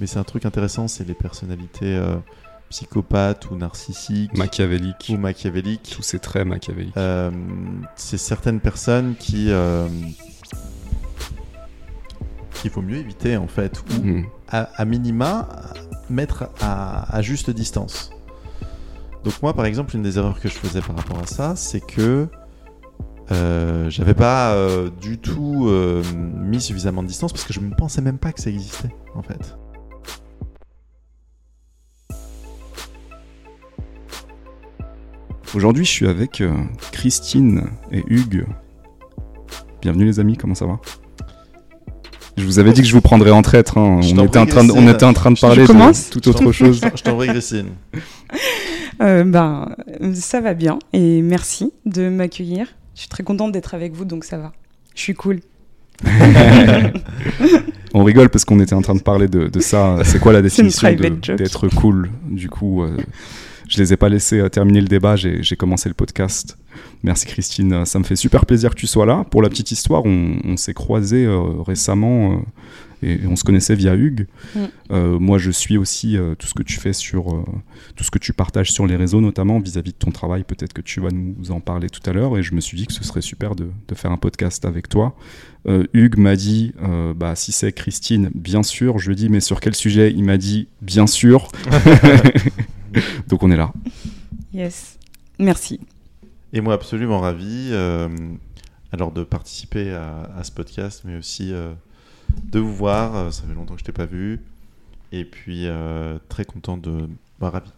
mais c'est un truc intéressant, c'est les personnalités euh, psychopathes ou narcissiques Machiavélique. ou machiavéliques. Tous ces traits machiavéliques. Euh, c'est certaines personnes qui euh, qu'il faut mieux éviter en fait, ou Mhm. à, à minima mettre à, à juste distance. Donc moi par exemple une des erreurs que je faisais par rapport à ça, c'est que euh, j'avais pas euh, du tout euh, mis suffisamment de distance parce que je ne pensais même pas que ça existait en fait. Aujourd'hui, je suis avec euh, Christine et Hugues. Bienvenue les amis, comment ça va? Je vous avais dit que je vous prendrais en traître. hein. On, était en train de, on était en train de parler de toute autre chose. Je t'en prie Christine. Euh, ben, ça va bien et merci de m'accueillir. Je suis très contente d'être avec vous, donc ça va. Je suis cool. On rigole parce qu'on était en train de parler de, de ça. C'est quoi la définition d'être cool? Du coup, euh, je les ai pas laissés euh, terminer le débat. J'ai j'ai commencé le podcast. Merci Christine. Ça me fait super plaisir que tu sois là. Pour la petite histoire, on, on s'est croisés euh, récemment euh, et, on se connaissait via Hugues. Mm. Euh, moi, je suis aussi euh, tout ce que tu fais sur euh, tout ce que tu partages sur les réseaux, notamment vis-à-vis de ton travail. Peut-être que tu vas nous en parler tout à l'heure. Et je me suis dit que ce serait super de, de faire un podcast avec toi. Euh, Hugues m'a dit, euh, bah, si c'est Christine, bien sûr. Je lui ai dit, mais sur quel sujet? Il m'a dit, bien sûr. Donc on est là. Yes. Merci. Et moi, absolument ravi euh, alors de participer à, à ce podcast, mais aussi euh, de vous voir. Euh, Ça fait longtemps que je t'ai pas vu. Et puis, euh, très content de. Bah, ravi.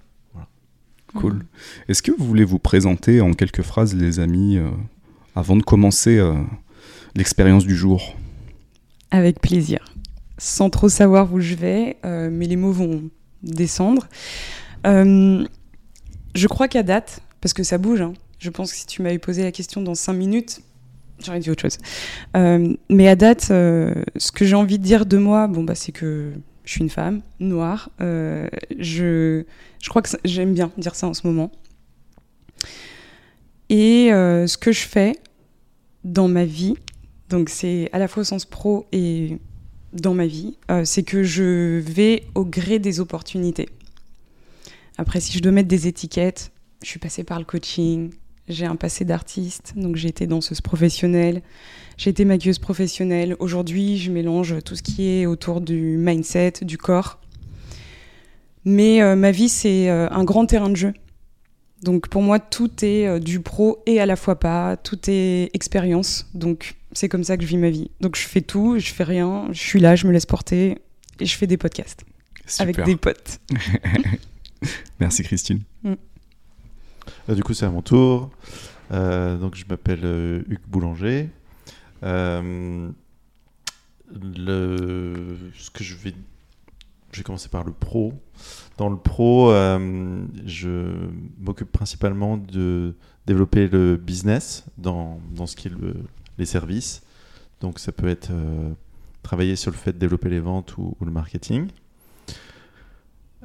Cool. Est-ce que vous voulez vous présenter en quelques phrases, les amis, euh, avant de commencer euh, l'expérience du jour? Avec plaisir. Sans trop savoir où je vais, euh, mais les mots vont descendre. Euh, je crois qu'à date, parce que ça bouge, hein, je pense que si tu m'avais posé la question dans 5 minutes, j'aurais dit autre chose. Euh, mais à date, euh, ce que j'ai envie de dire de moi, bon, bah, c'est que je suis une femme noire. Je, je crois que j'aime bien dire ça en ce moment. Et ce que je fais dans ma vie, donc c'est à la fois au sens pro et dans ma vie, c'est que je vais au gré des opportunités. Après, si je dois mettre des étiquettes, je suis passée par le coaching, j'ai un passé d'artiste, donc j'ai été danseuse professionnelle, j'ai été maquilleuse professionnelle. Aujourd'hui, je mélange tout ce qui est autour du mindset, du corps. Mais euh, ma vie, c'est euh, un grand terrain de jeu. Donc pour moi, tout est euh, du pro et à la fois pas, tout est expérience. Donc c'est comme ça que je vis ma vie. Donc je fais tout, je fais rien, je suis là, je me laisse porter et je fais des podcasts avec des potes. Merci Christine. Euh, du coup, c'est à mon tour. Euh, donc, je m'appelle euh, Hugues Boulanger. Euh, le, ce que je vais, je vais commencer par le pro. Dans le pro, euh, je m'occupe principalement de développer le business dans, dans ce qui est le- les services. Donc, ça peut être euh, travailler sur le fait de développer les ventes ou, ou le marketing.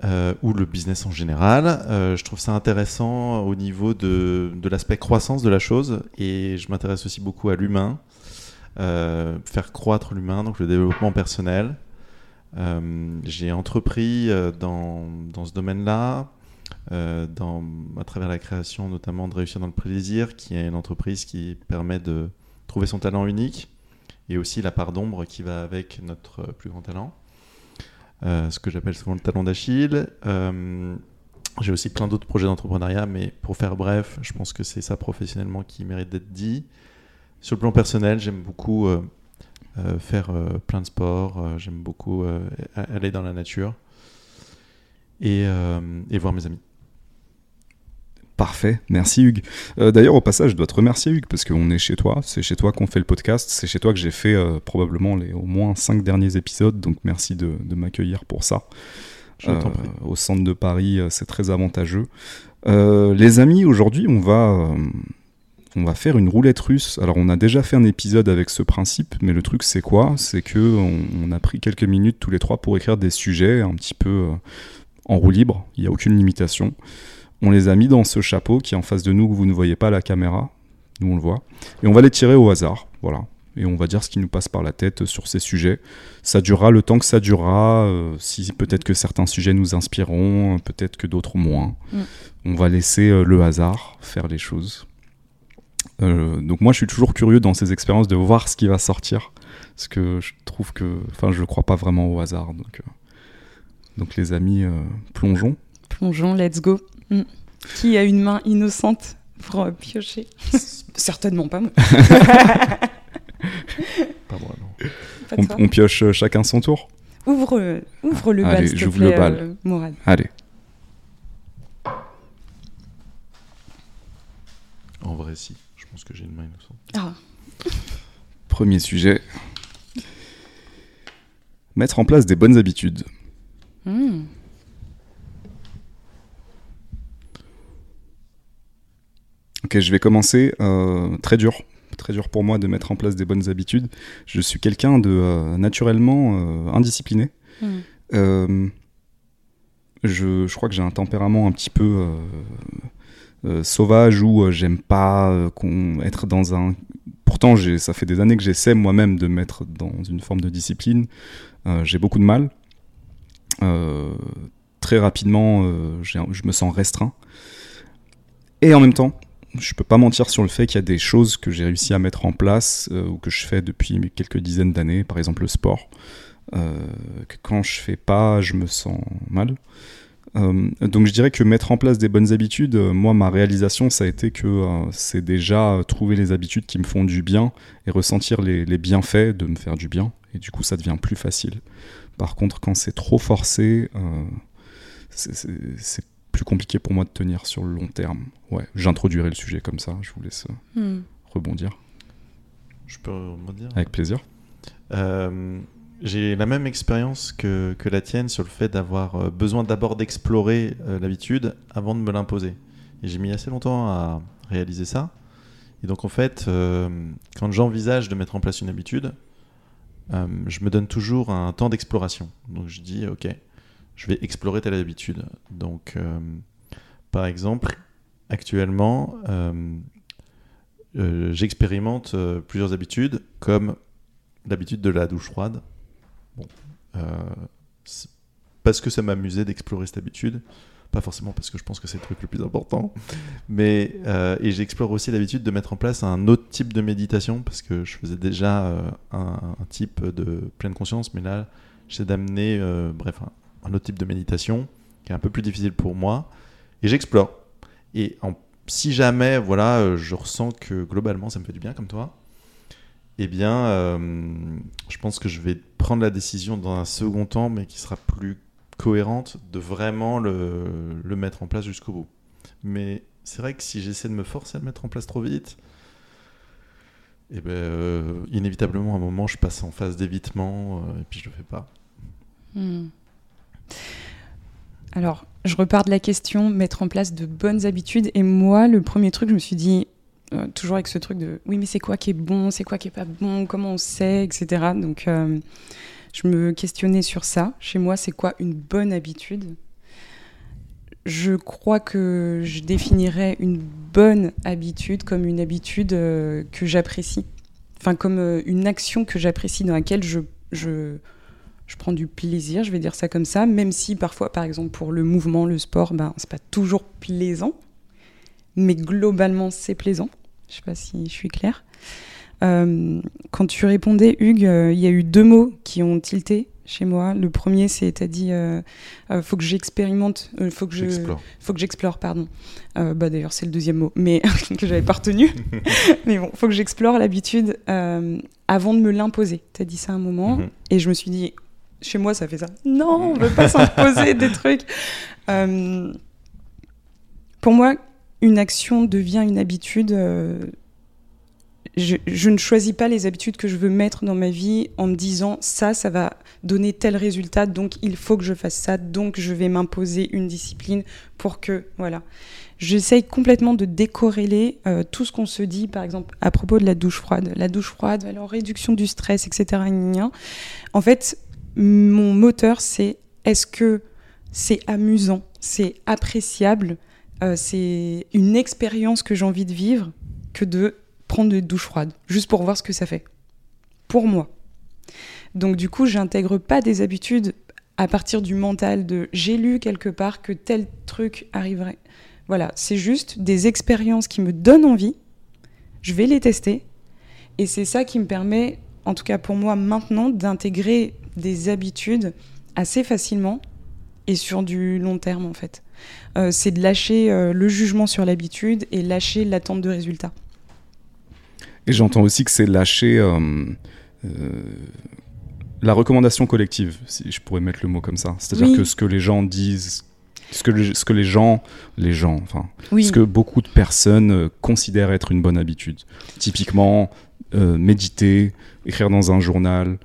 Euh, ou le business en général. Euh, je trouve ça intéressant au niveau de, de l'aspect croissance de la chose et je m'intéresse aussi beaucoup à l'humain, euh, faire croître l'humain, donc le développement personnel. Euh, J'ai entrepris dans, dans ce domaine-là, à travers la création notamment de Réussir dans le plaisir, qui est une entreprise qui permet de trouver son talent unique et aussi la part d'ombre qui va avec notre plus grand talent. Euh, ce que j'appelle souvent le talon d'Achille. Euh, j'ai aussi plein d'autres projets d'entrepreneuriat, mais pour faire bref, je pense que c'est ça professionnellement qui mérite d'être dit. Sur le plan personnel, j'aime beaucoup euh, faire plein de sports, j'aime beaucoup aller dans la nature et, et voir mes amis. Parfait, merci Hugues. Euh, D'ailleurs, au passage, je dois te remercier Hugues parce qu'on est chez toi, c'est chez toi qu'on fait le podcast, c'est chez toi que j'ai fait euh, probablement les au moins cinq derniers épisodes, donc merci de, de m'accueillir pour ça. Je Euh, au centre de Paris, c'est très avantageux. Les amis, aujourd'hui, on va, on va faire une roulette russe. Alors, on a déjà fait un épisode avec ce principe, mais le truc, c'est quoi? C'est que on, on a pris quelques minutes tous les trois pour écrire des sujets un petit peu en roue libre. Il n'y a aucune limitation. On les a mis dans ce chapeau qui est en face de nous, que vous ne voyez pas à la caméra. Nous, on le voit. Et on va les tirer au hasard. Voilà. et on va dire ce qui nous passe par la tête sur ces sujets. Ça durera le temps que ça durera. euh, si peut-être que certains sujets nous inspireront, peut-être que d'autres moins. Mm. On va laisser euh, le hasard faire les choses. Euh, donc moi, je suis toujours curieux dans ces expériences de voir ce qui va sortir, parce que je trouve que, enfin, je ne crois pas vraiment au hasard. Donc, euh, donc les amis, euh, plongeons. Plongeons, let's go. Mm. Qui a une main innocente pour euh, piocher Certainement pas moi. Pas moi, non. Pas On, pioche euh, chacun son tour. Ouvre, ouvre le Allez, bal, s'il te j'ouvre le bal. euh, Mourad. Allez. En vrai, si. Je pense que j'ai une main innocente. Ah, Premier sujet. Mettre en place des bonnes habitudes. hmm. Ok, je vais commencer. euh, très dur. Très dur pour moi de mettre en place des bonnes habitudes. Je suis quelqu'un de euh, naturellement euh, indiscipliné. Hmm. Je, je crois que j'ai un tempérament un petit peu sauvage où j'aime pas être dans un. Pourtant, ça fait des années que j'essaie moi-même de mettre dans une forme de discipline. J'ai beaucoup de mal. Très rapidement, je me sens restreint. Et en même temps, je peux pas mentir sur le fait qu'il y a des choses que j'ai réussi à mettre en place euh, ou que je fais depuis quelques dizaines d'années, par exemple le sport, euh, quand je fais pas, je me sens mal. Euh, donc je dirais que mettre en place des bonnes habitudes, moi ma réalisation ça a été que c'est déjà trouver les habitudes qui me font du bien et ressentir les, les bienfaits de me faire du bien et du coup ça devient plus facile. Par contre quand c'est trop forcé, c'est plus compliqué pour moi de tenir sur le long terme. Ouais, j'introduirai le sujet comme ça, je vous laisse euh, Hmm. rebondir Je peux rebondir? Avec plaisir. Euh, J'ai la même expérience que, que la tienne sur le fait d'avoir euh, besoin d'abord d'explorer euh, l'habitude avant de me l'imposer. Et j'ai mis assez longtemps à réaliser ça. Et donc en fait, euh, quand j'envisage de mettre en place une habitude, euh, je me donne toujours un temps d'exploration. Donc je dis, ok, je vais explorer telle habitude. Donc euh, par exemple, actuellement, euh, euh, j'expérimente plusieurs habitudes comme l'habitude de la douche froide. Bon, parce que ça m'amusait d'explorer cette habitude, pas forcément parce que je pense que c'est le truc le plus important, mais et j'explore aussi l'habitude de mettre en place un autre type de méditation parce que je faisais déjà un, type de pleine conscience, mais là j'essaie d'amener, bref, un, un autre type de méditation qui est un peu plus difficile pour moi et j'explore. Et si jamais, voilà, euh, je ressens que globalement ça me fait du bien comme toi, eh bien, euh, je pense que je vais prendre la décision dans un second temps, mais qui sera plus cohérente, de vraiment le, mettre en place jusqu'au bout. Mais c'est vrai que si j'essaie de me forcer à le mettre en place trop vite, eh ben, euh, inévitablement, à un moment, je passe en phase d'évitement, et puis je le fais pas. Hmm. Alors, je repars de la question mettre en place de bonnes habitudes. Et moi, le premier truc, je me suis dit, euh, toujours avec ce truc de oui, mais c'est quoi qui est bon, c'est quoi qui est pas bon, comment on sait, etc. Donc, euh, je me questionnais sur ça. Chez moi, c'est quoi une bonne habitude? Je crois que je définirais une bonne habitude comme une habitude euh, que j'apprécie. Enfin, comme une action que j'apprécie, dans laquelle je, je prends du plaisir, je vais dire ça comme ça, même si parfois, par exemple, pour le mouvement, le sport, ben, c'est pas toujours plaisant, mais globalement, c'est plaisant. Je sais pas si je suis claire. Euh, quand tu répondais, Hugues, euh, il y a eu deux mots qui ont tilté chez moi. Le premier, c'est t'as dit, euh, euh, faut que j'expérimente, faut que je, J'explore. faut que j'explore, pardon. Bah d'ailleurs, c'est le deuxième mot, mais que j'avais pas retenu. mais bon, faut que j'explore l'habitude avant de me l'imposer. T'as dit ça un moment, Mhm. et je me suis dit, chez moi, ça fait ça. Non, on veut pas s'imposer des trucs. Euh, pour moi, une action devient une habitude. euh, je, je ne choisis pas les habitudes que je veux mettre dans ma vie en me disant ça, ça va donner tel résultat, donc il faut que je fasse ça, donc je vais m'imposer une discipline pour que, voilà. J'essaye complètement de décorréler euh, tout ce qu'on se dit, par exemple, à propos de la douche froide. La douche froide, alors réduction du stress, etc. En fait, mon moteur, c'est est-ce que c'est amusant, c'est appréciable, euh, c'est une expérience que j'ai envie de vivre que de prendre une douche froide, juste pour voir ce que ça fait. pour moi. Donc du coup, j'intègre pas des habitudes à partir du mental de j'ai lu quelque part que tel truc arriverait. Voilà, c'est juste des expériences qui me donnent envie. Je vais les tester. Et c'est ça qui me permet, en tout cas pour moi maintenant, d'intégrer des habitudes assez facilement et sur du long terme en fait. Euh, c'est de lâcher euh, le jugement sur l'habitude et lâcher l'attente de résultats. Et j'entends aussi que c'est lâcher euh, la recommandation collective, si je pourrais mettre le mot comme ça. C'est-à-dire que ce que les gens disent, ce que, ce que les gens, les gens, enfin, ce que beaucoup de personnes considèrent être une bonne habitude. Typiquement, méditer, écrire dans un journal.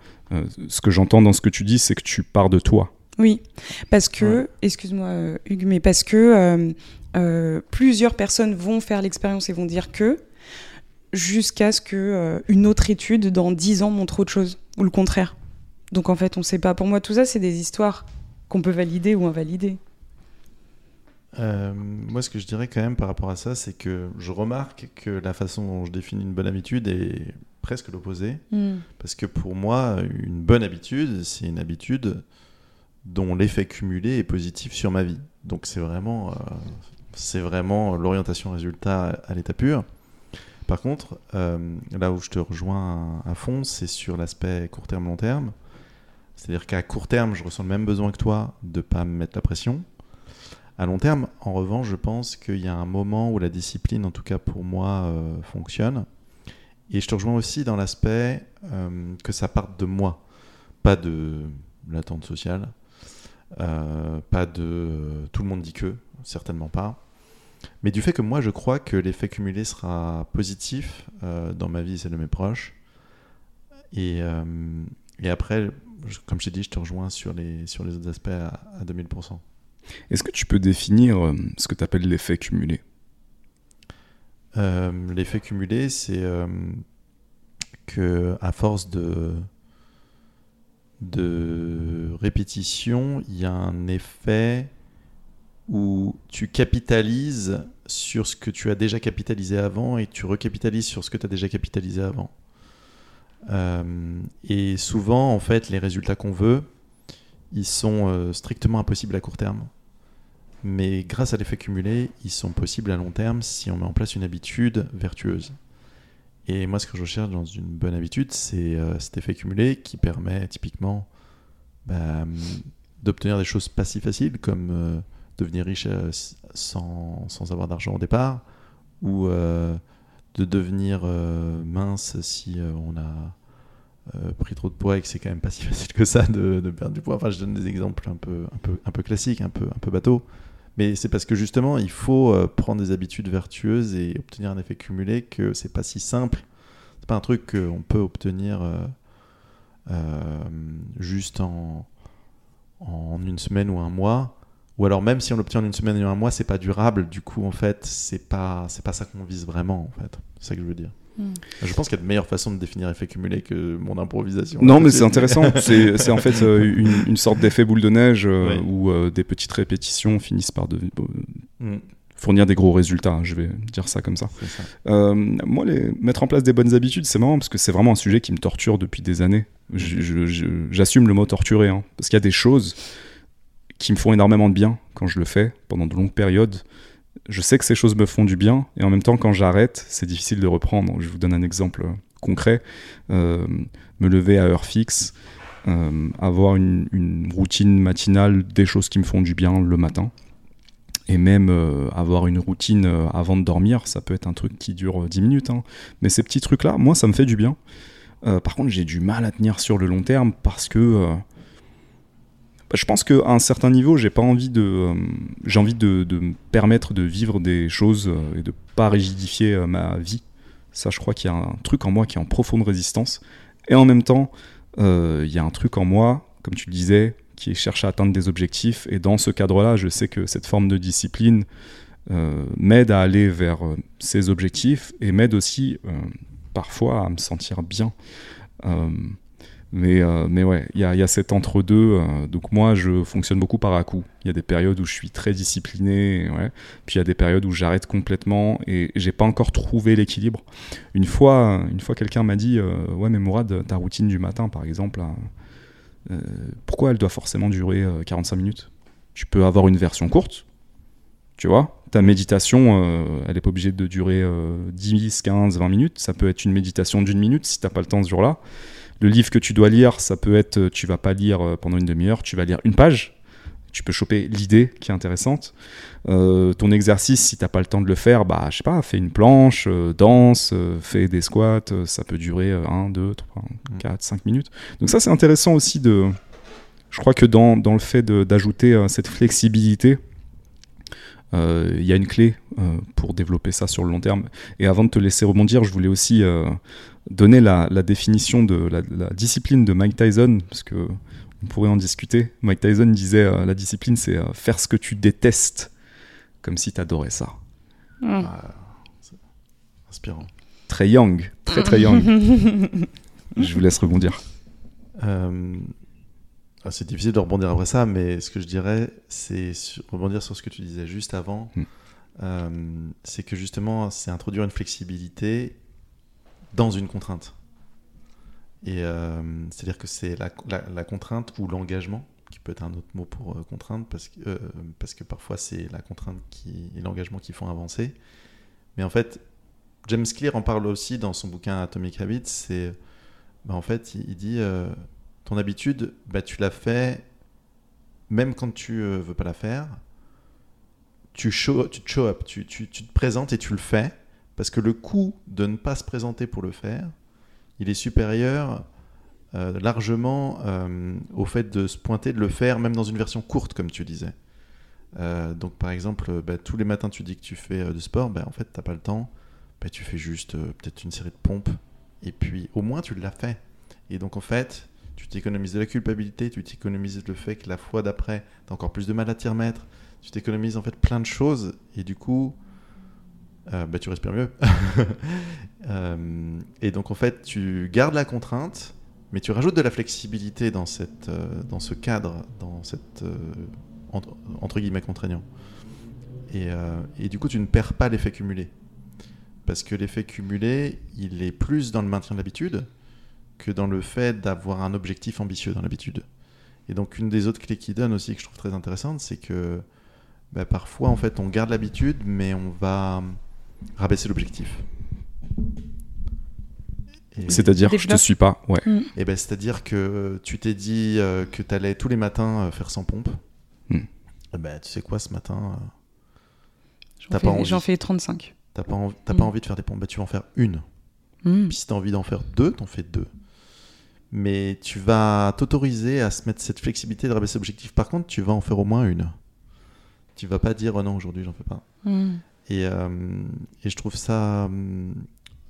Ce que j'entends dans ce que tu dis, c'est que tu pars de toi. Oui, parce que, excuse-moi euh, Hugues, mais parce que euh, euh, plusieurs personnes vont faire l'expérience et vont dire que, jusqu'à ce que une autre étude dans 10 ans montre autre chose, ou le contraire. Donc en fait, on ne sait pas. Pour moi, tout ça, c'est des histoires qu'on peut valider ou invalider. moi, ce que je dirais quand même par rapport à ça, c'est que je remarque que la façon dont je définis une bonne habitude est presque l'opposé. Hmm. Parce que pour moi, une bonne habitude, c'est une habitude dont l'effet cumulé est positif sur ma vie. Donc c'est vraiment, euh, c'est vraiment l'orientation résultat à, l'état pur. Par contre, euh, là où je te rejoins à, fond, c'est sur l'aspect court terme, long terme. C'est-à-dire qu'à court terme, je ressens le même besoin que toi de ne pas me mettre la pression. À long terme, en revanche, je pense qu'il y a un moment où la discipline, en tout cas pour moi, euh, fonctionne. Et je te rejoins aussi dans l'aspect que ça parte de moi, pas de l'attente sociale. Euh, pas de tout le monde dit que, certainement pas. Mais du fait que moi je crois que l'effet cumulé sera positif euh, dans ma vie et de mes proches. Et, euh, après, comme je t'ai dit, je te rejoins sur les, sur les autres aspects à, 2000%. Est-ce que tu peux définir ce que tu appelles l'effet cumulé? L'effet cumulé, c'est que à force de répétition, il y a un effet où tu capitalises sur ce que tu as déjà capitalisé avant et tu recapitalises sur ce que tu as déjà capitalisé avant. Euh, et souvent, en fait, les résultats qu'on veut, ils sont euh, strictement impossibles à court terme. Mais grâce à l'effet cumulé, ils sont possibles à long terme si on met en place une habitude vertueuse. Et moi, ce que je recherche dans une bonne habitude, c'est euh, cet effet cumulé qui permet typiquement bah, d'obtenir des choses pas si faciles comme euh, devenir riche euh, sans, sans, avoir d'argent au départ ou de devenir mince si on a pris trop de poids et que c'est quand même pas si facile que ça de, perdre du poids. Enfin, je donne des exemples un peu, un peu, un peu classiques, un peu, un peu bateau. Mais c'est parce que justement, il faut euh, prendre des habitudes vertueuses et obtenir un effet cumulé que c'est pas si simple. C'est pas un truc qu'on peut obtenir euh, euh, juste en, en une semaine ou un mois. Ou alors même si on l'obtient en une semaine ou un mois, c'est pas durable. Du coup, en fait, c'est pas c'est pas ça qu'on vise vraiment. En fait, c'est ça que je veux dire. Hmm. Je pense qu'il y a de meilleures façons de définir effet cumulé que mon improvisation. Non, mais c'est intéressant. c'est en fait euh, une, sorte d'effet boule de neige euh, où euh, des petites répétitions finissent par de, hmm. fournir des gros résultats. Je vais dire ça comme ça. moi, les, mettre en place des bonnes habitudes, c'est marrant parce que c'est vraiment un sujet qui me torture depuis des années. J'assume le mot torturer hein, parce qu'il y a des choses qui me font énormément de bien quand je le fais pendant de longues périodes je sais que ces choses me font du bien, et en même temps, quand j'arrête, c'est difficile de reprendre. Je vous donne un exemple concret. Euh, me lever à heure fixe, euh, avoir une, routine matinale des choses qui me font du bien le matin, et même euh, avoir une routine avant de dormir, ça peut être un truc qui dure 10 minutes. Hein. Mais ces petits trucs-là, moi, ça me fait du bien. par contre, j'ai du mal à tenir sur le long terme parce que je pense qu'à un certain niveau, j'ai pas envie de, euh, j'ai envie de, me permettre de vivre des choses euh, et de pas rigidifier euh, ma vie. Ça, je crois qu'il y a un truc en moi qui est en profonde résistance. Et en même temps, il y a un truc en moi, comme tu le disais, qui cherche à atteindre des objectifs. Et dans ce cadre-là, je sais que cette forme de discipline m'aide à aller vers ces objectifs et m'aide aussi parfois à me sentir bien. Mais, euh, mais ouais, il y a, y a, cet entre-deux. Euh, donc moi, je fonctionne beaucoup par à coup. Il y a des périodes où je suis très discipliné, puis il y a des périodes où j'arrête complètement et j'ai pas encore trouvé l'équilibre. Une fois, une fois quelqu'un m'a dit euh, Ouais, mais Mourad, ta routine du matin, par exemple, euh, pourquoi elle doit forcément durer 45 minutes? Tu peux avoir une version courte, tu vois? Ta méditation, elle n'est pas obligée de durer 10, 15, 20 minutes. Ça peut être une méditation d'une minute si tu n'as pas le temps ce jour-là. Le livre que tu dois lire, ça peut être, euh, tu vas pas lire euh, pendant une demi-heure, tu vas lire une page. Tu peux choper l'idée qui est intéressante. Euh, ton exercice, si t'as pas le temps de le faire, bah je sais pas, fais une planche, danse, fais des squats. ça peut durer 1, 2, 3, 4, 5 minutes. Donc ça c'est intéressant aussi de. Je crois que dans, dans le fait d'ajouter cette flexibilité, il y a une clé pour développer ça sur le long terme. Et avant de te laisser rebondir, je voulais aussi donner la, définition de la, discipline de Mike Tyson, parce que on pourrait en discuter. Mike Tyson disait euh, la discipline, c'est euh, faire ce que tu détestes, comme si tu adorais ça. Mm. Ah, inspirant. Très young, très très young. je vous laisse rebondir. Euh, ah, c'est difficile de rebondir après ça, mais ce que je dirais, c'est rebondir sur ce que tu disais juste avant. Mm. c'est que justement, c'est introduire une flexibilité dans une contrainte. Et euh, c'est-à-dire que c'est la, la, contrainte ou l'engagement, qui peut être un autre mot pour euh, contrainte, parce que, euh, parce que parfois c'est la contrainte qui, et l'engagement qui font avancer. Mais en fait, James Clear en parle aussi dans son bouquin Atomic Habits. C'est, bah, en fait, il, dit ton habitude, bah, tu la fais même quand tu veux pas la faire. Tu, show, tu te show up, tu, tu, tu te présentes et tu le fais parce que le coût de ne pas se présenter pour le faire, il est supérieur euh, largement euh, au fait de se pointer, de le faire, même dans une version courte, comme tu disais. Euh, donc par exemple, bah, tous les matins tu dis que tu fais de sport, bah, en fait tu n'as pas le temps, bah, tu fais juste peut-être une série de pompes, et puis au moins tu l'as fait. Et donc en fait, tu t'économises de la culpabilité, tu t'économises le fait que la fois d'après, tu as encore plus de mal à t'y remettre, tu t'économises en fait plein de choses, et du coup, euh, bah, tu respires mieux. Euh, et donc en fait, tu gardes la contrainte, mais tu rajoutes de la flexibilité dans, cette, euh, dans ce cadre, dans cette entre, guillemets contraignant. Et, et, du coup, tu ne perds pas l'effet cumulé. Parce que l'effet cumulé, il est plus dans le maintien de l'habitude que dans le fait d'avoir un objectif ambitieux dans l'habitude. Et donc une des autres clés qu'il donne aussi que je trouve très intéressante, c'est que bah, parfois en fait on garde l'habitude, mais on va rabaisser l'objectif. C'est-à-dire, je te suis pas, ouais. Mm. Et eh ben, c'est-à-dire que tu t'es dit euh, que tu allais tous les matins euh, faire 100 pompes. Mm. Eh ben, tu sais quoi, ce matin, euh, j'en fais, 35. T'as pas, pas mm. envie de faire des pompes, bah, tu vas en faire une. Puis si t'as envie d'en faire deux, t'en fais deux. Mais tu vas t'autoriser à se mettre cette flexibilité de rabaisser l'objectif. Par contre, tu vas en faire au moins une. Tu vas pas dire, oh non, aujourd'hui, j'en fais pas. Euh, et, je trouve ça hum,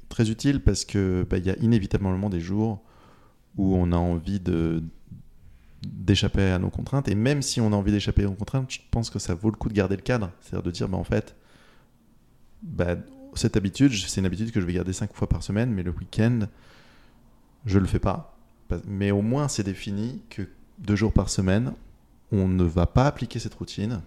très utile parce que bah, il y a inévitablement des jours où on a envie de d'échapper à nos contraintes et même si on a envie d'échapper nos contraintes je pense que ça vaut le coup de garder le cadre c'est-à-dire de dire bah, en fait bah, cette habitude c'est une habitude que je vais garder cinq fois par semaine mais le week-end je le fais pas mais au moins c'est défini que deux jours par semaine on ne va pas appliquer cette routine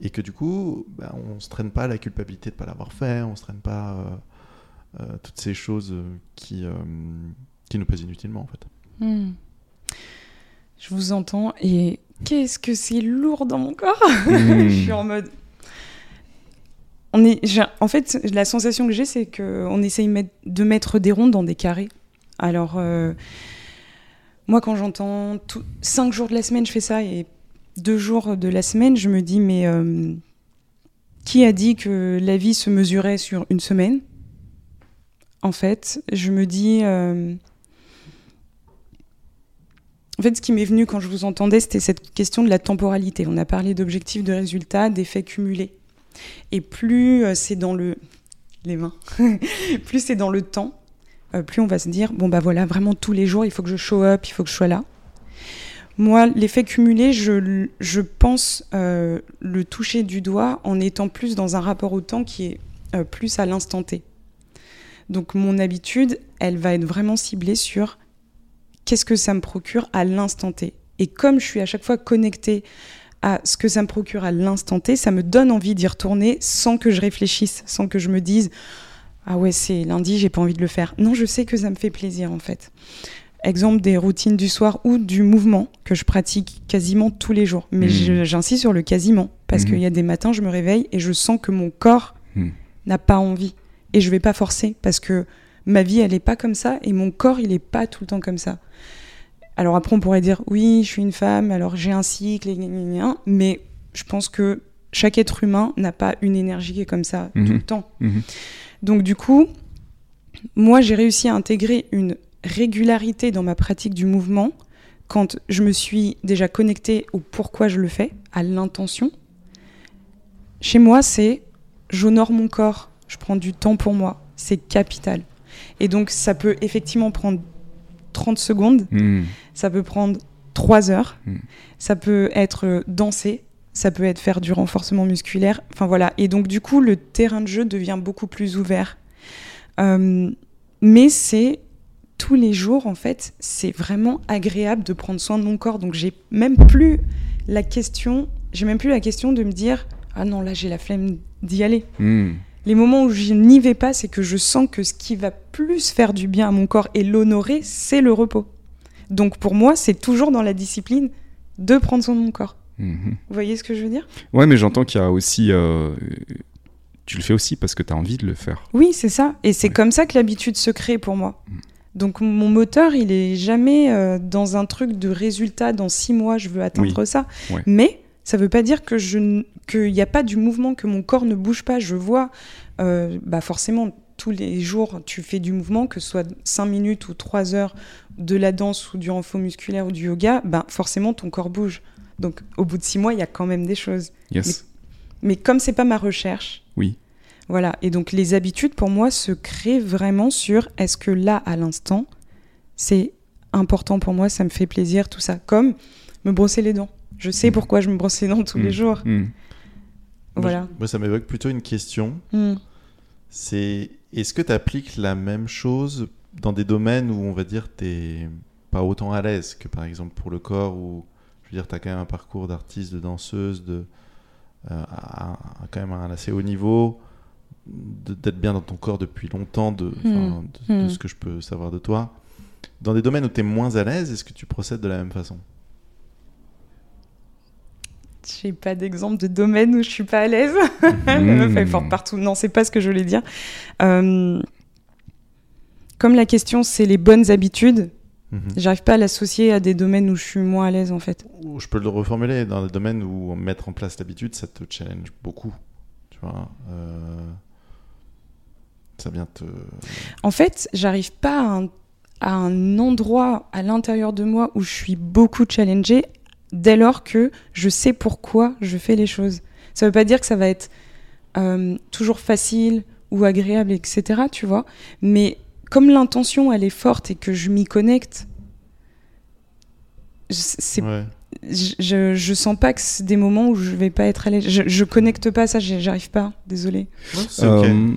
et que du coup, bah, on ne se traîne pas la culpabilité de ne pas l'avoir fait, on ne se traîne pas euh, euh, toutes ces choses qui, euh, qui nous pèsent inutilement en fait. Hmm. Je vous entends et qu'est-ce que c'est lourd dans mon corps Je suis en mode... On est, en fait, la sensation que j'ai, c'est qu'on essaye de mettre des ronds dans des carrés. Alors, moi, quand j'entends cinq jours de la semaine, je fais ça et deux jours de la semaine, je me dis, mais euh, qui a dit que la vie se mesurait sur une semaine? En fait, je me dis... Euh, en fait, ce qui m'est venu quand je vous entendais, c'était cette question de la temporalité. On a parlé d'objectifs, de résultats, d'effets cumulés. Et plus euh, c'est dans le... Les mains. plus c'est dans le temps, plus on va se dire, bon bah voilà, vraiment tous les jours, il faut que je show up, il faut que je sois là. Moi, l'effet cumulé, je, je pense euh, le toucher du doigt en étant plus dans un rapport au temps qui est euh, plus à l'instant T. Donc mon habitude, elle va être vraiment ciblée sur qu'est-ce que ça me procure à l'instant T. Et comme je suis à chaque fois connectée à ce que ça me procure à l'instant T, ça me donne envie d'y retourner sans que je réfléchisse, sans que je me dise ah ouais c'est lundi, j'ai pas envie de le faire. Non, je sais que ça me fait plaisir en fait. Exemple des routines du soir ou du mouvement que je pratique quasiment tous les jours. Mais Mhm. j'insiste sur le quasiment parce Mhm. qu'il y a des matins, je me réveille et je sens que mon corps Mhm. n'a pas envie et je vais pas forcer parce que ma vie elle est pas comme ça et mon corps il est pas tout le temps comme ça. Alors après on pourrait dire oui je suis une femme alors j'ai un cycle et mais je pense que chaque être humain n'a pas une énergie qui est comme ça tout le temps. Donc du coup moi j'ai réussi à intégrer une régularité dans ma pratique du mouvement quand je me suis déjà connectée au pourquoi je le fais, à l'intention. Chez moi, c'est j'honore mon corps, je prends du temps pour moi, c'est capital. Et donc ça peut effectivement prendre 30 secondes, Mhm. ça peut prendre 3 heures, Mm. ça peut être danser, ça peut être faire du renforcement musculaire, enfin voilà. Et donc du coup, le terrain de jeu devient beaucoup plus ouvert. Euh, mais c'est tous les jours, en fait, c'est vraiment agréable de prendre soin de mon corps. Donc j'ai même plus la question, j'ai même plus la question de me dire ah non là j'ai la flemme d'y aller. Mhm. Les moments où je n'y vais pas, c'est que je sens que ce qui va plus faire du bien à mon corps et l'honorer, c'est le repos. Donc pour moi, c'est toujours dans la discipline de prendre soin de mon corps. Mhm. Vous voyez ce que je veux dire? Ouais, mais j'entends qu'il y a aussi. euh, Tu le fais aussi parce que tu as envie de le faire. Oui, c'est ça. Et c'est Ouais. comme ça que l'habitude se crée pour moi. Mm. Donc mon moteur, il est jamais euh, dans un truc de résultat. Dans six mois, je veux atteindre ça. Ouais. Mais ça veut pas dire que je n- qu'il n'y a pas du mouvement, que mon corps ne bouge pas. Je vois, euh, bah forcément, tous les jours, tu fais du mouvement, que ce soit 5 minutes ou 3 heures de la danse ou du renfort musculaire ou du yoga, bah forcément, ton corps bouge. Donc au bout de six mois, il y a quand même des choses. Yes. Mais comme c'est pas ma recherche, Oui. voilà. Et donc les habitudes pour moi se créent vraiment sur est-ce que là à l'instant c'est important pour moi, ça me fait plaisir, tout ça. Comme me brosser les dents. Je sais Mm. pourquoi je me brosse les dents tous Mm. les jours. Mhm. Moi, Voilà. Moi, ça m'évoque plutôt une question. Mm. C'est est-ce que tu appliques la même chose dans des domaines où on va dire t'es pas autant à l'aise que par exemple pour le corps je veux dire t'as quand même un parcours d'artiste, de danseuse, de euh, à- à- quand même à un assez haut niveau, d'être bien dans ton corps depuis longtemps, de, de Hmm. ce que je peux savoir de toi. Dans des domaines où tu es moins à l'aise, est-ce que tu procèdes de la même façon? J'ai pas d'exemple de domaine où je suis pas à l'aise. La meuf elle est forte partout. Non, c'est pas ce que je voulais dire. Euh, Comme la question c'est les bonnes habitudes, Mhm. j'arrive pas à l'associer à des domaines où je suis moins à l'aise en fait. Je peux le reformuler dans des domaines où mettre en place l'habitude, ça te challenge beaucoup. Tu vois, euh, ça vient te. En fait, j'arrive pas à un, à un endroit à l'intérieur de moi où je suis beaucoup challengée dès lors que je sais pourquoi je fais les choses. Ça veut pas dire que ça va être euh, toujours facile ou agréable, etc. Tu vois, mais comme l'intention elle est forte et que je m'y connecte, je- c'est Ouais. je, je, je sens pas que c'est des moments où je vais pas être à l'aise. Je, je connecte pas ça, j'arrive pas, désolé. Ouais. Euh.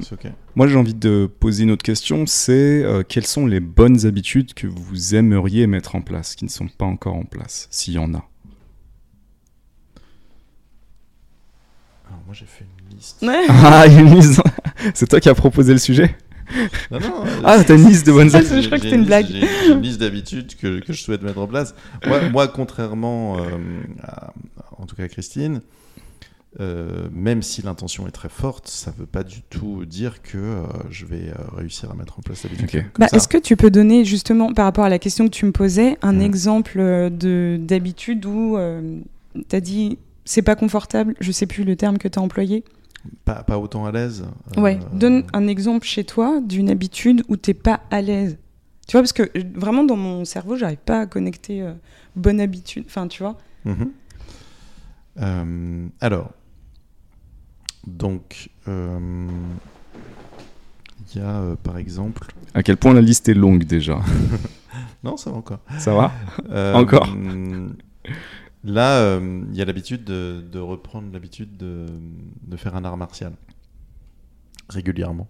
Moi, j'ai envie de poser une autre question. C'est euh, quelles sont les bonnes habitudes que vous aimeriez mettre en place, qui ne sont pas encore en place, s'il y en a? Alors, moi, j'ai fait une liste. Ah, une liste C'est toi qui as proposé le sujet? Non, non, euh, Ah, t'as une liste de bonnes c'est- je crois que c'était une blague. J'ai une liste d'habitudes que, que je souhaite mettre en place. Moi, moi contrairement euh, à, en tout cas à Christine, euh, même si l'intention est très forte, ça ne veut pas du tout dire que euh, je vais euh, réussir à mettre en place l'habitude. Bah. Est-ce que tu peux donner justement, par rapport à la question que tu me posais, un Mhm. exemple de d'habitude où tu as dit c'est pas confortable, je sais plus le terme que tu as employé pas, pas autant à l'aise. euh, Ouais, donne un exemple chez toi d'une habitude où t'es pas à l'aise. Tu vois, parce que euh, vraiment dans mon cerveau, j'arrive pas à connecter euh, bonne habitude. Enfin, tu vois. Mhm. Euh, alors, donc, euh, il y a euh, par exemple. À quel point la liste est longue déjà Non, ça va encore. Ça va? Euh, Encore? Là, euh, il y a l'habitude de, de reprendre l'habitude de, de faire un art martial régulièrement.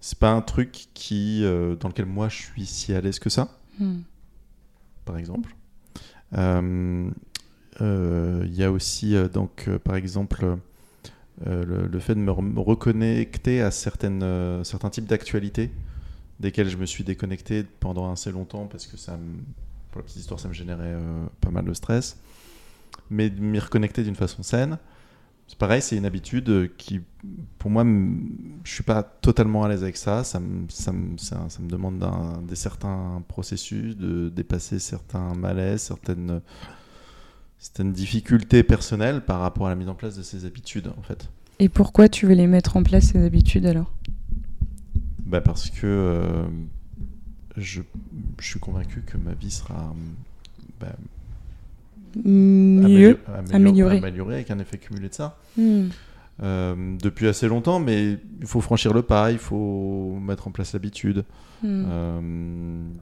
C'est pas un truc qui, euh, dans lequel moi je suis si à l'aise que ça. Hmm. par exemple. Euh, euh, Il y a aussi, donc, par exemple, le, le fait de me, re- me reconnecter à certaines, certains types d'actualités desquelles je me suis déconnecté pendant assez longtemps parce que ça me, pour la petite histoire, ça me générait pas mal de stress. Mais de m'y reconnecter d'une façon saine, c'est pareil, c'est une habitude euh, qui, pour moi, je suis pas totalement à l'aise avec ça. Ça me, ça me, ça, ça me demande des certains processus, de dépasser certains malaises, certaines, certaines difficultés personnelles par rapport à la mise en place de ces habitudes, en fait. Et pourquoi tu veux les mettre en place, ces habitudes alors? Bah parce que euh, je, je suis convaincu que ma vie sera bah, Mieux. amélior- améliorée. améliorée avec un effet cumulé de ça. Hmm. Euh, depuis assez longtemps, mais il faut franchir le pas, il faut mettre en place l'habitude. Hmm. Euh,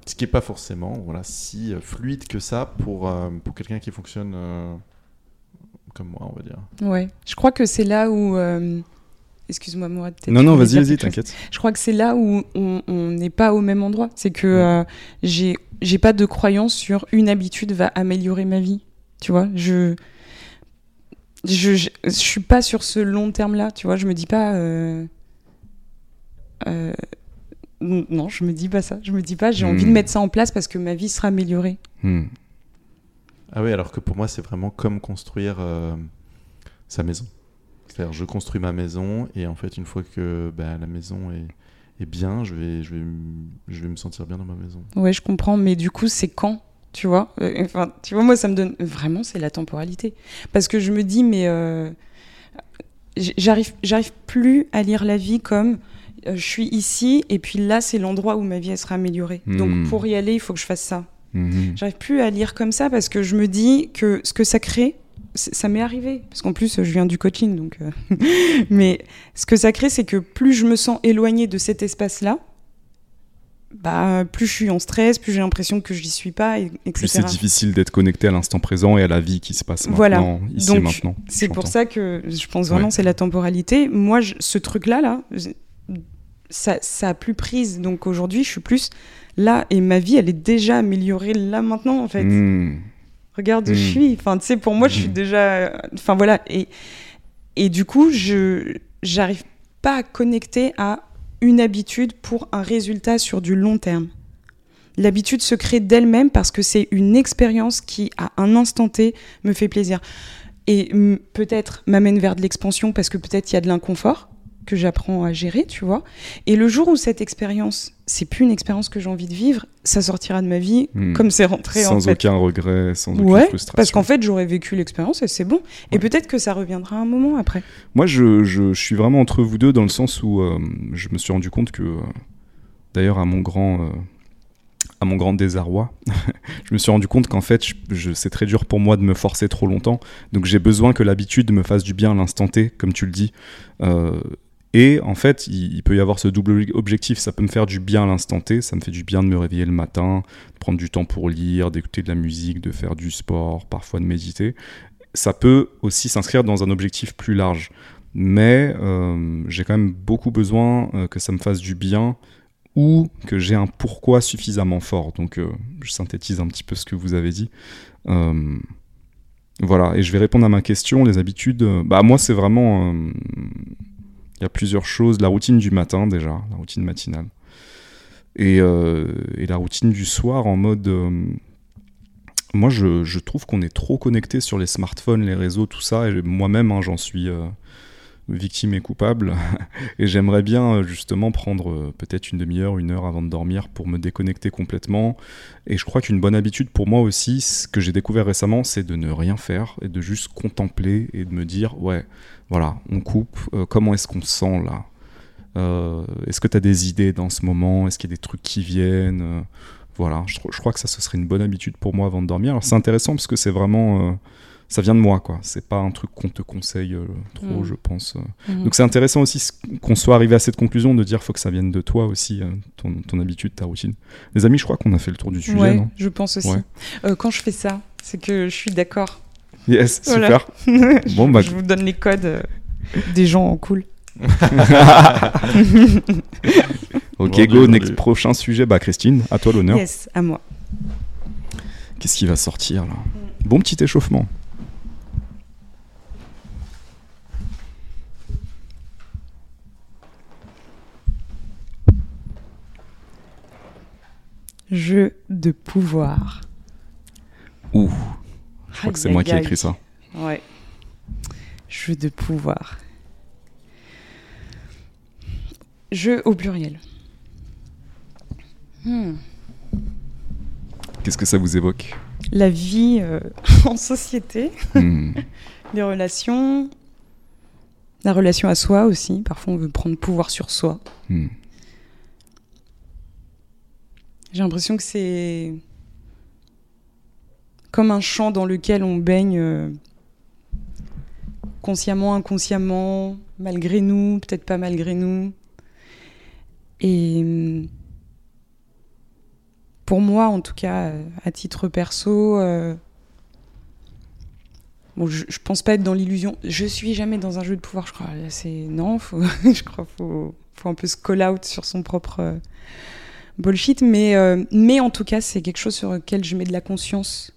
ce qui n'est pas forcément voilà, si euh, fluide que ça pour, euh, pour quelqu'un qui fonctionne euh, comme moi, on va dire. Ouais. Je crois que c'est là où. euh, Excuse-moi, Mourad. Non, non, vas-y, vas-y, t'inquiète. Je crois que c'est là où on n'est pas au même endroit. C'est que euh, j'ai j'ai pas de croyance sur une habitude va améliorer ma vie. Tu vois, je je, je je suis pas sur ce long terme là. Tu vois, je me dis pas. euh, euh, non, je me dis pas ça. Je me dis pas. J'ai envie de Mm. mettre ça en place parce que ma vie sera améliorée. Hmm. Ah oui, alors que pour moi, c'est vraiment comme construire euh, sa maison. C'est-à-dire, je construis ma maison et en fait, une fois que bah, la maison est, est bien, je vais, je, vais, je vais me sentir bien dans ma maison. Ouais, je comprends, mais du coup, c'est quand Tu vois Euh, Enfin, tu vois, moi, ça me donne. Vraiment, c'est la temporalité. Parce que je me dis, mais. euh, J'arrive, j'arrive plus à lire la vie comme euh, je suis ici et puis là, c'est l'endroit où ma vie elle sera améliorée. Hmm. Donc, pour y aller, il faut que je fasse ça. Mhm. J'arrive plus à lire comme ça parce que je me dis que ce que ça crée, ça m'est arrivé. Parce qu'en plus, je viens du coaching, donc. euh, mais ce que ça crée, c'est que plus je me sens éloignée de cet espace-là, bah, plus je suis en stress, plus j'ai l'impression que je n'y suis pas, et- etc. Plus c'est difficile d'être connecté à l'instant présent et à la vie qui se passe Voilà. maintenant, ici Donc, et maintenant. C'est pour ça que je pense vraiment Ouais. c'est la temporalité. Moi, je- ce truc-là, là, ça, ça a plus prise. Donc aujourd'hui, je suis plus là et ma vie, elle est déjà améliorée là maintenant, en fait. Hmm. Regarde où je Mm. suis. Enfin, tu sais, pour moi, je suis Mm. déjà. Enfin, voilà. Et, et du coup, je j'arrive pas à connecter à une habitude pour un résultat sur du long terme. L'habitude se crée d'elle-même parce que c'est une expérience qui, à un instant T, me fait plaisir. Et peut-être m'amène vers de l'expansion parce que peut-être il y a de l'inconfort que j'apprends à gérer, tu vois. Et le jour où cette expérience, c'est plus une expérience que j'ai envie de vivre, ça sortira de ma vie Hmm. comme c'est rentré en Sans fait. aucun regret, sans aucune Ouais, frustration. parce qu'en fait, j'aurais vécu l'expérience et c'est bon. Et peut-être que ça reviendra un moment après. Moi, je, je- je suis vraiment entre vous deux dans le sens où euh, je me suis rendu compte que, euh, d'ailleurs, à mon grand, euh, à mon grand désarroi, je me suis rendu compte qu'en fait, je, je- c'est très dur pour moi de me forcer trop longtemps. Donc, j'ai besoin que l'habitude me fasse du bien à l'instant T, comme tu le dis. Euh, et en fait, il, peut y avoir ce double objectif. Ça peut me faire du bien à l'instant T. Ça me fait du bien de me réveiller le matin, de prendre du temps pour lire, d'écouter de la musique, de faire du sport, parfois de méditer. Ça peut aussi s'inscrire dans un objectif plus large mais euh, j'ai quand même beaucoup besoin euh, que ça me fasse du bien ou que j'ai un pourquoi suffisamment fort. Donc euh, je synthétise un petit peu ce que vous avez dit. Voilà, et je vais répondre à ma question, les habitudes. bah moi c'est vraiment... Il y a plusieurs choses. La routine du matin déjà, la routine matinale. Et, euh, la routine du soir en mode... euh, moi, je, trouve qu'on est trop connecté sur les smartphones, les réseaux, tout ça. Et moi-même, hein, j'en suis euh, victime et coupable. et j'aimerais bien, justement, prendre peut-être une demi-heure, une heure avant de dormir pour me déconnecter complètement. Et je crois qu'une bonne habitude pour moi aussi, ce que j'ai découvert récemment, c'est de ne rien faire et de juste contempler et de me dire, ouais, voilà, on coupe. Euh, comment est-ce qu'on se sent là? Euh, Est-ce que tu as des idées dans ce moment? Est-ce qu'il y a des trucs qui viennent? Euh, voilà, je, crois que ça, ce serait une bonne habitude pour moi avant de dormir. Alors c'est intéressant parce que c'est vraiment, ça vient de moi, quoi. C'est pas un truc qu'on te conseille euh, trop, Mm. je pense. Mhm. Donc c'est intéressant aussi qu'on soit arrivé à cette conclusion de dire faut que ça vienne de toi aussi, euh, ton, ton habitude, ta routine. Les amis, je crois qu'on a fait le tour du sujet, ouais, non? je pense aussi. Ouais. Euh, quand je fais ça, c'est que je suis d'accord. Yes, Voilà. super. je, Bon, bah, je vous donne les codes euh, des gens cool. Ok, go, next prochain sujet. Bah Christine, à toi l'honneur. Yes, à moi. Qu'est-ce qui va sortir là? Bon petit échauffement. Jeu de pouvoir. Ouh, je crois que c'est moi qui ai écrit ça. Ouais. Jeu de pouvoir. Jeu au pluriel. Hmm. Qu'est-ce que ça vous évoque? La vie euh, en société, Hmm. les relations, la relation à soi aussi. Parfois, on veut prendre pouvoir sur soi. Hmm. J'ai l'impression que c'est comme un champ dans lequel on baigne euh, consciemment, inconsciemment, malgré nous, peut-être pas malgré nous. Et hum, pour moi, en tout cas, euh, à titre perso, euh, bon, je, je pense pas être dans l'illusion. Je suis jamais dans un jeu de pouvoir, je crois. C'est non, faut, je crois faut, un peu se call out sur son propre bullshit, mais, mais en tout cas, c'est quelque chose sur lequel je mets de la conscience.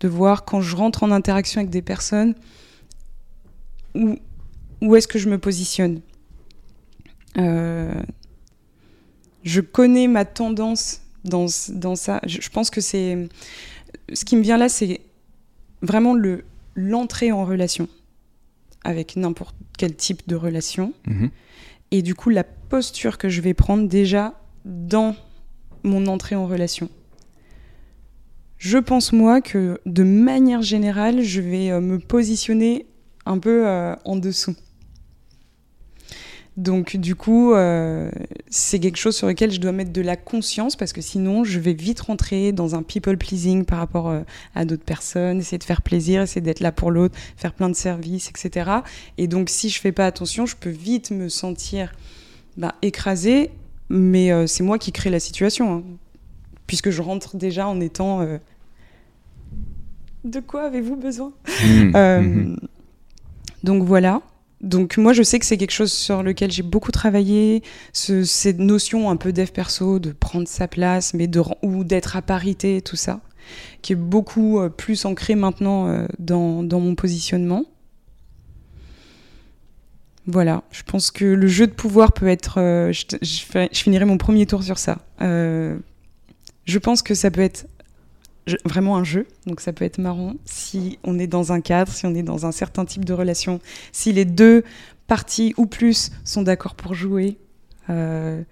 De voir quand je rentre en interaction avec des personnes, où, où est-ce que je me positionne. Euh, je connais ma tendance dans, dans ça. Je, je pense que c'est. Ce qui me vient là, c'est vraiment le l'entrée en relation avec n'importe quel type de relation Mhm. et du coup la posture que je vais prendre déjà dans mon entrée en relation. Je pense moi que de manière générale, je vais euh, me positionner un peu euh, en dessous. Donc du coup, euh, c'est quelque chose sur lequel je dois mettre de la conscience parce que sinon, je vais vite rentrer dans un people pleasing par rapport à d'autres personnes, essayer de faire plaisir, essayer d'être là pour l'autre, faire plein de services, etc. Et donc, si je fais pas attention, je peux vite me sentir bah, écrasée, mais c'est moi qui crée la situation, hein, puisque je rentre déjà en étant. euh, De quoi avez-vous besoin? Mhm. euh, Mhm. Donc voilà. Donc moi je sais que c'est quelque chose sur lequel j'ai beaucoup travaillé, ce- cette notion un peu dev perso, de prendre sa place, mais de ou d'être à parité, tout ça, qui est beaucoup euh, plus ancré maintenant dans, dans mon positionnement. Voilà, je pense que le jeu de pouvoir peut être... euh, je, finirai mon premier tour sur ça. Euh, je pense que ça peut être vraiment un jeu, donc ça peut être marrant si on est dans un cadre, si on est dans un certain type de relation, si les deux parties ou plus sont d'accord pour jouer. Euh,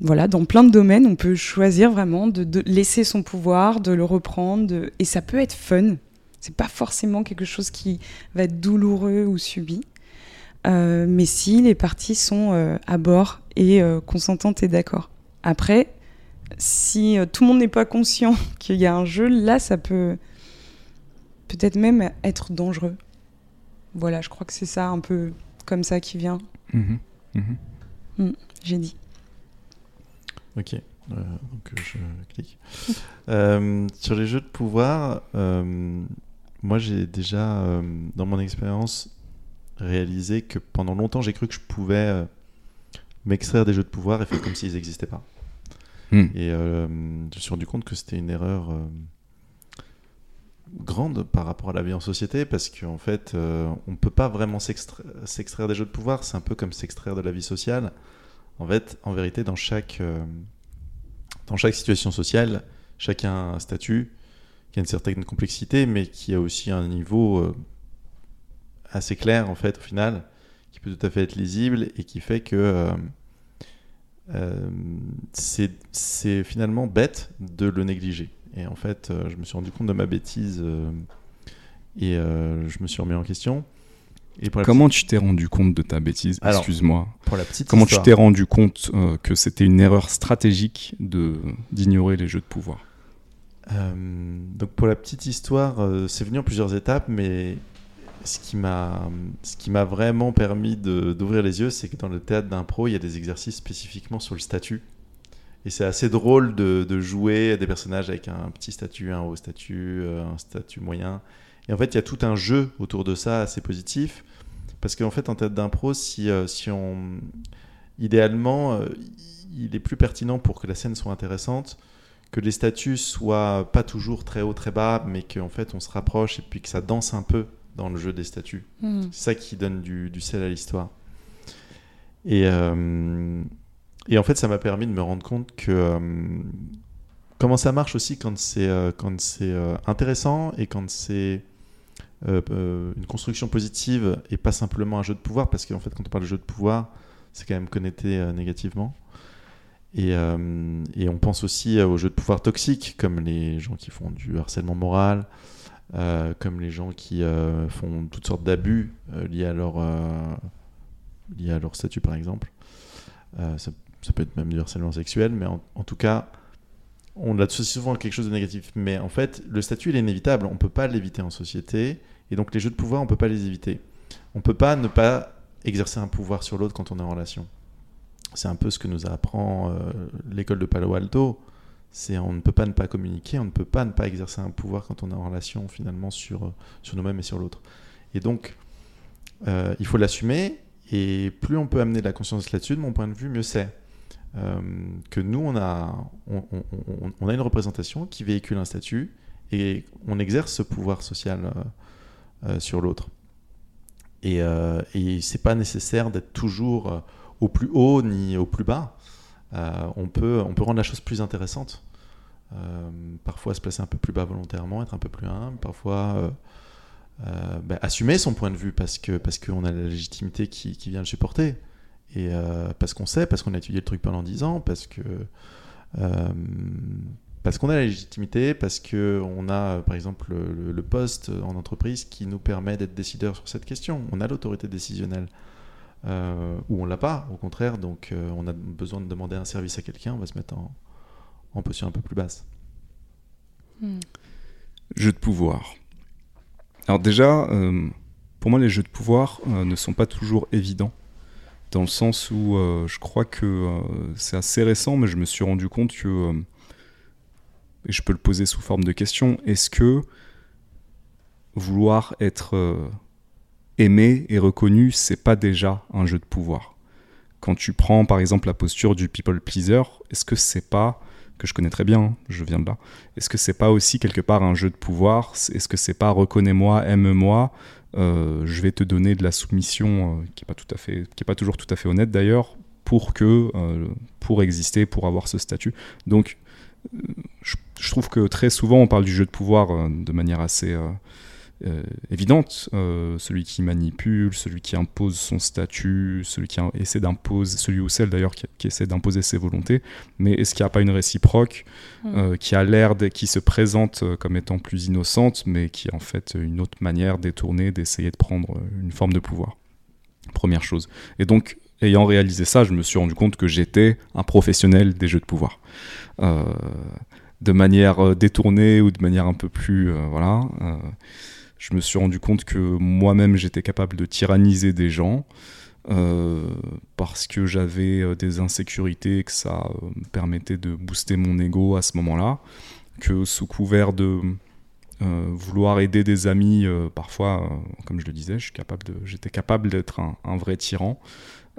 voilà, dans plein de domaines, on peut choisir vraiment de, laisser son pouvoir, de le reprendre, et ça peut être fun. C'est pas forcément quelque chose qui va être douloureux ou subi. Euh, mais si les parties sont euh, à bord et consentantes et d'accord. Après, si euh, tout le monde n'est pas conscient qu'il y a un jeu, là, ça peut peut-être même être dangereux. Voilà, je crois que c'est ça un peu comme ça qui vient, Mhm. Mhm. j'ai dit. Ok, euh, donc euh, je clique. Euh, sur les jeux de pouvoir, euh, moi j'ai déjà, dans mon expérience, réalisé que pendant longtemps j'ai cru que je pouvais m'extraire des jeux de pouvoir et faire comme s'ils n'existaient pas. Hmm. Et euh, je me suis rendu compte que c'était une erreur euh, grande par rapport à la vie en société parce qu'en fait, euh, on ne peut pas vraiment s'extra- s'extraire des jeux de pouvoir. C'est un peu comme s'extraire de la vie sociale. En fait, en vérité, dans chaque, dans chaque situation sociale, chacun a un statut qui a une certaine complexité, mais qui a aussi un niveau assez clair, en fait, au final, qui peut tout à fait être lisible et qui fait que euh, c'est finalement bête de le négliger. Et en fait, euh, je me suis rendu compte de ma bêtise euh, et je me suis remis en question. Et Comment tu t'es rendu compte de ta bêtise? Excuse-moi. pour la petite Comment histoire, tu t'es rendu compte que c'était une erreur stratégique de d'ignorer les jeux de pouvoir? Donc pour la petite histoire, c'est venu en plusieurs étapes, mais ce qui m'a, ce qui m'a vraiment permis d'ouvrir les yeux, c'est que dans le théâtre d'impro, il y a des exercices spécifiquement sur le statut. Et c'est assez drôle de, de jouer des personnages avec un petit statut, un haut statut, euh, un statut moyen. Et en fait, il y a tout un jeu autour de ça assez positif. Parce qu'en fait, en théâtre d'impro, si, euh, si on. Idéalement, euh, il est plus pertinent pour que la scène soit intéressante que les statuts soient pas toujours très haut, très bas, mais qu'en fait on se rapproche et puis que ça danse un peu dans le jeu des statuts. Hmm. C'est ça qui donne du, du sel à l'histoire. Et, euh, et en fait, ça m'a permis de me rendre compte que euh, comment ça marche aussi quand c'est euh, quand c'est intéressant et quand c'est une construction positive et pas simplement un jeu de pouvoir, parce qu'en fait, quand on parle de jeu de pouvoir, c'est quand même connoté euh, négativement. Et, et on pense aussi aux jeux de pouvoir toxiques, comme les gens qui font du harcèlement moral, euh, comme les gens qui euh, font toutes sortes d'abus euh, liés, euh, liés à leur statut, par exemple. Ça, peut être même du harcèlement sexuel, mais en, tout cas, on associe souvent à quelque chose de négatif. Mais en fait, le statut, il est inévitable. On ne peut pas l'éviter en société. Et donc, les jeux de pouvoir, on ne peut pas les éviter. On ne peut pas ne pas exercer un pouvoir sur l'autre quand on est en relation. C'est un peu ce que nous apprend l'école de Palo Alto. C'est on ne peut pas ne pas communiquer, on ne peut pas ne pas exercer un pouvoir quand on est en relation finalement sur, nous-mêmes et sur l'autre. Et donc, euh, il faut l'assumer. Et plus on peut amener de la conscience là-dessus, de mon point de vue, mieux c'est. Euh, que nous, on a, une représentation qui véhicule un statut et on exerce ce pouvoir social euh, sur l'autre. Et, et c'est pas nécessaire d'être toujours au plus haut ni au plus bas. On peut rendre la chose plus intéressante. Euh, parfois se placer un peu plus bas volontairement, être un peu plus humble, parfois euh, euh, bah, assumer son point de vue parce que parce qu'on a la légitimité qui, vient le supporter et parce qu'on sait, parce qu'on a étudié le truc pendant 10 ans, parce que parce qu'on a la légitimité, parce que on a par exemple le, poste en entreprise qui nous permet d'être décideur sur cette question. On a l'autorité décisionnelle. Ou on l'a pas, au contraire, donc on a besoin de demander un service à quelqu'un, on va se mettre en, en position un peu plus basse. Hmm. Jeux de pouvoir. Alors déjà, euh, pour moi, les jeux de pouvoir euh, ne sont pas toujours évidents, dans le sens où euh, je crois que euh, c'est assez récent, mais je me suis rendu compte que, euh, et je peux le poser sous forme de question, est-ce que vouloir être euh, aimé et reconnu, c'est pas déjà un jeu de pouvoir? Quand tu prends par exemple la posture du people pleaser, est-ce que c'est pas que je connais très bien, hein, je viens de là. Est-ce que c'est pas aussi quelque part un jeu de pouvoir? Est-ce que c'est pas reconnais-moi, aime-moi, euh, je vais te donner de la soumission euh, qui est pas tout à fait, qui est pas toujours tout à fait honnête d'ailleurs, pour que, euh, pour exister, pour avoir ce statut. Donc, je, trouve que très souvent on parle du jeu de pouvoir de manière assez évidente. Euh, celui qui manipule, celui qui impose son statut, celui qui essaie d'imposer, celui ou celle d'ailleurs qui, qui essaie d'imposer ses volontés. Mais est-ce qu'il n'y a pas une réciproque Hmm. euh, qui a l'air, qui se présente euh, comme étant plus innocente, mais qui est en fait une autre manière détournée d'essayer de prendre euh, une forme de pouvoir? Première chose. Et donc, ayant réalisé ça, je me suis rendu compte que j'étais un professionnel des jeux de pouvoir. Euh, de manière euh, détournée ou de manière un peu plus. euh, voilà. euh, je me suis rendu compte que moi-même j'étais capable de tyranniser des gens euh, parce que j'avais euh, des insécurités, que ça euh, me permettait de booster mon ego à ce moment-là, que sous couvert de vouloir aider des amis, parfois, comme je le disais, j'étais capable d'être un, vrai tyran.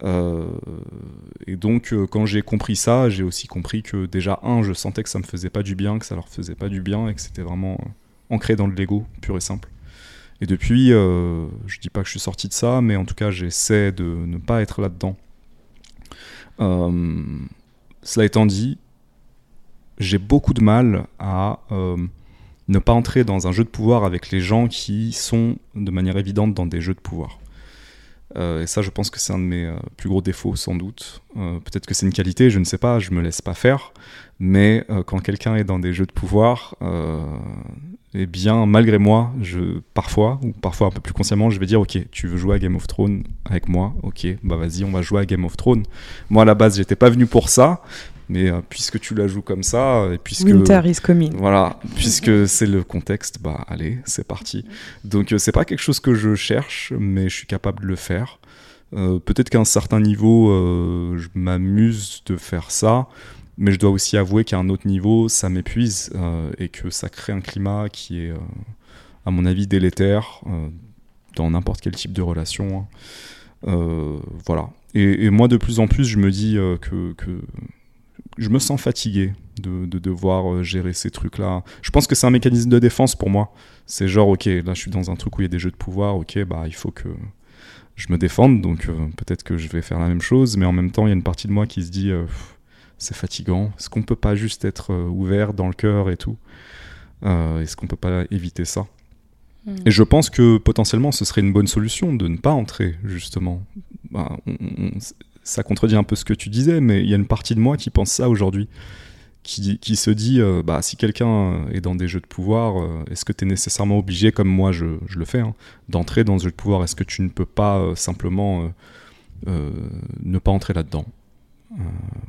Et donc, quand j'ai compris ça, j'ai aussi compris que déjà, un, je sentais que ça me faisait pas du bien, que ça leur faisait pas du bien, et que c'était vraiment ancré dans l'ego, pur et simple. Et depuis, euh, je dis pas que je suis sorti de ça, mais en tout cas, j'essaie de ne pas être là-dedans. Euh, cela étant dit, j'ai beaucoup de mal à euh, ne pas entrer dans un jeu de pouvoir avec les gens qui sont de manière évidente dans des jeux de pouvoir. Euh, et ça, je pense que c'est un de mes plus gros défauts, sans doute. Peut-être que c'est une qualité, je ne sais pas, je me laisse pas faire. Mais quand quelqu'un est dans des jeux de pouvoir, eh bien, malgré moi, je, parfois, ou parfois un peu plus consciemment, je vais dire, ok, tu veux jouer à Game of Thrones avec moi, ok, bah vas-y, on va jouer à Game of Thrones. Moi, à la base, j'étais pas venu pour ça, mais euh, puisque tu la joues comme ça, et puisque... Winter is coming. Voilà, puisque c'est le contexte, bah allez, c'est parti. Donc euh, c'est pas quelque chose que je cherche, mais je suis capable de le faire. Euh, Peut-être qu'à un certain niveau, euh, je m'amuse de faire ça, mais je dois aussi avouer qu'à un autre niveau, ça m'épuise euh, et que ça crée un climat qui est, euh, à mon avis, délétère euh, dans n'importe quel type de relation. hein. Voilà. Et, moi, de plus en plus, je me dis que, je me sens fatigué de, de devoir gérer ces trucs-là. Je pense que c'est un mécanisme de défense pour moi. C'est genre, ok, là je suis dans un truc où il y a des jeux de pouvoir, ok, bah il faut que je me défende, donc peut-être que je vais faire la même chose, mais en même temps, il y a une partie de moi qui se dit, c'est fatigant, est-ce qu'on peut pas juste être ouvert dans le cœur et tout? Est-ce qu'on peut pas éviter ça? Et je pense que potentiellement ce serait une bonne solution de ne pas entrer justement. Bah, ça contredit un peu ce que tu disais, mais il y a une partie de moi qui pense ça aujourd'hui. Qui, qui, se dit, euh, bah, si quelqu'un est dans des jeux de pouvoir, euh, est-ce que tu es nécessairement obligé, comme moi je, je le fais, hein, d'entrer dans un jeu de pouvoir? Est-ce que tu ne peux pas euh, simplement ne pas entrer là-dedans?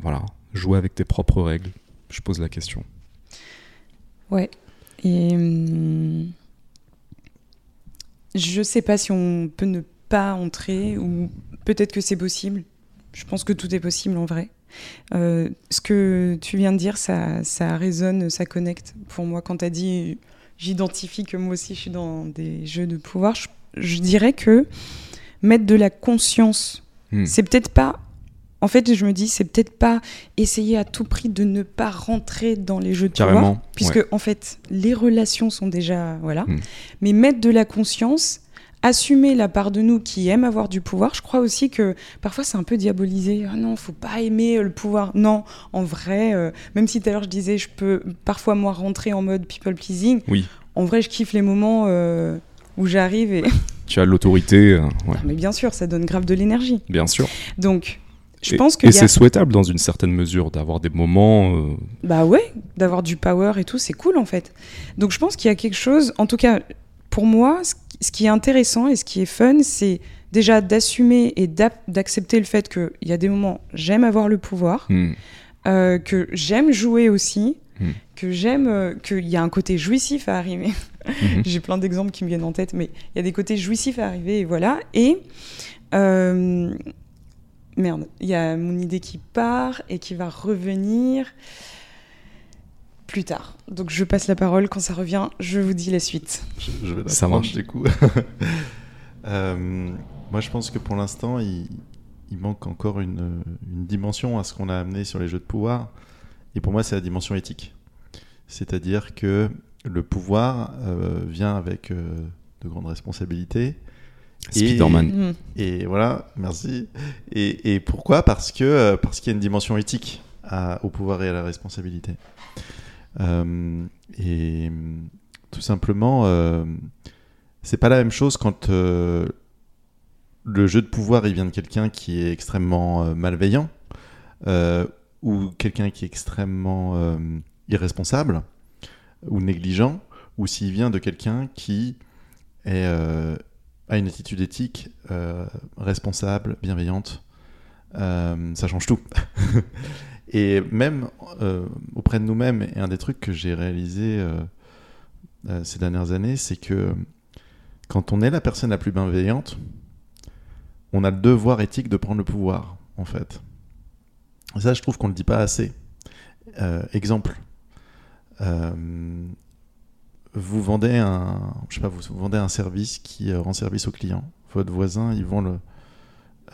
Voilà, jouer avec tes propres règles. Je pose la question. Ouais. Et hum, je sais pas si on peut ne pas entrer ou peut-être que c'est possible. Je pense que tout est possible en vrai. Euh, ce que tu viens de dire, ça, ça résonne, ça connecte. Pour moi, quand tu as dit j'identifie que moi aussi je suis dans des jeux de pouvoir, je, dirais que mettre de la conscience, hmm. c'est peut-être pas. En fait, je me dis, c'est peut-être pas essayer à tout prix de ne pas rentrer dans les jeux de pouvoir, puisque en fait, les relations sont déjà voilà. Hmm. Mais mettre de la conscience, assumer la part de nous qui aime avoir du pouvoir. Je crois aussi que parfois c'est un peu diabolisé. Ah non, faut pas aimer le pouvoir. Non, en vrai, euh, même si tout à l'heure je disais je peux parfois moi rentrer en mode people pleasing. Oui. En vrai, je kiffe les moments euh, où j'arrive et. Tu as l'autorité. Euh, mais bien sûr, ça donne grave de l'énergie. Bien sûr. Donc. Je pense que et c'est souhaitable dans une certaine mesure d'avoir des moments. Bah ouais, d'avoir du power et tout, c'est cool en fait. Donc je pense qu'il y a quelque chose, en tout cas pour moi, ce ce qui est intéressant et ce qui est fun, c'est déjà d'assumer et d'accepter le fait qu'il y a des moments, j'aime avoir le pouvoir, hmm. euh, que j'aime jouer aussi, hmm. que j'aime, euh, qu'il y a un côté jouissif à arriver. Hmm. J'ai plein d'exemples qui me viennent en tête, mais il y a des côtés jouissifs à arriver, et voilà. Et. Euh, merde, il y a mon idée qui part et qui va revenir plus tard. Donc je passe la parole quand ça revient, je vous dis la suite. Je, vais ça marche du coup. Euh, moi je pense que pour l'instant il, manque encore une, dimension à ce qu'on a amené sur les jeux de pouvoir. Et pour moi c'est la dimension éthique. C'est-à-dire que le pouvoir euh, vient avec euh, de grandes responsabilités. Spider-Man. Mm. Et, voilà, merci. Et, pourquoi? Parce que parce qu'il y a une dimension éthique au pouvoir et à la responsabilité. Euh, et tout simplement, euh, c'est pas la même chose quand euh, le jeu de pouvoir il vient de quelqu'un qui est extrêmement malveillant ou quelqu'un qui est extrêmement irresponsable ou négligent, ou s'il vient de quelqu'un qui est, a une attitude éthique responsable, bienveillante. ça change tout. Et même euh, auprès de nous-mêmes, et un des trucs que j'ai réalisé euh, euh, ces dernières années, c'est que quand on est la personne la plus bienveillante, on a le devoir éthique de prendre le pouvoir, en fait. Et ça, je trouve qu'on ne le dit pas assez. exemple. Vous vendez un, je sais pas, vous vendez un service qui rend service au client. Votre voisin, il vend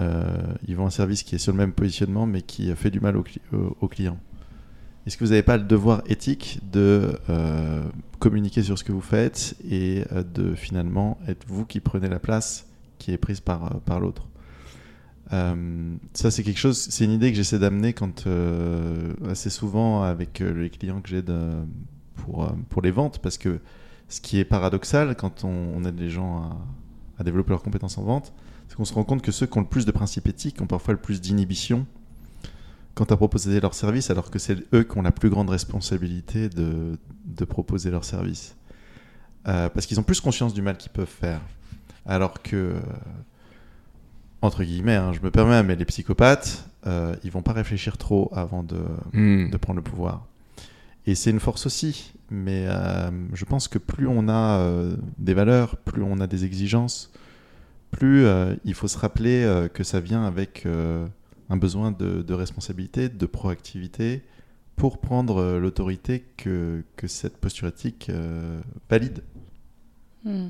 euh, ils vendent un service qui est sur le même positionnement mais qui fait du mal au, client. Est-ce que vous n'avez pas le devoir éthique de euh, communiquer sur ce que vous faites et euh, de finalement être vous qui prenez la place qui est prise par, par l'autre? Ça, c'est quelque chose, c'est une idée que j'essaie d'amener quand assez souvent avec les clients que j'aide pour, pour les ventes parce que ce qui est paradoxal quand on, aide les gens à, à développer leurs compétences en vente, c'est qu'on se rend compte que ceux qui ont le plus de principes éthiques ont parfois le plus d'inhibition quant à proposer leur service, alors que c'est eux qui ont la plus grande responsabilité de, de proposer leur service. Euh, parce qu'ils ont plus conscience du mal qu'ils peuvent faire. Alors que, euh, entre guillemets, hein, je me permets, mais les psychopathes, euh, ils vont pas réfléchir trop avant de, hmm. de prendre le pouvoir. Et c'est une force aussi. Mais euh, je pense que plus on a des valeurs, plus on a des exigences, plus euh, il faut se rappeler euh, que ça vient avec euh, un besoin de, responsabilité, de proactivité, pour prendre l'autorité que, que, cette posture éthique valide. Hmm.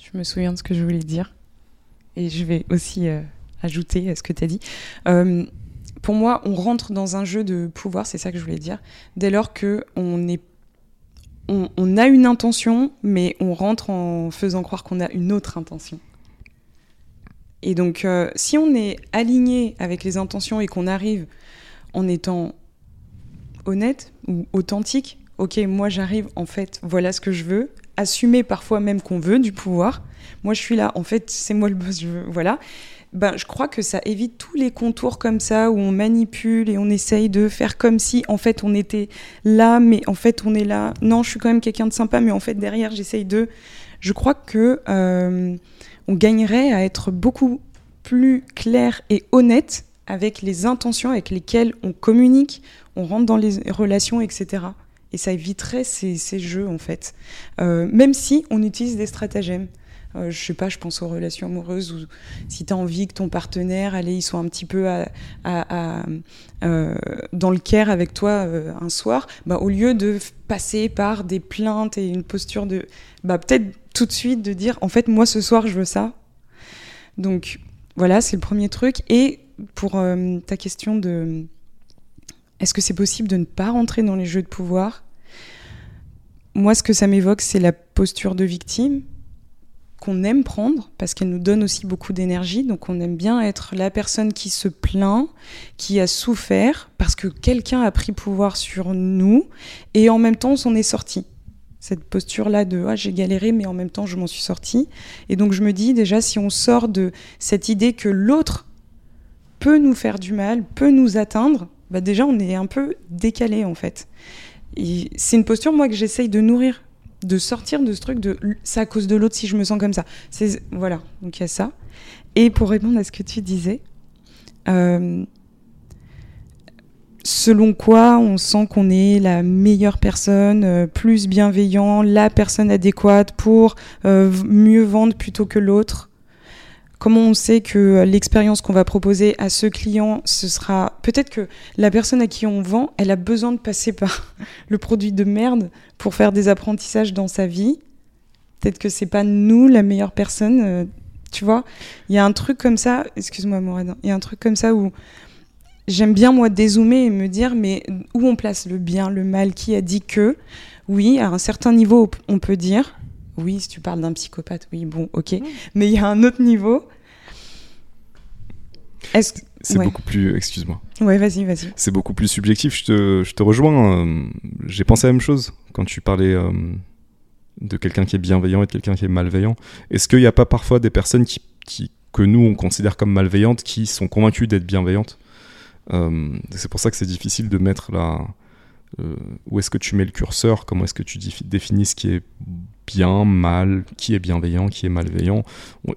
Je me souviens de ce que je voulais dire. Et je vais aussi ajouter à ce que tu as dit. Pour moi, on rentre dans un jeu de pouvoir, c'est ça que je voulais dire, dès lors que on est on, a une intention, mais on rentre en faisant croire qu'on a une autre intention. Et donc, euh, si on est aligné avec les intentions et qu'on arrive en étant honnête ou authentique, ok, moi j'arrive, en fait, voilà ce que je veux, assumer parfois même qu'on veut du pouvoir. Moi je suis là, en fait, c'est moi le boss, voilà ben, je crois que ça évite tous les contours comme ça où on manipule et on essaye de faire comme si en fait on était là, mais en fait on est là. Non, je suis quand même quelqu'un de sympa, mais en fait derrière j'essaye de. Je crois que euh, on gagnerait à être beaucoup plus clair et honnête avec les intentions avec lesquelles on communique, on rentre dans les relations, etc. Et ça éviterait ces, jeux en fait, euh, même si on utilise des stratagèmes. Euh, je sais pas, je pense aux relations amoureuses ou si tu as envie que ton partenaire, allez, il soit un petit peu euh, dans le care avec toi euh, un soir, bah, au lieu de passer par des plaintes et une posture de. Bah, peut-être tout de suite de dire en fait, moi ce soir, je veux ça. Donc voilà, c'est le premier truc. Et pour ta question de. Est-ce que c'est possible de ne pas rentrer dans les jeux de pouvoir? Moi, ce que ça m'évoque, c'est la posture de victime qu'on aime prendre parce qu'elle nous donne aussi beaucoup d'énergie. Donc on aime bien être la personne qui se plaint, qui a souffert parce que quelqu'un a pris pouvoir sur nous et en même temps on s'en est sorti. Cette posture-là de ah, j'ai galéré mais en même temps je m'en suis sorti. Et donc je me dis déjà si on sort de cette idée que l'autre peut nous faire du mal, peut nous atteindre, bah déjà on est un peu décalé en fait. C'est une posture moi que j'essaye de nourrir de sortir de ce truc de c'est à cause de l'autre si je me sens comme ça. C'est voilà, donc il y a ça. Et pour répondre à ce que tu disais, euh, selon quoi on sent qu'on est la meilleure personne, euh, plus bienveillant, la personne adéquate pour euh, mieux vendre plutôt que l'autre? Comment on sait que l'expérience qu'on va proposer à ce client, ce sera peut-être que la personne à qui on vend, elle a besoin de passer par le produit de merde pour faire des apprentissages dans sa vie. Peut-être que c'est pas nous la meilleure personne, euh, tu vois. Il y a un truc comme ça, excuse-moi Mourad, il y a un truc comme ça où j'aime bien moi dézoomer et me dire mais où on place le bien, le mal, qui a dit que? Oui, à un certain niveau on peut dire oui, si tu parles d'un psychopathe, oui, bon, ok. Mais il y a un autre niveau. C'est beaucoup plus. Excuse-moi. Ouais, vas-y, vas-y. C'est beaucoup plus subjectif. Je te, je te rejoins. Euh, j'ai pensé à la même chose quand tu parlais euh, de quelqu'un qui est bienveillant et de quelqu'un qui est malveillant. Est-ce qu'il n'y a pas parfois des personnes qui, qui, que nous on considère comme malveillantes qui sont convaincues d'être bienveillantes? Euh, C'est pour ça que c'est difficile de mettre la. Où est-ce que tu mets le curseur? Comment est-ce que tu définis ce qui est bien, mal, qui est bienveillant, qui est malveillant?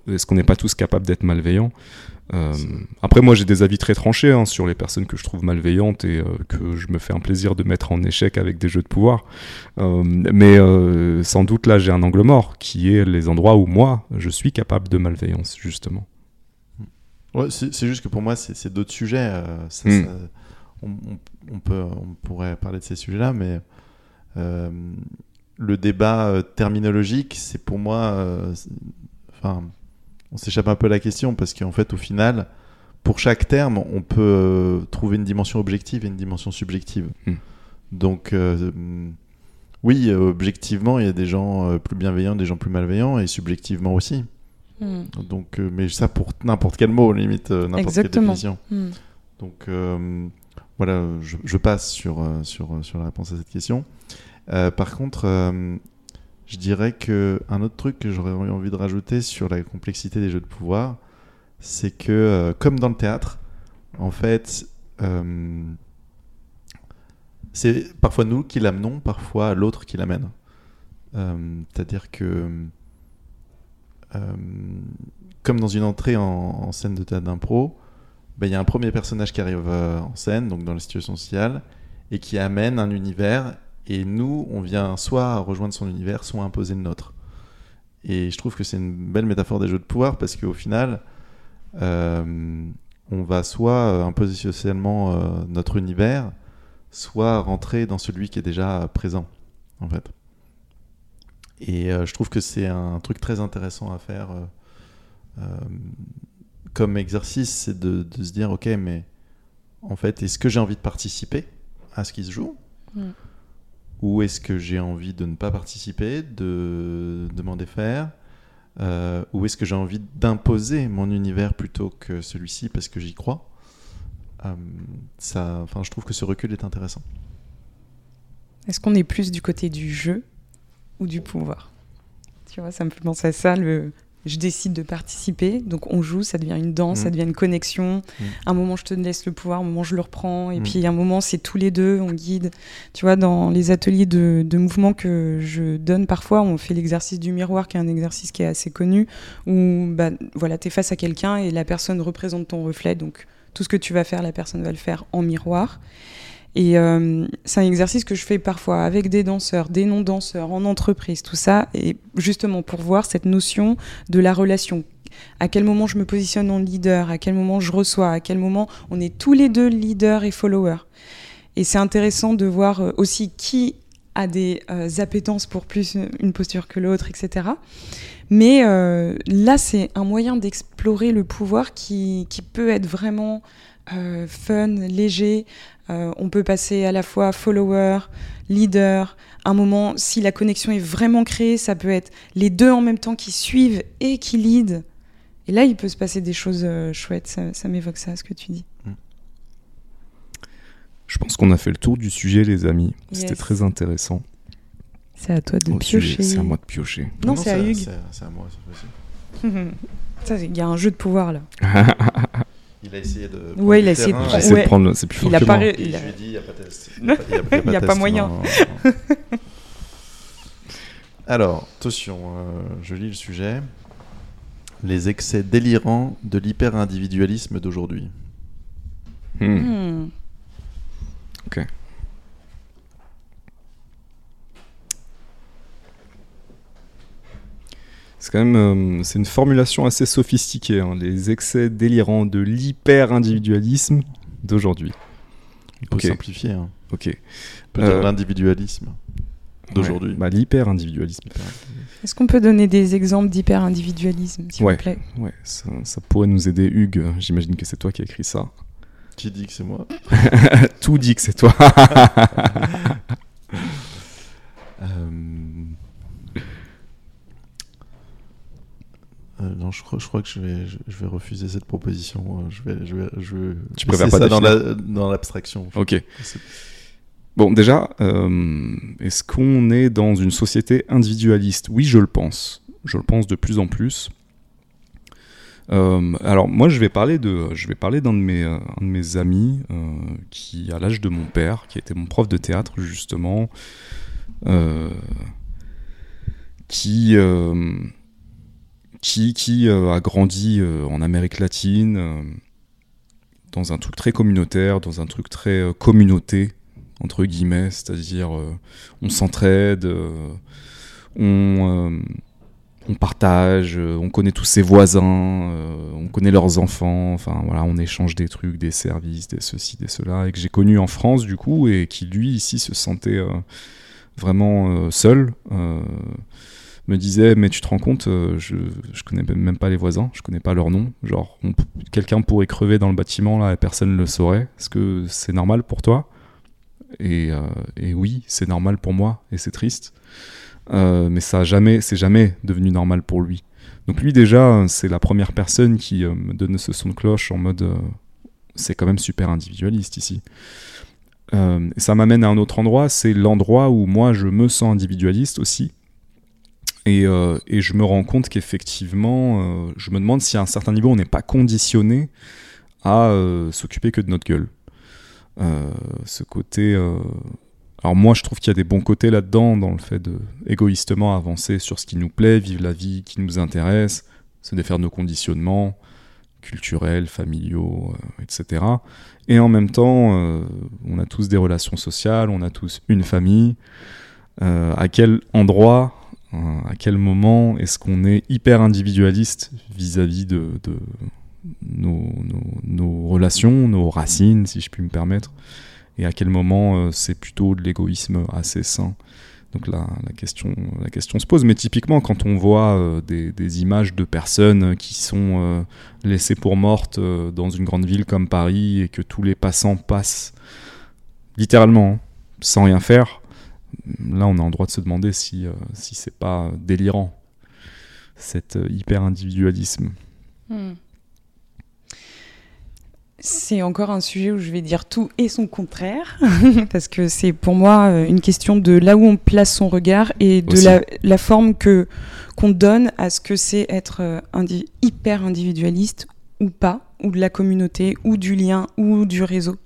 Est-ce qu'on n'est pas tous capables d'être malveillants? Euh, après, moi, j'ai des avis très tranchés hein, sur les personnes que je trouve malveillantes et euh, que je me fais un plaisir de mettre en échec avec des jeux de pouvoir. Euh, mais sans doute, là, j'ai un angle mort qui est les endroits où moi, je suis capable de malveillance, justement. Ouais, c'est juste que pour moi, c'est d'autres sujets. Hmm. on, peut, on pourrait parler de ces sujets-là, mais le débat euh, terminologique, c'est pour moi. Euh, enfin, on s'échappe un peu à la question parce qu'en fait, au final, pour chaque terme, on peut euh, trouver une dimension objective et une dimension subjective. Hmm. Donc, oui, objectivement, il y a des gens plus bienveillants, des gens plus malveillants, et subjectivement aussi. Hmm. Donc, mais ça pour n'importe quel mot, limite, n'importe quelle définition. Hmm. Donc, voilà, je, passe sur, sur, sur la réponse à cette question. Euh, par contre, euh, je dirais que un autre truc que j'aurais envie de rajouter sur la complexité des jeux de pouvoir, c'est que, euh, comme dans le théâtre, en fait, c'est parfois nous qui l'amenons, parfois l'autre qui l'amène. C'est-à-dire que, comme dans une entrée en, scène de théâtre d'impro, ben, il y a un premier personnage qui arrive en scène, donc dans la situation sociale, et qui amène un univers et nous, on vient soit rejoindre son univers, soit imposer le nôtre. Et je trouve que c'est une belle métaphore des jeux de pouvoir parce qu'au final, euh, on va soit euh, imposer socialement euh, notre univers, soit rentrer dans celui qui est déjà présent, en fait. Et je trouve que c'est un truc très intéressant à faire comme exercice, c'est de, de, se dire, ok, mais en fait, est-ce que j'ai envie de participer à ce qui se joue Mm. Ou est-ce que j'ai envie de ne pas participer, de, de m'en défaire Euh, Ou est-ce que j'ai envie d'imposer mon univers plutôt que celui-ci parce que j'y crois? Euh, ça, enfin, Je trouve que ce recul est intéressant. Est-ce qu'on est plus du côté du jeu ou du pouvoir? Tu vois, ça me fait penser à ça. Le... Je décide de participer, donc on joue, ça devient une danse, Mm. ça devient une connexion. Mm. Un moment, je te laisse le pouvoir, un moment, je le reprends. Et Mm. puis, un moment, c'est tous les deux, on guide. Tu vois, dans les ateliers de, de mouvement que je donne parfois, on fait l'exercice du miroir, qui est un exercice qui est assez connu, où bah, voilà, tu es face à quelqu'un et la personne représente ton reflet. Donc, tout ce que tu vas faire, la personne va le faire en miroir. Et euh, c'est un exercice que je fais parfois avec des danseurs, des non-danseurs, en entreprise, tout ça, et justement pour voir cette notion de la relation. À quel moment je me positionne en leader, à quel moment je reçois, à quel moment on est tous les deux leaders et followers. Et c'est intéressant de voir euh, aussi qui a des euh, appétences pour plus une posture que l'autre, etc. Mais euh, là, c'est un moyen d'explorer le pouvoir qui, qui peut être vraiment euh, fun, léger. Euh, on peut passer à la fois follower, leader. Un moment, si la connexion est vraiment créée, ça peut être les deux en même temps qui suivent et qui lead. Et là, il peut se passer des choses euh, chouettes. Ça, ça m'évoque ça, ce que tu dis. Je pense qu'on a fait le tour du sujet, les amis. C'était très intéressant. C'est à toi de Au piocher. C'est à moi de piocher. Non, c'est à Hugues. C'est c'est à moi. Ça, il y a un jeu de pouvoir là. Il a essayé de. prendre Ouais, du il a essayé de prendre- Ouais. de prendre. C'est plus fort Il a que pas moi. il je a- lui ai dit, il n'y a pas de test. Il n'y a, pas- il y a- il y a Il y a pas test, moyen. non. Alors, attention, euh, je lis le sujet. Les excès délirants de l'hyper-individualisme d'aujourd'hui. Hmm. Hmm. C'est quand même euh, c'est une formulation assez sophistiquée. hein, les excès délirants de l'hyper-individualisme d'aujourd'hui. On peut Ok. simplifier. Hein. Ok. Euh, l'individualisme d'aujourd'hui. Ouais, bah, l'hyper-individualisme. Est-ce qu'on peut donner des exemples d'hyper-individualisme, s'il Ouais. vous plaît? Ouais, ça, ça pourrait nous aider, Hugues. J'imagine que c'est toi qui as écrit ça. Qui dit que c'est moi? Tout dit que c'est toi. Euh, euh, non, je crois, je crois que je vais, je, je vais refuser cette proposition. Euh, Je vais, je vais, je vais Tu préfères pas ça dans la- l'abstraction. ok. Bon, déjà, euh, est-ce qu'on est dans une société individualiste? Oui, je le pense. Je le pense de plus en plus. Euh, alors moi, je vais parler de, je vais parler d'un de mes, un de mes amis qui, à l'âge de mon père, qui était mon prof de théâtre justement, qui, qui, qui euh, a grandi euh, en Amérique latine, euh, dans un truc très communautaire, dans un truc très communauté entre guillemets, c'est-à-dire on s'entraide, on, partage, on connaît tous ses voisins, on connaît leurs enfants, enfin on échange des trucs, des services, des ceci, des cela, et que j'ai connu en France du coup, et qui lui ici se sentait vraiment seul. Me disait mais tu te rends compte euh, je, je connais même pas les voisins je connais pas leur nom genre quelqu'un pourrait crever dans le bâtiment là et personne ne le saurait est-ce que c'est normal pour toi? Et, euh, et oui, c'est normal pour moi et c'est triste. Euh, mais ça a jamais, c'est jamais devenu normal pour lui. Donc lui déjà, c'est la première personne qui me donne ce son de cloche en mode, c'est quand même super individualiste ici. Ça m'amène à un autre endroit, c'est l'endroit où moi je me sens individualiste aussi. Et, euh, et je me rends compte qu'effectivement, euh, je me demande si à un certain niveau on n'est pas conditionné à euh, s'occuper que de notre gueule. Ce côté. Alors, moi, je trouve qu'il y a des bons côtés là-dedans, dans le fait de égoïstement avancer sur ce qui nous plaît, vivre la vie qui nous intéresse, se défaire de nos conditionnements culturels, familiaux, etc. Et en même temps, on a tous des relations sociales, on a tous une famille. À quel endroit, à quel moment est-ce qu'on est hyper individualiste vis-à-vis de, nos, relations, nos racines, si je puis me permettre, et à quel moment euh, c'est plutôt de l'égoïsme assez sain? Donc la, la, question, se pose. Mais typiquement, quand on voit euh, des, images de personnes qui sont euh, laissées pour mortes euh, dans une grande ville comme Paris et que tous les passants passent littéralement hein, sans rien faire, là on a en droit de se demander si, si c'est pas délirant, cet hyper-individualisme. Hmm c'est encore un sujet où je vais dire tout et son contraire, parce que c'est pour moi euh, une question de là où on place son regard et de la, la, forme que qu'on donne à ce que c'est être euh, hyper individualiste ou pas, ou de la communauté, ou du lien, ou du réseau.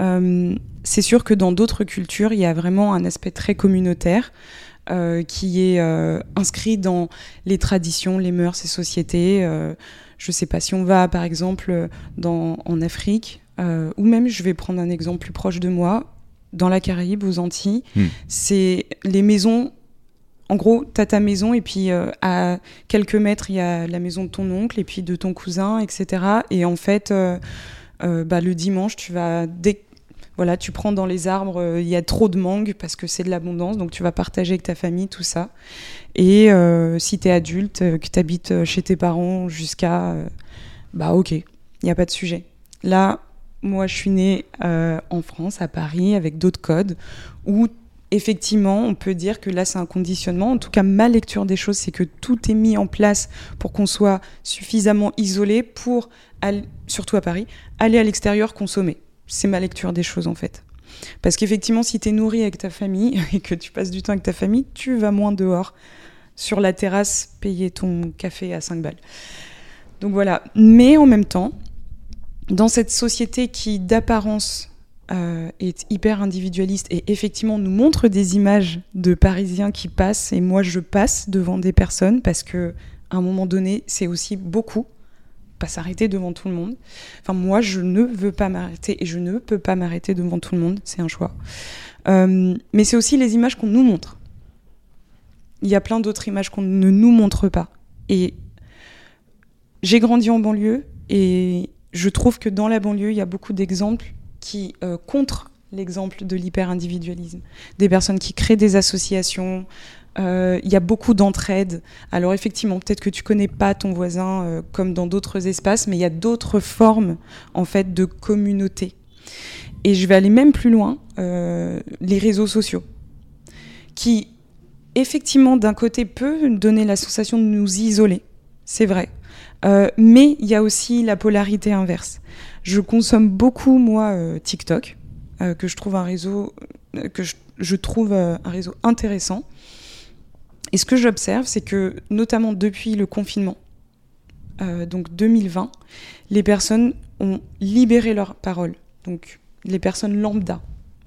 Euh, c'est sûr que dans d'autres cultures, il y a vraiment un aspect très communautaire. Euh, qui est euh, inscrit dans les traditions, les mœurs et sociétés. Euh, je ne sais pas si on va, par exemple, dans, en Afrique, ou même, je vais prendre un exemple plus proche de moi, dans la Caraïbe, aux Antilles, hmm. c'est les maisons. En gros, tu as ta maison et puis à quelques mètres, il y a la maison de ton oncle et puis de ton cousin, etc. Et en fait, bah, le dimanche, tu vas, dès, voilà, tu prends dans les arbres, euh, il y a trop de mangue parce que c'est de l'abondance, donc tu vas partager avec ta famille tout ça. Et euh, si tu es adulte, euh, que tu habites chez tes parents jusqu'à. bah ok, il n'y a pas de sujet. Là, moi je suis née en France, à Paris, avec d'autres codes où effectivement, on peut dire que là, c'est un conditionnement. En tout cas, ma lecture des choses, c'est que tout est mis en place pour qu'on soit suffisamment isolé pour, surtout à Paris, aller à l'extérieur consommer. C'est ma lecture des choses en fait. Parce qu'effectivement, si tu es nourri avec ta famille et que tu passes du temps avec ta famille, tu vas moins dehors sur la terrasse payer ton café à 5 balles. Donc voilà. Mais en même temps, dans cette société qui d'apparence euh, est hyper individualiste et effectivement nous montre des images de Parisiens qui passent et moi je passe devant des personnes parce que à un moment donné c'est aussi beaucoup pas s'arrêter devant tout le monde. Enfin, moi, je ne veux pas m'arrêter et je ne peux pas m'arrêter devant tout le monde. C'est un choix. Euh, mais c'est aussi les images qu'on nous montre. Il y a plein d'autres images qu'on ne nous montre pas. Et j'ai grandi en banlieue et je trouve que dans la banlieue, il y a beaucoup d'exemples qui euh, contre l'exemple de l'hyper-individualisme. Des personnes qui créent des associations, il y a beaucoup d'entraide. Alors effectivement, peut-être que tu connais pas ton voisin euh, comme dans d'autres espaces, mais il y a d'autres formes en fait de communauté. Et je vais aller même plus loin, euh, les réseaux sociaux, qui effectivement d'un côté peut donner la sensation de nous isoler, c'est vrai, mais il y a aussi la polarité inverse. Je consomme beaucoup moi TikTok, que je trouve un réseau que je trouve un réseau intéressant et ce que j'observe, c'est que notamment depuis le confinement, euh, donc 2020, les personnes ont libéré leur parole. Donc les personnes lambda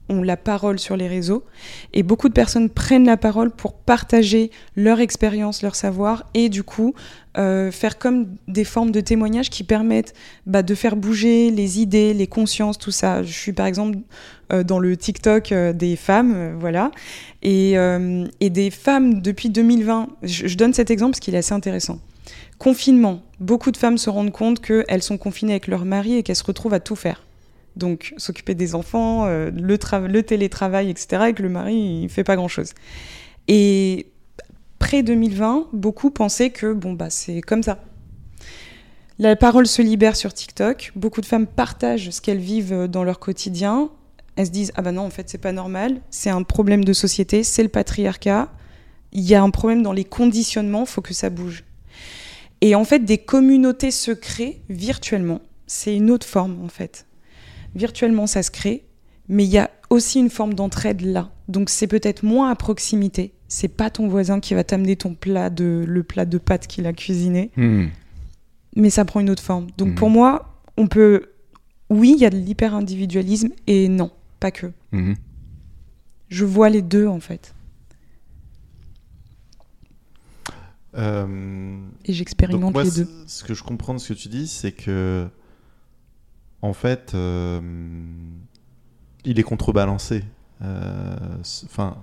ont la parole sur les réseaux et beaucoup de personnes prennent la parole pour partager leur expérience, leur savoir et du coup euh, faire comme des formes de témoignages qui permettent bah, de faire bouger les idées, les consciences, tout ça. Je suis par exemple euh, dans le TikTok euh, des femmes, voilà, et, des femmes depuis 2020. Je, je donne cet exemple parce qu'il est assez intéressant. Confinement, beaucoup de femmes se rendent compte qu'elles sont confinées avec leur mari et qu'elles se retrouvent à tout faire donc s'occuper des enfants, euh, le, le, télétravail, etc., et que le mari, il fait pas grand-chose. Et près 2020, beaucoup pensaient que bon bah c'est comme ça. La parole se libère sur TikTok, beaucoup de femmes partagent ce qu'elles vivent dans leur quotidien. Elles se disent ah bah non en fait c'est pas normal, c'est un problème de société, c'est le patriarcat, il y a un problème dans les conditionnements, faut que ça bouge. Et en fait des communautés se créent virtuellement. C'est une autre forme en fait virtuellement ça se crée, mais il y a aussi une forme d'entraide là. Donc c'est peut-être moins à proximité. C'est pas ton voisin qui va t'amener ton plat de le plat de pâtes qu'il a cuisiné, hmm. mais ça prend une autre forme. Donc pour hmm. moi, on peut, oui, il y a de l'hyper individualisme et non, pas que. Hmm. Je vois les deux en fait. Euh, et j'expérimente les deux. Ce que je comprends de ce que tu dis, c'est que en fait, euh, il est contrebalancé. Euh, enfin,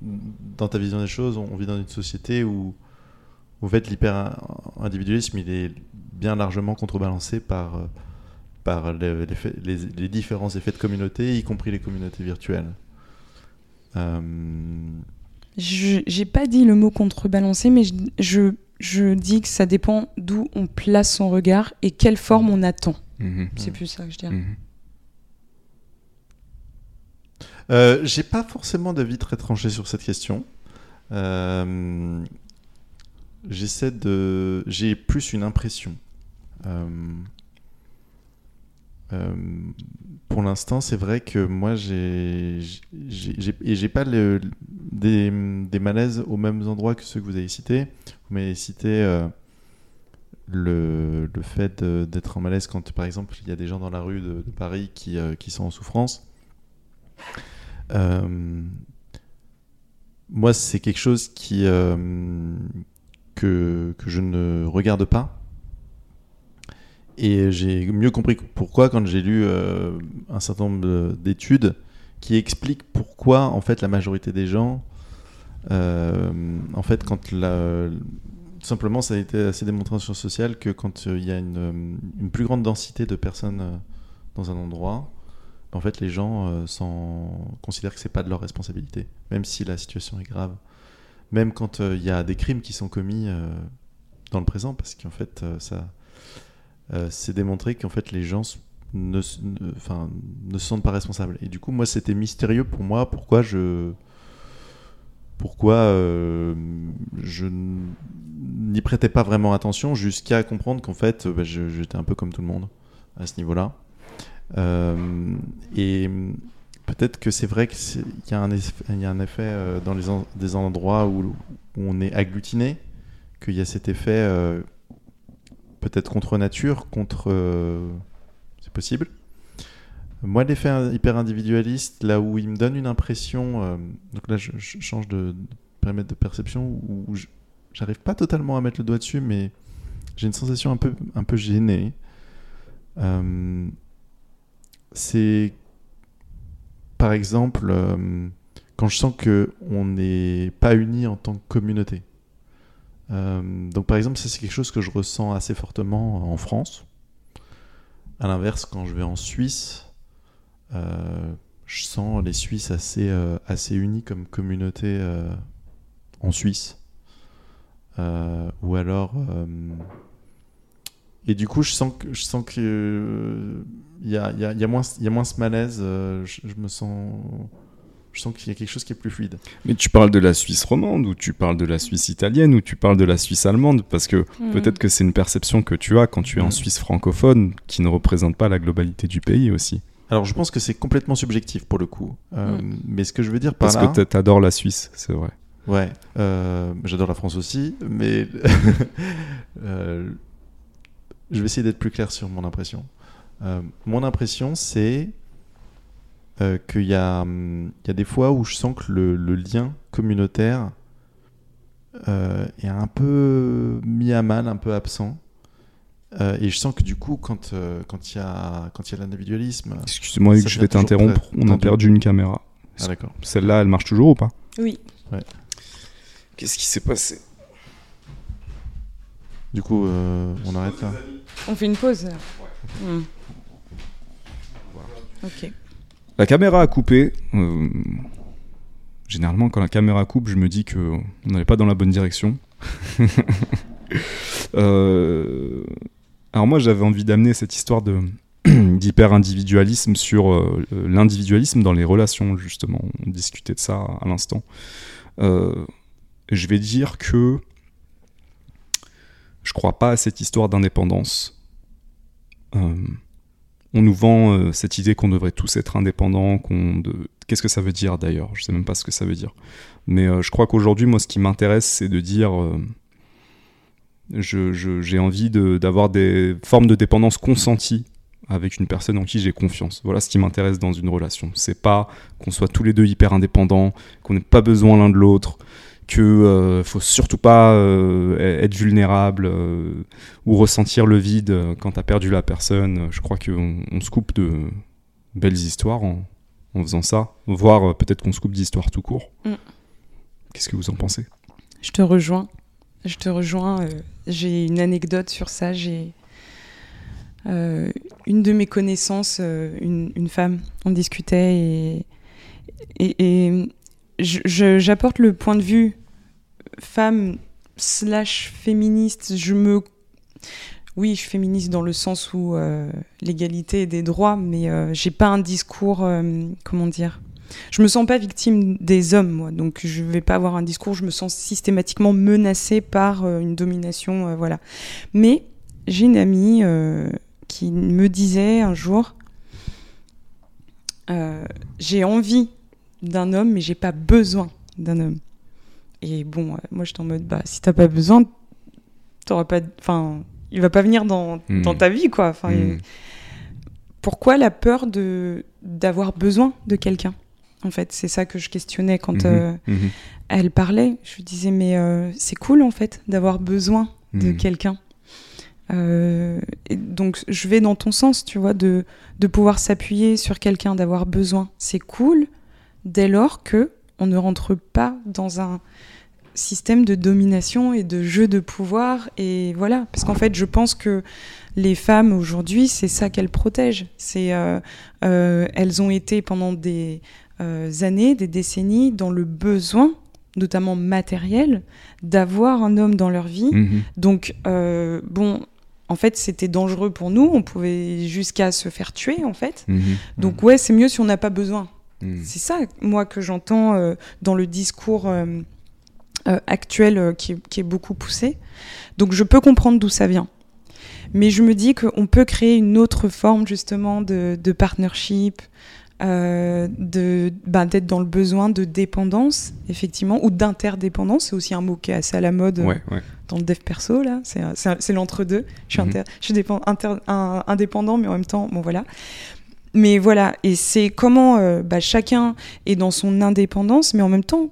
dans ta vision des choses, on vit dans une société où, en fait, l'hyper-individualisme, il est bien largement contrebalancé par, euh, par les, différents effets de communauté, y compris les communautés virtuelles. J'ai pas dit le mot contrebalancer, mais je, je dis que ça dépend d'où on place son regard et quelle forme on attend. Mhm. C'est plus ça que je dirais. Mhm. Euh, J'ai pas forcément d'avis très tranché sur cette question. Euh, J'essaie de. J'ai plus une impression. Euh, euh, pour l'instant, c'est vrai que moi, j'ai pas des, malaises aux mêmes endroits que ceux que vous avez cités. Vous m'avez cité euh, le, fait d'être en malaise quand, par exemple, il y a des gens dans la rue de, Paris qui, euh, qui sont en souffrance. Moi, c'est quelque chose qui, que, que je ne regarde pas. Et j'ai mieux compris pourquoi quand j'ai lu euh, un certain nombre de- d'études qui expliquent pourquoi, en fait, la majorité des gens, euh, en fait, quand la, simplement, ça a été assez démontré en sciences sociales que quand euh, il y a une, une plus grande densité de personnes euh, dans un endroit, en fait, les gens considèrent que c'est pas de leur responsabilité, même si la situation est grave. Même quand il y a des crimes qui sont commis dans le présent, parce qu'en fait, ça, euh, c'est démontré qu'en fait, les gens ne, se sentent pas responsables. Et du coup, moi, c'était mystérieux pour moi pourquoi je, pourquoi euh, je n'y prêtais pas vraiment attention jusqu'à comprendre qu'en fait, bah, j'étais un peu comme tout le monde à ce niveau-là. Euh, et peut-être que c'est vrai qu'il y, a un effet dans les des endroits où, on est agglutiné, qu'il y a cet effet peut-être contre nature, contre... euh, c'est possible. Moi, l'effet hyper individualiste, là où il me donne une impression, euh, donc là je, change de, périmètre de perception, où, j'arrive pas totalement à mettre le doigt dessus, mais j'ai une sensation un peu, un peu gênée. Euh, c'est par exemple quand je sens que on n'est pas unis en tant que communauté. Euh, donc par exemple, ça c'est quelque chose que je ressens assez fortement en France. À l'inverse, quand je vais en Suisse, euh, je sens les Suisses assez, euh, assez unis comme communauté en Suisse. Ou alors. et du coup, je sens que je sens que il y, a, y, y, a moins, ce malaise. je me sens. Je sens qu'il y a quelque chose qui est plus fluide. Mais tu parles de la Suisse romande ou tu parles de la Suisse italienne ou tu parles de la Suisse allemande parce que Mhm. peut-être que c'est une perception que tu as quand tu es en Mhm. Suisse francophone qui ne représente pas la globalité du pays aussi. Alors, je pense que c'est complètement subjectif pour le coup. Euh, Mm. Mais ce que je veux dire par Parce là. que t'a- t'adores la Suisse, c'est vrai. Ouais, euh, j'adore la France aussi, mais euh, je vais essayer d'être plus clair sur mon impression. Euh, mon impression, c'est euh, qu'il y, a, hum, il y a des fois où je sens que le, le lien communautaire euh, est un peu mis à mal, un peu absent. Euh, et je sens que du coup, quand euh, quand il y a quand il y a l'individualisme, Excuse-moi, Ça Hugues, je devient vais toujours t'interrompre. très On a tendu. perdu une caméra. ah d'accord. Celle-là, elle marche toujours ou pas? Oui. Qu'est-ce qui s'est passé? Du coup, euh, on arrête là. On fait une pause. Hmm. Ok. La caméra a coupé. Euh, généralement, quand la caméra coupe, je me dis que on n'allait pas dans la bonne direction. Euh, alors moi, j'avais envie d'amener cette histoire de d'hyper-individualisme sur euh, l'individualisme dans les relations, justement. On discutait de ça à l'instant. Je vais dire que je crois pas à cette histoire d'indépendance. On nous vend euh, cette idée qu'on devrait tous être indépendants, de... qu'est-ce que ça veut dire d'ailleurs? Je sais même pas ce que ça veut dire. Mais euh, je crois qu'aujourd'hui, moi, ce qui m'intéresse, c'est de dire, euh, je- j'ai envie de- d'avoir des formes de dépendance consenties avec une personne en qui j'ai confiance. Voilà ce qui m'intéresse dans une relation. C'est pas qu'on soit tous les deux hyper indépendants, qu'on n'ait pas besoin l'un de l'autre, que euh, faut surtout pas euh, être vulnérable euh, ou ressentir le vide euh, quand t'as perdu la personne. Je crois qu'on on se coupe de belles histoires en, en faisant ça, voire peut-être qu'on se coupe d'histoires tout court. Mm. Qu'est-ce que vous en pensez? Je te rejoins. Je te rejoins. j'ai une anecdote sur ça. J'ai euh, une de mes connaissances, une, une femme, on discutait et, et, j'apporte le point de vue femme slash féministe. Je me, oui, je suis féministe dans le sens où euh, l'égalité des droits, mais euh, j'ai pas un discours, euh, comment dire. Je me sens pas victime des hommes, moi, donc je vais pas avoir un discours. Je me sens systématiquement menacée par euh, une domination, voilà. Mais j'ai une amie qui me disait un jour, j'ai envie d'un homme, mais j'ai pas besoin d'un homme. Et bon, euh, moi j'étais en mode, bah si t'as pas besoin, t'auras pas, enfin, il va pas venir dans, Mm. dans ta vie, quoi. Enfin, Mm. il- pourquoi la peur de d'avoir besoin de quelqu'un En fait, c'est ça que je questionnais quand Mhm. euh, Mhm. elle parlait. Je lui disais, mais euh, c'est cool en fait d'avoir besoin de Mhm. quelqu'un. Euh, et donc je vais dans ton sens, tu vois, de, de pouvoir s'appuyer sur quelqu'un, d'avoir besoin. C'est cool dès lors que on ne rentre pas dans un système de domination et de jeu de pouvoir et voilà parce qu'en fait je pense que les femmes aujourd'hui c'est ça qu'elles protègent c'est euh, euh, elles ont été pendant des euh, années des décennies dans le besoin notamment matériel d'avoir un homme dans leur vie Mhm. donc, bon, en fait, c'était dangereux pour nous. On pouvait jusqu'à se faire tuer, en fait. Mhm. Donc, ouais, c'est mieux si on n'a pas besoin. Mhm. C'est ça, moi, que j'entends euh, dans le discours euh, euh, actuel euh, qui, est- qui est beaucoup poussé. Donc, je peux comprendre d'où ça vient. Mais je me dis qu'on peut créer une autre forme, justement, de, de partnership, euh, de bah, d'être dans le besoin de dépendance, effectivement, ou d'interdépendance. C'est aussi un mot qui est assez à la mode euh, Ouais, ouais. dans le dev perso là, c'est c'est l'entre-deux. Je suis, Mhm. inter- je suis dépen- inter- un- indépendant, mais en même temps, bon voilà. Mais voilà, et c'est comment euh, bah, chacun est dans son indépendance, mais en même temps,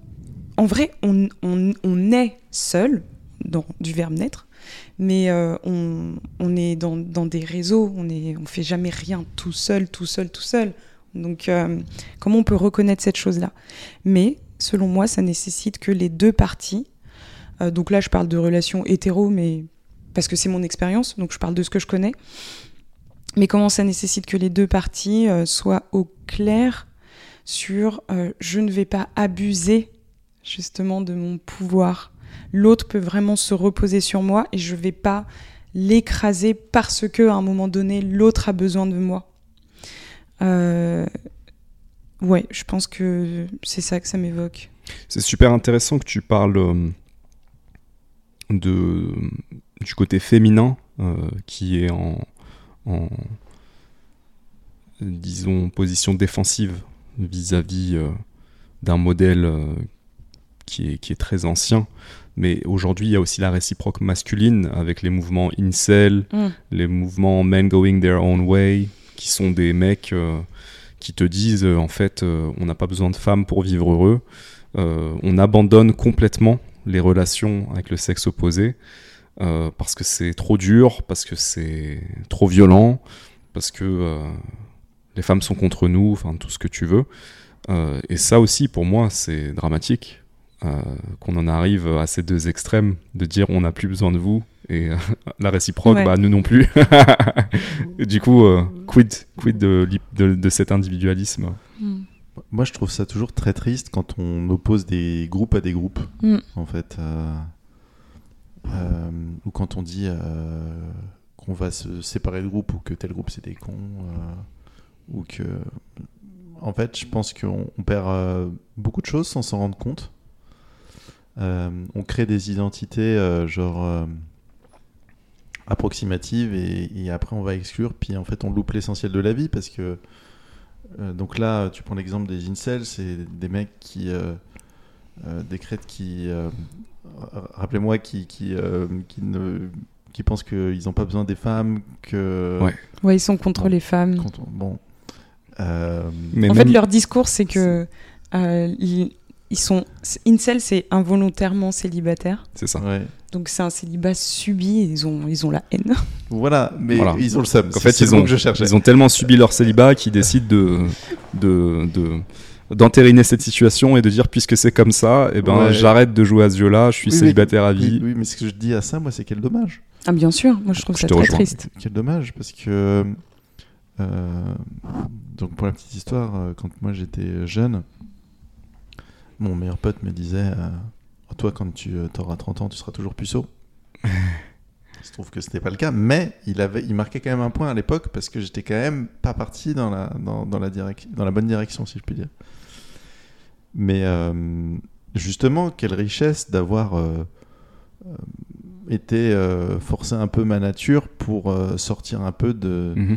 en vrai, on, est seul, dans du verbe naître, mais euh, on, est dans, des réseaux, on on fait jamais rien tout seul, tout seul, tout seul. Donc, euh, comment on peut reconnaître cette chose-là? Mais, selon moi, ça nécessite que les deux parties euh, donc là, je parle de relations hétéro, mais parce que c'est mon expérience, donc je parle de ce que je connais. Mais comment ça nécessite que les deux parties soient au clair sur je ne vais pas abuser justement de mon pouvoir. L'autre peut vraiment se reposer sur moi et je vais pas l'écraser parce que à un moment donné l'autre a besoin de moi. Euh, Ouais, je pense que c'est ça que ça m'évoque. C'est super intéressant que tu parles euh, de, du côté féminin euh, qui est en, disons, position défensive vis-à-vis euh, d'un modèle qui, est, qui est très ancien. Mais aujourd'hui, il y a aussi la réciproque masculine avec les mouvements incel, Mm. les mouvements men going their own way, qui sont des mecs euh, qui te disent euh, en fait, euh, on n'a pas besoin de femmes pour vivre heureux. Euh, on abandonne complètement les relations avec le sexe opposé parce que c'est trop dur, parce que c'est trop violent, parce que les femmes sont contre nous, enfin tout ce que tu veux. Et ça aussi, pour moi, c'est dramatique. Euh, qu'on en arrive à ces deux extrêmes de dire on n'a plus besoin de vous et euh, la réciproque Ouais. bah nous non plus du coup euh, quid quid de, de, de cet individualisme? Mm. Moi, je trouve ça toujours très triste quand on oppose des groupes à des groupes, Mm. en fait. euh, euh, ou quand on dit euh, qu'on va se séparer de groupe ou que tel groupe c'est des cons. euh, ou que. En fait, je pense qu'on on perd euh, beaucoup de choses sans s'en rendre compte. Euh, on crée des identités euh, genre euh, approximatives et, et après on va exclure. Puis en fait, on loupe l'essentiel de la vie parce que euh, donc là, tu prends l'exemple des incels, c'est des mecs qui euh, euh, décrètent qui, euh, rappelez-moi, qui qui, euh, qui ne qui pensent qu'ils n'ont pas besoin des femmes, que Ouais. Ouais, ils sont contre Bon. les femmes. bon. Euh, mais en même- fait, leur discours, c'est que euh, ils, ils sont. Incel, c'est involontairement célibataire. c'est ça ouais. Donc c'est un célibat subi et ils ont, ils ont la haine. Voilà, mais Voilà. ils ont le seum. En fait, ils ont, que je cherchais. ils ont tellement subi leur célibat qu'ils décident de, de, de- d'entériner cette situation et de dire puisque c'est comme ça, eh ben, Ouais. j'arrête de jouer à ce jeu-là, je suis Oui, mais- célibataire à vie. oui, mais ce que je dis à ça, moi, c'est quel dommage. Ah, bien sûr, moi je trouve Je ça très rejoins. triste. Quel dommage, parce que. euh, donc, pour la petite histoire, euh, quand moi j'étais jeune, mon meilleur pote me disait euh, Toi, quand tu auras 30 ans, tu seras toujours puceau. Il se trouve que c'était pas le cas, mais il, avait, il marquait quand même un point à l'époque parce que j'étais quand même pas parti dans la, dans, dans la, direc dans la bonne direction, si je puis dire. Mais euh, justement, quelle richesse d'avoir euh, euh, été forcé un peu ma nature pour sortir un peu de, Mhm.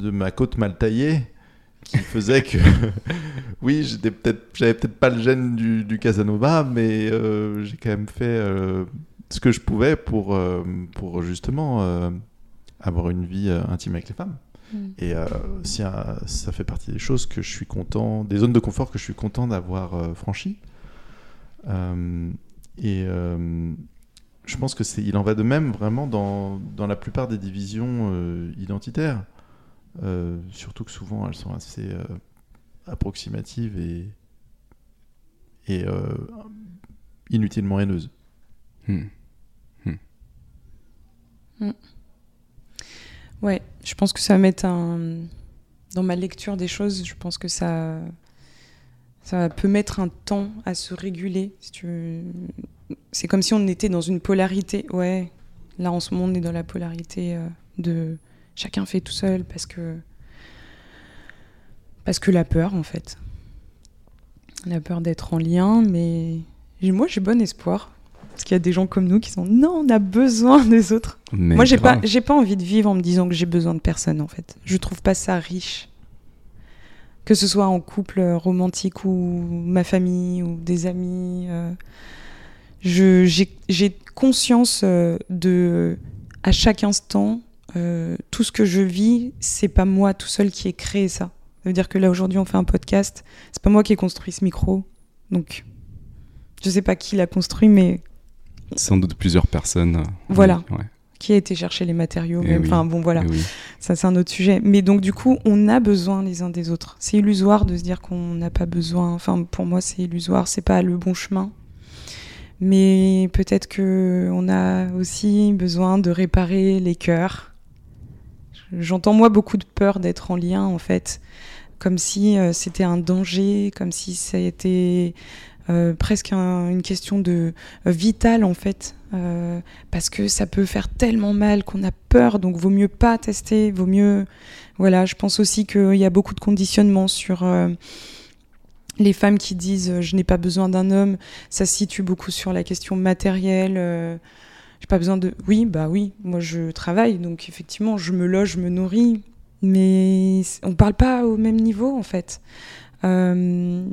de ma côte mal taillée qui faisait que oui j'étais peut-être j'avais peut-être pas le gène du, du Casanova mais euh, j'ai quand même fait euh, ce que je pouvais pour euh, pour justement avoir une vie intime avec les femmes. Mm. et si, ça fait partie des choses que je suis content des zones de confort que je suis content d'avoir franchies. Et je pense que c'est il en va de même vraiment dans, dans la plupart des divisions identitaires euh, surtout que souvent elles sont assez euh, approximatives et, et euh, inutilement haineuses. Hmm. Ouais, je pense que ça va mettre un. Dans ma lecture des choses, je pense que ça. Ça peut mettre un temps à se réguler. Si tu veux. C'est comme si on était dans une polarité. Ouais, là en ce moment, on est dans la polarité euh, de chacun fait tout seul parce que. Parce que la peur, en fait. La peur d'être en lien, mais moi j'ai bon espoir. Parce qu'il y a des gens comme nous qui sont non, on a besoin des autres. Mais Moi, j'ai pas, j'ai pas envie de vivre en me disant que j'ai besoin de personne, en fait. Je trouve pas ça riche. Que ce soit en couple romantique ou ma famille ou des amis. euh, je, j'ai, j'ai conscience euh, de, à chaque instant, euh, tout ce que je vis, c'est pas moi tout seul qui ai créé ça. Ça veut dire que là, aujourd'hui, on fait un podcast. C'est pas moi qui ai construit ce micro. Donc, je sais pas qui l'a construit, mais Sans doute plusieurs personnes. euh, Voilà. oui, ouais. qui a été chercher les matériaux. Eh oui. Enfin, bon, voilà. Eh oui. Ça, c'est un autre sujet. Mais donc, du coup, on a besoin les uns des autres. C'est illusoire de se dire qu'on n'a pas besoin. Enfin, pour moi, c'est illusoire. C'est pas le bon chemin. Mais peut-être que on a aussi besoin de réparer les cœurs. J'entends moi beaucoup de peur d'être en lien, en fait, comme si euh, c'était un danger, comme si c'était euh, presque un- une question de euh, vitale, en fait, euh, parce que ça peut faire tellement mal qu'on a peur, donc vaut mieux pas tester, vaut mieux. Voilà, je pense aussi qu'il y a beaucoup de conditionnements sur euh, les femmes qui disent je n'ai pas besoin d'un homme. Ça se situe beaucoup sur la question matérielle. J'ai pas besoin de. Oui, bah oui, moi je travaille, donc effectivement je me loge, je me nourris, mais on parle pas au même niveau en fait. Euh,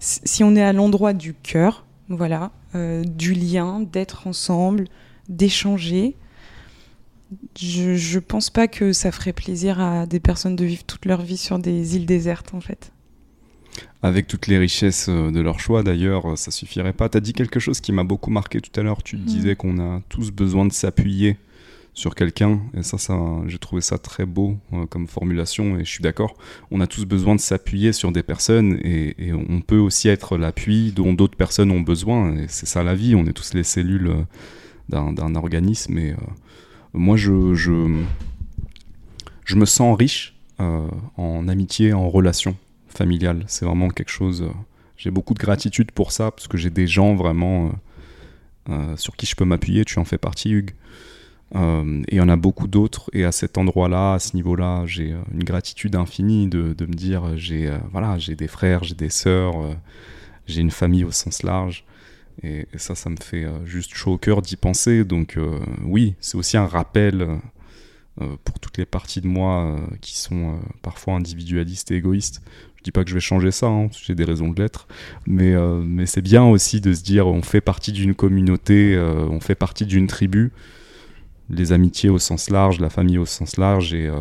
si si on est à l'endroit du cœur, voilà, euh, du lien, d'être ensemble, d'échanger. Je, je pense pas que ça ferait plaisir à des personnes de vivre toute leur vie sur des îles désertes, en fait. Avec toutes les richesses euh, de leur choix, d'ailleurs, euh, ça suffirait pas. Tu as dit quelque chose qui m'a beaucoup marqué tout à l'heure. Tu Mhm. disais qu'on a tous besoin de s'appuyer sur quelqu'un. Et ça, ça j'ai trouvé ça très beau euh, comme formulation. Et je suis d'accord. On a tous besoin de s'appuyer sur des personnes. Et, et on peut aussi être l'appui dont d'autres personnes ont besoin. Et c'est ça la vie. On est tous les cellules euh, d'un organisme. Et euh, moi, je, je, je me sens riche en amitié, en relation C'est vraiment quelque chose. euh, j'ai beaucoup de gratitude pour ça, parce que j'ai des gens vraiment euh, euh, sur qui je peux m'appuyer. Tu en fais partie, Hugues. Et il y en a beaucoup d'autres. Et à cet endroit-là, à ce niveau-là, j'ai une gratitude infinie de, me dire j'ai des frères, j'ai des sœurs, j'ai une famille au sens large. Et, ça, ça me fait juste chaud au cœur d'y penser. Donc oui, c'est aussi un rappel pour toutes les parties de moi qui sont parfois individualistes et égoïstes. Je dis pas que je vais changer ça, hein, j'ai des raisons de l'être, mais, euh, mais c'est bien aussi de se dire on fait partie d'une communauté, euh, on fait partie d'une tribu, les amitiés au sens large, la famille au sens large, et euh,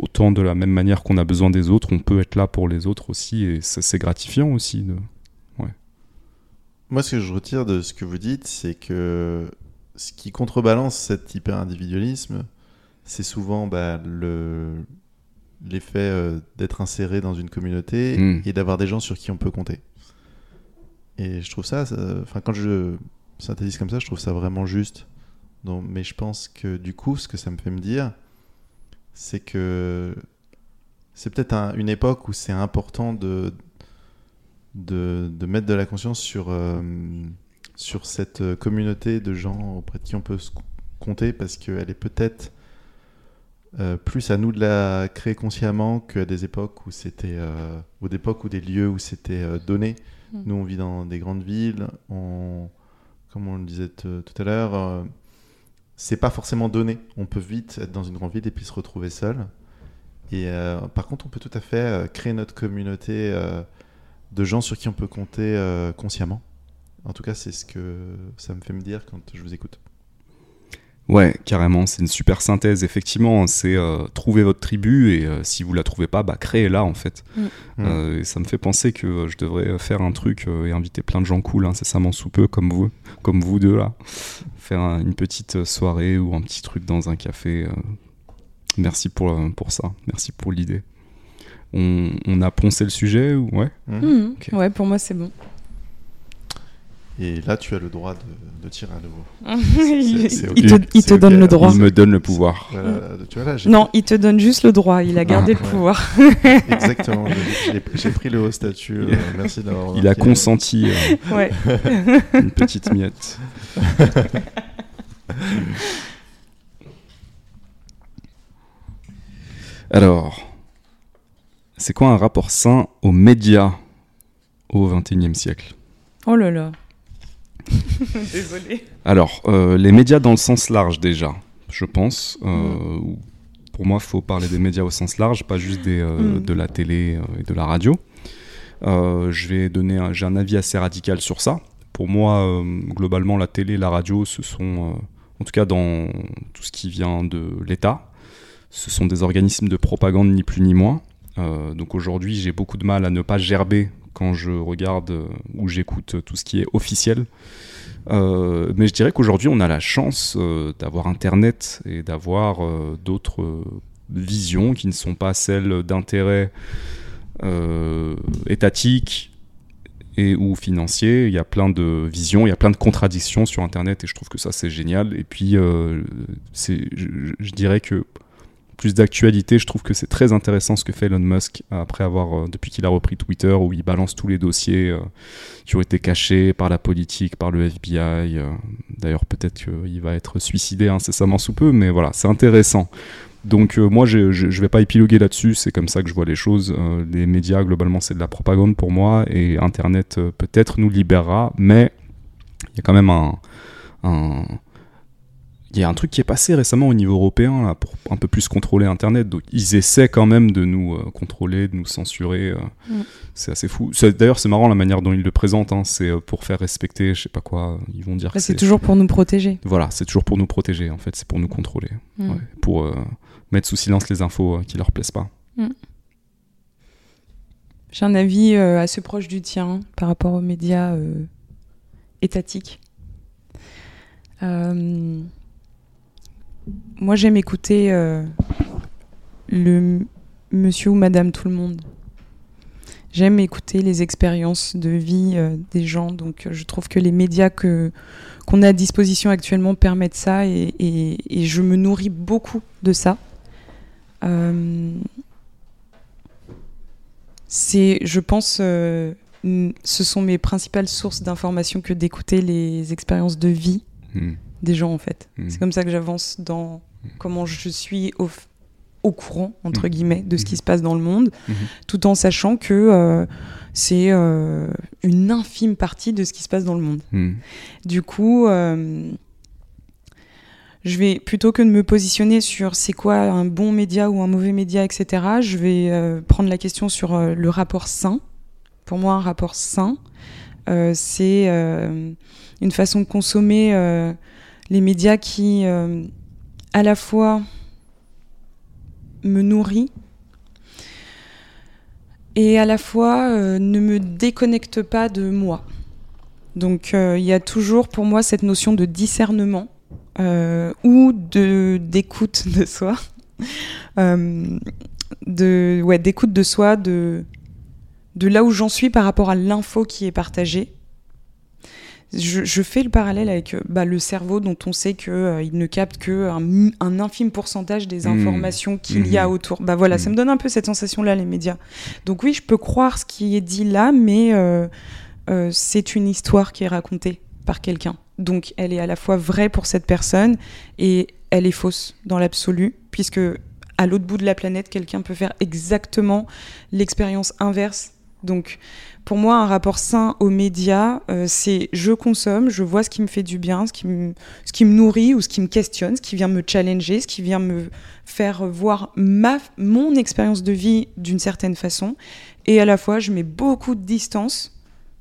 autant de la même manière qu'on a besoin des autres, on peut être là pour les autres aussi, et c'est gratifiant aussi. De... Moi, ce que je retire de ce que vous dites, c'est que ce qui contrebalance cet hyper-individualisme, c'est souvent bah, le l'effet euh, d'être inséré dans une communauté Mm. et d'avoir des gens sur qui on peut compter. Et je trouve ça, enfin quand je synthétise comme ça, je trouve ça vraiment juste. Donc, mais je pense que du coup, ce que ça me fait me dire, c'est que c'est peut-être un- une époque où c'est important de de, de mettre de la conscience sur, euh, sur cette communauté de gens auprès de qui on peut se compter parce qu'elle est peut-être euh, plus à nous de la créer consciemment qu'à des époques où c'était euh, ou d'époques ou des lieux où c'était euh, donné. Mm. Nous, on vit dans des grandes villes, on, comme on le disait tout à l'heure, c'est pas forcément donné. On peut vite être dans une grande ville et puis se retrouver seul. Et par contre, on peut tout à fait créer notre communauté de gens sur qui on peut compter consciemment. En tout cas, c'est ce que ça me fait me dire quand je vous écoute. Ouais, carrément, c'est une super synthèse. Effectivement, c'est euh, trouver votre tribu et euh, si vous la trouvez pas, bah créez-la en fait. Mm. Euh, et ça me fait penser que euh, je devrais faire un truc euh, et inviter plein de gens cool incessamment sous peu, comme vous, comme vous deux là. Faire un- une petite soirée ou un petit truc dans un café. euh. Merci pour, euh, pour ça, merci pour l'idée. On, on a poncé le sujet ou ouais? Ok. Ouais, pour moi, c'est bon. Et là, tu as le droit de, de tirer à nouveau. il, c'est ok. il te, il donne le droit. Il me donne le pouvoir. Voilà, tu vois là, j'ai Non, il te donne juste le droit. Il a gardé Ah, le ouais. pouvoir. exactement. j'ai- J'ai j'ai pris le haut statut. euh, merci d'avoir. Il a consenti euh, Ouais. une petite miette. Alors, c'est quoi un rapport sain aux médias au XXIe siècle? Oh là là. Désolée. Alors, euh, les médias dans le sens large déjà, je pense. Euh, ou- Pour moi, il faut parler des médias au sens large, pas juste des, euh, Mm. de la télé et de la radio. Je vais donner, un- j'ai un avis assez radical sur ça. Pour moi, globalement, la télé et la radio, ce sont, en tout cas dans tout ce qui vient de l'État, ce sont des organismes de propagande ni plus ni moins. Donc aujourd'hui, j'ai beaucoup de mal à ne pas gerber quand je regarde euh, ou j'écoute tout ce qui est officiel. Euh, mais je dirais qu'aujourd'hui, on a la chance euh, d'avoir Internet et d'avoir euh, d'autres euh, visions qui ne sont pas celles d'intérêts euh, étatiques et ou financiers. Il y a plein de visions, il y a plein de contradictions sur Internet et je trouve que ça, c'est génial. Et puis, euh, je dirais que plus d'actualité, je trouve que c'est très intéressant ce que fait Elon Musk après avoir, euh, depuis qu'il a repris Twitter, où il balance tous les dossiers euh, qui ont été cachés par la politique, par le FBI. euh, D'ailleurs, peut-être qu'il va être suicidé incessamment sous peu, mais voilà, c'est intéressant. Donc moi, je, je vais pas épiloguer là-dessus, c'est comme ça que je vois les choses. Les médias, globalement, c'est de la propagande pour moi, et Internet peut-être nous libérera, mais il y a quand même un il y a un truc qui est passé récemment au niveau européen là, pour un peu plus contrôler Internet. Donc ils essaient quand même de nous euh, contrôler, de nous censurer. euh, Mm. C'est assez fou. D'ailleurs, c'est marrant la manière dont ils le présentent. hein, C'est euh, pour faire respecter, je sais pas quoi. Ils vont dire. Bah, que c'est toujours pour nous protéger. Voilà, c'est toujours pour nous protéger. En fait, c'est pour nous contrôler, Mm. ouais, pour mettre sous silence les infos qui leur plaisent pas. J'ai un avis assez proche du tien par rapport aux médias étatiques. Euh, moi, j'aime écouter euh, le monsieur ou madame tout le monde. J'aime écouter les expériences de vie euh, des gens. Donc, euh, je trouve que les médias que qu'on a à disposition actuellement permettent ça et, je me nourris beaucoup de ça. C'est, je pense, euh, ce sont mes principales sources d'informations que d'écouter les expériences de vie Hmm. Des gens, en fait. Mm. C'est comme ça que j'avance dans comment je suis au, au courant, entre Mm. guillemets, de ce qui Mhm. se passe dans le monde, Mhm. tout en sachant que euh, c'est euh, une infime partie de ce qui se passe dans le monde. Du coup, euh, je vais plutôt que de me positionner sur c'est quoi un bon média ou un mauvais média, etc. Je vais prendre la question sur le rapport sain. Pour moi, un rapport sain, euh, c'est euh, une façon de consommer euh, les médias qui, euh, à la fois, me nourrit et à la fois euh, ne me déconnecte pas de moi. Donc euh, il y a toujours pour moi cette notion de discernement ou de d'écoute de soi, d'écoute de soi, de là où j'en suis par rapport à l'info qui est partagée. Je, fais le parallèle avec euh, bah, le cerveau dont on sait qu'il euh, ne capte que un, infime pourcentage des mmh. informations qu'il y a mmh. autour. Bah voilà, ça mmh. me donne un peu cette sensation-là, les médias. Donc oui, je peux croire ce qui est dit là, mais euh, c'est une histoire qui est racontée par quelqu'un. Donc elle est à la fois vraie pour cette personne et elle est fausse dans l'absolu, puisque à l'autre bout de la planète, quelqu'un peut faire exactement l'expérience inverse. Donc pour moi, un rapport sain aux médias, euh, c'est je consomme, je vois ce qui me fait du bien, ce qui me, ce qui me nourrit ou ce qui me questionne, ce qui vient me challenger, ce qui vient me faire voir ma, mon expérience de vie d'une certaine façon. Et à la fois, je mets beaucoup de distance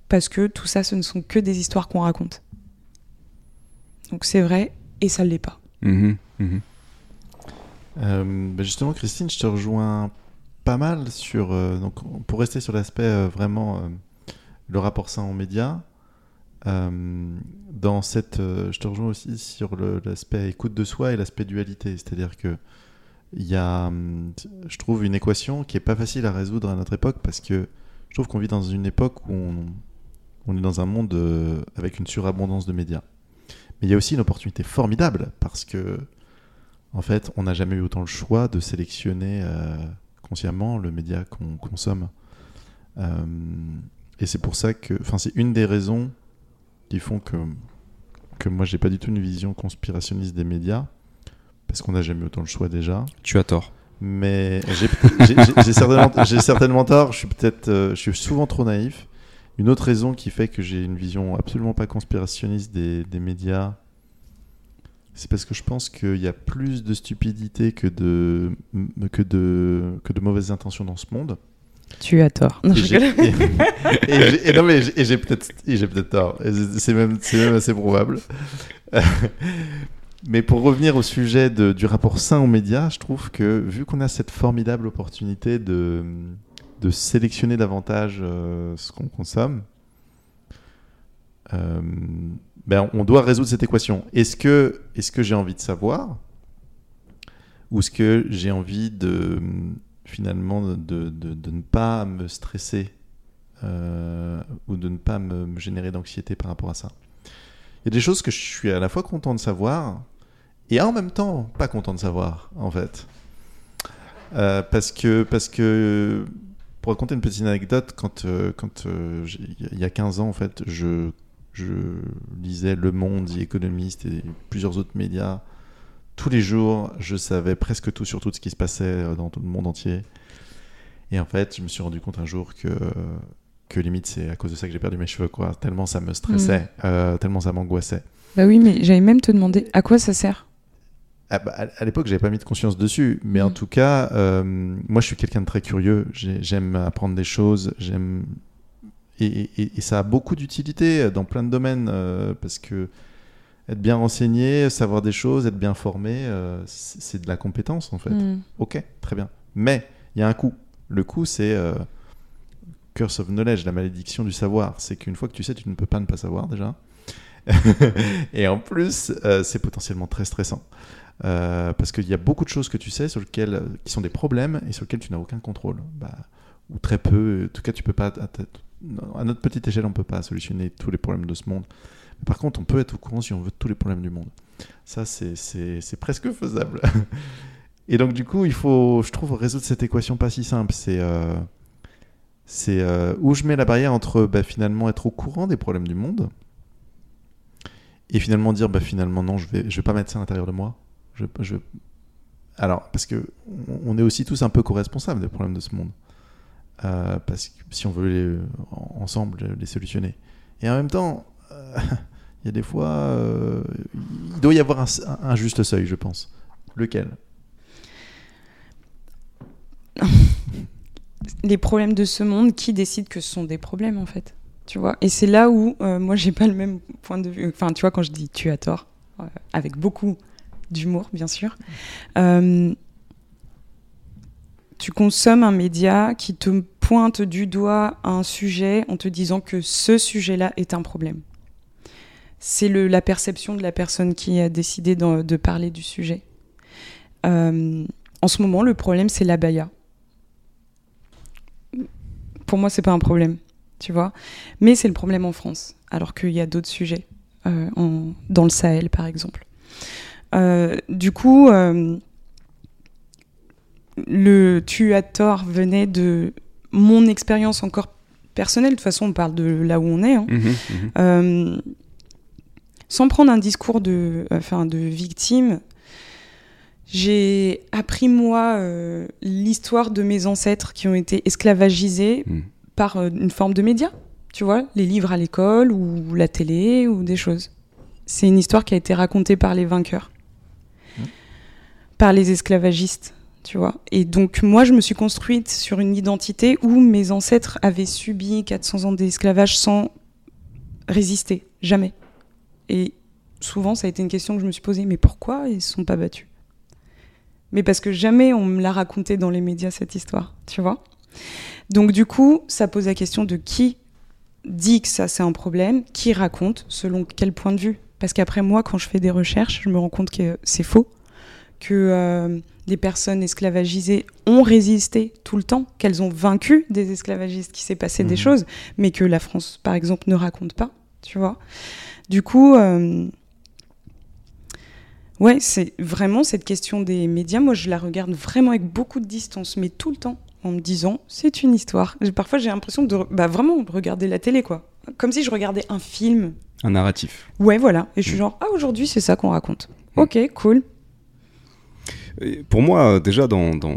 parce que tout ça, ce ne sont que des histoires qu'on raconte. Donc c'est vrai et ça ne l'est pas. Mmh mmh euh, bah, justement, Christine, je te rejoins pas mal sur. Euh, donc, pour rester sur l'aspect euh, vraiment euh, le rapport sain aux médias, dans cette, je te rejoins aussi sur l'aspect écoute de soi et l'aspect dualité. C'est-à-dire que il y a, je trouve, une équation qui est pas facile à résoudre à notre époque parce que je trouve qu'on vit dans une époque où on est dans un monde avec une surabondance de médias. Mais il y a aussi une opportunité formidable parce que, en fait, on n'a jamais eu autant le choix de sélectionner consciemment le média qu'on consomme. Euh, et c'est pour ça que, enfin, c'est une des raisons qui font que, que moi, j'ai pas du tout une vision conspirationniste des médias, parce qu'on n'a jamais autant le choix déjà. Tu as tort. Mais j'ai certainement, certainement, tort. Je suis peut-être, euh, je suis souvent trop naïf. Une autre raison qui fait que j'ai une vision absolument pas conspirationniste des, des médias c'est parce que je pense qu'il y a plus de stupidité que de, que de, que de mauvaises intentions dans ce monde. Tu as tort. Non, et j'ai peut-être peut tort. C'est même, même assez probable. mais pour revenir au sujet de, du rapport sain aux médias, je trouve que vu qu'on a cette formidable opportunité de, de sélectionner davantage euh, ce qu'on consomme, euh, ben, on doit résoudre cette équation. Est-ce que, est que j'ai envie de savoir ou est-ce que j'ai envie de finalement de, de, ne pas me stresser euh, ou de ne pas me, générer d'anxiété par rapport à ça? Il y a des choses que je suis à la fois content de savoir et en même temps pas content de savoir en fait. Euh, parce que parce que pour raconter une petite anecdote, quand, euh, quand il y a 15 ans en fait, je je lisais Le Monde, The Economist et plusieurs autres médias. Tous les jours, je savais presque tout sur tout ce qui se passait euh, dans tout le monde entier. Et en fait, je me suis rendu compte un jour que, que limite, c'est à cause de ça que j'ai perdu mes cheveux, quoi. Tellement ça me stressait, mm. euh, tellement ça m'angoissait. Bah oui, mais j'avais même te demander à quoi ça sert? Ah bah, à l'époque, j'avais pas mis de conscience dessus, mais en mm. tout cas, euh, moi, je suis quelqu'un de très curieux. J'aime apprendre des choses. J'aime et, ça a beaucoup d'utilité dans plein de domaines euh, parce que être bien renseigné, savoir des choses, être bien formé, euh, c'est de la compétence en fait. Mm. Ok, très bien. Mais il y a un coût. Le coût, c'est euh, curse of knowledge, la malédiction du savoir. C'est qu'une fois que tu sais, tu ne peux pas ne pas savoir déjà. et en plus, c'est potentiellement très stressant. parce qu'il y a beaucoup de choses que tu sais sur lesquelles, qui sont des problèmes et sur lesquels tu n'as aucun contrôle. Bah, ou très peu. En tout cas, tu peux pas à notre petite échelle, on ne peut pas solutionner tous les problèmes de ce monde. Par contre, on peut être au courant si on veut tous les problèmes du monde. Ça, c'est presque faisable. Et donc, du coup, il faut, je trouve, résoudre cette équation pas si simple. C'est euh, euh, où je mets la barrière entre bah, finalement être au courant des problèmes du monde et finalement dire bah, finalement non, je je vais pas mettre ça à l'intérieur de moi. Alors, parce que on est aussi tous un peu co-responsables des problèmes de ce monde. Euh, parce que si on veut les, ensemble les solutionner. Et en même temps, euh, il y a des fois, euh, il doit y avoir un, juste seuil, je pense. Lequel? Les problèmes de ce monde, qui décide que ce sont des problèmes en fait tu vois? Et c'est là où moi j'ai pas le même point de vue. Enfin, tu vois, quand je dis tu as tort, avec beaucoup d'humour bien sûr tu consommes un média qui te pointe du doigt un sujet en te disant que ce sujet-là est un problème. C'est la perception de la personne qui a décidé de, parler du sujet. Euh, en ce moment, le problème, c'est l'abaya. Pour moi, c'est pas un problème, tu vois. Mais c'est le problème en France. alors qu'il y a d'autres sujets, euh, dans le Sahel par exemple. Euh, du coup, le tu as tort venait de mon expérience encore personnelle. De toute façon, on parle de là où on est. hein. Mhm, mhm. Euh, sans prendre un discours de, enfin, de victime, j'ai appris moi euh, l'histoire de mes ancêtres qui ont été esclavagisés Mm. par euh, une forme de média. Tu vois, les livres à l'école ou la télé ou des choses. C'est une histoire qui a été racontée par les vainqueurs, par les esclavagistes. Et donc moi, je me suis construite sur une identité où mes ancêtres avaient subi 400 ans d'esclavage sans résister, jamais. Et souvent, ça a été une question que je me suis posée, mais pourquoi ils ne se sont pas battus? Mais parce que jamais on me l'a raconté dans les médias, cette histoire, tu vois. Donc du coup, ça pose la question de qui dit que ça c'est un problème, qui raconte, selon quel point de vue? Parce qu'après moi, quand je fais des recherches, je me rends compte que c'est faux, que euh, les personnes esclavagisées ont résisté tout le temps, qu'elles ont vaincu des esclavagistes, qu'il s'est passé des Mhm. choses, mais que la France, par exemple, ne raconte pas, tu vois. Du coup, euh, ouais, c'est vraiment cette question des médias. Moi, je la regarde vraiment avec beaucoup de distance, mais tout le temps, en me disant, c'est une histoire. Parfois, j'ai l'impression de bah, vraiment regarder la télé, quoi. Comme si je regardais un film. Un narratif. Ouais, voilà. Et je suis Mm. genre, ah, aujourd'hui, c'est ça qu'on raconte. Mm. Ok, cool. Et pour moi, euh, déjà, dans, dans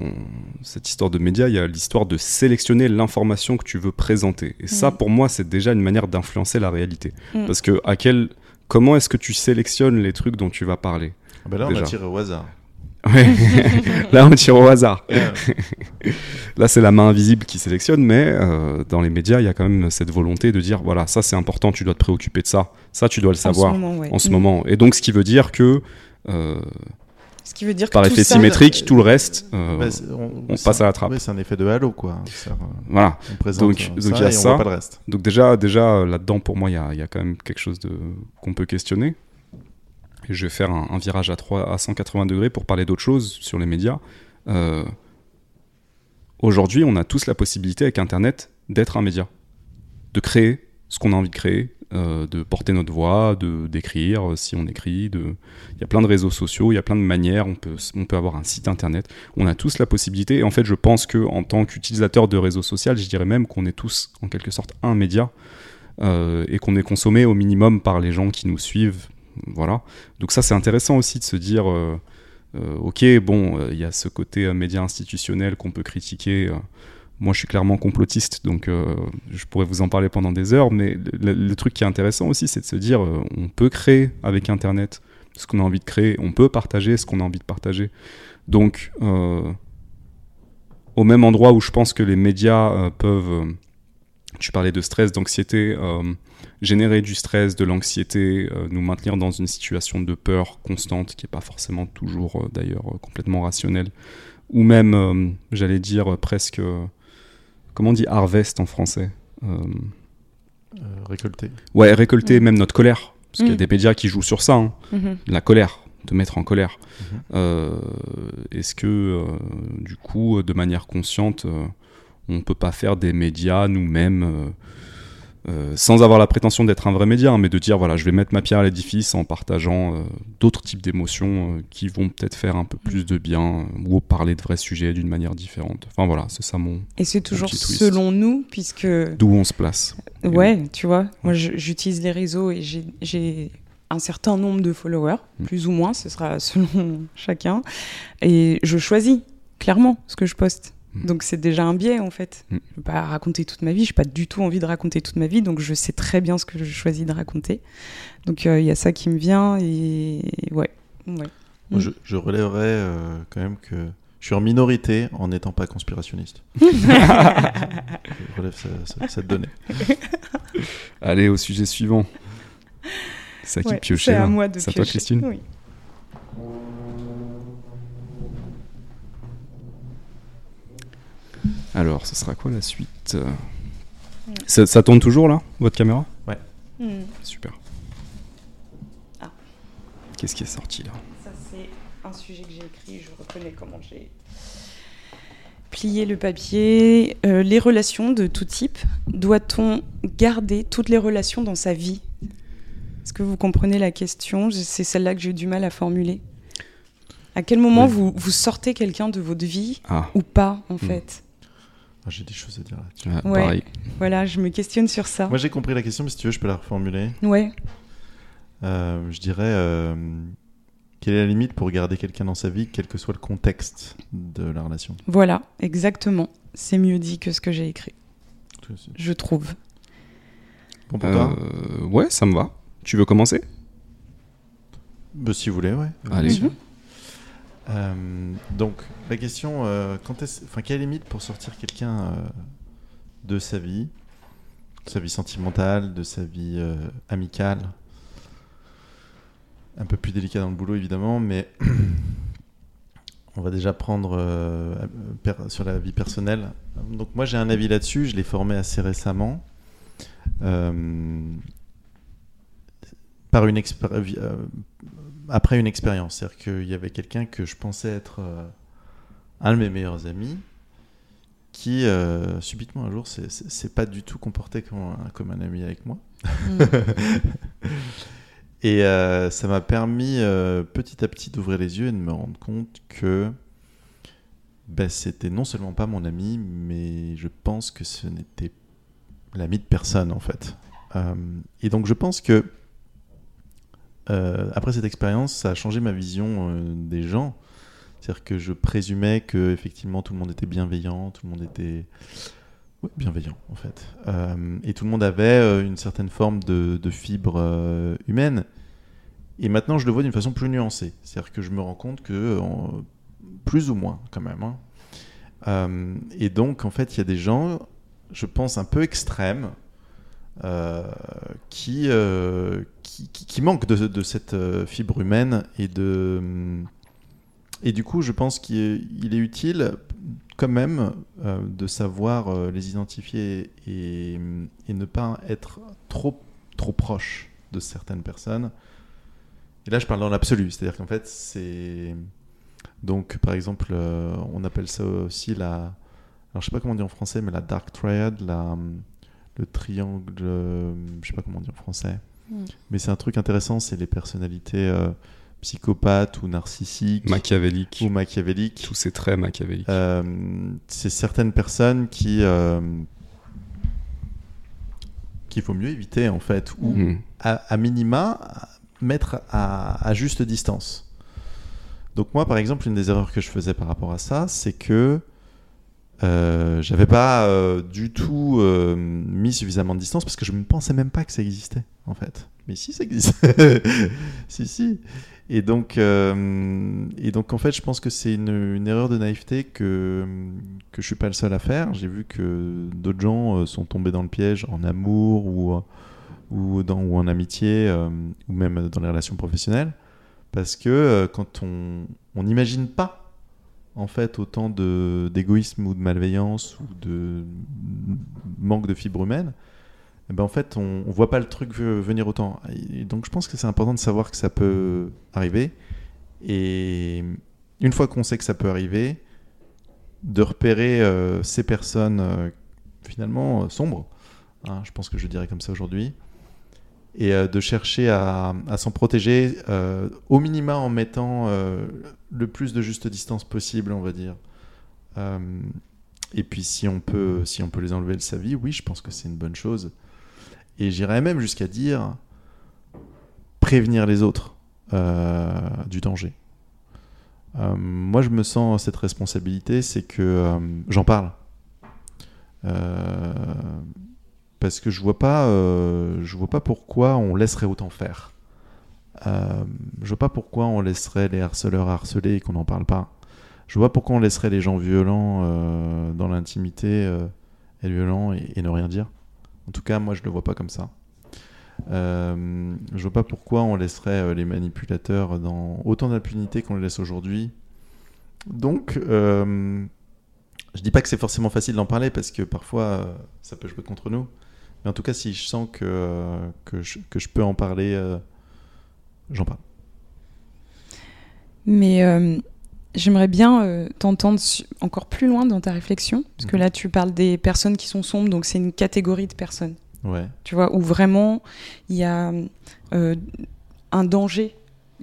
cette histoire de médias, il y a l'histoire de sélectionner l'information que tu veux présenter. Et ça, Mhm. pour moi, c'est déjà une manière d'influencer la réalité. Mhm. Parce que à quel, comment est-ce que tu sélectionnes les trucs dont tu vas parler Ah bah là, on Déjà. a tiré au hasard. Ouais. Là, on tire au hasard. Ouais. Là, c'est la main invisible qui sélectionne, mais euh, dans les médias, il y a quand même cette volonté de dire voilà, ça c'est important, tu dois te préoccuper de ça, ça tu dois le savoir En ce moment, ouais. en ce Mm. moment. Et donc, ce qui veut dire que euh, Ce qui veut dire que par tout effet ça- symétrique, tout le reste, euh, Bah, on, on passe un- à la trappe. c'est un effet de halo, quoi. Euh, voilà. On Donc- euh, il y a ça. voit pas le reste. Donc déjà, déjà euh, là-dedans, pour moi, il y a, il y a quand même quelque chose de, qu'on peut questionner. Et je vais faire un, un virage à, 3, à 180 degrés pour parler d'autre chose sur les médias. Euh, Aujourd'hui, on a tous la possibilité avec Internet d'être un média, de créer ce qu'on a envie de créer, euh, de porter notre voix, de d'écrire euh, si on écrit. Il y a plein de réseaux sociaux, il y a plein de manières. On peut, avoir un site Internet. On a tous la possibilité. Et en fait, je pense que en tant qu'utilisateur de réseaux sociaux, je dirais même qu'on est tous en quelque sorte un média euh, et qu'on est consommé au minimum par les gens qui nous suivent. Voilà. Donc ça, c'est intéressant aussi de se dire, ok, bon, il y a ce côté média institutionnel qu'on peut critiquer. Moi, je suis clairement complotiste, donc euh, je pourrais vous en parler pendant des heures. Mais le, truc qui est intéressant aussi, c'est de se dire, euh, on peut créer avec Internet ce qu'on a envie de créer, on peut partager ce qu'on a envie de partager. Donc, euh, au même endroit où je pense que les médias peuvent tu parlais de stress, d'anxiété, générer du stress, de l'anxiété, nous maintenir dans une situation de peur constante qui n'est pas forcément toujours d'ailleurs complètement rationnelle, ou même, j'allais dire, presque, comment on dit harvest en français Euh, Euh, récolter. Ouais, récolter Mm. même notre colère, parce qu'il y a Mm. des médias qui jouent sur ça, hein, Mhm. la colère, te mettre en colère. Mhm. Euh, Est-ce que, euh, du coup, de manière consciente, euh, on ne peut pas faire des médias nous-mêmes euh, sans avoir la prétention d'être un vrai média, hein, mais de dire voilà, je vais mettre ma pierre à l'édifice en partageant euh, d'autres types d'émotions euh, qui vont peut-être faire un peu plus de bien ou parler de vrais sujets d'une manière différente. Enfin voilà, c'est ça mon Et c'est toujours selon nous, puisque d'où on se place. Ouais, tu vois, moi j'utilise les réseaux et j'ai- j'ai un certain nombre de followers, Mm. plus ou moins, ce sera selon chacun. Et je choisis clairement ce que je poste. Mm. Donc c'est déjà un biais en fait. Mm. Je ne vais pas raconter toute ma vie, je n'ai pas du tout envie de raconter toute ma vie, donc je sais très bien ce que je choisis de raconter. Donc euh, il y a ça qui me vient et ouais. ouais. Moi, Mm. je, je relèverais euh, quand même que je suis en minorité en n'étant pas conspirationniste. je relève ce- cette donnée. Allez au sujet suivant. C'est à qui Ouais, piocher c'est à là? moi de C'est à toi. Christine? Oui. Alors, ce sera quoi la suite Euh, ça, ça tourne toujours là, votre caméra? Mm. Super. Ah. Qu'est-ce qui est sorti là? Ça, c'est un sujet que j'ai écrit. Je reconnais comment j'ai plier le papier. Euh, les relations de tout type. Doit-on garder toutes les relations dans sa vie? Est-ce que vous comprenez la question? C'est celle-là que j'ai eu du mal à formuler. À quel moment Oui. vous, vous sortez quelqu'un de votre vie Ah, ou pas, en Hmm. fait? Ah, J'ai des choses à dire là-dessus. ouais, Ouais. pareil. Voilà, je me questionne sur ça. Moi j'ai compris la question, mais si tu veux, je peux la reformuler. Ouais. Euh, je dirais euh, quelle est la limite pour garder quelqu'un dans sa vie, quel que soit le contexte de la relation? Voilà, exactement. C'est mieux dit que ce que j'ai écrit, je trouve. Bon pour toi? Euh, ouais, ça me va. Tu veux commencer? Bah, Si vous voulez, ouais. Allez. Mhm. Euh, donc la question, euh, quand est-ce- enfin quelle est limite pour sortir quelqu'un euh, de sa vie, de sa vie sentimentale, de sa vie amicale, un peu plus délicat dans le boulot évidemment, mais on va déjà prendre sur la vie personnelle. Donc moi j'ai un avis là-dessus, je l'ai formé assez récemment. Par une expérience après une expérience. C'est-à-dire qu'il y avait quelqu'un que je pensais être euh, un de mes meilleurs amis qui, euh, subitement un jour, s'est- pas du tout comporté comme un, comme un ami avec moi. Mm. Et euh, ça m'a permis petit à petit d'ouvrir les yeux et de me rendre compte que ben, c'était non seulement pas mon ami, mais je pense que ce n'était l'ami de personne en fait. Et donc je pense que euh, après cette expérience, ça a changé ma vision euh, des gens. C'est-à-dire que je présumais que effectivement tout le monde était bienveillant, tout le monde était ouais, bienveillant en fait, Euh, et tout le monde avait une certaine forme de, de fibre humaine. Et maintenant, je le vois d'une façon plus nuancée. C'est-à-dire que je me rends compte que plus ou moins quand même. hein. Et donc, en fait, il y a des gens, je pense, un peu extrêmes. Euh, qui, euh, qui, qui, manquent de, de cette euh, fibre humaine et de hum, et du coup je pense qu'il est, il est utile quand même euh, de savoir euh, les identifier et, et ne pas être trop trop proche de certaines personnes. Et là je parle dans l'absolu c'est à dire qu'en fait c'est donc par exemple euh, on appelle ça aussi la alors je sais pas comment on dit en français mais la dark triad la le triangle euh, je sais pas comment on dit en français Mm. mais c'est un truc intéressant c'est les personnalités euh, psychopathes ou narcissiques Machiavélique. ou machiavéliques Tous ces traits machiavéliques. euh, c'est certaines personnes qui euh, qu'il faut mieux éviter en fait ou Mhm. à, à minima mettre à, à juste distance. Donc moi par exemple une des erreurs que je faisais par rapport à ça c'est que euh, j'avais pas euh, du tout euh, mis suffisamment de distance parce que je ne pensais même pas que ça existait en fait. Mais si ça existe, si si. Et donc et donc en fait je pense que c'est une, une erreur de naïveté que que je suis pas le seul à faire. J'ai vu que d'autres gens sont tombés dans le piège en amour ou ou, dans, ou en amitié, ou même dans les relations professionnelles, parce que quand on on n'imagine pas en fait autant d'égoïsme ou de malveillance ou de manque de fibre humaine, eh ben en fait on, on voit pas le truc ve- venir autant. Donc je pense que c'est important de savoir que ça peut arriver, et une fois qu'on sait que ça peut arriver, de repérer euh, ces personnes euh, finalement euh, sombres, hein, je pense que je dirais comme ça aujourd'hui, et euh, de chercher à, s'en protéger euh, au minima en mettant euh, le plus de juste distance possible, on va dire. Et puis si on peut, si on peut les enlever de sa vie, oui, je pense que c'est une bonne chose. Et j'irais même jusqu'à dire prévenir les autres du danger. Moi, je me sens cette responsabilité, c'est que j'en parle. Parce que je vois pas, euh, je vois pas pourquoi on laisserait autant faire. Euh, je vois pas pourquoi on laisserait les harceleurs harceler et qu'on n'en parle pas. Je vois pourquoi on laisserait les gens violents euh, dans l'intimité euh, être violents et, ne rien dire. En tout cas, moi, je le vois pas comme ça. Euh, je vois pas pourquoi on laisserait euh, les manipulateurs dans autant d'impunité qu'on les laisse aujourd'hui. Donc, euh, je dis pas que c'est forcément facile d'en parler parce que parfois euh, ça peut jouer contre nous. Mais en tout cas, si je sens que, que, je, que je peux en parler, euh, j'en parle. Mais euh, j'aimerais bien euh, t'entendre encore plus loin dans ta réflexion, parce que Mhm. là, tu parles des personnes qui sont sombres, donc c'est une catégorie de personnes, Ouais. tu vois, où vraiment il y a un danger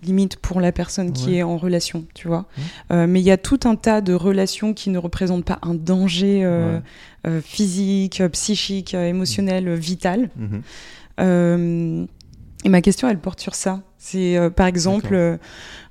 limite pour la personne qui Ouais. est en relation, tu vois. Euh, mais il y a tout un tas de relations qui ne représentent pas un danger euh, Ouais. euh, physique, psychique, émotionnel, euh, vital. Mhm. Et ma question, elle porte sur ça. C'est par exemple,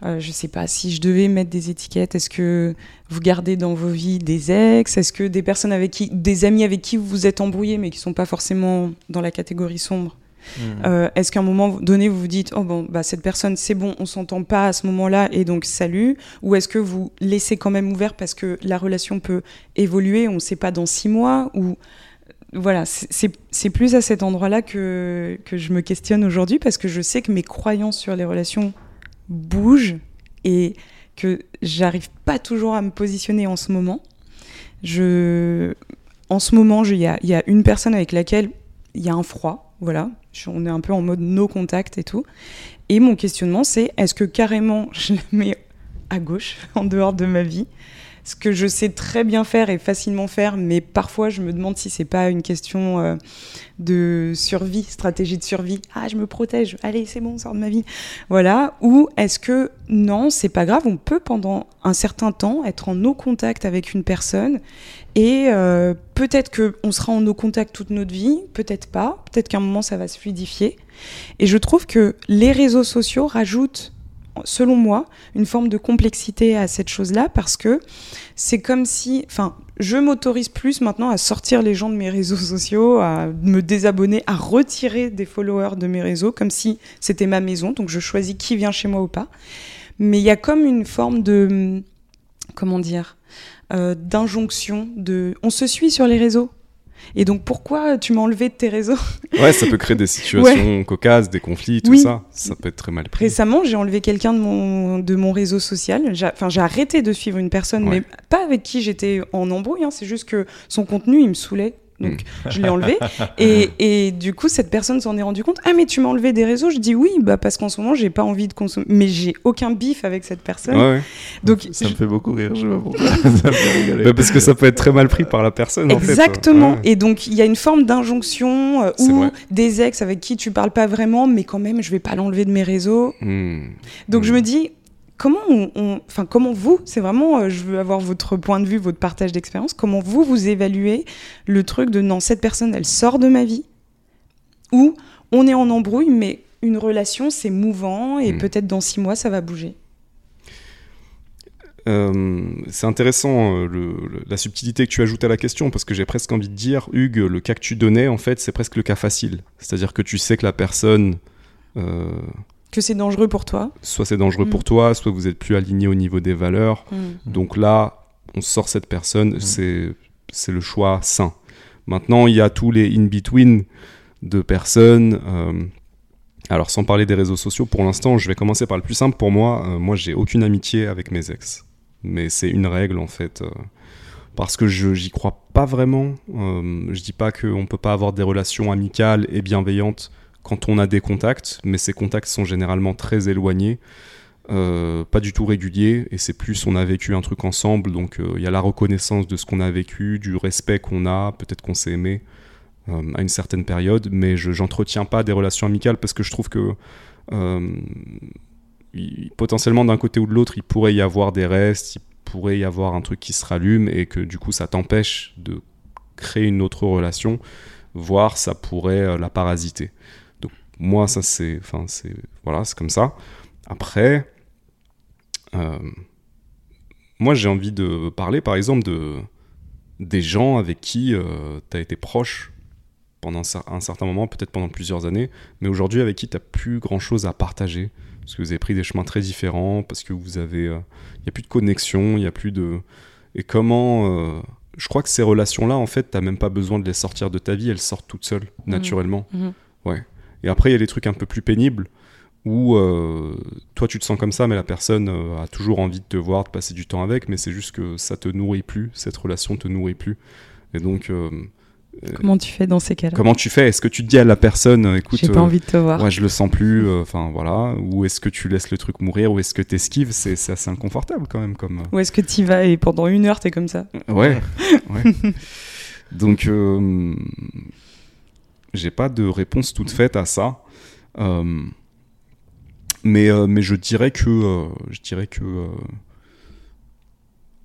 je sais pas, si je devais mettre des étiquettes, est-ce que vous gardez dans vos vies des ex? Est-ce que des personnes avec qui, des amis avec qui vous vous êtes embrouillés, mais qui sont pas forcément dans la catégorie sombre Mhm. Euh, Est-ce qu'à un moment donné, vous vous dites, oh bon, bah cette personne, c'est bon, on s'entend pas à ce moment-là, et donc salut Ou est-ce que vous laissez quand même ouvert parce que la relation peut évoluer, on ne sait pas dans six mois ou voilà, c'est- plus à cet endroit-là que, que je me questionne aujourd'hui parce que je sais que mes croyances sur les relations bougent et que j'arrive pas toujours à me positionner en ce moment. Je, en ce moment, il y a, y a une personne avec laquelle il y a un froid, voilà. On est un peu en mode no contact et tout. Et mon questionnement, c'est est-ce que carrément je la mets à gauche, en dehors de ma vie? Ce que je sais très bien faire et facilement faire, mais parfois je me demande si c'est pas une question euh, de survie, stratégie de survie. Ah, je me protège, allez, c'est bon, sors de ma vie. Voilà. Ou est-ce que non, c'est pas grave, on peut pendant un certain temps être en no contact avec une personne et euh, peut-être qu'on sera en no contact toute notre vie, peut-être pas, peut-être qu'à un moment ça va se fluidifier. Et je trouve que les réseaux sociaux rajoutent selon moi, une forme de complexité à cette chose-là parce que c'est comme si, enfin, je m'autorise plus maintenant à sortir les gens de mes réseaux sociaux, à me désabonner, à retirer des followers de mes réseaux comme si c'était ma maison, donc je choisis qui vient chez moi ou pas. Mais il y a comme une forme de, comment dire, euh, d'injonction, de, on se suit sur les réseaux. Et donc pourquoi tu m'as enlevé de tes réseaux Ouais, ça peut créer des situations cocasses, des conflits, tout Oui. ça. Ça peut être très mal pris. Récemment, j'ai enlevé quelqu'un de mon, de mon réseau social. J'ai- Enfin, j'ai arrêté de suivre une personne, Ouais. mais pas avec qui j'étais en embrouille. hein. C'est juste que son contenu, il me saoulait. Donc, je l'ai enlevé. Et, et du coup, cette personne s'en est rendu compte. Ah, mais tu m'as enlevé des réseaux Je dis oui, bah, parce qu'en ce moment, j'ai pas envie de consommer. Mais j'ai aucun bif avec cette personne. Ouais, ouais. Donc, ça me fait beaucoup rire, je sais pas pourquoi. ça me fait rigoler. Bah, parce que ça peut être très mal pris par la personne. en fait. Exactement. Ouais. Et donc, il y a une forme d'injonction euh, ou des ex avec qui tu parles pas vraiment, mais quand même, je vais pas l'enlever de mes réseaux. Hmm. Donc je me dis, comment on, on- enfin comment vous, c'est vraiment, euh, je veux avoir votre point de vue, votre partage d'expérience, comment vous vous évaluez le truc de non cette personne elle sort de ma vie, ou on est en embrouille mais une relation c'est mouvant et Mm. peut-être dans six mois ça va bouger. Euh, c'est intéressant euh, le- le- la subtilité que tu ajoutes à la question parce que j'ai presque envie de dire, Hugues, le cas que tu donnais, en fait, c'est presque le cas facile. C'est-à-dire que tu sais que la personne, Que c'est dangereux pour toi. soit c'est dangereux Mm. pour toi, soit vous êtes plus aligné au niveau des valeurs. Mm. Donc là, on sort cette personne, Mm. c'est c'est le choix sain. Maintenant, il y a tous les in-between de personnes. euh, alors, sans parler des réseaux sociaux, pour l'instant, je vais commencer par le plus simple pour moi. Euh, moi, j'ai aucune amitié avec mes ex. Mais c'est une règle, en fait. euh, parce que je j'y crois pas vraiment. Euh, je dis pas qu'on peut pas avoir des relations amicales et bienveillantes quand on a des contacts, mais ces contacts sont généralement très éloignés. Euh, pas du tout régulier et c'est plus on a vécu un truc ensemble donc euh, il y a la reconnaissance de ce qu'on a vécu du respect qu'on a peut-être qu'on s'est aimé euh, à une certaine période mais je j'entretiens pas des relations amicales parce que je trouve que potentiellement d'un côté ou de l'autre il pourrait y avoir des restes il pourrait y avoir un truc qui se rallume et que du coup ça t'empêche de créer une autre relation voire ça pourrait la parasiter moi ça c'est enfin c'est voilà c'est comme ça après euh, moi, j'ai envie de parler, par exemple, de des gens avec qui tu as été proche pendant un cer- un certain moment, peut-être pendant plusieurs années, mais aujourd'hui avec qui tu plus grand-chose à partager, parce que vous avez pris des chemins très différents, parce que vous avez... Il n'y a plus de connexion, il n'y a plus de... Et comment... euh, je crois que ces relations-là, en fait, tu même pas besoin de les sortir de ta vie, elles sortent toutes seules, naturellement. Mhm. Ouais. Et après, il y a les trucs un peu plus pénibles où euh, toi tu te sens comme ça, mais la personne euh, a toujours envie de te voir, de passer du temps avec, mais c'est juste que ça te nourrit plus, cette relation te nourrit plus. Et donc, euh, Comment tu fais dans ces cas-là? Comment tu fais? Est-ce que tu te dis à la personne, écoute, j'ai pas envie de te voir. ouais, je le sens plus, enfin voilà, ou est-ce que tu laisses le truc mourir, ou est-ce que tu esquives C'est assez inconfortable quand même comme. Ou est-ce que tu vas et pendant une heure t'es comme ça? Ouais, ouais. Donc, j'ai pas de réponse toute faite à ça. Euh, mais, euh, mais je dirais que, euh, je dirais que euh,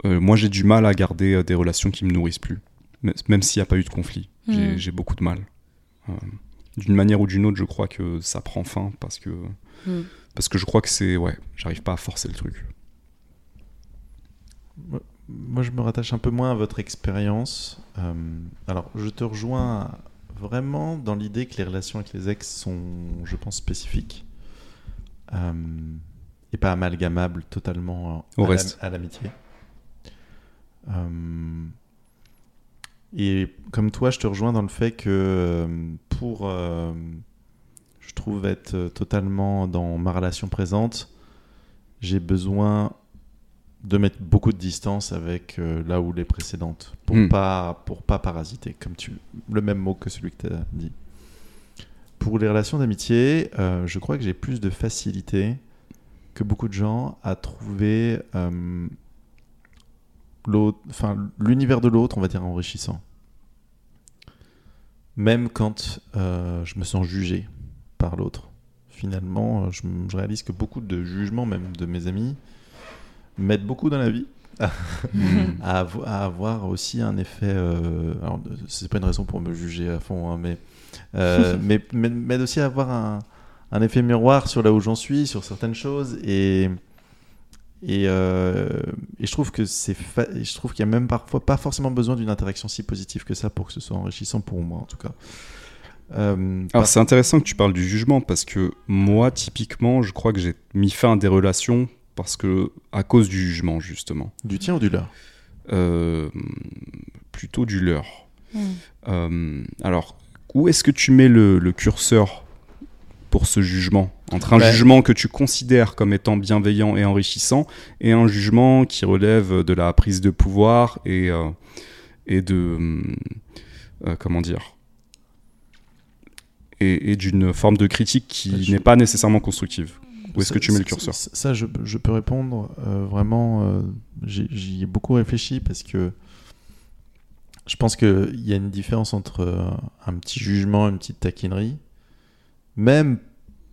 euh, moi j'ai du mal à garder des relations qui me nourrissent plus, même s'il n'y a pas eu de conflit. J'ai j'ai beaucoup de mal. Euh, d'une manière ou d'une autre, je crois que ça prend fin parce que, Mhm. parce que je crois que c'est. Ouais, j'arrive pas à forcer le truc. Moi, je me rattache un peu moins à votre expérience. Euh, alors, je te rejoins vraiment dans l'idée que les relations avec les ex sont, je pense, spécifiques euh, et pas amalgamables totalement Au à, la- reste. à l'amitié. Euh, et comme toi, je te rejoins dans le fait que euh, pour, euh, je trouve, être totalement dans ma relation présente, j'ai besoin de mettre beaucoup de distance avec euh, là où les précédentes pour Hmm. pas pour pas parasiter comme tu le même mot que celui que tu as dit. Pour les relations d'amitié euh, je crois que j'ai plus de facilité que beaucoup de gens à trouver euh, l'autre enfin l'univers de l'autre on va dire enrichissant. Même quand je me sens jugé par l'autre. Finalement je réalise que beaucoup de jugements même de mes amis m'aident beaucoup dans la vie à, avo- à avoir aussi un effet. euh, alors, c'est pas une raison pour me juger à fond, hein, mais, euh, mais, m'aide aussi à avoir un, un effet miroir sur là où j'en suis, sur certaines choses. Et, et, euh, et je trouve que c'est, je trouve qu'il y a même parfois pas forcément besoin d'une interaction si positive que ça pour que ce soit enrichissant pour moi, en tout cas. Euh, Alors c'est intéressant que tu parles du jugement parce que moi typiquement je crois que j'ai mis fin à des relations parce que à cause du jugement justement. Du tien ou du leur? Euh, plutôt du leur. Mm. Euh, alors où est-ce que tu mets le, le curseur pour ce jugement? Entre un Ouais. jugement que tu considères comme étant bienveillant et enrichissant et un jugement qui relève de la prise de pouvoir et, euh, et de euh, comment dire? Et, et d'une forme de critique qui Je- n'est pas nécessairement constructive où est-ce que tu mets le curseur Ça, je, peux répondre euh, vraiment. euh, J'y ai beaucoup réfléchi parce que je pense qu'il y a une différence entre euh, un petit jugement, une petite taquinerie, même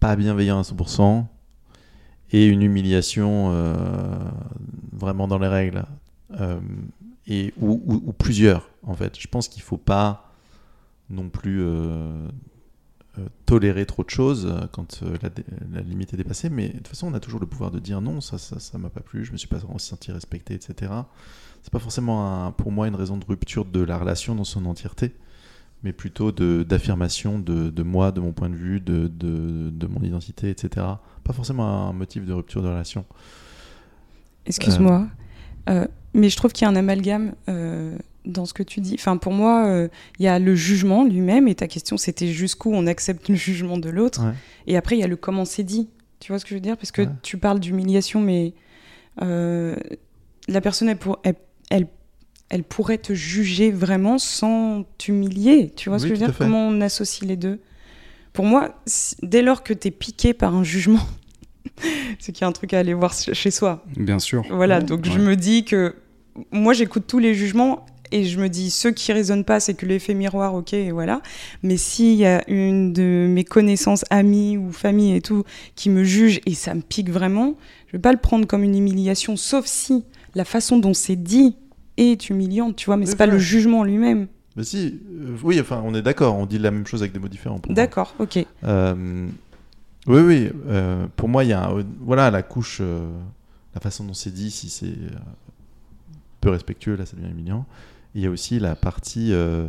pas bienveillant à 100%, et une humiliation vraiment dans les règles, et, ou, ou- plusieurs en fait. Je pense qu'il faut pas non plus tolérer trop de choses euh, quand euh, la, limite est dépassée, mais de toute façon, on a toujours le pouvoir de dire non, ça, ça, ça m'a pas plu, je me suis pas senti respecté, etc. C'est pas forcément un- pour moi une raison de rupture de la relation dans son entièreté, mais plutôt d'affirmation de, de moi, de mon point de vue, de, de, de mon identité, etc. Pas forcément un motif de rupture de relation. Excuse-moi. Euh, mais je trouve qu'il y a un amalgame euh, dans ce que tu dis. Enfin, pour moi, euh, il y a le jugement lui-même, et ta question, c'était jusqu'où on accepte le jugement de l'autre. Ouais. Et après, il y a le comment c'est dit. Tu vois ce que je veux dire? Parce que Ouais. tu parles d'humiliation, mais euh, la personne, elle, pour- elle, elle, elle pourrait te juger vraiment sans t'humilier. Tu vois ce que je veux dire? fait. Comment on associe les deux? Pour moi, dès lors que tu es piqué par un jugement, c'est qu'il y a un truc à aller voir chez soi. bien sûr Voilà, Ouais. donc je me dis que moi j'écoute tous les jugements et je me dis ceux qui résonnent pas, c'est que l'effet miroir, ok, et voilà. Mais s'il y a une de mes connaissances, amis ou famille et tout, qui me juge et ça me pique vraiment, je vais pas le prendre comme une humiliation, sauf si la façon dont c'est dit est humiliante, tu vois, mais Oui, c'est pas le jugement lui-même. Mais si, euh, oui, enfin, on est d'accord, on dit la même chose avec des mots différents. D'accord, ok. Euh, oui, oui. euh, pour moi, il y a un- voilà la couche, la façon dont c'est dit, si c'est peu respectueux, là, ça devient humiliant. Il y a aussi la partie euh,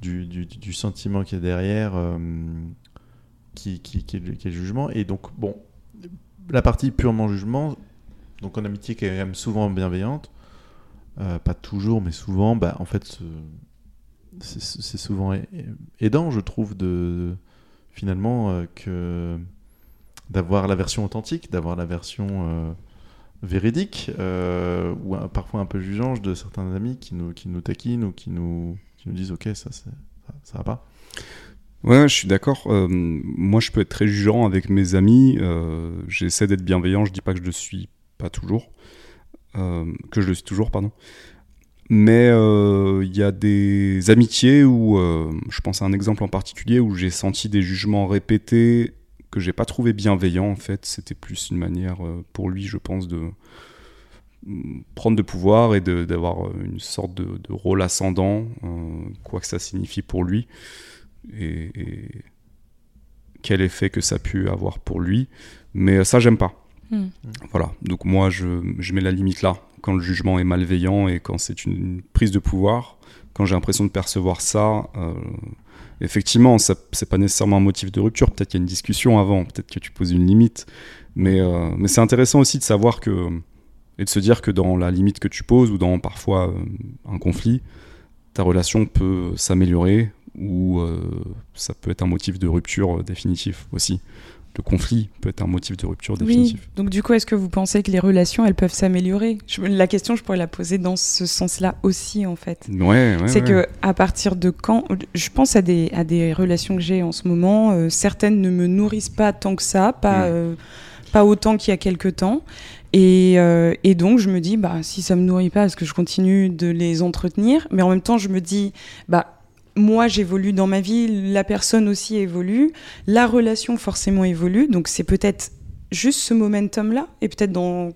du, du- du sentiment qui est derrière, euh, qui, qui, qui est le, jugement. Et donc, bon, la partie purement jugement, donc en amitié qui est quand même souvent bienveillante, euh, pas toujours, mais souvent, bah, en fait, ce- c'est souvent aidant, je trouve, de finalement que d'avoir la version authentique, d'avoir la version véridique, euh, ou parfois un peu jugeante de certains amis qui nous, qui nous taquinent ou qui nous, tu nous dises, ok, ça, ça, ça va pas. Ouais, je suis d'accord. Euh, moi, je peux être très jugeant avec mes amis. Euh, J'essaie d'être bienveillant. Je dis pas que je le suis pas toujours, que je le suis toujours, pardon. Mais il y a des amitiés où, je pense à un exemple en particulier où j'ai senti des jugements répétés que j'ai pas trouvé bienveillants. En fait, c'était plus une manière euh, pour lui, je pense, de mm, prendre de pouvoir et d'avoir euh, une sorte de, de rôle ascendant, euh, quoi que ça signifie pour lui et, et quel effet que ça a pu avoir pour lui. Mais ça, j'aime pas. Hmm. Voilà. Donc moi, je, je mets la limite là. Quand le jugement est malveillant et quand c'est une prise de pouvoir, quand j'ai l'impression de percevoir ça, euh, effectivement, ça c'est pas nécessairement un motif de rupture. Peut-être qu'il y a une discussion avant, peut-être que tu poses une limite. Mais, euh, c'est intéressant aussi de savoir que et de se dire que dans la limite que tu poses ou dans parfois euh, un conflit, ta relation peut s'améliorer ou euh, ça peut être un motif de rupture définitif aussi. Le conflit peut être un motif de rupture Oui. définitif. Donc du coup, est-ce que vous pensez que les relations, elles peuvent s'améliorer? La question, je pourrais la poser dans ce sens-là aussi, en fait. Ouais, ouais, c'est ouais. que à partir de quand je pense à des à des relations que j'ai en ce moment euh, certaines ne me nourrissent pas tant que ça pas Mm. euh, pas autant qu'il y a quelques temps et, euh, et donc je me dis bah si ça me nourrit pas est-ce que je continue de les entretenir? Mais en même temps je me dis bah moi j'évolue dans ma vie la personne aussi évolue la relation forcément évolue donc c'est peut-être juste ce momentum là et peut-être dans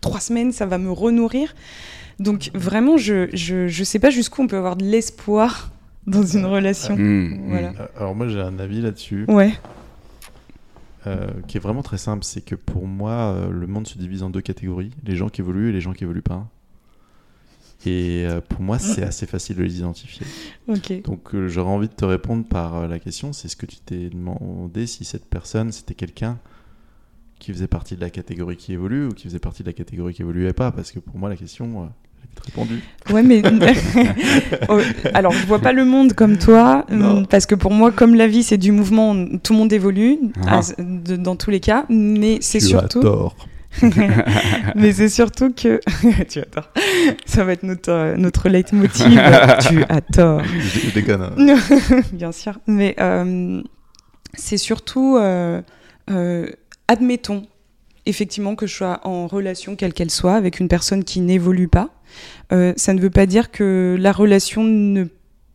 trois semaines ça va me renourrir donc vraiment, je, je, je sais pas jusqu'où on peut avoir de l'espoir dans une relation. Mmh, Voilà. mmh. Euh, Alors moi j'ai un avis là-dessus Ouais. euh, qui est vraiment très simple, c'est que pour moi euh, le monde se divise en deux catégories, les gens qui évoluent et les gens qui évoluent pas. Et euh, pour moi c'est assez facile de les identifier. Donc euh, j'aurais envie de te répondre par euh, la question, c'est ce que tu t'es demandé si cette personne c'était quelqu'un qui faisait partie de la catégorie qui évolue ou qui faisait partie de la catégorie qui évoluait pas, parce que pour moi la question, euh, répondue. Ouais, mais Oh, alors je vois pas le monde comme toi, Non. hum, parce que pour moi, comme la vie c'est du mouvement, tout le monde évolue Ah. à- de- dans tous les cas. Mais c'est surtout. as tort. Mais c'est surtout que tu as tort. Ça va être notre euh, notre leitmotiv. tu as tort. Je, je déconne. hein. Bien sûr. Mais euh, c'est surtout, euh, euh, admettons, effectivement, que je sois en relation, quelle qu'elle soit, avec une personne qui n'évolue pas. Euh, ça ne veut pas dire que la relation ne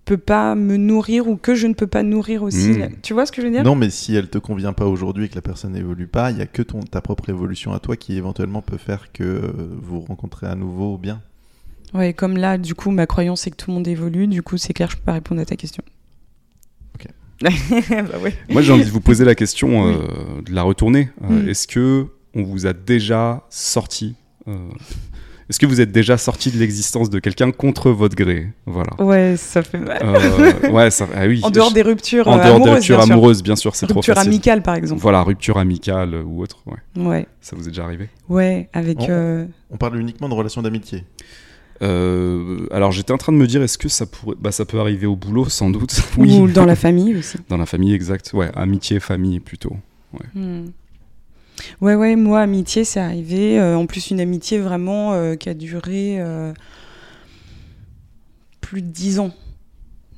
peut pas me nourrir ou que je ne peux pas nourrir aussi. Mm. la- Tu vois ce que je veux dire? Non, mais si elle te convient pas aujourd'hui et que la personne n'évolue pas, il y a que ton, ta propre évolution à toi qui éventuellement peut faire que euh, vous rencontrez à nouveau bien. Ouais, comme là, du coup, ma croyance c'est que tout le monde évolue. Du coup, c'est clair, je peux pas répondre à ta question. Ok. bah ouais. Moi, j'ai envie de vous poser la question, euh, de la retourner. Euh, Mm. Est-ce que on vous a déjà sorti euh, Est-ce que vous êtes déjà sorti de l'existence de quelqu'un contre votre gré? Voilà. Ouais, ça fait mal. Euh, ouais, ça, ah oui. En dehors des ruptures en euh, dehors amoureuses, des ruptures bien sûr. amoureuses, bien sûr, c'est trop Rupture facile. amicale, par exemple. Voilà, rupture amicale ou autre. Ouais. Ouais, Ça vous est déjà arrivé? Ouais, avec. Oh. euh, On parle uniquement de relations d'amitié. Euh, alors j'étais en train de me dire, est-ce que ça pourrait, bah ça peut arriver au boulot sans doute. Ou dans la famille aussi. Dans la famille, exact. Ouais, amitié, famille plutôt. Hmm. Ouais, ouais, moi, amitié, c'est arrivé. euh, en plus, une amitié vraiment euh, qui a duré euh, plus de dix ans.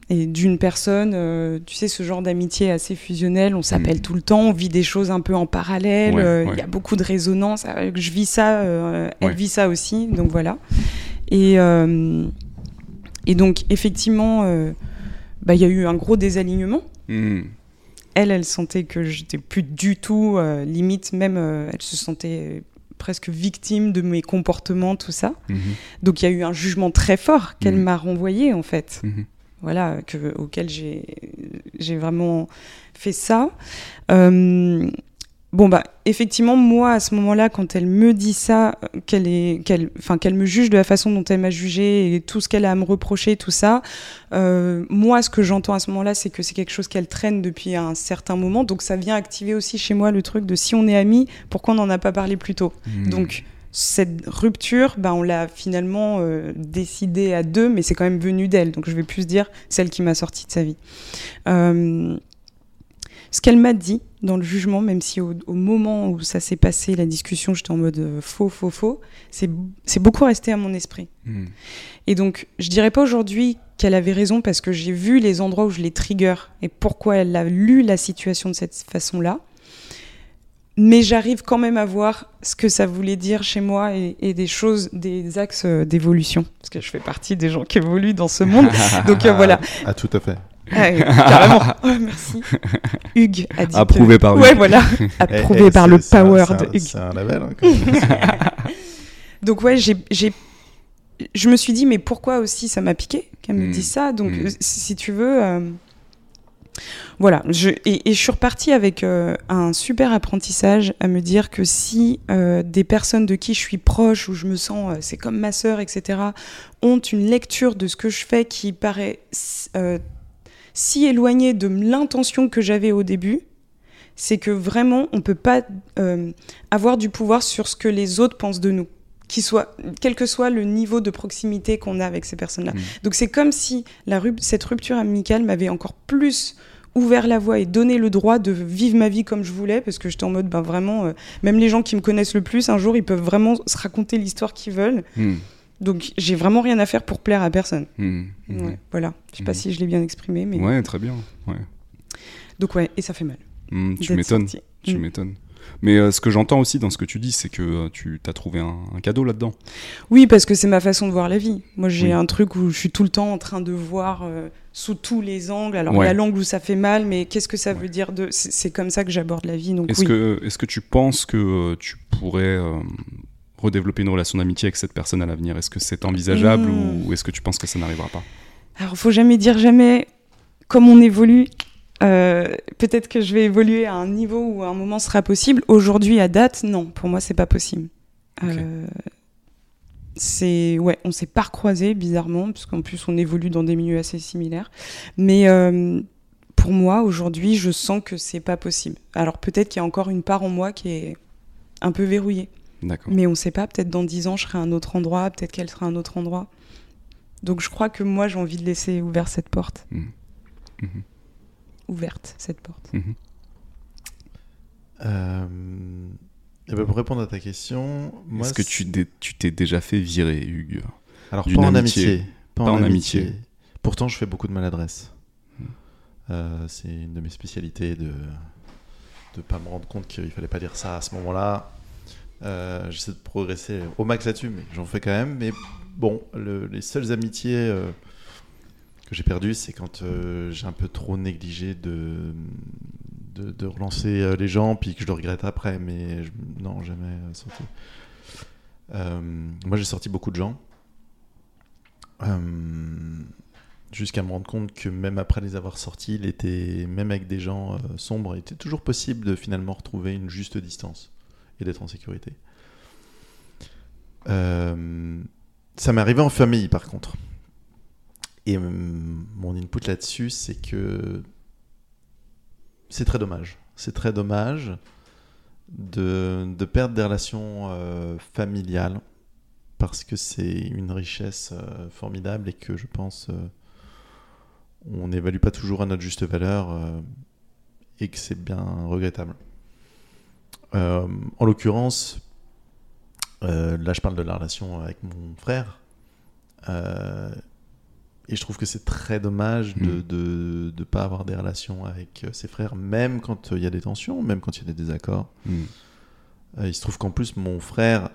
Et d'une personne, tu sais, ce genre d'amitié assez fusionnelle, on s'appelle Mm. tout le temps, on vit des choses un peu en parallèle, il ouais. y a beaucoup de résonance. Je vis ça, elle Ouais. vit ça aussi, donc voilà. Et, et donc, effectivement, bah, il y a eu un gros désalignement Hmm. Elle, elle sentait que j'étais plus du tout, euh, limite même, euh, elle se sentait presque victime de mes comportements, tout ça. Mhm. Donc il y a eu un jugement très fort qu'elle Mhm. m'a renvoyé en fait. Mhm. Voilà, que, auquel j'ai j'ai vraiment fait ça. Euh, bon bah effectivement moi à ce moment-là quand elle me dit ça, euh, qu'elle est, qu'elle, enfin qu'elle me juge de la façon dont elle m'a jugé et tout ce qu'elle a à me reprocher, tout ça. euh, moi ce que j'entends à ce moment-là c'est que c'est quelque chose qu'elle traîne depuis un certain moment, donc ça vient activer aussi chez moi le truc de si on est amis, pourquoi on n'en a pas parlé plus tôt? Hmm. Donc cette rupture, bah, on l'a finalement euh, décidée à deux, mais c'est quand même venu d'elle. Donc je vais plus dire celle qui m'a sorti de sa vie. Euh, ce qu'elle m'a dit dans le jugement, même si au, moment où ça s'est passé, la discussion, j'étais en mode euh, faux, faux, faux, c'est beaucoup resté à mon esprit. Hmm. Et donc, je dirais pas aujourd'hui qu'elle avait raison parce que j'ai vu les endroits où je les trigger et pourquoi elle a lu la situation de cette façon-là. Mais j'arrive quand même à voir ce que ça voulait dire chez moi et, des choses, des axes euh, d'évolution. Parce que je fais partie des gens qui évoluent dans ce monde. donc euh, voilà. Ah, tout à fait. Ah, carrément. Oh, merci. Hugues a dit. Approuvé par Ouais, voilà. Approuvé par le power de Hugues. C'est un label. Hein, donc ouais, j'ai je me suis dit, mais pourquoi aussi ça m'a piqué qu'elle me hmm. dise ça? Donc, hmm. si tu veux. Euh, voilà, je, et, je suis repartie avec euh, un super apprentissage à me dire que si euh, des personnes de qui je suis proche, ou je me sens, c'est comme ma sœur, etc., ont une lecture de ce que je fais qui paraît si éloignée de l'intention que j'avais au début, c'est que vraiment, on ne peut pas avoir du pouvoir sur ce que les autres pensent de nous soit, quel que soit le niveau de proximité qu'on a avec ces personnes-là. Mm. Donc c'est comme si la, cette rupture amicale m'avait encore plus ouvert la voie et donné le droit de vivre ma vie comme je voulais, parce que j'étais en mode, ben vraiment, euh, même les gens qui me connaissent le plus, un jour, ils peuvent vraiment se raconter l'histoire qu'ils veulent. Mm. Donc j'ai vraiment rien à faire pour plaire à personne. Mm. voilà. Je sais pas si je l'ai bien exprimé, mais. Ouais, très bien. Ouais. Donc ouais, et ça fait mal. tu m'étonnes. Tu m'étonnes. Mais euh, ce que j'entends aussi dans ce que tu dis, c'est que euh, tu as trouvé un, cadeau là-dedans. Oui, parce que c'est ma façon de voir la vie. Moi, j'ai un truc où je suis tout le temps en train de voir euh, sous tous les angles. Alors, il y a l'angle où ça fait mal, mais qu'est-ce que ça veut dire de. C'est comme ça que j'aborde la vie. Est-ce que, est que tu penses que tu pourrais redévelopper une relation d'amitié avec cette personne à l'avenir? Est-ce que c'est envisageable hmm. ou est-ce que tu penses que ça n'arrivera pas? Alors, faut jamais dire jamais. Comme on évolue, euh, peut-être que je vais évoluer à un niveau où un moment sera possible. Aujourd'hui, à date, non. Pour moi, c'est pas possible. Euh, c'est ouais, on s'est pas recroisé bizarrement, puisqu'en plus on évolue dans des milieux assez similaires. Mais euh, pour moi, aujourd'hui, je sens que c'est pas possible. Alors peut-être qu'il y a encore une part en moi qui est un peu verrouillée. Mais on sait pas. Peut-être dans dix ans, je serai à un autre endroit. Peut-être qu'elle sera à un autre endroit. Donc je crois que moi, j'ai envie de laisser ouvert cette porte. Mmh. Mmh ouverte, cette porte mhm. euh, eh ben, Pour répondre à ta question, est-ce que tu t'es déjà fait virer, Hugues? Alors, pas en amitié. Pas, en, amitié. Pourtant, je fais beaucoup de maladresse. Hmm. Euh, c'est une de mes spécialités de ne pas me rendre compte qu'il fallait pas dire ça à ce moment-là. Euh, j'essaie de progresser au max là-dessus, mais j'en fais quand même. Mais bon, les seules amitiés que j'ai perdu, c'est quand euh, j'ai un peu trop négligé de, relancer euh, les gens, puis que je le regrette après. Mais non, jamais euh, sorti. moi, j'ai sorti beaucoup de gens. Jusqu'à me rendre compte que même après les avoir sortis, même avec des gens sombres, il était toujours possible de finalement retrouver une juste distance et d'être en sécurité. ça m'est arrivé en famille par contre. Et mon input là-dessus, c'est que c'est très dommage. C'est très dommage de, de, perdre des relations euh, familiales parce que c'est une richesse euh, formidable et que je pense euh, on n'évalue pas toujours à notre juste valeur et que c'est bien regrettable. En l'occurrence, là je parle de la relation avec mon frère et je trouve que c'est très dommage de ne mm. pas avoir des relations avec euh, ses frères, même quand euh, il y a des tensions, même quand il y a des désaccords. Mm. Euh, il se trouve qu'en plus, mon frère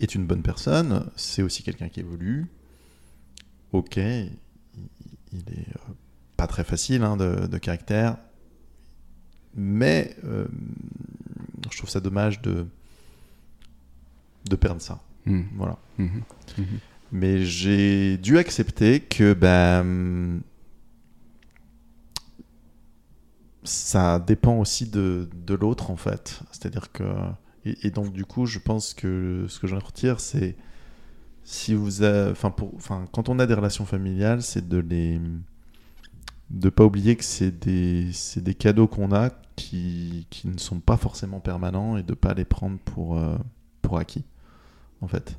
est une bonne personne, c'est aussi quelqu'un qui évolue. Ok, il, est pas très facile hein, de, caractère, mais je trouve ça dommage de, de perdre ça. Mm. Voilà. Mm-hmm. Mm-hmm. Mais j'ai dû accepter que ben, ça dépend aussi de, de l'autre en fait. C'est-à-dire que. Et, donc, du coup, je pense que ce que j'en retire, c'est. Si vous enfin, pour, enfin, quand on a des relations familiales, c'est de les. de pas oublier que c'est des, des cadeaux qu'on a qui, qui ne sont pas forcément permanents et de pas les prendre pour, euh, pour acquis, en fait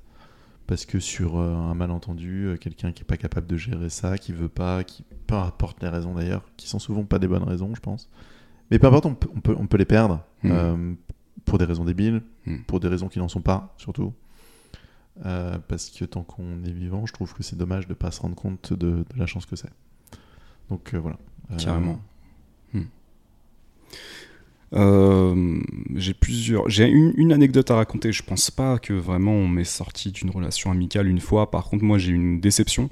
parce que sur euh, un malentendu, euh, quelqu'un qui est pas capable de gérer ça, qui veut pas, qui peu importe les raisons d'ailleurs, qui sont souvent pas des bonnes raisons, je pense. Mais peu importe, on peut, on peut, on peut les perdre euh, pour des raisons débiles, Mhm. pour des raisons qui n'en sont pas, surtout. Parce que tant qu'on est vivant, je trouve que c'est dommage de pas se rendre compte de, de la chance que c'est. Donc voilà. Carrément. Euh, j'ai plusieurs. J'ai une, anecdote à raconter. Je pense pas que vraiment on m'est sorti d'une relation amicale une fois. Par contre, moi j'ai une déception.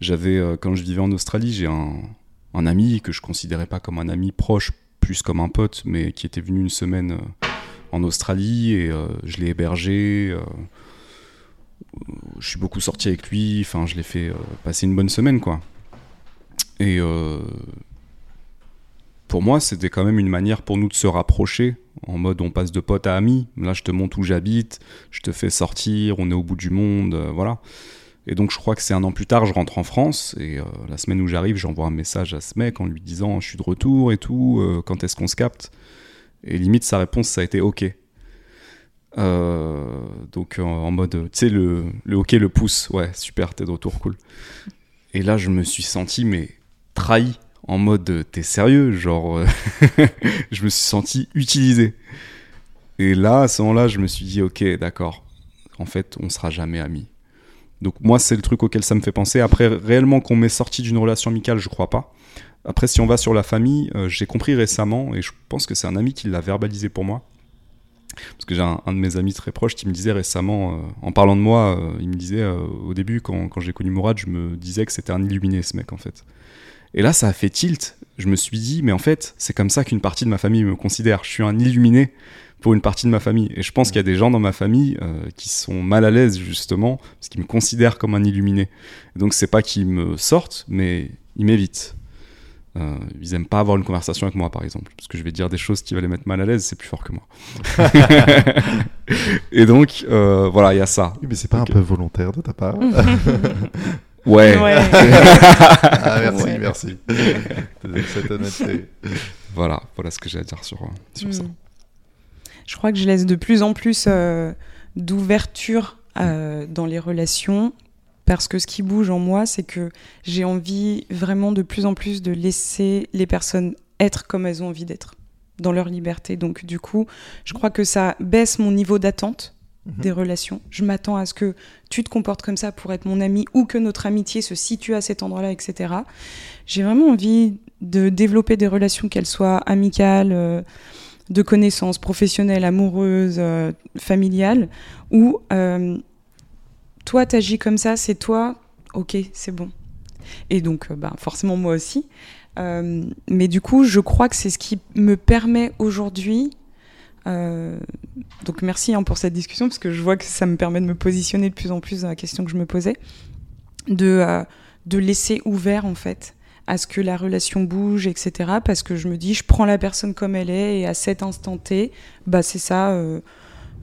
J'avais, euh, quand je vivais en Australie, j'ai un, ami que je considérais pas comme un ami proche, plus comme un pote, mais qui était venu une semaine euh, en Australie et je l'ai hébergé. je suis beaucoup sorti avec lui. Enfin, je l'ai fait passer une bonne semaine, quoi. Et pour moi, c'était quand même une manière pour nous de se rapprocher, en mode on passe de pote à ami. Là, je te montre où j'habite, je te fais sortir, on est au bout du monde, euh, voilà. Et donc, je crois que c'est un an plus tard, je rentre en France, et euh, la semaine où j'arrive, j'envoie un message à ce mec en lui disant je suis de retour et tout, euh, quand est-ce qu'on se capte? Et limite, sa réponse, ça a été ok. Donc, en, en mode, tu sais, le, le ok, le pouce, ouais, super, t'es de retour, cool. Et là, je me suis senti, mais trahi en mode euh, t'es sérieux genre euh, je me suis senti utilisé. Et là à ce moment-là je me suis dit ok d'accord. En fait on sera jamais amis. Donc moi c'est le truc auquel ça me fait penser. Après réellement qu'on m'ait sorti d'une relation amicale je crois pas. Après si on va sur la famille euh, j'ai compris récemment et je pense que c'est un ami qui l'a verbalisé pour moi. Parce que j'ai un, de mes amis très proches qui me disait récemment, en parlant de moi, il me disait au début, quand, quand j'ai connu Mourad, je me disais que c'était un illuminé ce mec en fait. Et là, ça a fait tilt. Je me suis dit, mais en fait, c'est comme ça qu'une partie de ma famille me considère. Je suis un illuminé pour une partie de ma famille. Et je pense qu'il y a des gens dans ma famille euh, qui sont mal à l'aise, justement, parce qu'ils me considèrent comme un illuminé. Et donc, c'est pas qu'ils me sortent, mais ils m'évitent. Euh, ils aiment pas avoir une conversation avec moi, par exemple, parce que je vais dire des choses qui vont les mettre mal à l'aise, c'est plus fort que moi. Et donc, euh, voilà, il y a ça. Mais c'est pas un peu volontaire de ta part Ouais. Ouais. Ah, merci, Ouais. merci. de cette honnêteté. Voilà, voilà ce que j'ai à dire sur, euh, sur ça. Mm. Je crois que je laisse de plus en plus euh, d'ouverture euh, dans les relations parce que ce qui bouge en moi, c'est que j'ai envie vraiment de plus en plus de laisser les personnes être comme elles ont envie d'être, dans leur liberté. Donc du coup, je crois que ça baisse mon niveau d'attente Mhm. des relations. Je m'attends à ce que tu te comportes comme ça pour être mon ami ou que notre amitié se situe à cet endroit-là, etc. J'ai vraiment envie de développer des relations, qu'elles soient amicales, euh, de connaissances, professionnelles, amoureuses, euh, familiales, où euh, toi, t'agis comme ça, c'est toi, ok, c'est bon. Et donc, bah, forcément, moi aussi. Mais du coup, je crois que c'est ce qui me permet aujourd'hui. Euh, donc, merci hein, pour cette discussion, parce que je vois que ça me permet de me positionner de plus en plus dans la question que je me posais, de, euh, de laisser ouvert, en fait, à ce que la relation bouge, etc. Parce que je me dis, je prends la personne comme elle est, et à cet instant T, bah, c'est ça, euh,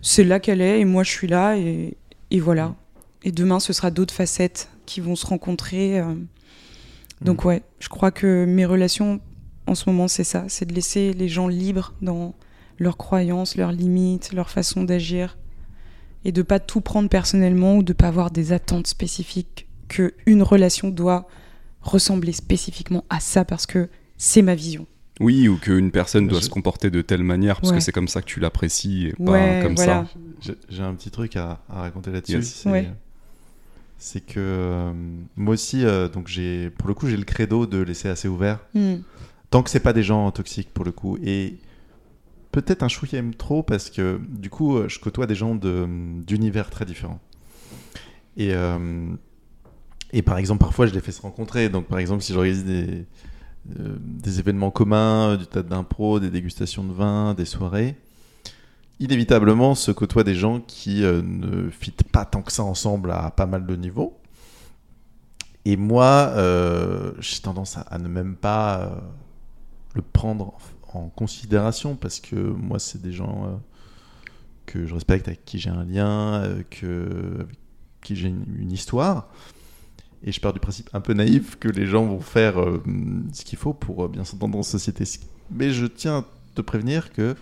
c'est là qu'elle est, et moi, je suis là, et, et voilà. Et demain, ce sera d'autres facettes qui vont se rencontrer. Donc, ouais, je crois que mes relations, en ce moment, c'est ça c'est de laisser les gens libres dans leurs croyances, leurs limites, leur façon d'agir. Et de pas tout prendre personnellement ou de pas avoir des attentes spécifiques que une relation doit ressembler spécifiquement à ça parce que c'est ma vision. Oui, ou qu'une personne doit Je- se comporter de telle manière parce Ouais. que c'est comme ça que tu l'apprécies et pas comme voilà. ça. J'ai un petit truc à, à raconter là-dessus. Yes. C'est Ouais. c'est que euh, moi aussi, euh, donc j'ai, pour le coup, j'ai le credo de laisser assez ouvert. Hmm. Tant que c'est pas des gens toxiques pour le coup. Et peut-être un chouïème trop parce que du coup, euh, je côtoie des gens d'univers très différents. Et, euh, et par exemple, parfois, je les fais se rencontrer. Donc, par exemple, si j'organise des, euh, des événements communs, du tas d'impro, des dégustations de vin, des soirées, inévitablement se côtoient des gens qui ne fitent pas tant que ça ensemble à pas mal de niveaux. Et moi, j'ai tendance à, ne même pas le prendre en, en considération parce que moi, c'est des gens euh, que je respecte, avec qui j'ai un lien, euh, que, avec qui j'ai une, une histoire. Et je pars du principe un peu naïf que les gens vont faire euh, ce qu'il faut pour bien s'entendre en société. Mais je tiens à te prévenir que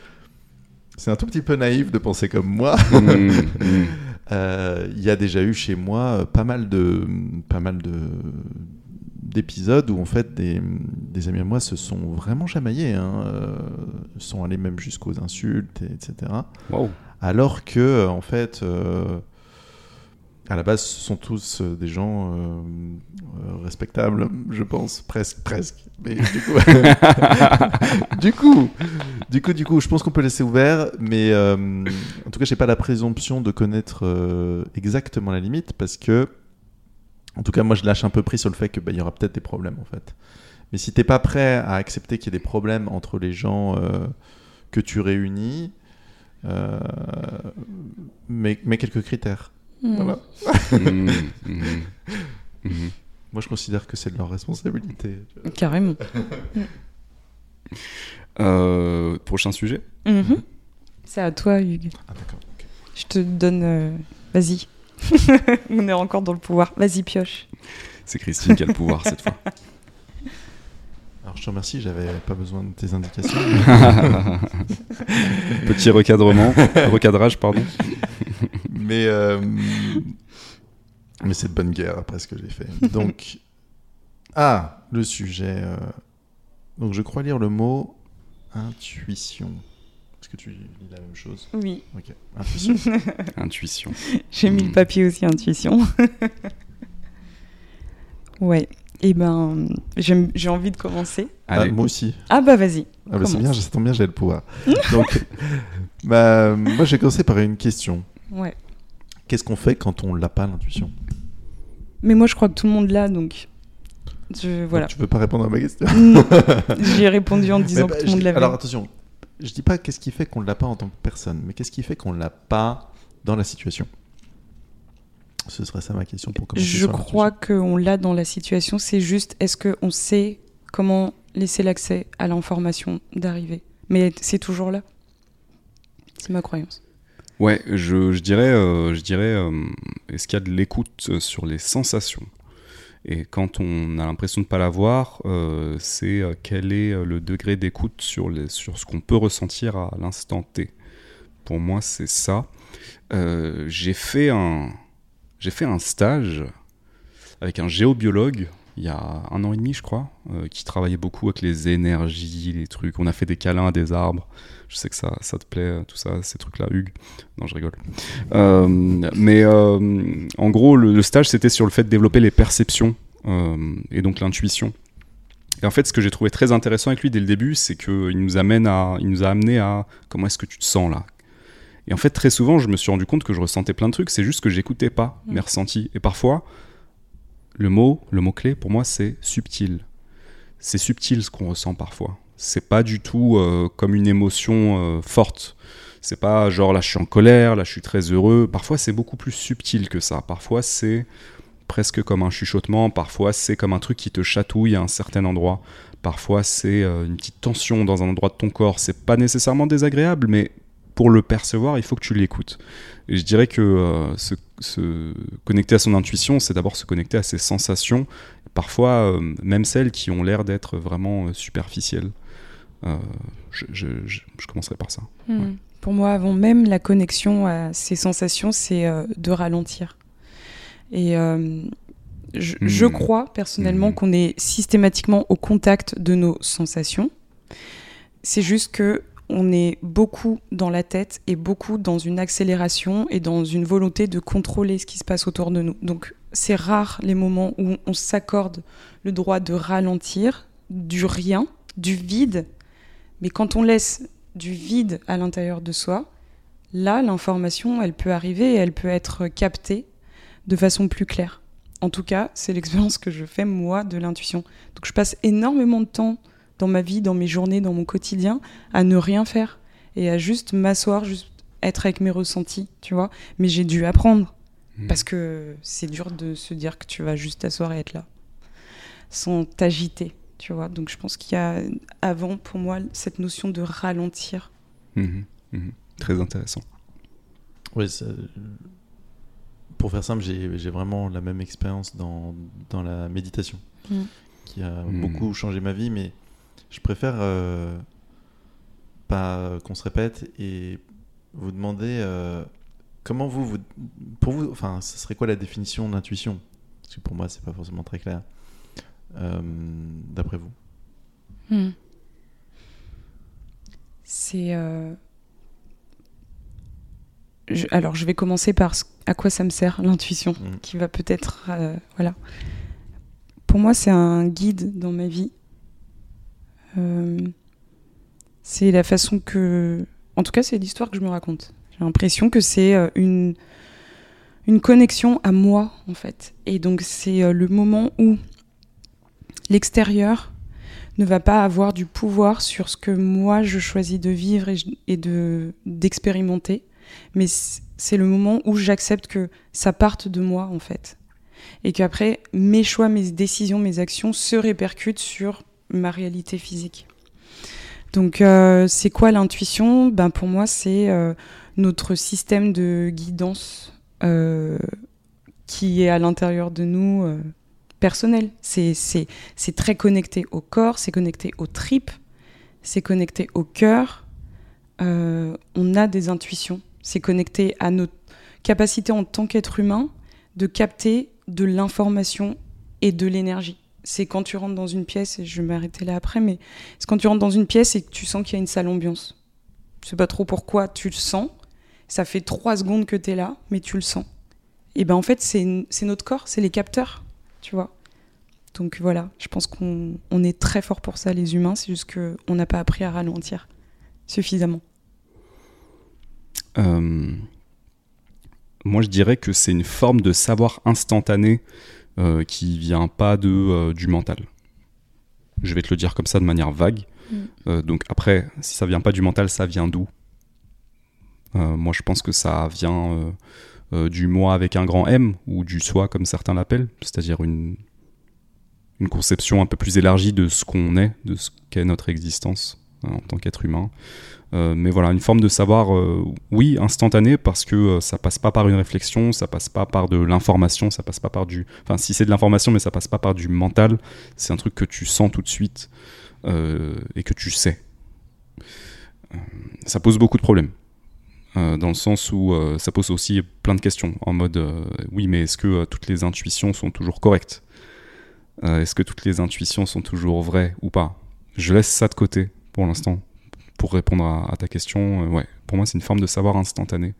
c'est un tout petit peu naïf de penser comme moi. Mm, mm. euh, il y a déjà eu chez moi pas mal de, pas mal de d'épisodes où en fait des, des, amis à moi se sont vraiment chamaillés, hein, euh, sont allés même jusqu'aux insultes, et, etc. Wow. Alors que en fait, euh, à la base, ce sont tous euh, des gens euh, euh, respectables, je pense, presque, presque. Mais du coup, du coup, du coup, du coup, je pense qu'on peut laisser ouvert, mais euh, en tout cas, j'ai pas la présomption de connaître euh, exactement la limite parce que, en tout cas, moi, je lâche un peu pris sur le fait que bah, il y aura peut-être des problèmes en fait. Mais si t'es pas prêt à accepter qu'il y ait des problèmes entre les gens euh, que tu réunis, euh, mets, mets quelques critères. Hmm. Voilà. Mhm, mhm, mhm. Moi, je considère que c'est de leur responsabilité. Carrément. Euh, prochain sujet? Mhm. C'est à toi, Hugues. Ah, d'accord. Je te donne. euh, Vas-y. On est encore dans le pouvoir. Vas-y, pioche. C'est Christine qui a le pouvoir cette fois. Alors, je te remercie, j'avais pas besoin de tes indications. Petit recadrement, recadrage, pardon. mais euh, mais c'est de bonne guerre après ce que j'ai fait. Donc, ah, le sujet. euh, Donc, je crois lire le mot intuition. Est-ce que tu lis la même chose Oui. Ok. Intuition. Intuition. J'ai mis le Hmm. papier aussi, intuition. ouais. Et ben, j'ai envie de commencer. Ah, Allez. moi aussi. Ah bah vas-y. Ah bah c'est bien, ça tombe bien, j'ai le pouvoir. Donc, bah, moi, j'ai commencé par une question. Ouais. Qu'est-ce qu'on fait quand on l'a pas l'intuition? Mais moi, je crois que tout le monde l'a, donc. Je, voilà. Donc, Tu veux pas répondre à ma question? Non. J'y ai répondu en disant bah, que tout le monde l'avait. Alors attention, je dis pas qu'est-ce qui fait qu'on l'a pas en tant que personne, mais qu'est-ce qui fait qu'on l'a pas dans la situation? Ce serait ça ma question pour commencer. Je crois qu'on l'a dans la situation. C'est juste, est-ce qu'on sait comment laisser l'accès à l'information d'arriver? Mais c'est toujours là. C'est ma croyance. Ouais, je, je dirais, euh, je dirais euh, est-ce qu'il y a de l'écoute euh, sur les sensations? Et quand on a l'impression de ne pas l'avoir, euh, c'est euh, quel est euh, le degré d'écoute sur, sur ce qu'on peut ressentir à l'instant T. Pour moi, c'est ça. Euh, j'ai fait un, j'ai fait un stage avec un géobiologue il y a un an et demi, je crois, euh, qui travaillait beaucoup avec les énergies, les trucs. On a fait des câlins à des arbres. Je sais que ça, ça te plaît, tout ça, ces trucs-là, Hugues. Non, je rigole. Euh, mais euh, en gros, le, le stage, c'était sur le fait de développer les perceptions euh, et donc l'intuition. Et en fait, ce que j'ai trouvé très intéressant avec lui dès le début, c'est qu'il nous amène à, il nous a amené à comment est-ce que tu te sens là. Et en fait, très souvent, je me suis rendu compte que je ressentais plein de trucs. C'est juste que j'écoutais pas mes ressentis. Et parfois, le mot, le mot clé pour moi, c'est subtil. C'est subtil ce qu'on ressent parfois. C'est pas du tout euh, comme une émotion euh, forte. C'est pas genre là je suis en colère, là je suis très heureux. Parfois c'est beaucoup plus subtil que ça. Parfois c'est presque comme un chuchotement. Parfois c'est comme un truc qui te chatouille à un certain endroit. Parfois c'est euh, une petite tension dans un endroit de ton corps. C'est pas nécessairement désagréable, mais pour le percevoir, il faut que tu l'écoutes. Et je dirais que euh, se, se connecter à son intuition, c'est d'abord se connecter à ses sensations, parfois euh, même celles qui ont l'air d'être vraiment euh, superficielles. Je, je- je- je commencerai par ça. Hmm. Pour moi, avant même la connexion à ces sensations, c'est de ralentir. Et je, Hmm. je crois personnellement Hmm. qu'on est systématiquement au contact de nos sensations. C'est juste que on est beaucoup dans la tête et beaucoup dans une accélération et dans une volonté de contrôler ce qui se passe autour de nous. Donc c'est rare les moments où on s'accorde le droit de ralentir, du rien, du vide. Mais quand on laisse du vide à l'intérieur de soi, là l'information elle peut arriver et elle peut être captée de façon plus claire. En tout cas, c'est l'expérience que je fais moi de l'intuition. Donc je passe énormément de temps dans ma vie, dans mes journées, dans mon quotidien, à ne rien faire et à juste m'asseoir, juste être avec mes ressentis, tu vois. Mais j'ai dû apprendre Hmm. parce que c'est dur de se dire que tu vas juste t'asseoir et être là, sans t'agiter, tu vois. Donc je pense qu'il y a avant pour moi cette notion de ralentir. Mhm, mhm. Très intéressant. Oui, ça- pour faire simple, j'ai vraiment la même expérience dans, dans la méditation, qui a beaucoup changé ma vie, mais je préfère euh, pas qu'on se répète et vous demander euh, comment vous, vous, pour vous, enfin, ce serait quoi la définition d'intuition? Parce que pour moi, c'est pas forcément très clair. Euh, d'après vous hmm. C'est. Alors, je vais commencer par à quoi ça me sert l'intuition, hmm. qui va peut-être, euh, voilà. Pour moi, c'est un guide dans ma vie. C'est la façon que, en tout cas, c'est l'histoire que je me raconte. J'ai l'impression que c'est une une connexion à moi en fait. Et donc c'est le moment où l'extérieur ne va pas avoir du pouvoir sur ce que moi je choisis de vivre et, de d'expérimenter, mais c'est le moment où j'accepte que ça parte de moi en fait, et qu'après mes choix, mes décisions, mes actions se répercutent sur ma réalité physique. Donc euh, c'est quoi l'intuition? Ben pour moi c'est euh, notre système de guidance euh, qui est à l'intérieur de nous personnel. C'est très connecté au corps, c'est connecté aux tripes, c'est connecté au cœur. On a des intuitions. C'est connecté à notre capacité en tant qu'être humain de capter de l'information et de l'énergie. C'est quand tu rentres dans une pièce, et je vais m'arrêter là après, mais c'est quand tu rentres dans une pièce et que tu sens qu'il y a une sale ambiance. Je sais pas trop pourquoi tu le sens. Ça fait trois secondes que tu es là, mais tu le sens. Et ben en fait, c'est notre corps, c'est les capteurs tu vois. Donc voilà, je pense qu'on est très fort pour ça, les humains, c'est juste qu'on n'a pas appris à ralentir suffisamment. Euh, moi, je dirais que c'est une forme de savoir instantané euh, qui vient pas de, euh, du mental. Je vais te le dire comme ça de manière vague. Mm. Euh, donc après, si ça vient pas du mental, ça vient d'où? Moi, je pense que ça vient du moi avec un grand M, ou du soi comme certains l'appellent, c'est-à-dire une, une conception un peu plus élargie de ce qu'on est, de ce qu'est notre existence en tant qu'être humain. Euh, mais voilà, une forme de savoir, euh, oui, instantané, parce que ça passe pas par une réflexion, ça passe pas par de l'information, ça passe pas par du. Enfin, si c'est de l'information, mais ça passe pas par du mental, c'est un truc que tu sens tout de suite et que tu sais. ça pose beaucoup de problèmes. Euh, dans le sens où euh, ça pose aussi plein de questions, en mode euh, oui, mais est-ce que toutes les intuitions sont toujours correctes? Est-ce que toutes les intuitions sont toujours vraies ou pas? Je laisse ça de côté pour l'instant, pour répondre à, ta question. ouais, pour moi, c'est une forme de savoir instantané.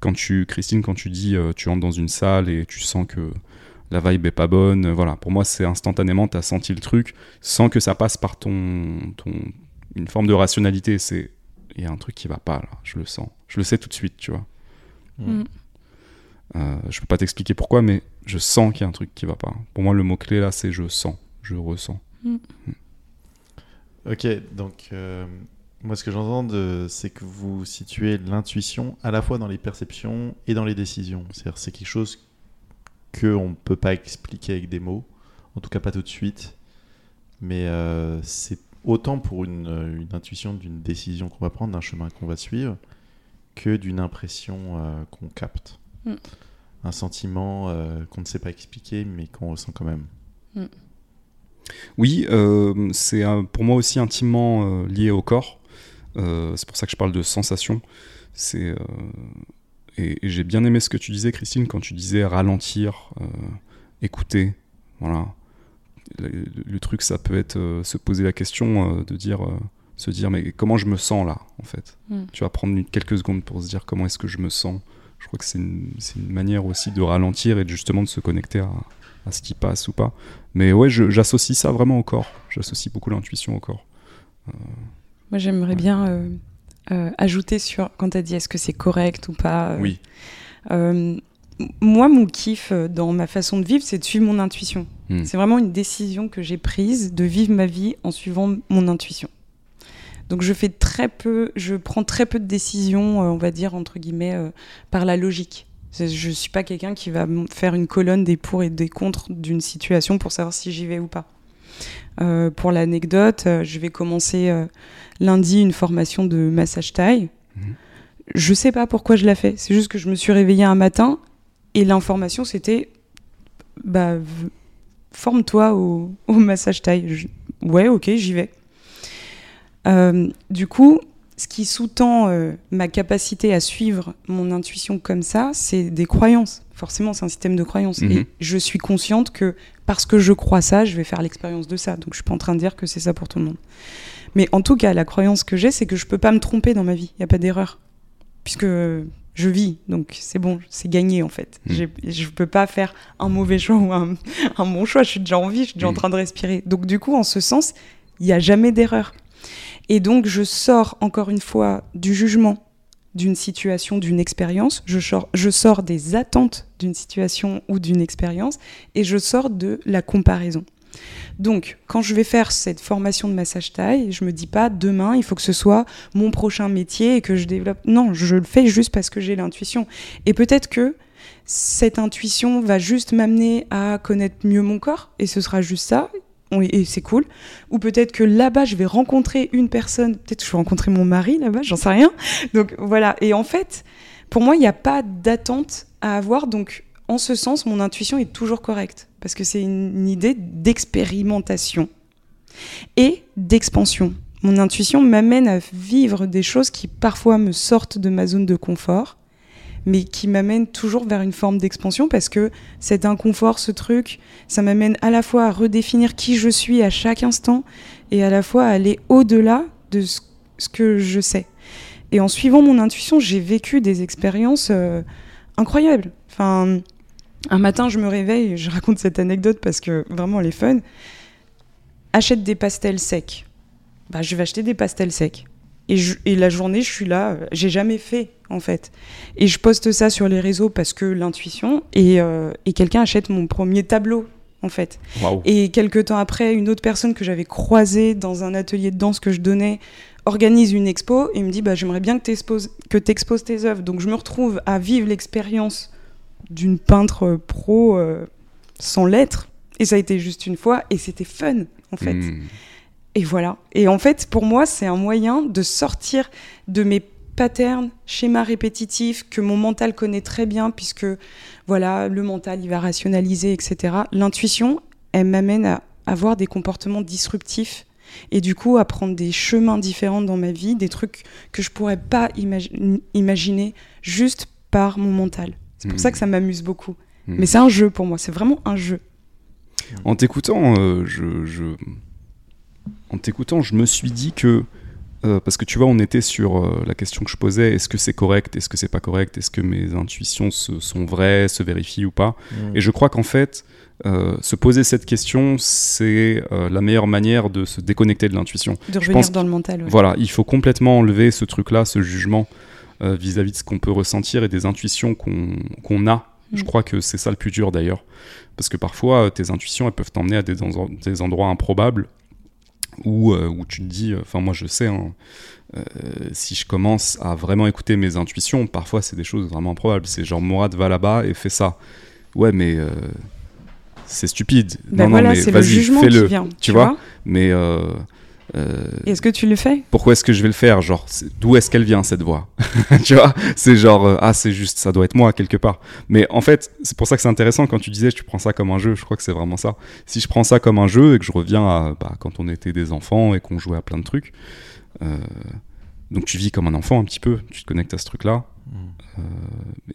Quand tu, Christine, quand tu dis tu entres dans une salle et tu sens que la vibe est pas bonne, voilà, pour moi, c'est instantanément, tu as senti le truc sans que ça passe par ton, ton une forme de rationalité. C'est il y a un truc qui va pas là, je le sens. Je le sais tout de suite, tu vois. Mm. Mm. Euh, je peux pas t'expliquer pourquoi, mais je sens qu'il y a un truc qui va pas. Pour moi, le mot-clé là, c'est je sens, je ressens. Mm. Ok, donc euh, moi ce que j'entends, c'est que vous situez l'intuition à la fois dans les perceptions et dans les décisions. C'est-à-dire c'est quelque chose qu'on ne peut pas expliquer avec des mots, en tout cas pas tout de suite, mais euh, c'est autant pour une, une intuition d'une décision qu'on va prendre, d'un chemin qu'on va suivre, que d'une impression euh, qu'on capte. Mm. Un sentiment euh, qu'on ne sait pas expliquer, mais qu'on ressent quand même. Mm. Oui, euh, c'est pour moi aussi intimement lié au corps. c'est pour ça que je parle de sensation. C'est et, j'ai bien aimé ce que tu disais, Christine, quand tu disais ralentir, écouter. Voilà. Le, truc, ça peut être se poser la question de dire se dire mais comment je me sens là en fait? Hmm. Tu vas prendre quelques secondes pour se dire comment est-ce que je me sens. Je crois que c'est une, une, manière aussi de ralentir et justement de se connecter à, à ce qui passe ou pas. Mais ouais, j'associe ça vraiment au corps. J'associe beaucoup l'intuition au corps. Euh, Moi j'aimerais bien euh, euh, ajouter sur quand tu as dit est-ce que c'est correct ou pas. oui. moi, mon kiff dans ma façon de vivre, c'est de suivre mon intuition. Hmm. C'est vraiment une décision que j'ai prise de vivre ma vie en suivant mon intuition. Donc je fais très peu, je prends très peu de décisions, on va dire entre guillemets, par la logique. Je suis pas quelqu'un qui va faire une colonne des pour et des contre d'une situation pour savoir si j'y vais ou pas. Euh, pour l'anecdote, je vais commencer lundi une formation de massage taille. Je mhm. Je sais pas pourquoi je l'ai fait. C'est juste que je me suis réveillée un matin et l'information c'était bah, forme-toi au, massage taille. ouais, ok, j'y vais. Euh, du coup, ce qui sous-tend euh, ma capacité à suivre mon intuition comme ça, c'est des croyances. Forcément, c'est un système de croyances. Mhm. Et je suis consciente que parce que je crois ça, je vais faire l'expérience de ça. Donc, je suis pas en train de dire que c'est ça pour tout le monde. Mais en tout cas, la croyance que j'ai, c'est que je peux pas me tromper dans ma vie. Il n'y a pas d'erreur. Puisque je vis, donc c'est bon, c'est gagné en fait. Mhm. J'ai- Je peux pas faire un mauvais choix ou un, un bon choix. Je suis déjà en vie, je suis déjà en Mhm. train de respirer. Donc, du coup, en ce sens, il n'y a jamais d'erreur. Et donc, je sors encore une fois du jugement d'une situation, d'une expérience, je sors, je sors des attentes d'une situation ou d'une expérience, et je sors de la comparaison. Donc, quand je vais faire cette formation de massage taille, je me dis pas demain, il faut que ce soit mon prochain métier et que je développe. Non, je le fais juste parce que j'ai l'intuition. Et peut-être que cette intuition va juste m'amener à connaître mieux mon corps, et ce sera juste ça, et c'est cool. Ou peut-être que là-bas, je vais rencontrer une personne, peut-être que je vais rencontrer mon mari là-bas, j'en sais rien. Donc voilà, et en fait, pour moi, il n'y a pas d'attente à avoir, donc en ce sens, mon intuition est toujours correcte, parce que c'est une, idée d'expérimentation et d'expansion. Mon intuition m'amène à vivre des choses qui parfois me sortent de ma zone de confort, mais qui m'amènent toujours vers une forme d'expansion parce que cet inconfort, ce truc, ça m'amène à la fois à redéfinir qui je suis à chaque instant et à la fois à aller au-delà de ce, que je sais. Et en suivant mon intuition, j'ai vécu des expériences euh, incroyables. Enfin, un matin, je me réveille, je raconte cette anecdote parce que vraiment elle est fun. Achète des pastels secs. Bah, je vais acheter des pastels secs. Et, et la journée, je suis là, euh, j'ai jamais fait en fait. Et je poste ça sur les réseaux parce que l'intuition, et, euh, et quelqu'un achète mon premier tableau en fait. Et quelques temps après, une autre personne que j'avais croisée dans un atelier de danse que je donnais organise une expo et me dit bah, J'aimerais bien que tu exposes, tes œuvres. Donc je me retrouve à vivre l'expérience d'une peintre pro euh, sans lettres. Et ça a été juste une fois et c'était fun en fait. Hmm. Et voilà. Et en fait, pour moi, c'est un moyen de sortir de mes patterns, schémas répétitifs que mon mental connaît très bien, puisque voilà, le mental, il va rationaliser, etc. L'intuition, elle m'amène à avoir des comportements disruptifs et du coup à prendre des chemins différents dans ma vie, des trucs que je pourrais pas imagi- imaginer juste par mon mental. C'est pour ça que ça m'amuse beaucoup. Hmm. Mais c'est un jeu pour moi, c'est vraiment un jeu. En t'écoutant, euh, je, je- en t'écoutant, je me suis dit que euh, parce que tu vois, on était sur euh, la question que je posais est-ce que c'est correct, est-ce que c'est pas correct, est-ce que mes intuitions se- sont vraies, se vérifient ou pas Mm. Et je crois qu'en fait, euh, se poser cette question, c'est euh, la meilleure manière de se déconnecter de l'intuition. De revenir pense dans le mental. ouais. Voilà, il faut complètement enlever ce truc-là, ce jugement euh, vis-à-vis de ce qu'on peut ressentir et des intuitions qu'on a. Je Mm. crois que c'est ça le plus dur d'ailleurs. Parce que parfois, tes intuitions, elles peuvent t'emmener à des endroits improbables où, euh, où tu te dis, enfin moi je sais, hein, euh, si je commence à vraiment écouter mes intuitions, parfois c'est des choses vraiment improbables. C'est genre Mourad va là-bas et fait ça. Ouais, mais euh, c'est stupide. Ben non, voilà, non, mais vas-y, fais-le. Tu vois Mais euh, Est-ce que tu le fais? pourquoi est-ce que je vais le faire? Genre, d'où est-ce qu'elle vient cette voix? Tu vois C'est genre, euh, ah, c'est juste, ça doit être moi quelque part. Mais en fait, c'est pour ça que c'est intéressant quand tu disais, tu prends ça comme un jeu. Je crois que c'est vraiment ça. Si je prends ça comme un jeu et que je reviens à bah, quand on était des enfants et qu'on jouait à plein de trucs, euh, donc tu vis comme un enfant un petit peu, tu te connectes à ce truc-là.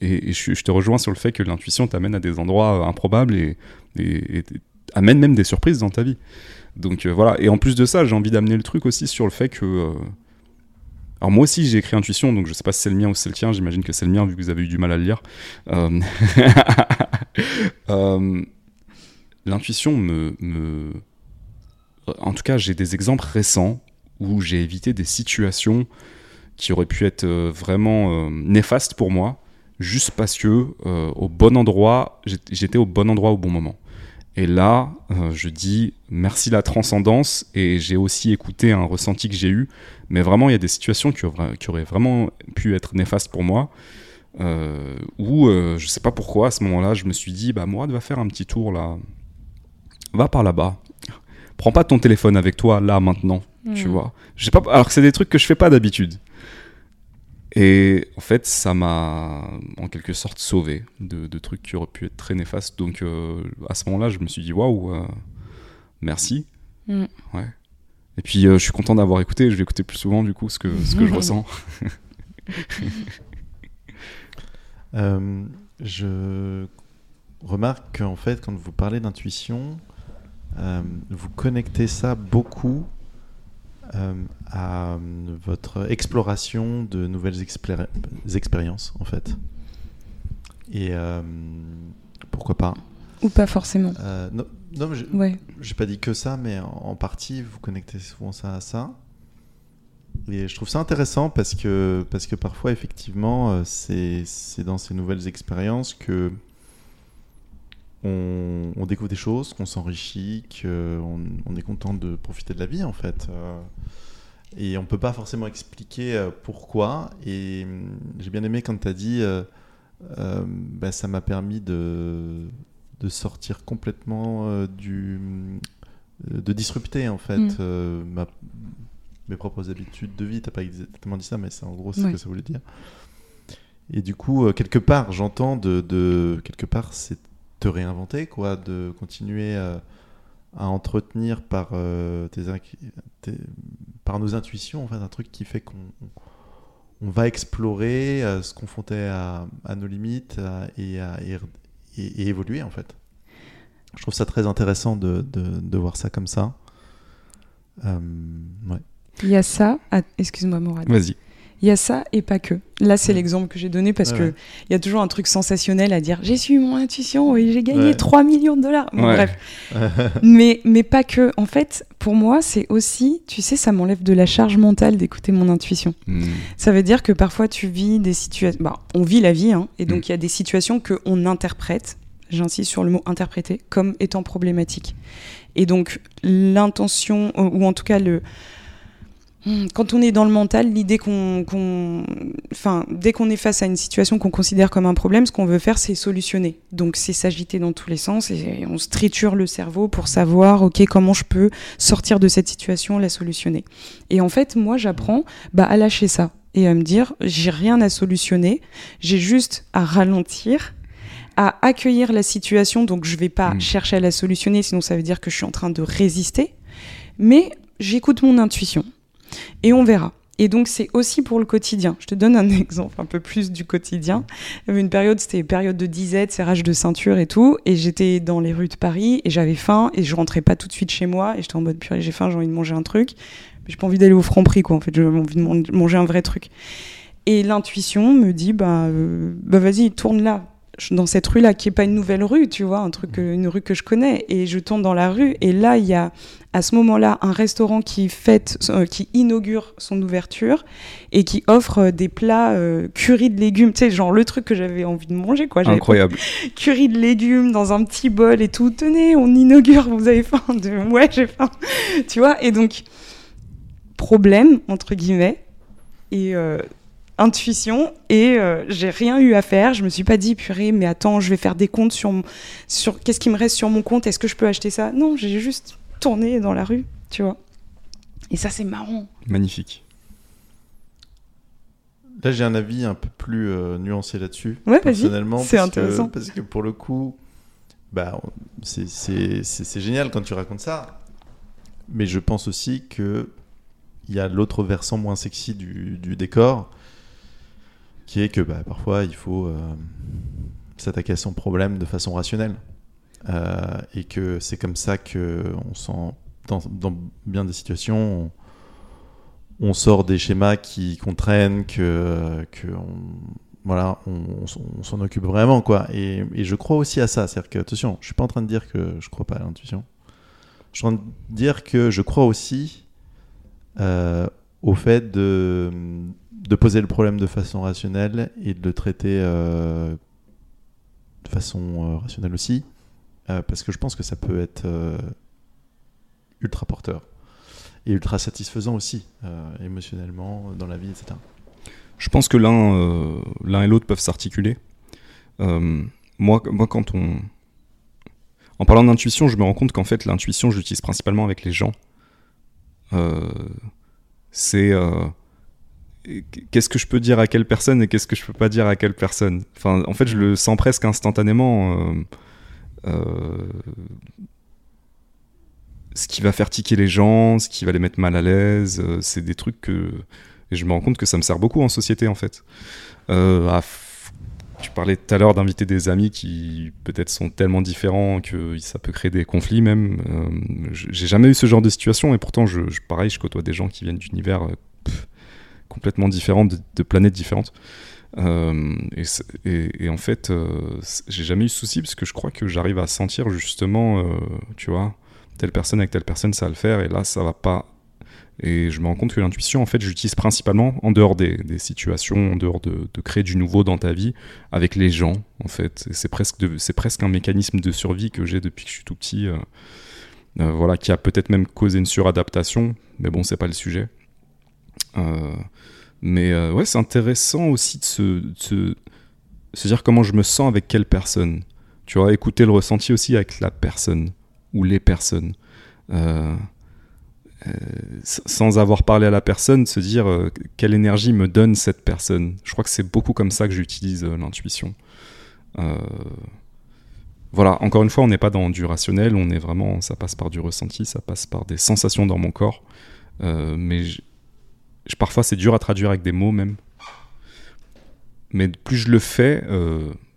Et et je, je te rejoins sur le fait que l'intuition t'amène à des endroits improbables et, et- et amène même des surprises dans ta vie. Donc euh, voilà, et en plus de ça, j'ai envie d'amener le truc aussi sur le fait que. euh, Alors moi aussi j'ai écrit Intuition, donc je sais pas si c'est le mien ou c'est le tien, j'imagine que c'est le mien vu que vous avez eu du mal à le lire. Euh, L'intuition me. En tout cas, j'ai des exemples récents où j'ai évité des situations qui auraient pu être vraiment néfastes pour moi, juste parce que au bon endroit, j'étais au bon endroit au bon moment. Et là, euh, je dis merci la transcendance et j'ai aussi écouté un ressenti que j'ai eu. Mais vraiment, il y a des situations qui auraient, qui auraient vraiment pu être néfastes pour moi. Euh, où euh, je sais pas pourquoi à ce moment-là, je me suis dit bah Mourad va faire un petit tour là, va par là-bas. Prends pas ton téléphone avec toi là maintenant, tu Hmm. vois. Pas, alors que c'est des trucs que je fais pas d'habitude. Et en fait, ça m'a en quelque sorte sauvé de, de trucs qui auraient pu être très néfastes. Donc euh, à ce moment-là, je me suis dit waouh, euh, merci. Mm. Ouais. Et puis, je suis content d'avoir écouté. Je vais écouter plus souvent, du coup, ce que, ce que je ressens. je remarque qu'en fait, quand vous parlez d'intuition, vous connectez ça beaucoup euh, à euh, votre exploration de nouvelles expériences, en fait. Et euh, pourquoi pas Ou pas forcément. non, non j'ai ouais. pas dit que ça, mais en, partie, vous connectez souvent ça à ça. Et je trouve ça intéressant parce que, parce que parfois, effectivement, c'est dans ces nouvelles expériences que on, découvre des choses, qu'on s'enrichit, qu'on on est content de profiter de la vie en fait. Euh, et on peut pas forcément expliquer euh, pourquoi. Et hum, j'ai bien aimé quand tu as dit euh, bah, ça m'a permis de, de sortir complètement du. de disrupter en fait mm. mes propres habitudes de vie. Tu pas exactement dit ça, mais c'est en gros ce que ça voulait dire. Et du coup, quelque part, j'entends de, de, quelque part, c'est te réinventer, quoi, de continuer à, entretenir par, euh, tes, par nos intuitions, en fait, un truc qui fait qu'on on va explorer, euh, se confronter à, à, nos limites et, à, et, évoluer, en fait. Je trouve ça très intéressant de, de, de voir ça comme ça. Euh, ouais. Il y a ça. Excuse-moi, Mourad. Vas-y. Il y a ça et pas que. Là, c'est l'exemple que j'ai donné parce qu'il il y a toujours un truc sensationnel à dire j'ai suivi mon intuition et j'ai gagné 3 millions de dollars. bref. mais, mais pas que. En fait, pour moi, c'est aussi, tu sais, ça m'enlève de la charge mentale d'écouter mon intuition. Hmm. Ça veut dire que parfois, tu vis des situations. Bah, on vit la vie, hein, et donc hmm. il y a des situations qu'on interprète, j'insiste sur le mot interpréter, comme étant problématiques. Et donc, l'intention, ou en tout cas le quand on est dans le mental, l'idée qu'on, enfin, dès qu'on est face à une situation qu'on considère comme un problème, ce qu'on veut faire, c'est solutionner. Donc, c'est s'agiter dans tous les sens et on se triture le cerveau pour savoir, ok, comment je peux sortir de cette situation, la solutionner. Et en fait, moi, j'apprends bah, à lâcher ça et à me dire, j'ai rien à solutionner, j'ai juste à ralentir à accueillir la situation, donc je vais pas hmm. chercher à la solutionner, sinon ça veut dire que je suis en train de résister, mais j'écoute mon intuition et on verra. Et donc, c'est aussi pour le quotidien. Je te donne un exemple un peu plus du quotidien. Il y avait une période, c'était période de disette, serrage de ceinture et tout. Et j'étais dans les rues de Paris et j'avais faim et je rentrais pas tout de suite chez moi. Et j'étais en mode purée, j'ai faim, j'ai envie de manger un truc. Mais j'ai pas envie d'aller au franc prix, quoi. En fait, j'ai envie de manger un vrai truc. Et l'intuition me dit, bah, euh, bah vas-y, tourne là dans cette rue-là, qui est pas une nouvelle rue, tu vois, un truc, mmh. une rue que je connais, et je tourne dans la rue, et là, il y a à ce moment-là un restaurant qui fête, euh, qui inaugure son ouverture et qui offre euh, des plats euh, curry de légumes, tu sais, genre le truc que j'avais envie de manger, quoi. Incroyable. curry de légumes dans un petit bol et tout. Tenez, on inaugure, vous avez faim de... Ouais, j'ai faim, tu vois. Et donc, problème entre guillemets. Et intuition et euh, j'ai rien eu à faire. Je me suis pas dit purée, mais attends, je vais faire des comptes sur sur qu'est-ce qui me reste sur mon compte? Est-ce que je peux acheter ça? Non, j'ai juste tourné dans la rue, tu vois. Et ça, c'est marrant. Magnifique. Là, j'ai un avis un peu plus euh, nuancé là-dessus. Ouais, personnellement, c'est intéressant. parce que pour le coup, bah, c'est génial quand tu racontes ça. Mais je pense aussi que il y a l'autre versant moins sexy du, du décor, qui est que bah, parfois il faut euh, s'attaquer à son problème de façon rationnelle. Euh, et que c'est comme ça que on sent, dans, bien des situations, on, sort des schémas qui contraignent, que, que voilà, on, s'en occupe vraiment. quoi. Et, je crois aussi à ça. C'est-à-dire que, attention, je suis pas en train de dire que je crois pas à l'intuition. Je suis en train de dire que je crois aussi euh, au fait de de poser le problème de façon rationnelle et de le traiter euh, de façon euh, rationnelle aussi, euh, parce que je pense que ça peut être ultra porteur et ultra satisfaisant aussi, émotionnellement, dans la vie, etc. Je pense que l'un et l'autre peuvent s'articuler. moi, moi, quand on. En parlant d'intuition, je me rends compte qu'en fait, l'intuition, je l'utilise principalement avec les gens. C'est qu'est-ce que je peux dire à quelle personne et qu'est-ce que je peux pas dire à quelle personne. Enfin, en fait, je le sens presque instantanément. Euh, euh, ce qui va faire tiquer les gens, ce qui va les mettre mal à l'aise. euh, c'est des trucs que. Et je me rends compte que ça me sert beaucoup en société, en fait. Euh, tu parlais tout à l'heure d'inviter des amis qui peut-être sont tellement différents que ça peut créer des conflits même. Euh, J'ai jamais eu ce genre de situation et pourtant, je, pareil, je côtoie des gens qui viennent d'univers euh, complètement différents, de, planètes différentes. Euh, et, et- en fait, j'ai jamais eu de souci parce que je crois que j'arrive à sentir justement, tu vois, telle personne avec telle personne, ça va le faire et là, ça va pas. Et je me rends compte que l'intuition, en fait, j'utilise principalement en dehors des, des situations, en dehors de, de créer du nouveau dans ta vie, avec les gens, en fait. C'est presque, presque un mécanisme de survie que j'ai depuis que je suis tout petit, euh, euh, voilà, qui a peut-être même causé une suradaptation, mais bon, c'est pas le sujet. Euh, mais ouais, c'est intéressant aussi de se, se, se dire comment je me sens avec quelle personne. Tu vois, écouter le ressenti aussi avec la personne ou les personnes. Euh, sans avoir parlé à la personne, se dire euh, quelle énergie me donne cette personne. Je crois que c'est beaucoup comme ça que j'utilise euh, l'intuition. Voilà, encore une fois, on n'est pas dans du rationnel, on est vraiment, ça passe par du ressenti, ça passe par des sensations dans mon corps. Mais parfois, c'est dur à traduire avec des mots même. Mais plus je le fais,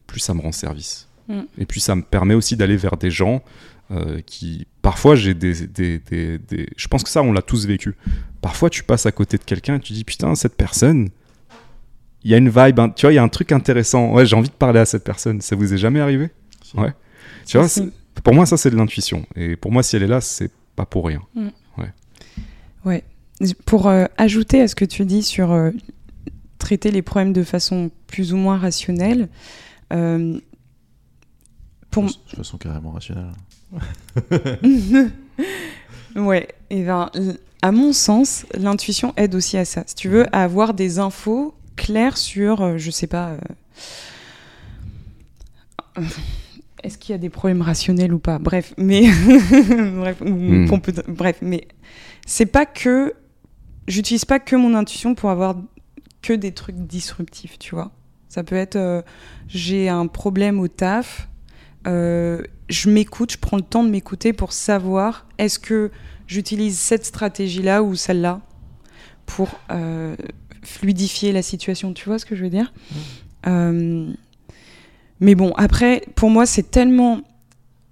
plus ça me rend service. Mm. Et puis ça me permet aussi d'aller vers des gens euh, qui. Parfois, j'ai des, des, des- des- Je pense que ça, on l'a tous vécu. Parfois, tu passes à côté de quelqu'un et tu dis Putain, cette personne, il y a une vibe, hein, tu vois, il y a un truc intéressant. Ouais, j'ai envie de parler à cette personne. Ça vous est jamais arrivé? Si. Ouais. Tu vois, pour moi, ça, c'est de l'intuition. Et pour moi, si elle est là, c'est pas pour rien. Ouais. Pour euh, ajouter à ce que tu dis sur euh, traiter les problèmes de façon plus ou moins rationnelle, euh, pour De façon, carrément rationnelle. ouais, et ben, l- à mon sens, l'intuition aide aussi à ça. Si tu veux, à avoir des infos claires sur, euh, je sais pas, euh, est-ce qu'il y a des problèmes rationnels ou pas? Bref, mais bref, Hmm. peut- bref, mais c'est pas que j'utilise pas que mon intuition pour avoir que des trucs disruptifs, tu vois. Ça peut être, euh, j'ai un problème au taf, euh, je m'écoute, je prends le temps de m'écouter pour savoir est-ce que j'utilise cette stratégie-là ou celle-là pour euh, fluidifier la situation. Tu vois ce que je veux dire? Euh, Mais bon, après, pour moi, c'est tellement.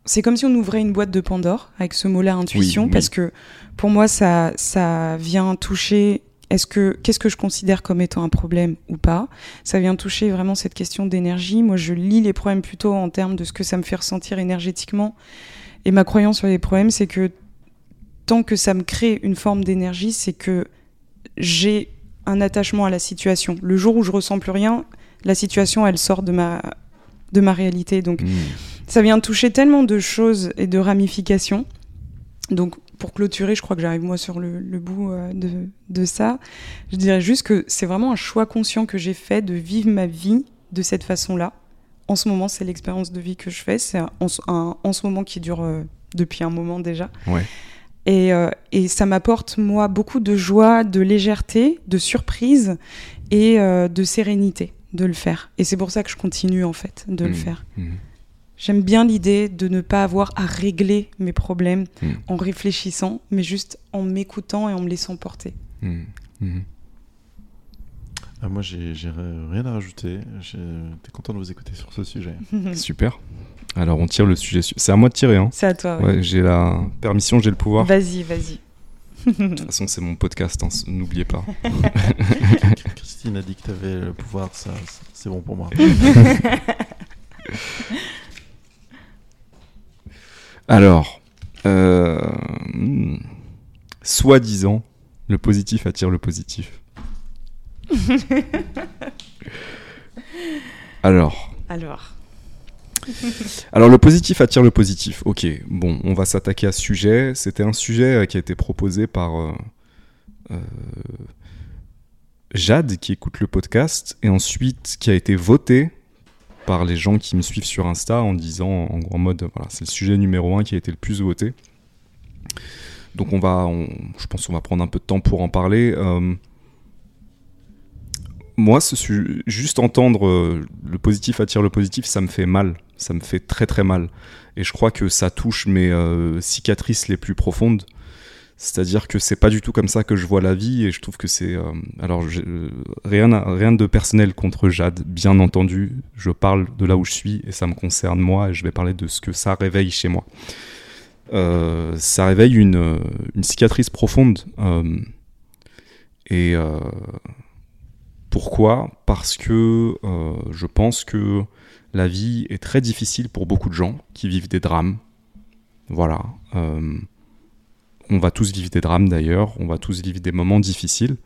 C'est comme si on ouvrait une boîte de Pandore avec ce mot-là intuition, oui. parce que pour moi, ça, ça vient toucher. Est-ce que qu'est-ce que je considère comme étant un problème ou pas? Ça vient toucher vraiment cette question d'énergie. Moi, je lis les problèmes plutôt en termes de ce que ça me fait ressentir énergétiquement. Et ma croyance sur les problèmes, c'est que tant que ça me crée une forme d'énergie, c'est que j'ai un attachement à la situation. Le jour où je ressens plus rien, la situation, elle sort de ma, de ma réalité. Donc, Mm. ça vient toucher tellement de choses et de ramifications. Donc, pour clôturer, je crois que j'arrive moi sur le, le bout euh, de, de ça. Je dirais juste que c'est vraiment un choix conscient que j'ai fait de vivre ma vie de cette façon-là. En ce moment, c'est l'expérience de vie que je fais. C'est un, un- en ce moment qui dure euh, depuis un moment déjà. Ouais. Et, euh, et ça m'apporte, moi, beaucoup de joie, de légèreté, de surprise et euh, de sérénité de le faire. Et c'est pour ça que je continue, en fait, de le Mm. faire. Mm. J'aime bien l'idée de ne pas avoir à régler mes problèmes Mm. en réfléchissant, mais juste en m'écoutant et en me laissant porter. Mm. Mm. Ah, moi, j'ai rien à rajouter. J'étais content de vous écouter sur ce sujet. Super. Alors, on tire le sujet. su- C'est à moi de tirer. Hein. C'est à toi. oui. J'ai la permission, j'ai le pouvoir. Vas-y, vas-y. De toute façon, c'est mon podcast, hein, n'oubliez pas. Christine a dit que tu avais le pouvoir, ça- c'est bon pour moi. Alors, euh, soi-disant, le positif attire le positif. Alors, Alors. alors le positif attire le positif. Ok, bon, on va s'attaquer à ce sujet. C'était un sujet euh, qui a été proposé par euh, euh, Jade qui écoute le podcast et ensuite qui a été voté par les gens qui me suivent sur Insta en disant en, en mode voilà c'est le sujet numéro un qui a été le plus voté. Donc on va, je pense qu'on va prendre un peu de temps pour en parler. Euh, moi, ce juste entendre euh, le positif attire le positif, ça me fait mal. Ça me fait très très mal. Et je crois que ça touche mes euh, cicatrices les plus profondes. C'est-à-dire que c'est pas du tout comme ça que je vois la vie et je trouve que c'est. Euh, alors, euh, rien, rien de personnel contre Jade, bien entendu. Je parle de là où je suis et ça me concerne moi et je vais parler de ce que ça réveille chez moi. Euh, ça réveille une, une cicatrice profonde. et pourquoi? Parce que je pense que la vie est très difficile pour beaucoup de gens qui vivent des drames. Voilà on va tous vivre des drames d'ailleurs, on va tous vivre des moments difficiles.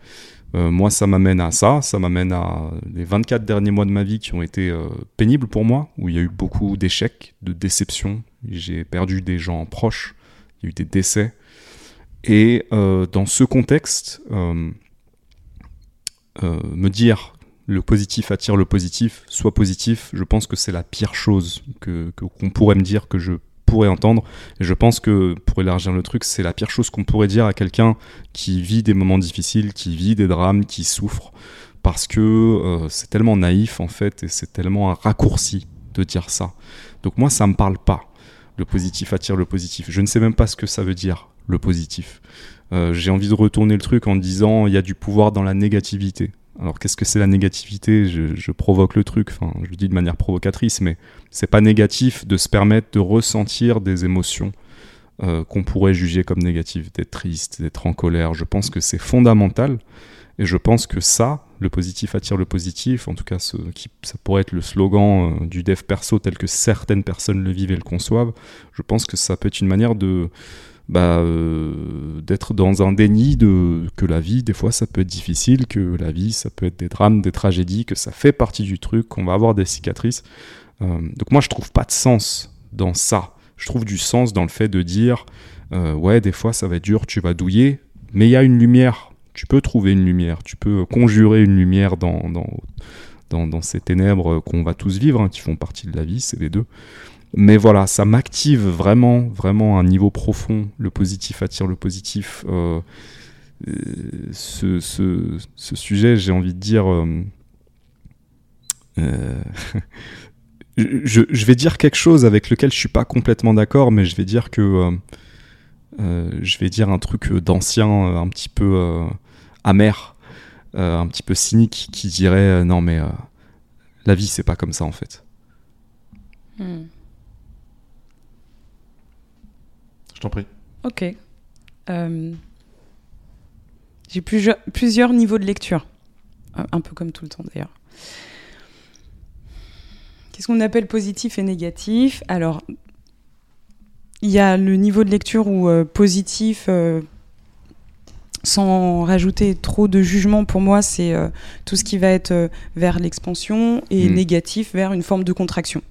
Euh, moi, ça m'amène à ça, ça m'amène à les 24 derniers mois de ma vie qui ont été euh, pénibles pour moi, où il y a eu beaucoup d'échecs, de déceptions. J'ai perdu des gens proches, il y a eu des décès. Et euh, dans ce contexte, me dire le positif attire le positif, soit positif, je pense que c'est la pire chose que qu'on pourrait me dire que je pourrait entendre. Et je pense que, pour élargir le truc, c'est la pire chose qu'on pourrait dire à quelqu'un qui vit des moments difficiles, qui vit des drames, qui souffre. Parce que euh, c'est tellement naïf, en fait, et c'est tellement un raccourci de dire ça. Donc moi, ça me parle pas. Le positif attire le positif. Je ne sais même pas ce que ça veut dire, le positif. Euh, j'ai envie de retourner le truc en disant il y a du pouvoir dans la négativité. Alors qu'est-ce que c'est la négativité? Je, provoque le truc, enfin je le dis de manière provocatrice, mais c'est pas négatif de se permettre de ressentir des émotions euh, qu'on pourrait juger comme négatives, d'être triste, d'être en colère. Je pense que c'est fondamental et je pense que ça, le positif attire le positif, en tout cas qui, ça pourrait être le slogan euh, du dev perso tel que certaines personnes le vivent et le conçoivent. Je pense que ça peut être une manière de bah, euh, d'être dans un déni de que la vie, des fois, ça peut être difficile, que la vie, ça peut être des drames, des tragédies, que ça fait partie du truc, qu'on va avoir des cicatrices. Euh, donc moi, je trouve pas de sens dans ça. Je trouve du sens dans le fait de dire, euh, ouais, des fois, ça va être dur, tu vas douiller, mais il y a une lumière. Tu peux trouver une lumière, tu peux conjurer une lumière dans, dans, dans, ces ténèbres qu'on va tous vivre, hein, qui font partie de la vie, c'est les deux. Mais voilà, ça m'active vraiment, vraiment à un niveau profond. Le positif attire le positif. Euh, euh, ce, sujet, j'ai envie de dire. Euh, je, je, vais dire quelque chose avec lequel je suis pas complètement d'accord, mais je vais dire que. je vais dire un truc d'ancien, un petit peu amer, un petit peu cynique, qui dirait non, mais la vie, c'est pas comme ça en fait. Hmm. T'en prie. Ok. Euh, j'ai plusieurs, plusieurs niveaux de lecture. Un peu comme tout le temps d'ailleurs. Qu'est-ce qu'on appelle positif et négatif? Alors, il y a le niveau de lecture où euh, positif, euh, sans rajouter trop de jugement, pour moi, c'est tout ce qui va être vers l'expansion et hmm. négatif vers une forme de contraction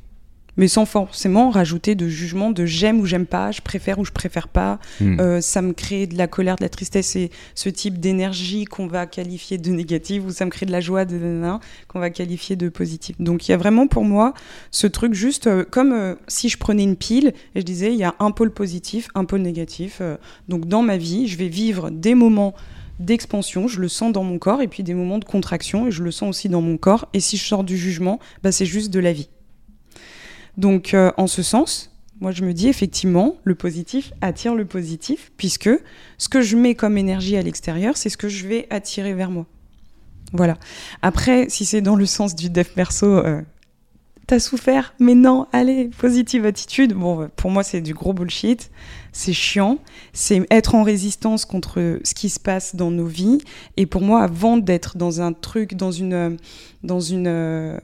mais sans forcément rajouter de jugement de j'aime ou j'aime pas, je préfère ou je préfère pas. Hmm. Euh, ça me crée de la colère, de la tristesse et ce type d'énergie qu'on va qualifier de négative ou ça me crée de la joie de qu'on va qualifier de positive. Donc il y a vraiment pour moi ce truc juste euh, comme euh, si je prenais une pile et je disais il y a un pôle positif, un pôle négatif. donc dans ma vie, je vais vivre des moments d'expansion, je le sens dans mon corps, et puis des moments de contraction, et je le sens aussi dans mon corps. Et si je sors du jugement, bah, c'est juste de la vie. Donc, euh, en ce sens, moi, je me dis effectivement, le positif attire le positif, puisque ce que je mets comme énergie à l'extérieur, c'est ce que je vais attirer vers moi. Voilà. Après, si c'est dans le sens du dev perso, euh, t'as souffert, mais non, allez, positive attitude. Bon, pour moi, c'est du gros bullshit. C'est chiant. C'est être en résistance contre ce qui se passe dans nos vies. Et pour moi, avant d'être dans un truc, dans une, dans une, euh,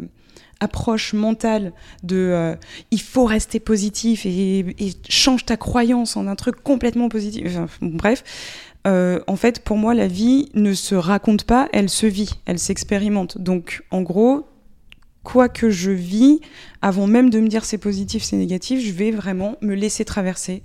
approche mentale de euh, il faut rester positif et, change ta croyance en un truc complètement positif. bref, euh, en fait, pour moi, la vie ne se raconte pas, elle se vit, elle s'expérimente. Donc, en gros, quoi que je vis, avant même de me dire c'est positif, c'est négatif, je vais vraiment me laisser traverser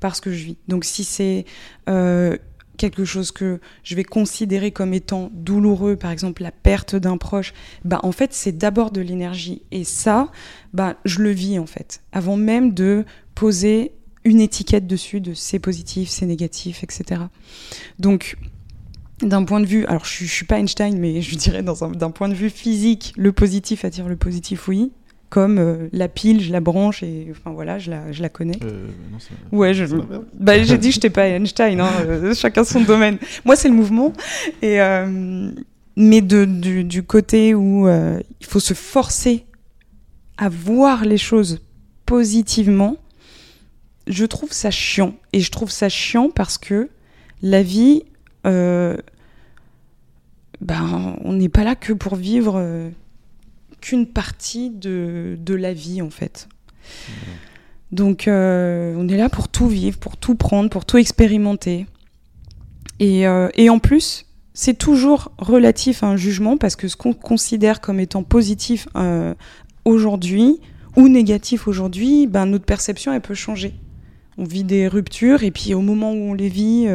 par ce que je vis. Donc, si c'est euh, quelque chose que je vais considérer comme étant douloureux, par exemple la perte d'un proche, bah en fait c'est d'abord de l'énergie et ça, bah je le vis en fait, avant même de poser une étiquette dessus de c'est positif, c'est négatif, etc. Donc d'un point de vue, alors je, je suis pas Einstein, mais je dirais d'un point de vue physique, le positif attire le positif, oui. Comme euh, la pile, je la branche et enfin voilà, je la, je la connais. Euh, non, Ouais, je, bah, j'ai dit que j'étais pas Einstein, hein, euh, chacun son domaine. Moi, c'est le mouvement. Et, mais de, du, du côté où il faut se forcer à voir les choses positivement, je trouve ça chiant. Et je trouve ça chiant parce que la vie, ben, on n'est pas là que pour vivre qu'une partie de, de la vie, en fait. Donc, euh, on est là pour tout vivre, pour tout prendre, pour tout expérimenter. Et, euh, et en plus, c'est toujours relatif à un jugement parce que ce qu'on considère comme étant positif euh, aujourd'hui ou négatif aujourd'hui, ben, notre perception, elle peut changer. On vit des ruptures et puis au moment où on les vit,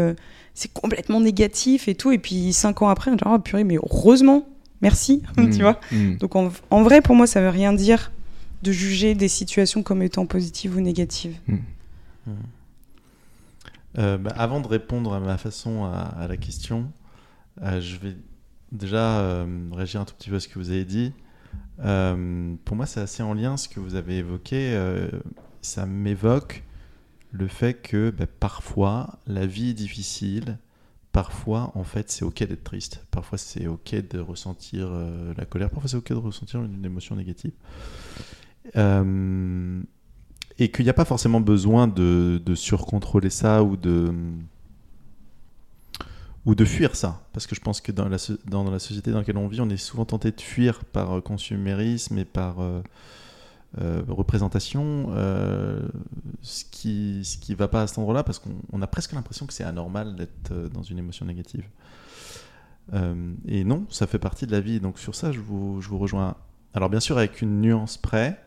c'est complètement négatif et tout. Et puis cinq ans après, on dit oh, purée, mais heureusement, merci, Mm. tu vois. Mm. Donc en, en vrai, pour moi, ça veut rien dire de juger des situations comme étant positives ou négatives. Euh, bah, avant de répondre à ma façon à, à la question, euh, je vais déjà euh, réagir un tout petit peu à ce que vous avez dit. Euh, pour moi, c'est assez en lien ce que vous avez évoqué. euh, ça m'évoque le fait que bah, parfois la vie est difficile. Parfois, en fait, c'est ok d'être triste. Parfois, c'est ok de ressentir euh, la colère. Parfois, c'est ok de ressentir une émotion négative. Euh, et qu'il n'y a pas forcément besoin de, surcontrôler ça ou de ou de fuir ça parce que je pense que dans la, dans la société dans laquelle on vit on est souvent tenté de fuir par euh, consumérisme et par euh, représentation euh, ce qui ce qui va pas à cet endroit là parce qu'on on a presque l'impression que c'est anormal d'être euh, dans une émotion négative et non ça fait partie de la vie donc sur ça je vous, je vous rejoins alors bien sûr avec une nuance près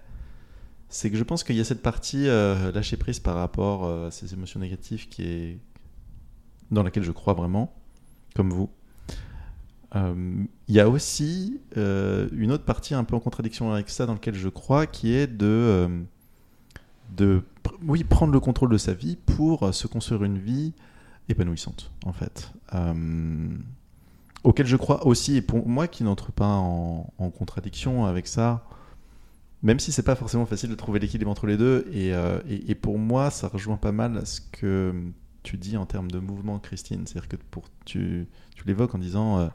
c'est que je pense qu'il y a cette partie lâcher prise par rapport à ces émotions négatives qui est dans laquelle je crois vraiment, comme vous. Euh, Il y a aussi euh, une autre partie un peu en contradiction avec ça dans laquelle je crois, qui est de, euh, oui, prendre le contrôle de sa vie pour euh, se construire une vie épanouissante, en fait. Euh, auquel je crois aussi, et pour moi qui n'entre pas en, contradiction avec ça, même si c'est pas forcément facile de trouver l'équilibre entre les deux, et, euh, et- pour moi, ça rejoint pas mal à ce que tu dis en termes de mouvement, Christine. C'est-à-dire que pour, tu, tu l'évoques en disant euh,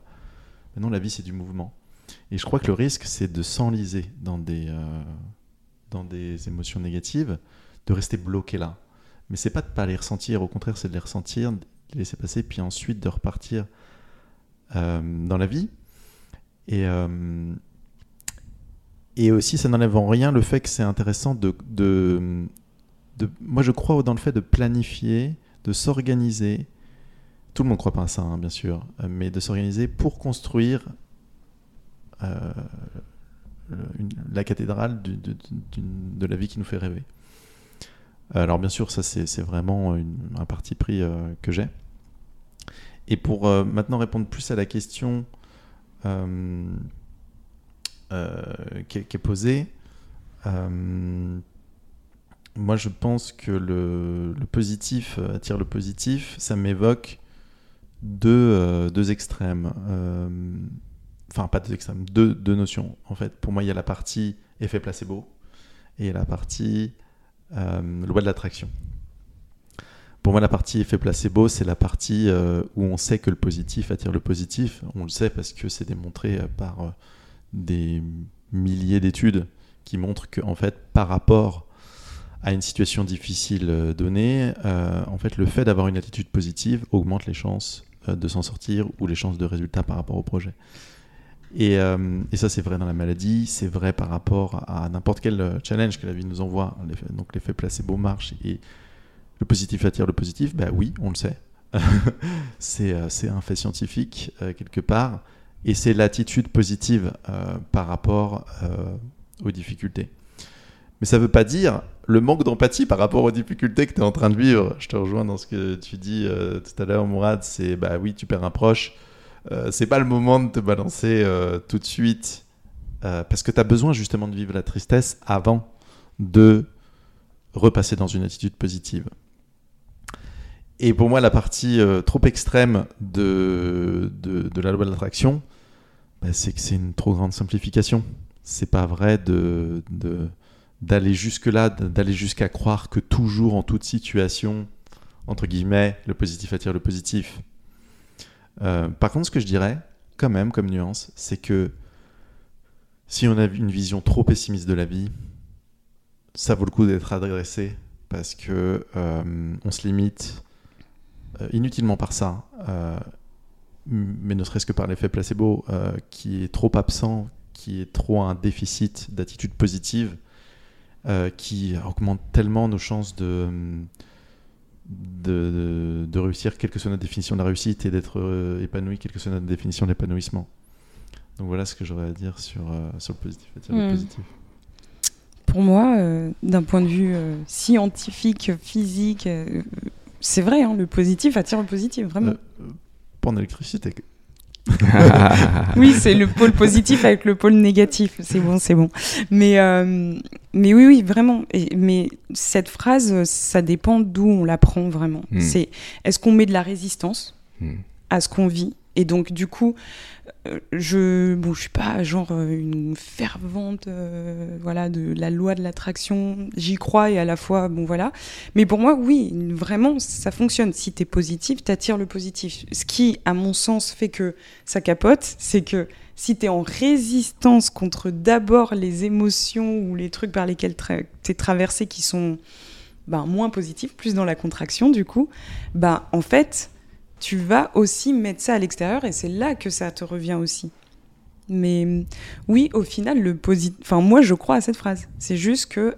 Mais non, la vie c'est du mouvement. Et je crois que le risque, c'est de s'enliser dans des, euh, dans des émotions négatives, de rester bloqué là. Mais c'est pas de pas les ressentir, au contraire, c'est de les ressentir, de les laisser passer, puis ensuite de repartir euh, dans la vie. Et, euh, et aussi, ça n'enlève en rien le fait que c'est intéressant de, de, de- Moi, je crois dans le fait de planifier, de s'organiser. Tout le monde ne croit pas à ça, hein, bien sûr, euh, mais de s'organiser pour construire euh, la cathédrale de, la vie qui nous fait rêver. Alors, bien sûr, ça, c'est, vraiment un parti pris euh, que j'ai. Et pour maintenant répondre plus à la question qui, est, posée, moi je pense que le, positif attire le positif, ça m'évoque deux, euh, deux extrêmes. Euh, Enfin, pas deux extrêmes, deux, notions. En fait, pour moi, il y a la partie effet placebo et la partie euh, loi de l'attraction. Pour moi, la partie effet placebo, c'est la partie où on sait que le positif attire le positif. On le sait parce que c'est démontré par des milliers d'études qui montrent que, en fait, par rapport à une situation difficile donnée, en fait, le fait d'avoir une attitude positive augmente les chances de s'en sortir ou les chances de résultats par rapport au projet. Et, euh, et ça, c'est vrai dans la maladie, c'est vrai par rapport à n'importe quel euh, challenge que la vie nous envoie. Donc l'effet placebo marche et le positif attire le positif. Bah oui, on le sait. c'est euh, un fait scientifique euh, quelque part. Et c'est l'attitude positive euh, par rapport euh, aux difficultés. Mais ça ne veut pas dire le manque d'empathie par rapport aux difficultés que tu es en train de vivre. Je te rejoins dans ce que tu dis euh, tout à l'heure, Mourad. C'est bah oui, tu perds un proche. Euh, c'est pas le moment de te balancer euh, tout de suite euh, parce que tu as besoin justement de vivre la tristesse avant de repasser dans une attitude positive. Et pour moi, la partie trop extrême de, de, de la loi de l'attraction, bah, c'est que c'est une trop grande simplification. c'est pas vrai de, de d'aller jusque là, d'aller jusqu'à croire que toujours en toute situation, entre guillemets, le positif attire le positif. Euh, par contre, ce que je dirais, quand même, comme nuance, c'est que si on a une vision trop pessimiste de la vie, ça vaut le coup d'être adressé parce que euh, on se limite euh, inutilement par ça, mais ne serait-ce que par l'effet placebo, qui est trop absent, qui est trop un déficit d'attitude positive, qui augmente tellement nos chances de de, de, réussir, quelle que soit notre définition de la réussite, et d'être euh, épanoui, quelle que soit notre définition de l'épanouissement. Donc voilà ce que j'aurais à dire sur, euh, sur le positif. Le Hmm. positif. Pour moi, euh, d'un point de vue euh, scientifique, physique, euh, c'est vrai, hein, le positif attire le positif, vraiment. Euh, euh, pas en électricité. Oui, c'est le pôle positif avec le pôle négatif. C'est bon, c'est bon. Mais, euh, mais oui, oui, vraiment. Et, mais cette phrase, ça dépend d'où on la prend vraiment. Mm. C'est est-ce qu'on met de la résistance Hmm. à ce qu'on vit? Et donc, du coup, je bon, je suis pas genre euh, une fervente euh, voilà de la loi de l'attraction. J'y crois et à la fois bon voilà. Mais pour moi, oui, vraiment, ça fonctionne. Si tu es positif, t'attires le positif. Ce qui, à mon sens, fait que ça capote, c'est que si tu es en résistance contre d'abord les émotions ou les trucs par lesquels tu es traversé qui sont ben, moins positifs, plus dans la contraction du coup, ben, en fait, tu vas aussi mettre ça à l'extérieur et c'est là que ça te revient aussi. Mais oui, au final, le positif. Enfin, moi, je crois à cette phrase. C'est juste que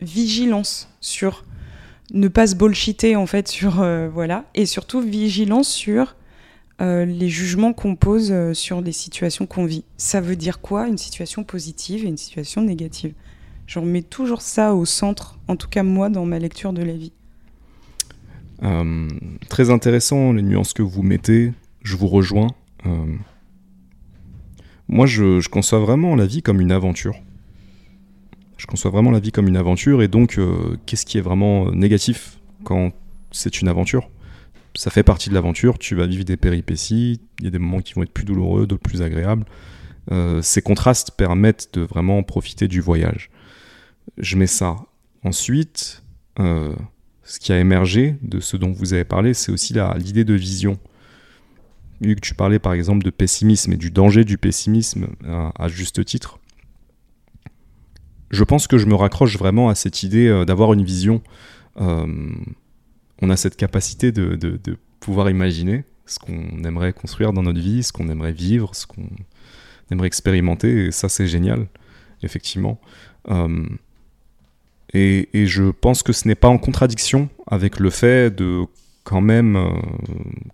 vigilance sur ne pas se bullshiter en fait sur euh, voilà et surtout vigilance sur euh, les jugements qu'on pose euh, sur les situations qu'on vit. Ça veut dire quoi une situation positive et une situation négative? Je remets toujours ça au centre, en tout cas moi, dans ma lecture de la vie. Euh, très intéressant les nuances que vous mettez. Je vous rejoins. Euh, moi, je, conçois vraiment la vie comme une aventure. Je conçois vraiment la vie comme une aventure. Et donc, euh, qu'est-ce qui est vraiment négatif quand c'est une aventure? Ça fait partie de l'aventure. Tu vas vivre des péripéties. Il y a des moments qui vont être plus douloureux, d'autres plus agréables. Ces contrastes permettent de vraiment profiter du voyage. Je mets ça. Ensuite, ce qui a émergé de ce dont vous avez parlé, c'est aussi l'idée de vision. Vu que tu parlais par exemple de pessimisme et du danger du pessimisme à, à juste titre, je pense que je me raccroche vraiment à cette idée euh, d'avoir une vision. Euh, on a cette capacité de, de- pouvoir imaginer ce qu'on aimerait construire dans notre vie, ce qu'on aimerait vivre, ce qu'on aimerait expérimenter, et ça c'est génial, effectivement. Euh, et, je pense que ce n'est pas en contradiction avec le fait de quand même euh,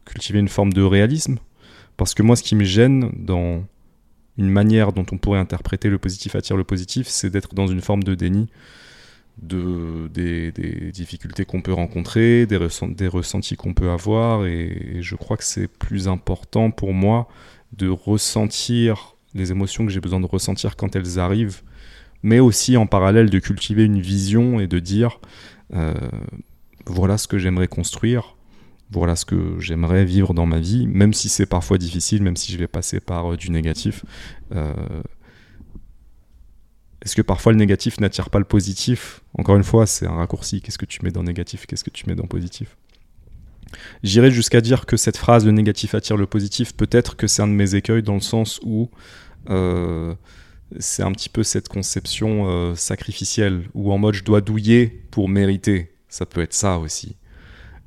cultiver une forme de réalisme. Parce que moi, ce qui me gêne dans une manière dont on pourrait interpréter le positif attire le positif, c'est d'être dans une forme de déni de, des, difficultés qu'on peut rencontrer, des, ressent- des ressentis qu'on peut avoir. Et je crois que c'est plus important pour moi de ressentir les émotions que j'ai besoin de ressentir quand elles arrivent mais aussi en parallèle de cultiver une vision et de dire euh, voilà ce que j'aimerais construire, voilà ce que j'aimerais vivre dans ma vie, même si c'est parfois difficile, même si je vais passer par euh, du négatif. Euh, Est-ce que parfois le négatif n'attire pas le positif? Encore une fois, c'est un raccourci. Qu'est-ce que tu mets dans négatif? Qu'est-ce que tu mets dans positif? J'irais jusqu'à dire que cette phrase le négatif attire le positif, peut-être que c'est un de mes écueils dans le sens où c'est un petit peu cette conception euh, sacrificielle où en mode je dois douiller pour mériter. Ça peut être ça aussi.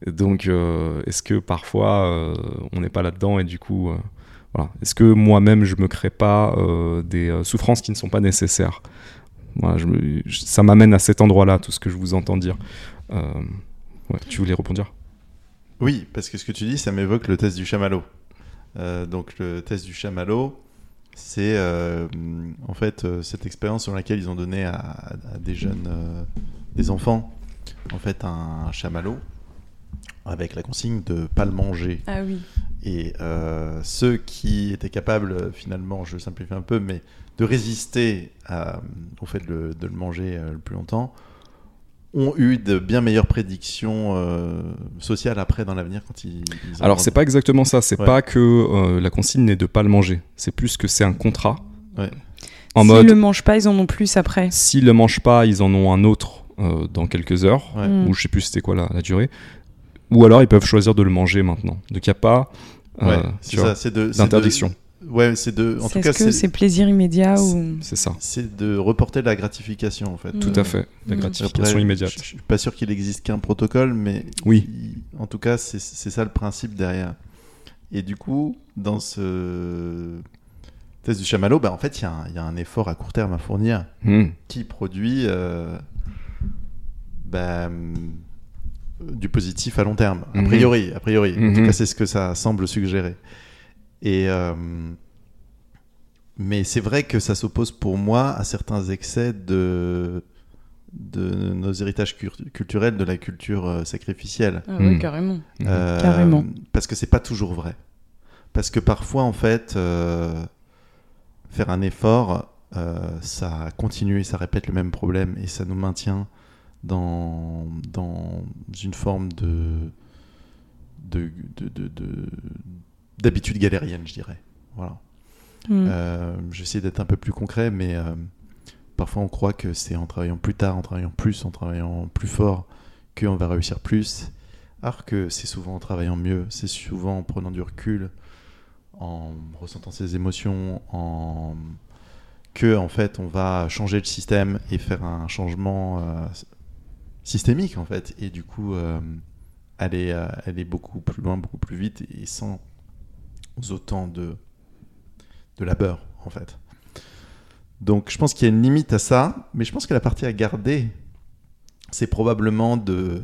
Donc euh, est-ce que parfois euh, on n'est pas là-dedans et du coup, voilà. Est-ce que moi-même je me crée pas des souffrances qui ne sont pas nécessaires? Ça m'amène à cet endroit-là, tout ce que je vous entends dire. Tu voulais rebondir? Oui, parce que ce que tu dis, ça m'évoque le test du chamallow. Donc le test du chamallow, c'est euh, en fait euh, cette expérience sur laquelle ils ont donné à, à des jeunes, euh, des enfants, en fait un chamallow avec la consigne de pas le manger. Ah oui. Et ceux qui étaient capables, finalement, je simplifie un peu, mais de résister à- au fait de le, de le manger le plus longtemps, ont eu de bien meilleures prédictions euh, sociales après dans l'avenir quand ils. ils Alors c'est pas exactement ça, c'est Ouais. pas que euh, la consigne n'est de pas le manger, c'est plus que c'est un contrat. En S'ils mode, le mangent pas, ils en ont plus après. s'ils le mangent pas, ils en ont un autre euh, dans quelques heures, Ouais. Mm. ou je sais plus c'était quoi la, la durée. Ou alors ils peuvent choisir de le manger maintenant. Donc il n'y a pas euh, Ouais, tu c'est vois, ça, c'est de. c'est de- d'interdiction. Ouais, c'est de. En tout cas, Est-ce que c'est c'est plaisir immédiat ou C'est ça, c'est de reporter la gratification en fait. Tout à fait. La Mm. gratification Après, immédiate. Je, je suis pas sûr qu'il existe qu'un protocole, mais Oui. il- en tout cas, c'est ça le principe derrière. Et du coup, dans ce test du chamallow, bah, en fait, il y, a un- il y a un effort à court terme à fournir Hmm. qui produit euh, bah, du positif à long terme. A Mhm. priori, a priori. En tout cas, c'est ce que ça semble suggérer. Et euh, mais c'est vrai que ça s'oppose pour moi à certains excès de de nos héritages culturels de la culture euh, sacrificielle. Ah ouais, Mm. carrément. Mhm. Euh, Carrément. Parce que c'est pas toujours vrai. Parce que parfois, en fait, euh, faire un effort, euh, ça continue et ça répète le même problème et ça nous maintient dans, dans une forme de de- de- de- de- d'habitude galérienne, je dirais. Voilà. Mm. Euh, J'essaie d'être un peu plus concret, mais euh, parfois on croit que c'est en travaillant plus tard, en travaillant plus, en travaillant plus fort, qu'on va réussir plus. Alors que c'est souvent en travaillant mieux, c'est souvent en prenant du recul, en ressentant ses émotions, en que en fait on va changer le système et faire un changement euh, systémique en fait, et du coup aller, aller beaucoup plus loin, beaucoup plus vite et sans autant de de labeur en fait. Donc je pense qu'il y a une limite à ça, mais je pense que la partie à garder, c'est probablement de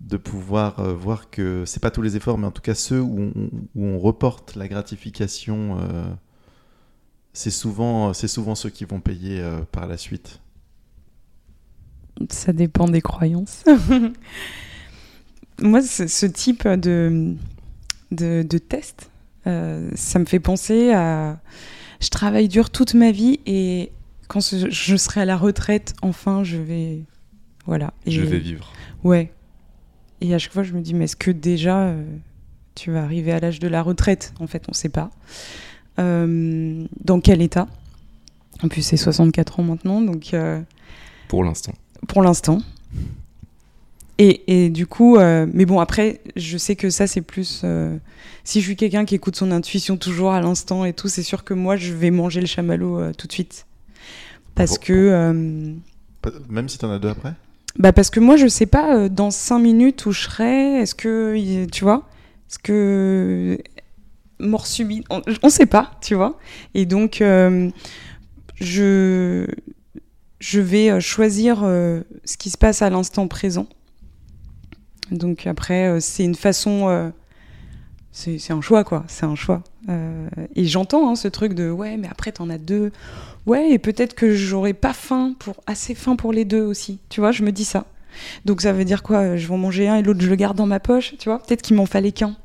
de pouvoir euh, voir que c'est pas tous les efforts, mais en tout cas ceux où on, où on reporte la gratification, euh, c'est souvent souvent ceux qui vont payer euh, par la suite. Ça dépend des croyances. Moi, ce, type de, de test, euh, ça me fait penser à... Je travaille dur toute ma vie et quand je serai à la retraite, enfin, je vais... Voilà. Et- Je vais vivre. Ouais. Et à chaque fois, je me dis, mais est-ce que déjà, euh, tu vas arriver à l'âge de la retraite? En fait, on ne sait pas. Euh, dans quel état? En plus, c'est 64 ans maintenant, donc... Pour l'instant. pour l'instant. Et, et du coup, euh, mais bon, après, je sais que ça, c'est plus. euh, si je suis quelqu'un qui écoute son intuition toujours à l'instant et tout, c'est sûr que moi, je vais manger le chamallow euh, tout de suite. Parce que. Même si tu en as deux après? bah parce que moi, je sais pas dans cinq minutes où je serai. Est-ce que. Tu vois Est-ce que. Mort subite. On, on sait pas, tu vois Et donc, je. Je vais choisir ce qui se passe à l'instant présent. Donc après, euh, c'est une façon. euh, c'est un choix, quoi. C'est un choix. Euh, et j'entends hein, ce truc de ouais, mais après, t'en as deux. Ouais, et peut-être que j'aurais pas faim pour assez faim pour les deux aussi. Tu vois, je me dis ça. Donc ça veut dire quoi? Je vais manger un et l'autre je le garde dans ma poche. Tu vois, peut-être qu'il m'en fallait qu'un.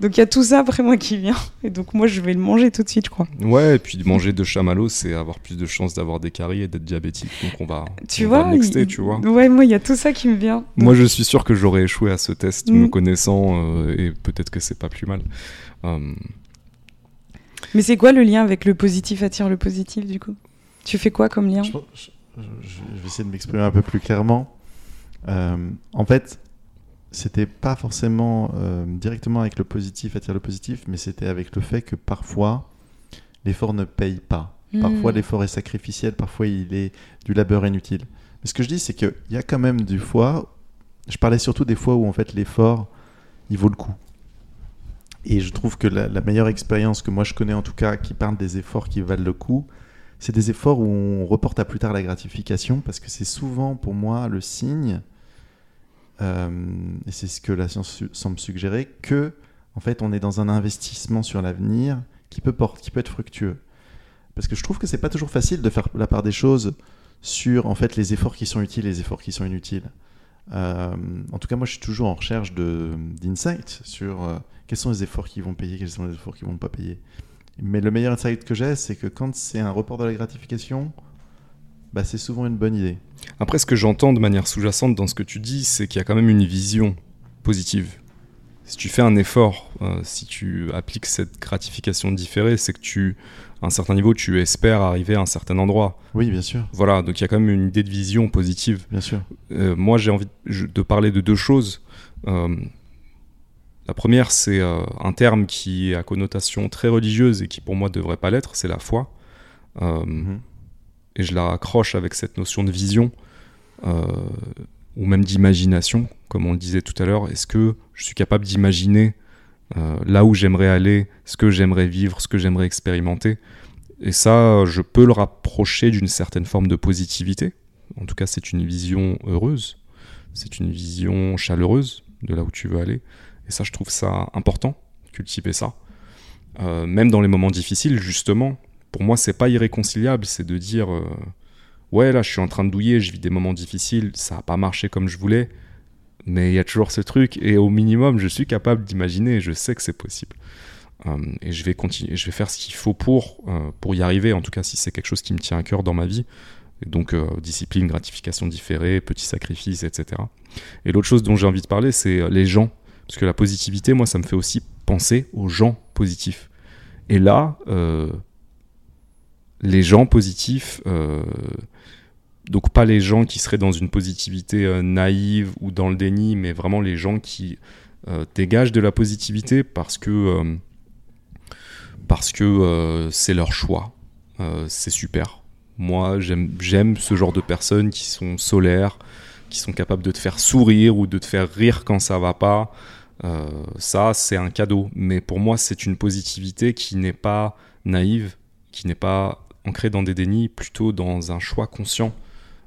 Donc il y a tout ça après moi qui vient. Et donc moi je vais le manger tout de suite, je crois. Ouais, et puis manger de chamallow, c'est avoir plus de chances d'avoir des caries et d'être diabétique. Donc on va, Tu on vois va nexter, il- tu vois. Ouais, moi il y a tout ça qui me vient. Moi, je suis sûr que j'aurais échoué à ce test, Mm. me connaissant, euh, et peut-être que c'est pas plus mal. Euh, Mais c'est quoi le lien avec le positif attire le positif du coup? Tu fais quoi comme lien? Je, je- je- je vais essayer de m'exprimer un peu plus clairement. Euh, en fait, c'était pas forcément euh, directement avec le positif attire le positif, mais c'était avec le fait que parfois l'effort ne paye pas. Parfois Hmm. l'effort est sacrificiel, parfois il est du labeur inutile. Mais ce que je dis, c'est qu'il y a quand même du fois, je parlais surtout des fois où en fait l'effort, il vaut le coup. Et je trouve que la, la meilleure expérience que moi je connais en tout cas, qui parle des efforts qui valent le coup, c'est des efforts où on reporte à plus tard la gratification, parce que c'est souvent pour moi le signe, et c'est ce que la science semble suggérer, que en fait on est dans un investissement sur l'avenir qui peut, être fructueux. Parce que je trouve que c'est pas toujours facile de faire la part des choses sur en fait les efforts qui sont utiles et les efforts qui sont inutiles. Euh, en tout cas, moi, je suis toujours en recherche d'insight sur euh, quels sont les efforts qui vont payer, quels sont les efforts qui vont pas payer. Mais le meilleur insight que j'ai, c'est que quand c'est un report de la gratification, bah, c'est souvent une bonne idée. Après, ce que j'entends de manière sous-jacente dans ce que tu dis, c'est qu'il y a quand même une vision positive si tu fais un effort, euh, si tu appliques cette gratification différée, c'est que tu, à un certain niveau, tu espères arriver à un certain endroit. Oui, bien sûr. Voilà, donc il y a quand même une idée de vision positive. Bien sûr. Euh, moi, j'ai envie de parler de deux choses. Euh, la première, c'est un terme qui à connotation très religieuse et qui pour moi devrait pas l'être, c'est la foi. Mhm. Et je la raccroche avec cette notion de vision ou même d'imagination, comme on le disait tout à l'heure. Est-ce que je suis capable d'imaginer euh, là où j'aimerais aller, ce que j'aimerais vivre, ce que j'aimerais expérimenter? Et ça, je peux le rapprocher d'une certaine forme de positivité. En tout cas, c'est une vision heureuse, c'est une vision chaleureuse de là où tu veux aller. Et ça, je trouve ça important, cultiver ça. Euh, même dans les moments difficiles, justement, pour moi, c'est pas irréconciliable, c'est de dire euh, ouais, là, je suis en train de douiller, je vis des moments difficiles, ça n'a pas marché comme je voulais, mais il y a toujours ce truc, et au minimum, je suis capable d'imaginer, je sais que c'est possible. Euh, et je vais continuer, je vais faire ce qu'il faut pour, euh, pour y arriver, en tout cas si c'est quelque chose qui me tient à cœur dans ma vie. donc euh, discipline, gratification différée, petits sacrifices, etc. Et l'autre chose dont j'ai envie de parler, c'est les gens. Parce que la positivité, moi, ça me fait aussi penser aux gens positifs. Et là, les gens positifs, donc pas les gens qui seraient dans une positivité euh, naïve ou dans le déni, mais vraiment les gens qui euh, dégagent de la positivité parce que euh, parce que c'est leur choix. c'est super. Moi, j'aime ce genre de personnes qui sont solaires, qui sont capables de te faire sourire ou de te faire rire quand ça va pas. ça, c'est un cadeau. Mais pour moi, c'est une positivité qui n'est pas naïve, qui n'est pas ancrée dans des dénis, plutôt dans un choix conscient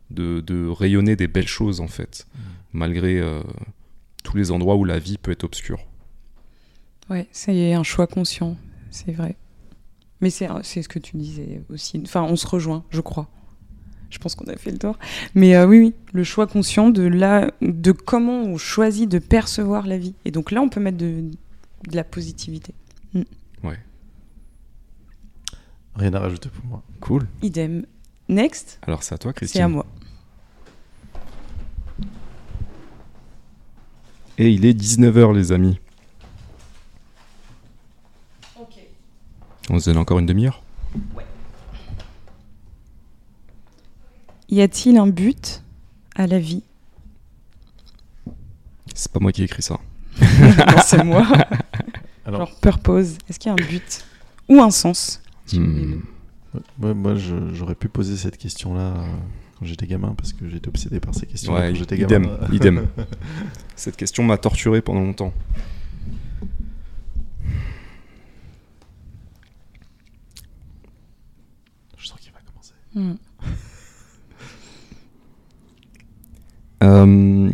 de, rayonner des belles choses en fait, mm. malgré euh, tous les endroits où la vie peut être obscure. Ouais, c'est un choix conscient, c'est vrai. Mais c'est ce que tu disais aussi. Enfin, on se rejoint, je crois. Je pense qu'on a fait le tour. Mais euh, oui, oui, le choix conscient de, la, de comment on choisit de percevoir la vie. Et donc là, on peut mettre de, la positivité. Mm. Ouais. Rien à rajouter pour moi. Cool. Idem. Next. Alors c'est à toi, Christine. C'est à moi. Et il est 19h, les amis. Ok. On se donne encore une demi-heure? Ouais. Y a-t-il un but à la vie? C'est pas moi qui ai écrit ça. c'est moi. Alors, Genre purpose. Est-ce qu'il y a un but? Ou un sens? Hmm. Moi, j'aurais pu poser cette question-là euh, quand j'étais gamin parce que j'étais obsédé par ces questions quand j'étais gamin. Idem, Cette question m'a torturé pendant longtemps. Je sens qu'il va commencer. Hmm. Euh,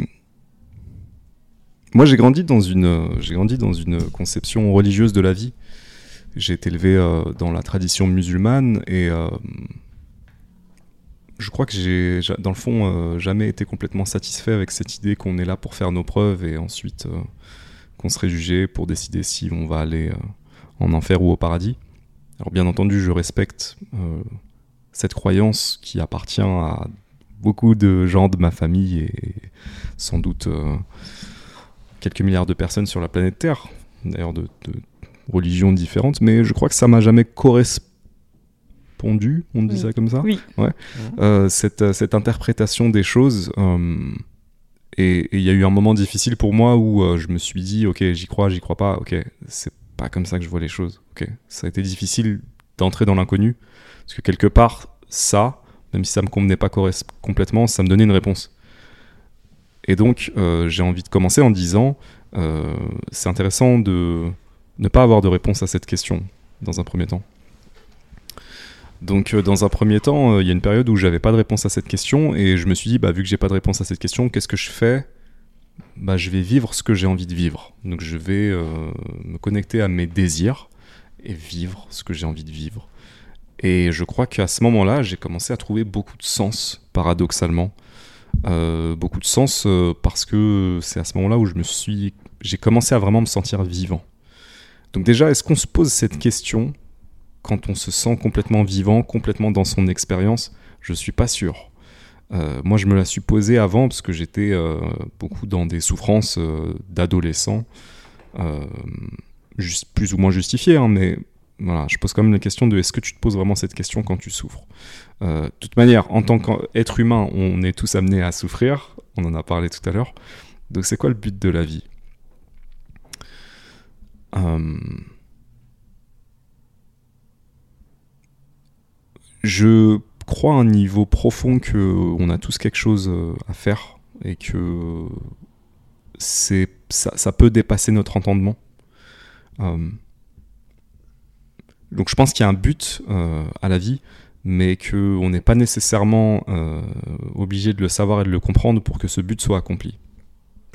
moi, j'ai grandi dans une, j'ai grandi dans une conception religieuse de la vie. J'ai été élevé euh, dans la tradition musulmane et euh, je crois que j'ai, dans le fond, euh, jamais été complètement satisfait avec cette idée qu'on est là pour faire nos preuves et ensuite qu'on serait jugé pour décider si on va aller en enfer ou au paradis. Alors bien entendu, je respecte cette croyance qui appartient à beaucoup de gens de ma famille et sans doute quelques milliards de personnes sur la planète Terre, d'ailleurs de, de, religions différentes, mais je crois que ça m'a jamais correspondu, on dit ça comme ça Oui. Ouais. Euh, cette, euh, cette, interprétation des choses. Euh, et il y a eu un moment difficile pour moi où je me suis dit, ok, j'y crois, j'y crois pas, ok, c'est pas comme ça que je vois les choses. Ok, ça a été difficile d'entrer dans l'inconnu, parce que quelque part, ça, même si ça me convenait pas complètement, ça me donnait une réponse. Et donc, j'ai envie de commencer en disant, c'est intéressant de ne pas avoir de réponse à cette question dans un premier temps. Donc euh, dans un premier temps, euh, il y a une période où j'avais pas de réponse à cette question et je me suis dit bah vu que j'ai pas de réponse à cette question, qu'est-ce que je fais? Bah je vais vivre ce que j'ai envie de vivre. Donc je vais euh, me connecter à mes désirs et vivre ce que j'ai envie de vivre. Et je crois qu'à ce moment-là, j'ai commencé à trouver beaucoup de sens, paradoxalement. beaucoup de sens parce que c'est à ce moment-là où je me suis, j'ai commencé à vraiment me sentir vivant. Donc déjà, est-ce qu'on se pose cette question quand on se sent complètement vivant, complètement dans son expérience? Je suis pas sûr. Euh, moi, je me la suis posée avant parce que j'étais euh, beaucoup dans des souffrances euh, d'adolescent plus ou moins justifiées, hein, mais voilà, je pose quand même la question de est-ce que tu te poses vraiment cette question quand tu souffres? De toute manière, en tant qu'être humain, on est tous amenés à souffrir, on en a parlé tout à l'heure. Donc c'est quoi le but de la vie? Je crois à un niveau profond que on a tous quelque chose euh, à faire et que c'est ça, peut dépasser notre entendement. Euh, donc je pense qu'il y a un but euh, à la vie, mais qu'on n'est pas nécessairement obligé de le savoir et de le comprendre pour que ce but soit accompli.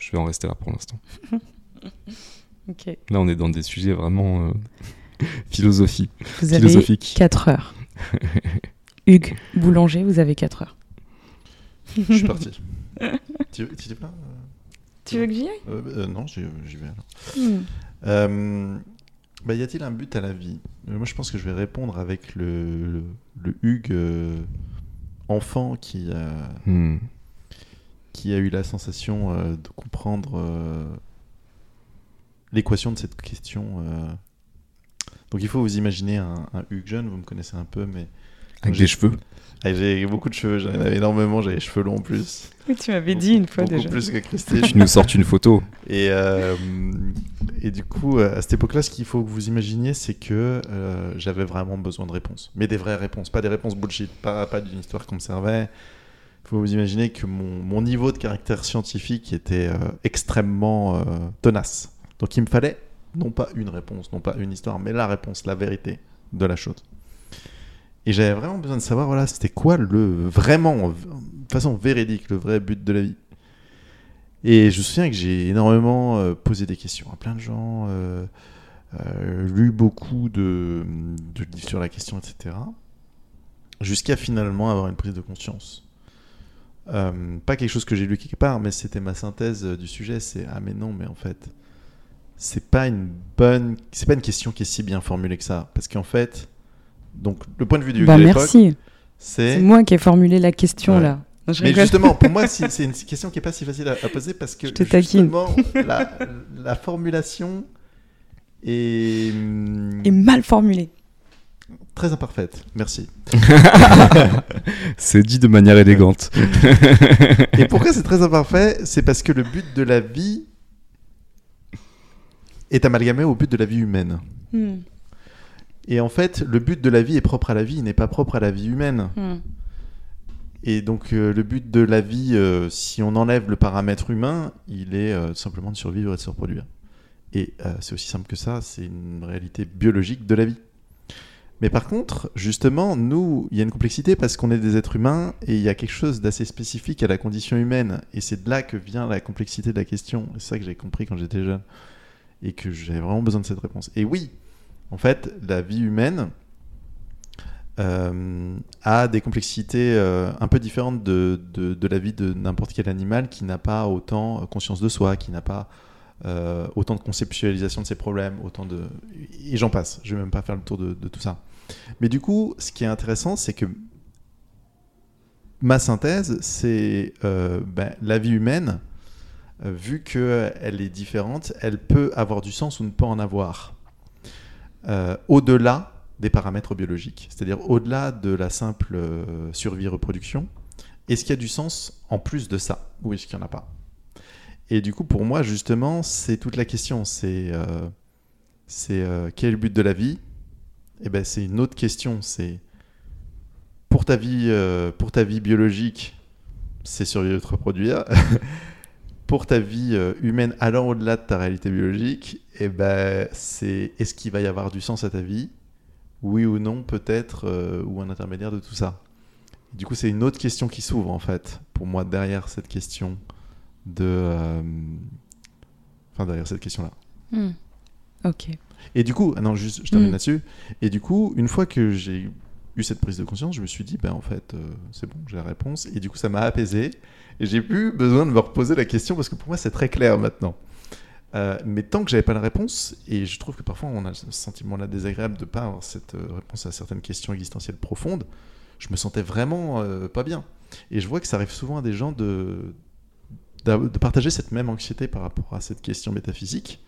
Je vais en rester là pour l'instant. Là, on est dans des sujets vraiment philosophie, Vous philosophiques. Avez 4 heures. Hugues Boulanger, vous avez 4 heures. Je suis parti. tu, tu, pas euh, tu veux que j'y aille? Euh, euh, Non, j'y vais alors. Hmm. Bah, y a-t-il un but à la vie? Moi, je pense que je vais répondre avec le, le, Hugues enfant qui a, hmm. qui a eu la sensation de comprendre l'équation de cette question. Donc, il faut vous imaginer un, un Hugues jeune, vous me connaissez un peu, mais avec des cheveux J'ai beaucoup de cheveux, j'en avais énormément, j'avais les cheveux longs en plus. Oui, tu m'avais dit une fois beaucoup déjà. plus que Christine. tu nous sortes une photo. Et, euh, et du coup, à cette époque-là, ce qu'il faut que vous imaginiez, c'est que euh, j'avais vraiment besoin de réponses. Mais des vraies réponses, pas des réponses bullshit, pas, pas d'une histoire qu'on me servait. Il faut vous imaginer que mon, mon, niveau de caractère scientifique était euh, extrêmement tenace. Donc il me fallait non pas une réponse, non pas une histoire, mais la réponse, la vérité de la chose. Et j'avais vraiment besoin de savoir, voilà, c'était quoi le vraiment, de façon véridique, le vrai but de la vie. Et je me souviens que j'ai énormément euh, posé des questions à plein de gens, euh, euh, lu beaucoup de, de, livres sur la question, etc. Jusqu'à finalement avoir une prise de conscience. pas quelque chose que j'ai lu quelque part, mais c'était ma synthèse du sujet. C'est ah mais non, mais en fait, c'est pas une bonne, c'est pas une question qui est si bien formulée que ça, parce qu'en fait, donc, le point de vue du bah, merci. C'est moi qui ai formulé la question là. mais justement, pour moi, c'est une question qui n'est pas si facile à, poser parce que justement, la, la, formulation est... est mal formulée. Très imparfaite, merci. c'est dit de manière élégante. Et pourquoi c'est très imparfait? C'est parce que le but de la vie est amalgamé au but de la vie humaine. Hmm. Et en fait, le but de la vie est propre à la vie, il n'est pas propre à la vie humaine. Hmm. Et donc, euh, le but de la vie, euh, si on enlève le paramètre humain, il est euh, simplement de survivre et de se reproduire. Et c'est aussi simple que ça, c'est une réalité biologique de la vie. Mais par contre, justement, nous, il y a une complexité parce qu'on est des êtres humains et il y a quelque chose d'assez spécifique à la condition humaine. Et c'est de là que vient la complexité de la question. C'est ça que j'ai compris quand j'étais jeune. Et que j'avais vraiment besoin de cette réponse. Et oui, en fait, la vie humaine euh, a des complexités euh, un peu différentes de, la vie de n'importe quel animal qui n'a pas autant conscience de soi, qui n'a pas euh, autant de conceptualisation de ses problèmes, autant de... Et j'en passe, je vais même pas faire le tour de, tout ça. Mais du coup, ce qui est intéressant, c'est que ma synthèse, c'est ben, la vie humaine, vu qu'elle est différente, elle peut avoir du sens ou ne pas en avoir. Euh, au-delà des paramètres biologiques, c'est-à-dire au-delà de la simple euh, survie-reproduction. Est-ce qu'il y a du sens en plus de ça ou est-ce qu'il n'y en a pas? Et du coup, pour moi, justement, c'est toute la question. C'est euh, quel est le but de la vie? Eh ben, c'est une autre question. C'est pour ta vie, pour ta vie biologique, c'est survivre et te reproduire. pour ta vie humaine allant au-delà de ta réalité biologique, et eh ben, c'est est-ce qu'il va y avoir du sens à ta vie? Oui ou non, peut-être, euh, ou un intermédiaire de tout ça? Du coup, c'est une autre question qui s'ouvre, en fait, pour moi, derrière cette question de. Euh, enfin, derrière cette question-là. Hmm. Ok. Et du coup, ah non, juste, je termine hmm. là-dessus. Et du coup, une fois que j'ai eu cette prise de conscience, je me suis dit, ben en fait, euh, c'est bon, j'ai la réponse. Et du coup, ça m'a apaisé. Et j'ai plus besoin de me reposer la question parce que pour moi, c'est très clair maintenant. Euh, mais tant que j'avais pas la réponse, et je trouve que parfois on a ce sentiment-là désagréable de ne pas avoir cette euh, réponse à certaines questions existentielles profondes, je me sentais vraiment euh, pas bien. Et je vois que ça arrive souvent à des gens de, de, partager cette même anxiété par rapport à cette question métaphysique,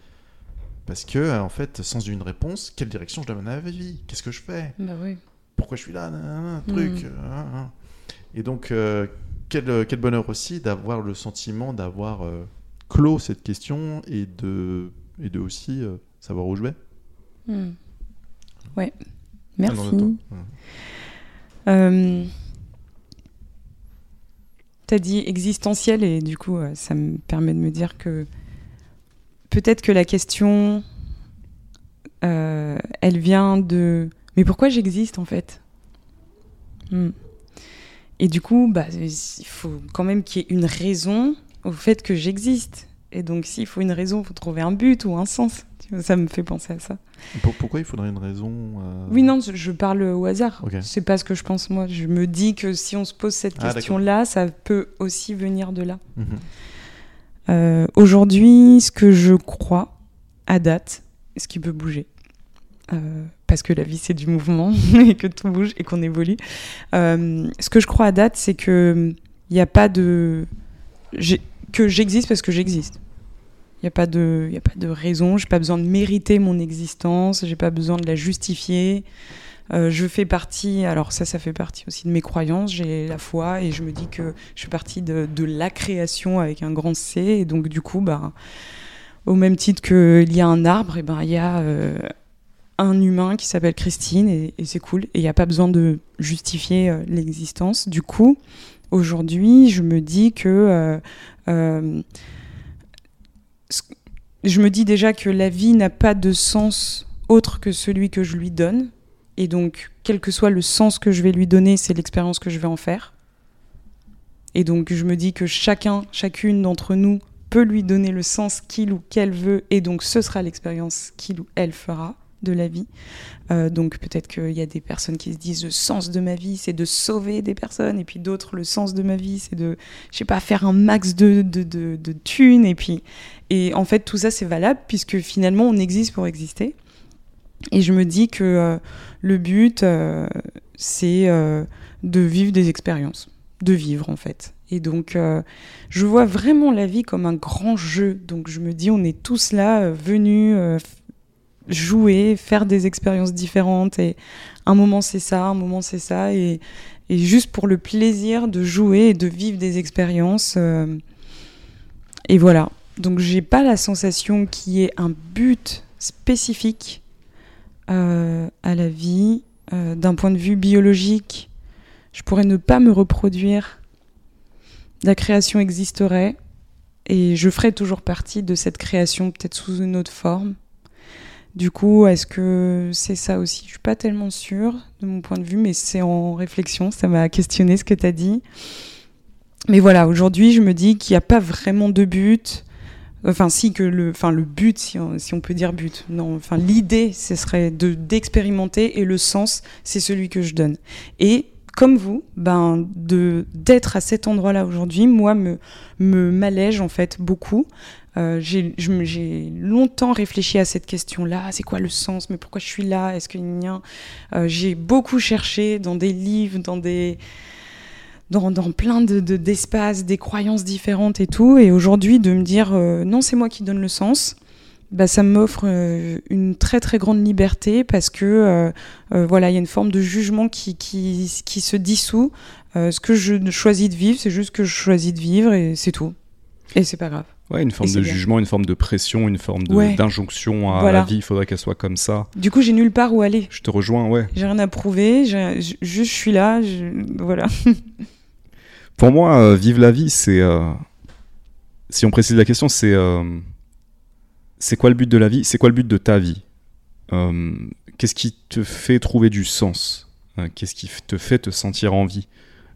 Parce que, en fait, sans une réponse, quelle direction je donne à ma vie? Qu'est-ce que je fais? Bah oui. Pourquoi je suis là? Nanana, Truc. Mm. hein, hein. Et donc, euh, quel, quel bonheur aussi d'avoir le sentiment d'avoir euh, clos cette question et de, et de aussi euh, savoir où je vais. Hmm. Ouais. Ah, Merci. Euh, T'as dit existentiel et du coup, euh, ça me permet de me dire que peut-être que la question, euh, elle vient de mais pourquoi j'existe en fait? Hmm. Et du coup, bah, il faut quand même qu'il y ait une raison au fait que j'existe. Et donc, s'il faut une raison, il faut trouver un but ou un sens. Ça me fait penser à ça. Pour- pourquoi il faudrait une raison euh, Oui, non, je parle au hasard. Ok. C'est pas ce que je pense moi. Je me dis que si on se pose cette Ah, question-là, ça peut aussi venir de là. Mhm. Euh, Aujourd'hui, ce que je crois à date, ce qui peut bouger, euh, parce que la vie c'est du mouvement et que tout bouge et qu'on évolue. euh, ce que je crois à date, c'est que il n'y a pas de que j'existe parce que j'existe. Il n'y a pas de, y a pas de raison. J'ai pas besoin de mériter mon existence. J'ai pas besoin de la justifier. Euh, je fais partie, alors ça, ça fait partie aussi de mes croyances. J'ai la foi et je me dis que je fais partie de, la création avec un grand C. Et donc, du coup, bah, au même titre qu'il y a un arbre, et ben, il y a euh, un humain qui s'appelle Christine et, c'est cool. Et il n'y a pas besoin de justifier euh, l'existence. Du coup, aujourd'hui, je me dis que. euh, euh, je me dis déjà que la vie n'a pas de sens autre que celui que je lui donne. Et donc, quel que soit le sens que je vais lui donner, c'est l'expérience que je vais en faire. Et donc, je me dis que chacun, chacune d'entre nous peut lui donner le sens qu'il ou qu'elle veut. Et donc, ce sera l'expérience qu'il ou elle fera de la vie. Euh, donc, peut-être qu'il y a des personnes qui se disent le sens de ma vie, c'est de sauver des personnes. Et puis d'autres, le sens de ma vie, c'est de, je sais pas, faire un max de, de, de, de thunes. Et puis, et en fait, tout ça, c'est valable puisque finalement, on existe pour exister. Et je me dis que euh, le but, euh, c'est de vivre des expériences, de vivre en fait. Et donc, je vois vraiment la vie comme un grand jeu. Donc, je me dis, on est tous là, venus jouer, faire des expériences différentes. Et un moment, c'est ça, un moment, c'est ça. Et, juste pour le plaisir de jouer et de vivre des expériences. euh, et voilà. Donc, j'ai pas la sensation qu'il y ait un but spécifique euh, à la vie. Euh, D'un point de vue biologique, je pourrais ne pas me reproduire. La création existerait et je ferais toujours partie de cette création, peut-être sous une autre forme. Du coup, est-ce que c'est ça aussi? Je suis pas tellement sûre de mon point de vue, mais c'est en réflexion. Ça m'a questionné ce que tu as dit. Mais voilà, aujourd'hui, je me dis qu'il n'y a pas vraiment de but. Enfin, si que le, enfin le but, si on, peut dire but. Non, enfin l'idée, ce serait de d'expérimenter et le sens, c'est celui que je donne. Et comme vous, ben de d'être à cet endroit-là aujourd'hui, moi me me m'allège en fait beaucoup. Euh, j'ai longtemps réfléchi à cette question-là. C'est quoi le sens? Mais pourquoi je suis là? Est-ce qu'il y a Euh, J'ai beaucoup cherché dans des livres, dans des dans, plein de, de- d'espaces, des croyances différentes et tout. Et aujourd'hui, de me dire euh, non, c'est moi qui donne le sens, bah, ça m'offre euh, une très très grande liberté parce que euh, voilà, il y a une forme de jugement qui, qui, qui se dissout. Ce que je choisis de vivre, c'est juste que je choisis de vivre et c'est tout. Et c'est pas grave. Ouais, une forme de bien. jugement, une forme de pression, une forme Ouais. d'injonction à Voilà. la vie, il faudrait qu'elle soit comme ça. Du coup, j'ai nulle part où aller. Je te rejoins, ouais. J'ai rien à prouver. Juste, je suis là. je- Voilà. Pour moi, euh, vivre la vie, c'est. euh, si on précise la question, c'est. euh, c'est quoi le but de la vie? C'est quoi le but de ta vie? Euh, Qu'est-ce qui te fait trouver du sens? Qu'est-ce qui te fait te sentir en vie?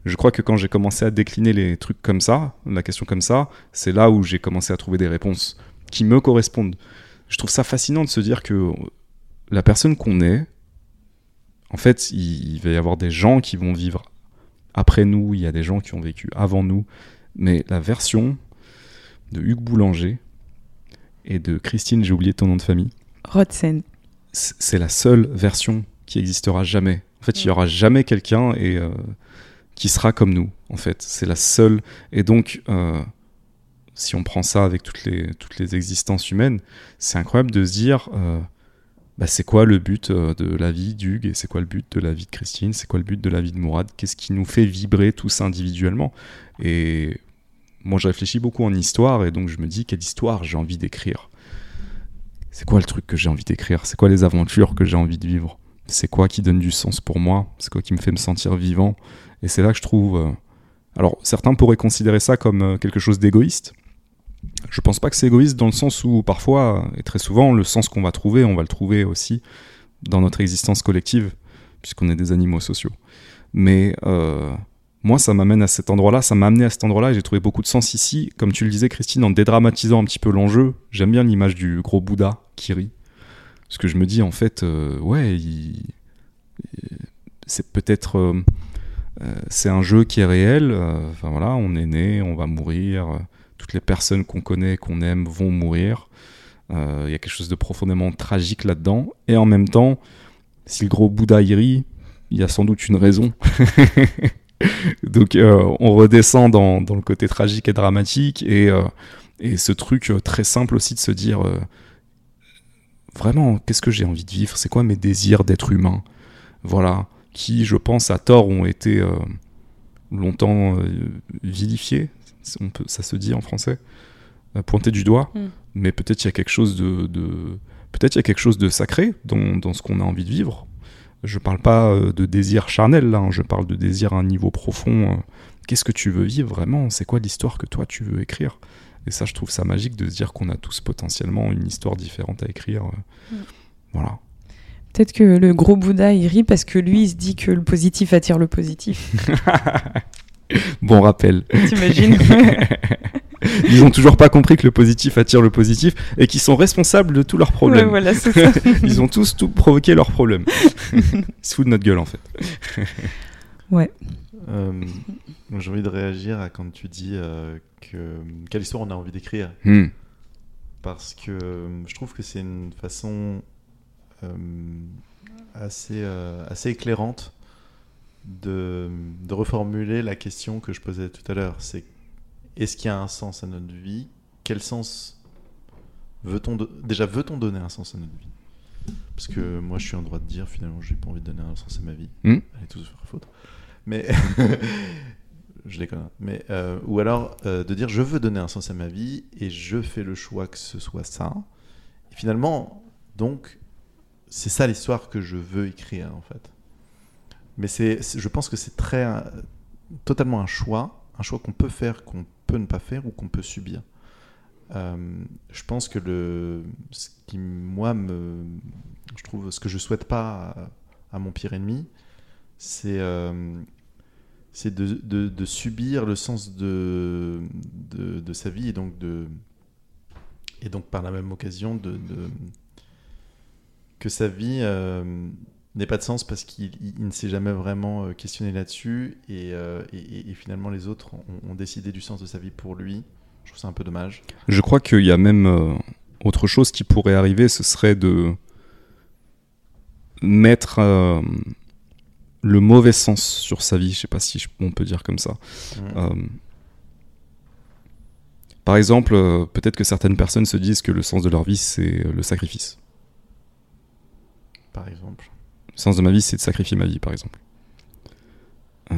Je crois que quand j'ai commencé à décliner les trucs comme ça, la question comme ça, c'est là où j'ai commencé à trouver des réponses qui me correspondent. Je trouve ça fascinant de se dire que la personne qu'on est, en fait, il, il va y avoir des gens qui vont vivre après nous, il y a des gens qui ont vécu avant nous, mais la version de Hugues Boulanger et de Christine, j'ai oublié ton nom de famille, Rodsen. c'est la seule version qui existera jamais. En fait, il y Mm. aura jamais quelqu'un et euh, qui sera comme nous. En fait, c'est la seule. Et donc, euh, si on prend ça avec toutes les, existences humaines, c'est incroyable de se dire euh, bah, c'est quoi le but euh, de la vie d'Hugues c'est quoi le but de la vie de Christine, c'est quoi le but de la vie de Mourad, qu'est-ce qui nous fait vibrer tous individuellement? Et moi, je réfléchis beaucoup en histoire et donc je me dis quelle histoire j'ai envie d'écrire? C'est quoi le truc que j'ai envie d'écrire? C'est quoi les aventures que j'ai envie de vivre? C'est quoi qui donne du sens pour moi? C'est quoi qui me fait me sentir vivant? Et c'est là que je trouve. euh, Alors, certains pourraient considérer ça comme euh, quelque chose d'égoïste. Je pense pas que c'est égoïste dans le sens où parfois, et très souvent, le sens qu'on va trouver, on va le trouver aussi dans notre existence collective, puisqu'on est des animaux sociaux. Mais euh, moi, ça m'amène à cet endroit-là, ça m'a amené à cet endroit-là, et j'ai trouvé beaucoup de sens ici. Comme tu le disais, Christine, en dédramatisant un petit peu l'enjeu, j'aime bien l'image du gros Bouddha qui rit. Parce que je me dis, en fait, ouais, c'est peut-être. C'est un jeu qui est réel. euh, Enfin voilà, on est né, on va mourir. euh, toutes les personnes qu'on connaît, qu'on aime, vont mourir. Euh, Il y a quelque chose de profondément tragique là-dedans. Et en même temps, si le gros Bouddha y rit, il y a sans doute une raison. Donc euh, on redescend dans, le côté tragique et dramatique et, euh, ce truc euh, très simple aussi de se dire euh, vraiment qu'est-ce que j'ai envie de vivre, c'est quoi mes désirs d'être humain, voilà, qui je pense à tort ont été euh, longtemps euh, vilifiés, on peut, ça se dit en français, euh, pointés du doigt, Mm. mais peut-être il y a quelque chose de, de- peut-être il y a quelque chose de sacré dans, dans ce qu'on a envie de vivre. Je parle pas de désir charnel là, hein, je parle de désir à un niveau profond. euh, Qu'est-ce que tu veux vivre vraiment? C'est quoi l'histoire que toi tu veux écrire? Et ça, je trouve ça magique de se dire qu'on a tous potentiellement une histoire différente à écrire. euh. Mm. Voilà. Peut-être que le gros Bouddha, il rit parce que lui, il se dit que le positif attire le positif. Bon rappel. T'imagines Ils ont toujours pas compris que le positif attire le positif et qu'ils sont responsables de tous leurs Ouais, problèmes. voilà, c'est ça. Ils ont tous tout provoqué leurs problèmes. Ils se foutent de notre gueule en fait. Ouais. Euh, J'ai envie de réagir à quand tu dis euh, que quelle histoire on a envie d'écrire. Hmm. Parce que euh, je trouve que c'est une façon assez, euh, assez éclairante de, de reformuler la question que je posais tout à l'heure. C'est est-ce qu'il y a un sens à notre vie? Quel sens veut-on do- déjà veut-on donner un sens à notre vie? Parce que moi, je suis en droit de dire finalement, j'ai pas envie de donner un sens à ma vie. Hmm. Allez tous faire foutre. Mais je déconne. Mais euh, ou alors euh, de dire je veux donner un sens à ma vie et je fais le choix que ce soit ça. Et finalement, donc, c'est ça l'histoire que je veux écrire en fait. Mais c'est, je pense que c'est très euh, totalement un choix, un choix qu'on peut faire, qu'on peut ne pas faire ou qu'on peut subir. Euh, je pense que le, ce qui moi me, je trouve, ce que je souhaite pas à, mon pire ennemi, c'est euh, c'est de, subir le sens de, de, de sa vie et donc, de, et donc par la même occasion de- que sa vie euh, n'ait pas de sens parce qu'il il- il ne s'est jamais vraiment euh, questionné là-dessus et, euh, et- finalement les autres ont, ont décidé du sens de sa vie pour lui. Je trouve ça un peu dommage. Je crois qu'il y a même autre chose qui pourrait arriver, ce serait de mettre euh, le mauvais sens sur sa vie. Je sais pas si je- on peut dire comme ça. Euh, par exemple, peut-être que certaines personnes se disent que le sens de leur vie, c'est le sacrifice. Par exemple. Le sens de ma vie, c'est de sacrifier ma vie, par exemple. Euh,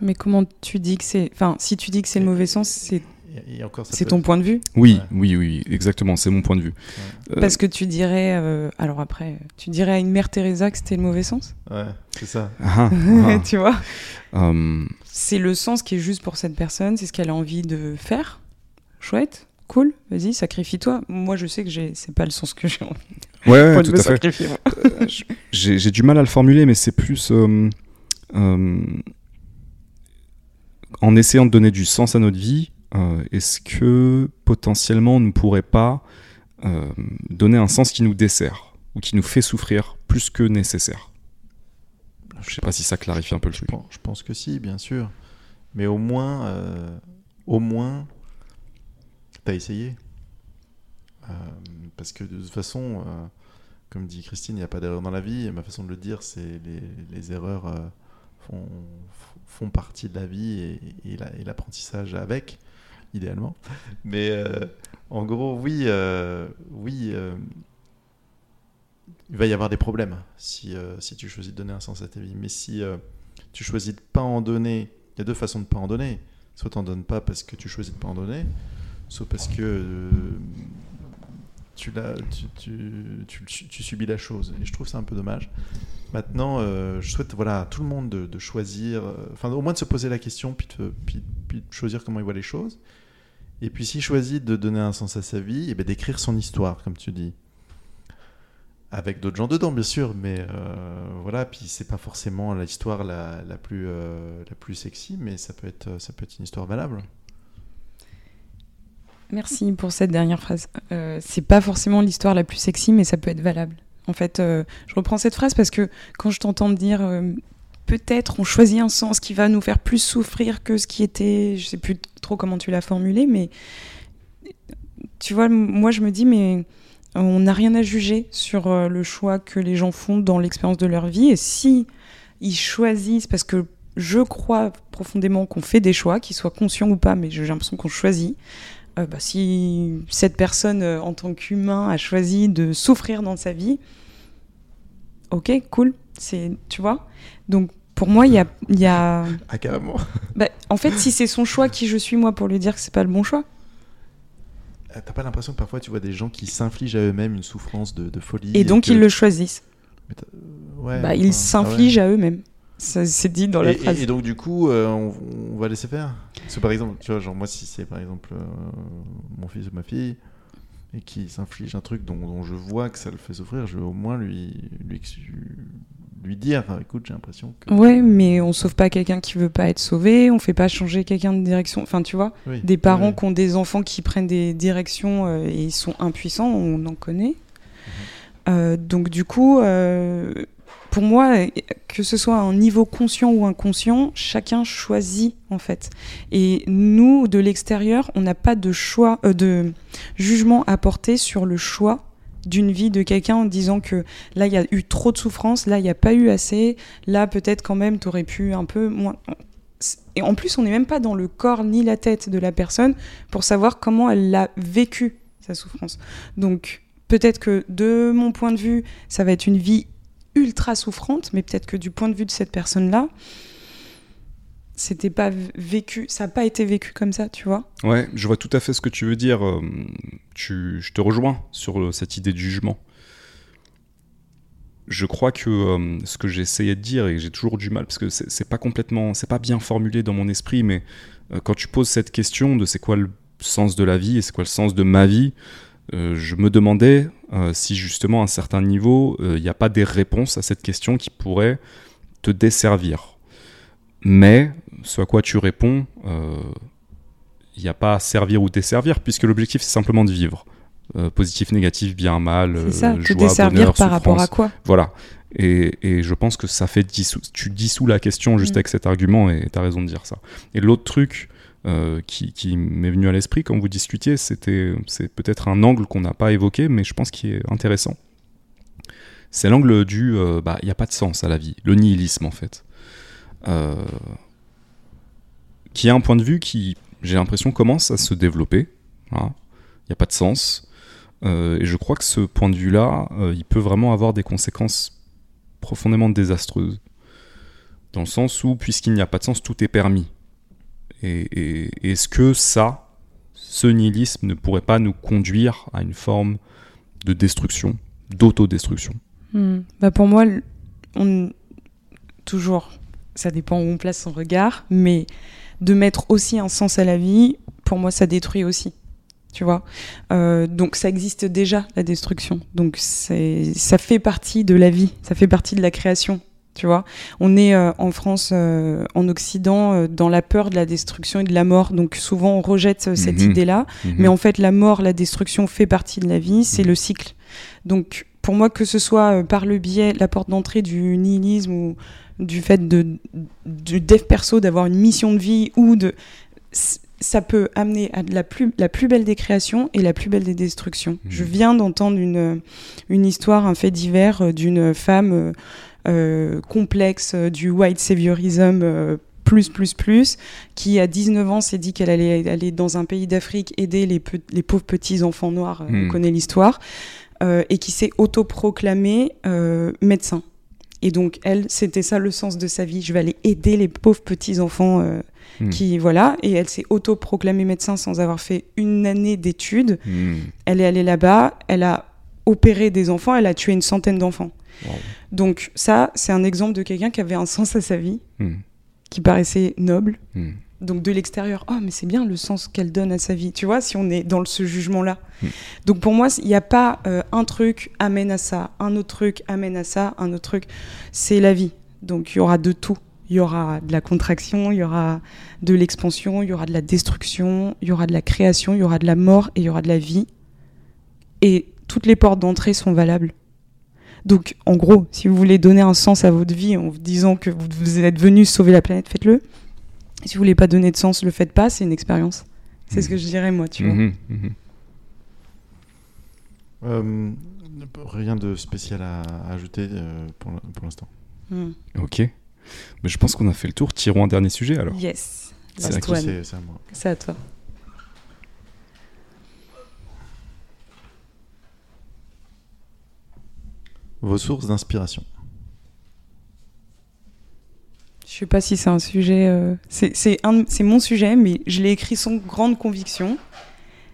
Mais comment tu dis que c'est. Enfin, si tu dis que c'est le mauvais sens, c'est c'est ton être- point de vue? oui, Ouais. oui, oui, exactement, c'est mon point de vue. Euh, Parce que tu dirais. euh, alors après, tu dirais à une mère Teresa que c'était le mauvais sens? Ouais, c'est ça. ah, ah, Tu vois? Euh, C'est le sens qui est juste pour cette personne, c'est ce qu'elle a envie de faire. Chouette, cool, vas-y, sacrifie-toi. Moi, je sais que j'ai- c'est pas le sens que j'ai envie ouais, ouais, tout à fait. sacrifier. moi. J'ai j'ai du mal à le formuler, mais c'est plus euh, euh, en essayant de donner du sens à notre vie. euh, Est-ce que potentiellement on ne pourrait pas euh, donner un sens qui nous dessert ou qui nous fait souffrir plus que nécessaire? Je sais pas si ça clarifie un peu le Je truc. pense, je pense que si, bien sûr. Mais au moins, euh, au moins, t'as essayé. Euh, parce que de toute façon, euh, comme dit Christine, il n'y a pas d'erreur dans la vie. Ma façon de le dire, c'est les, les erreurs euh, font, font partie de la vie et, l'apprentissage avec, idéalement. Mais en gros, oui, oui, il va y avoir des problèmes si, si tu choisis de donner un sens à ta vie. Mais si tu choisis de pas en donner, il y a deux façons de pas en donner. Soit tu n'en donnes pas parce que tu choisis de pas en donner, soit parce que tu, tu, subis la chose. Et je trouve ça un peu dommage. Maintenant, euh, je souhaite voilà, à tout le monde de, choisir, euh, enfin au moins de se poser la question, puis de, puis, de choisir comment il voit les choses. Et puis s'il choisit de donner un sens à sa vie, et eh ben, d'écrire son histoire, comme tu dis. Avec d'autres gens dedans, bien sûr, mais euh, voilà, puis c'est pas forcément l'histoire la, la, plus, la plus sexy, mais ça peut être, ça peut être une histoire valable. Merci pour cette dernière phrase. Euh, c'est pas forcément l'histoire la plus sexy, mais ça peut être valable. En fait, euh, je reprends cette phrase parce que quand je t'entends dire euh, peut-être on choisit un sens qui va nous faire plus souffrir que ce qui était, je sais plus trop comment tu l'as formulé, mais tu vois, moi je me dis mais on n'a rien à juger sur le choix que les gens font dans l'expérience de leur vie et si ils choisissent parce que je crois profondément qu'on fait des choix, qu'ils soient conscients ou pas, mais j'ai l'impression qu'on choisit. Euh, bah, si cette personne, euh, en tant qu'humain, a choisi de souffrir dans sa vie, ok, cool, c'est, tu vois. Donc pour moi, il y a, y a... Ah carrément. Bah, en fait, si c'est son choix, qui je suis moi pour lui dire que c'est pas le bon choix euh, T'as pas l'impression que parfois tu vois des gens qui s'infligent à eux-mêmes une souffrance de, folie Et donc ils le choisissent. bah, ils s'infligent à eux-mêmes. Ça c'est dit dans la et, phrase. Et, donc du coup, euh, on, va laisser faire. Parce par exemple, tu vois, genre moi si c'est par exemple euh, mon fils ou ma fille et qui s'inflige un truc dont, je vois que ça le fait souffrir, je vais au moins lui lui, lui dire, écoute, j'ai l'impression que. Ouais, mais on sauve pas quelqu'un qui veut pas être sauvé, on fait pas changer quelqu'un de direction. Enfin, tu vois, des parents qui ont des enfants qui prennent des directions euh, et ils sont impuissants, on en connaît. Mhm. donc du coup pour moi, que ce soit un niveau conscient ou inconscient, chacun choisit en fait. Et nous, de l'extérieur, on n'a pas de choix, euh, de jugement à porter sur le choix d'une vie de quelqu'un en disant que là il y a eu trop de souffrance, là il n'y a pas eu assez, là peut-être quand même tu aurais pu un peu moins. Et en plus, on n'est même pas dans le corps ni la tête de la personne pour savoir comment elle a vécu sa souffrance. Donc peut-être que de mon point de vue, ça va être une vie ultra souffrante, mais peut-être que du point de vue de cette personne-là, c'était pas vécu, ça n'a pas été vécu comme ça, tu vois. Ouais, je vois tout à fait ce que tu veux dire. Euh, tu, je te rejoins sur euh, cette idée de jugement. Je crois que euh, ce que j'essayais de dire et j'ai toujours du mal parce que c'est pas complètement, c'est pas bien formulé dans mon esprit, mais quand tu poses cette question de c'est quoi le sens de la vie et c'est quoi le sens de ma vie, je me demandais euh, si justement à un certain niveau, il euh, n'y a pas des réponses à cette question qui pourraient te desservir. Mais ce à quoi tu réponds, il euh, n'y a pas à servir ou desservir, puisque l'objectif c'est simplement de vivre. positif, négatif, bien, mal, c'est ça, te desservir par rapport à quoi? Voilà. Et, et, je pense que ça fait dissous, tu dissous la question juste mm. avec cet argument et tu as raison de dire ça. Et l'autre truc euh, qui, m'est venu à l'esprit quand vous discutiez, c'était c'est peut-être un angle qu'on n'a pas évoqué, mais je pense qu'il est intéressant. C'est l'angle du euh, bah il n'y a pas de sens à la vie, le nihilisme en fait, euh, qui est un point de vue qui j'ai l'impression commence à se développer. Il n'y a pas de sens, et je crois que ce point de vue-là, il peut vraiment avoir des conséquences profondément désastreuses, dans le sens où puisqu'il n'y a pas de sens, tout est permis. Et, est-ce que ça, ce nihilisme ne pourrait pas nous conduire à une forme de destruction, d'autodestruction? Hmm. bah Pour moi, on... toujours, ça dépend où on place son regard, mais de mettre aussi un sens à la vie, pour moi, ça détruit aussi. Tu vois? Euh, Donc ça existe déjà, la destruction. Donc ça fait partie de la vie, ça fait partie de la création tu vois. On est euh, en France, euh, en Occident, euh, dans la peur de la destruction et de la mort. Donc souvent on rejette cette mhm. idée-là. Mhm. Mais en fait, la mort, la destruction fait partie de la vie, c'est mhm. le cycle. Donc pour moi, que ce soit par le biais, la porte d'entrée du nihilisme ou du fait de, du dev perso, d'avoir une mission de vie ou de ça peut amener à la plus, la plus belle des créations et la plus belle des destructions. Je viens d'entendre une, une histoire, un fait divers d'une femme complexe euh, du white saviorism euh, plus, plus, plus, qui à 19 ans s'est dit qu'elle allait aller dans un pays d'Afrique aider les, pe- les pauvres petits enfants noirs, euh, Hmm. on connaît l'histoire, euh, et qui s'est autoproclamée euh, médecin. Et donc, elle, c'était ça le sens de sa vie. Je vais aller aider les pauvres petits enfants euh, Hmm. qui, voilà. Et elle s'est autoproclamée médecin sans avoir fait une année d'études. Hmm. Elle est allée là-bas, elle a opéré des enfants, elle a tué une centaine d'enfants. Wow. Donc ça, c'est un exemple de quelqu'un qui avait un sens à sa vie, Hmm. qui paraissait noble. Hmm. Donc de l'extérieur, oh mais c'est bien le sens qu'elle donne à sa vie, tu vois, si on est dans ce jugement-là. Mm. Donc pour moi, il n'y a pas euh, un truc amène à ça, un autre truc amène à ça, un autre truc, c'est la vie. Donc il y aura de tout. Il y aura de la contraction, il y aura de l'expansion, il y aura de la destruction, il y aura de la création, il y aura de la mort et il y aura de la vie. Et toutes les portes d'entrée sont valables. Donc, en gros, si vous voulez donner un sens à votre vie en vous disant que vous, êtes venu sauver la planète, faites-le. Si vous voulez pas donner de sens, le faites pas, c'est une expérience. C'est ce que je dirais, moi, tu vois. Mhm. Mhm. Euh, rien de spécial à, à ajouter euh, pour, l'instant. Mm. Ok. Mais je pense qu'on a fait le tour. Tirons un dernier sujet alors. Yes. C'est à à moi. C'est à toi. Vos sources d'inspiration. Je sais pas si c'est un sujet. euh, c'est mon sujet, mais je l'ai écrit sans grande conviction.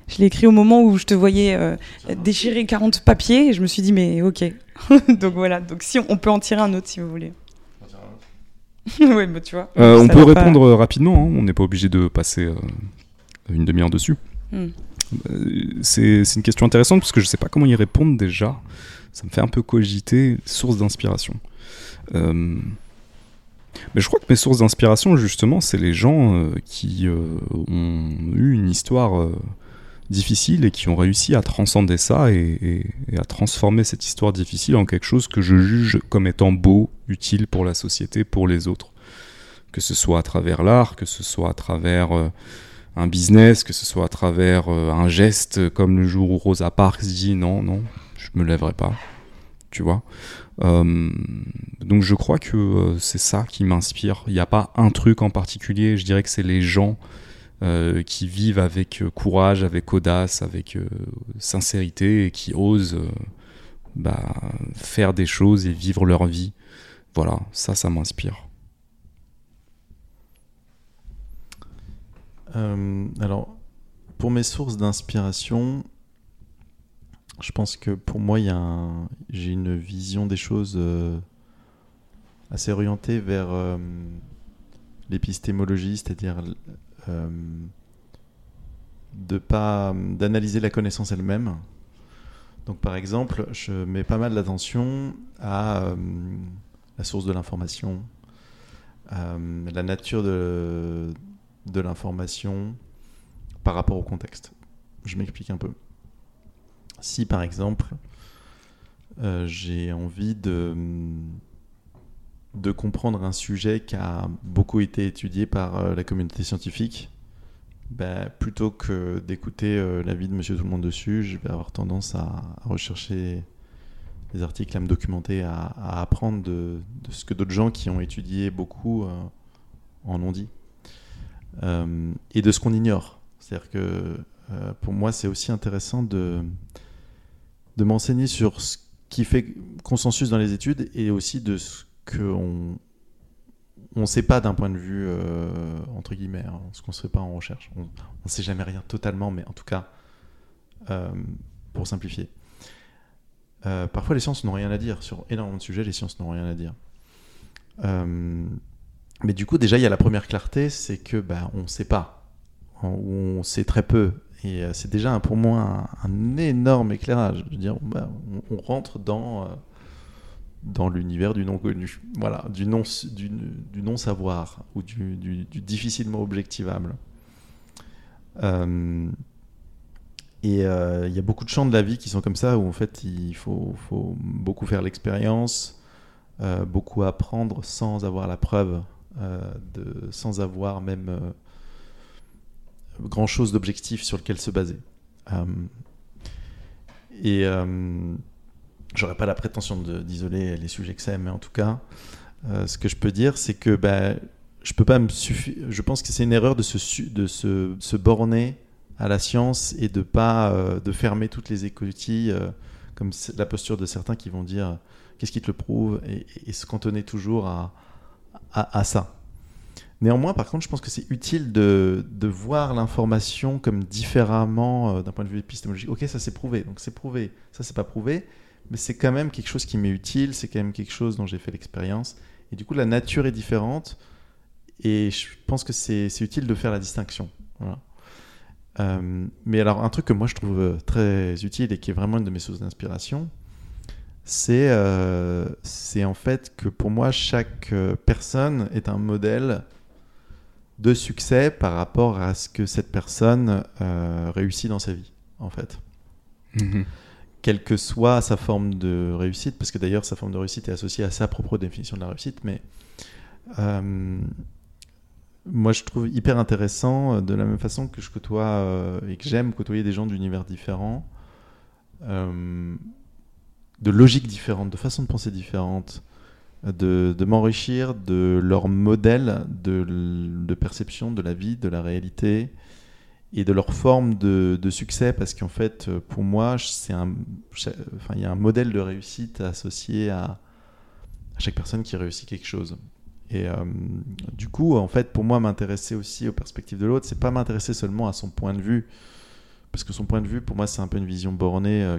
Je l'ai écrit au moment où je te voyais euh, déchirer 40 papiers et je me suis dit, mais ok. donc voilà. Donc si on, on peut en tirer un autre si vous voulez. bah tu vois. Euh, on peut pas- répondre euh, rapidement. hein. On n'est pas obligé de passer euh, une demi-heure dessus. Hmm. Euh, c'est une question intéressante parce que je sais pas comment y répondre déjà. Ça me fait un peu cogiter. Source d'inspiration. Euh, Mais je crois que mes sources d'inspiration, justement, c'est les gens euh, qui euh, ont eu une histoire difficile et qui ont réussi à transcender ça et, à transformer cette histoire difficile en quelque chose que je juge comme étant beau, utile pour la société, pour les autres. Que ce soit à travers l'art, que ce soit à travers un business, que ce soit à travers un geste comme le jour où Rosa Parks dit non, non, me lèverai pas. Tu vois Euh, Donc je crois que euh, c'est ça qui m'inspire. Il n'y a pas un truc en particulier. Je dirais que c'est les gens euh, qui vivent avec courage, avec audace, avec sincérité et qui osent bah, faire des choses et vivre leur vie. Voilà, ça, ça m'inspire. Alors, pour mes sources d'inspiration, je pense que pour moi, j'ai une vision des choses euh, assez orientée vers euh, l'épistémologie, c'est-à-dire euh, pas d'analyser la connaissance elle-même. Donc, par exemple, je mets pas mal d'attention à la source de l'information, la nature de l'information par rapport au contexte. Je m'explique un peu. Si par exemple euh, j'ai envie de, de comprendre un sujet qui a beaucoup été étudié par euh, la communauté scientifique, ben, plutôt que d'écouter euh, l'avis de monsieur tout le monde dessus, je vais avoir tendance à, rechercher des articles, à me documenter, à, apprendre de, ce que d'autres gens qui ont étudié beaucoup en ont dit. Et de ce qu'on ignore. C'est-à-dire que pour moi, c'est aussi intéressant de, de m'enseigner sur ce qui fait consensus dans les études et aussi de ce qu'on on sait pas d'un point de vue euh, entre guillemets, hein, ce qu'on ne sait pas en recherche. On ne sait jamais rien totalement, mais en tout cas, euh, pour simplifier. Euh, parfois, les sciences n'ont rien à dire sur énormément de sujets. Les sciences n'ont rien à dire. Mais du coup, déjà, il y a la première clarté, c'est que bah, on ne sait pas, on, on sait très peu. Et euh, c'est déjà pour moi un, énorme éclairage. Je veux dire, bah, on, rentre dans, euh, dans l'univers du non connu, voilà, du non, du, non ou du, difficilement objectivable. Euh, et il y a beaucoup de champs de la vie qui sont comme ça où en fait il faut, faut beaucoup faire l'expérience, beaucoup apprendre sans avoir la preuve, de, sans avoir même euh, grand chose d'objectif sur lequel se baser. Euh, et, euh, j'aurais pas la prétention d'isoler les sujets que c'est, mais en tout cas, ce que je peux dire, c'est que bah, je peux pas me Je pense que c'est une erreur de se, de se, se, borner à la science et de pas de fermer toutes les écoutilles, comme la posture de certains qui vont dire qu'est-ce qui te le prouve et, se cantonner toujours à, à ça. Néanmoins, par contre, je pense que c'est utile de, voir l'information comme différemment euh, d'un point de vue épistémologique. Ok, ça c'est prouvé, donc c'est prouvé. Ça c'est pas prouvé, mais c'est quand même quelque chose qui m'est utile, c'est quand même quelque chose dont j'ai fait l'expérience. Et du coup, la nature est différente, et je pense que c'est utile de faire la distinction. Euh, mais alors, un truc que moi je trouve euh, très utile et qui est vraiment une de mes sources d'inspiration, c'est en fait que pour moi, chaque personne est un modèle de succès par rapport à ce que cette personne euh, réussit dans sa vie, en fait. Mhm. Quelle que soit sa forme de réussite, parce que d'ailleurs sa forme de réussite est associée à sa propre définition de la réussite, mais euh, moi je trouve hyper intéressant, euh, de la même façon que je côtoie et que j'aime côtoyer des gens d'univers différents, de logiques différentes, de façons de penser différentes, de, m'enrichir de leur modèle de, perception de la vie, de la réalité et de leur forme de, succès parce qu'en fait pour moi c'est un enfin il y a un modèle de réussite associé à, chaque personne qui réussit quelque chose. Et euh, du coup en fait pour moi m'intéresser aussi aux perspectives de l'autre c'est pas m'intéresser seulement à son point de vue. Parce que son point de vue pour moi c'est un peu une vision bornée euh,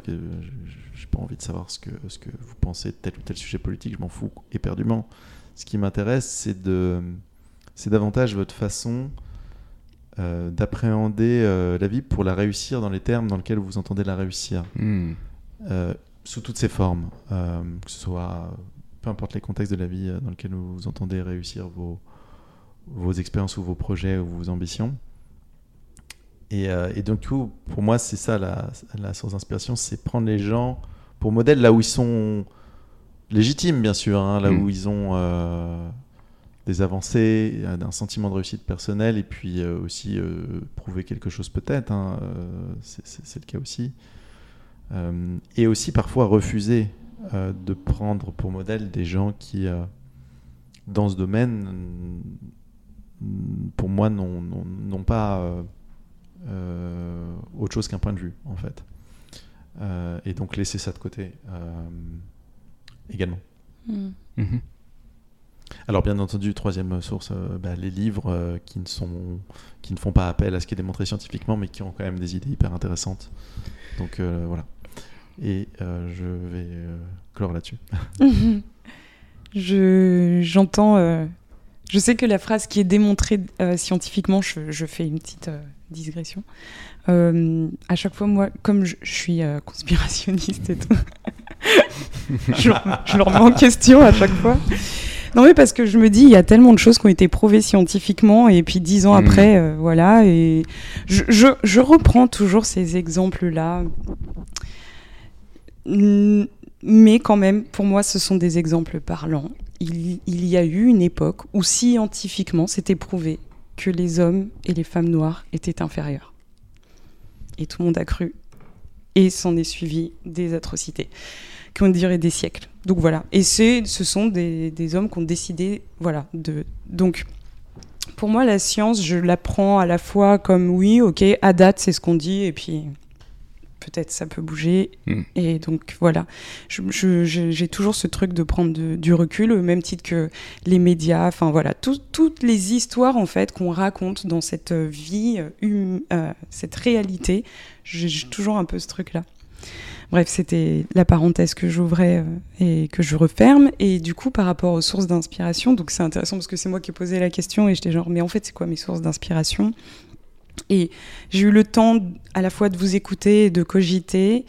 pas envie de savoir ce que, ce que vous pensez de tel ou tel sujet politique, je m'en fous éperdument. Ce qui m'intéresse, c'est de, c'est davantage votre façon euh, d'appréhender euh, la vie pour la réussir dans les termes dans lesquels vous entendez la réussir, hmm. euh, sous toutes ses formes, que ce soit peu importe les contextes de la vie dans lesquels vous entendez réussir vos, vos expériences ou vos projets ou vos ambitions. Et, et donc, pour moi, c'est ça la, la source d'inspiration, c'est prendre les gens pour modèle là où ils sont légitimes, bien sûr, hein, là mm. où ils ont euh, des avancées, euh, un sentiment de réussite personnelle et puis euh, aussi prouver quelque chose peut-être, hein, c'est le cas aussi. et aussi parfois refuser de prendre pour modèle des gens qui, dans ce domaine, pour moi, n'ont pas autre chose qu'un point de vue, en fait. Euh, et donc laisser ça de côté euh, également. Mm. Mhm. Alors bien entendu, troisième source, euh, bah, les livres qui, ne sont, qui ne font pas appel à ce qui est démontré scientifiquement, mais qui ont quand même des idées hyper intéressantes. Donc voilà. Et je vais clore là-dessus. je, j'entends... je sais que la phrase qui est démontrée scientifiquement, je, je, fais une petite digression. Euh, à chaque fois, moi, comme je, suis euh, conspirationniste et tout, je, je, le remets en question à chaque fois. Non, mais parce que je me dis, il y a tellement de choses qui ont été prouvées scientifiquement, et puis dix ans hmm. après, euh, voilà, et je, je, je, reprends toujours ces exemples-là. Mais quand même, pour moi, ce sont des exemples parlants. Il, il y a eu une époque où scientifiquement, c'était prouvé que les hommes et les femmes noires étaient inférieurs. Et tout le monde a cru. Et s'en est suivi des atrocités qui ont duré des siècles. Donc voilà. Et ce sont des, hommes qui ont décidé, voilà, de. Donc, pour moi, la science, je la prends à la fois comme oui, ok, à date, c'est ce qu'on dit, et puis peut-être ça peut bouger. Hmm. Et donc voilà, j'ai toujours ce truc de prendre du recul, au même titre que les médias, enfin voilà, toutes les histoires en fait qu'on raconte dans cette vie, hum, euh, cette réalité, j'ai toujours un peu ce truc-là. Bref, c'était la parenthèse que j'ouvrais euh, et que je referme. Et du coup, par rapport aux sources d'inspiration, donc c'est intéressant parce que c'est moi qui ai posé la question et j'étais genre, mais en fait, c'est quoi mes sources d'inspiration? Et j'ai eu le temps à la fois de vous écouter et de cogiter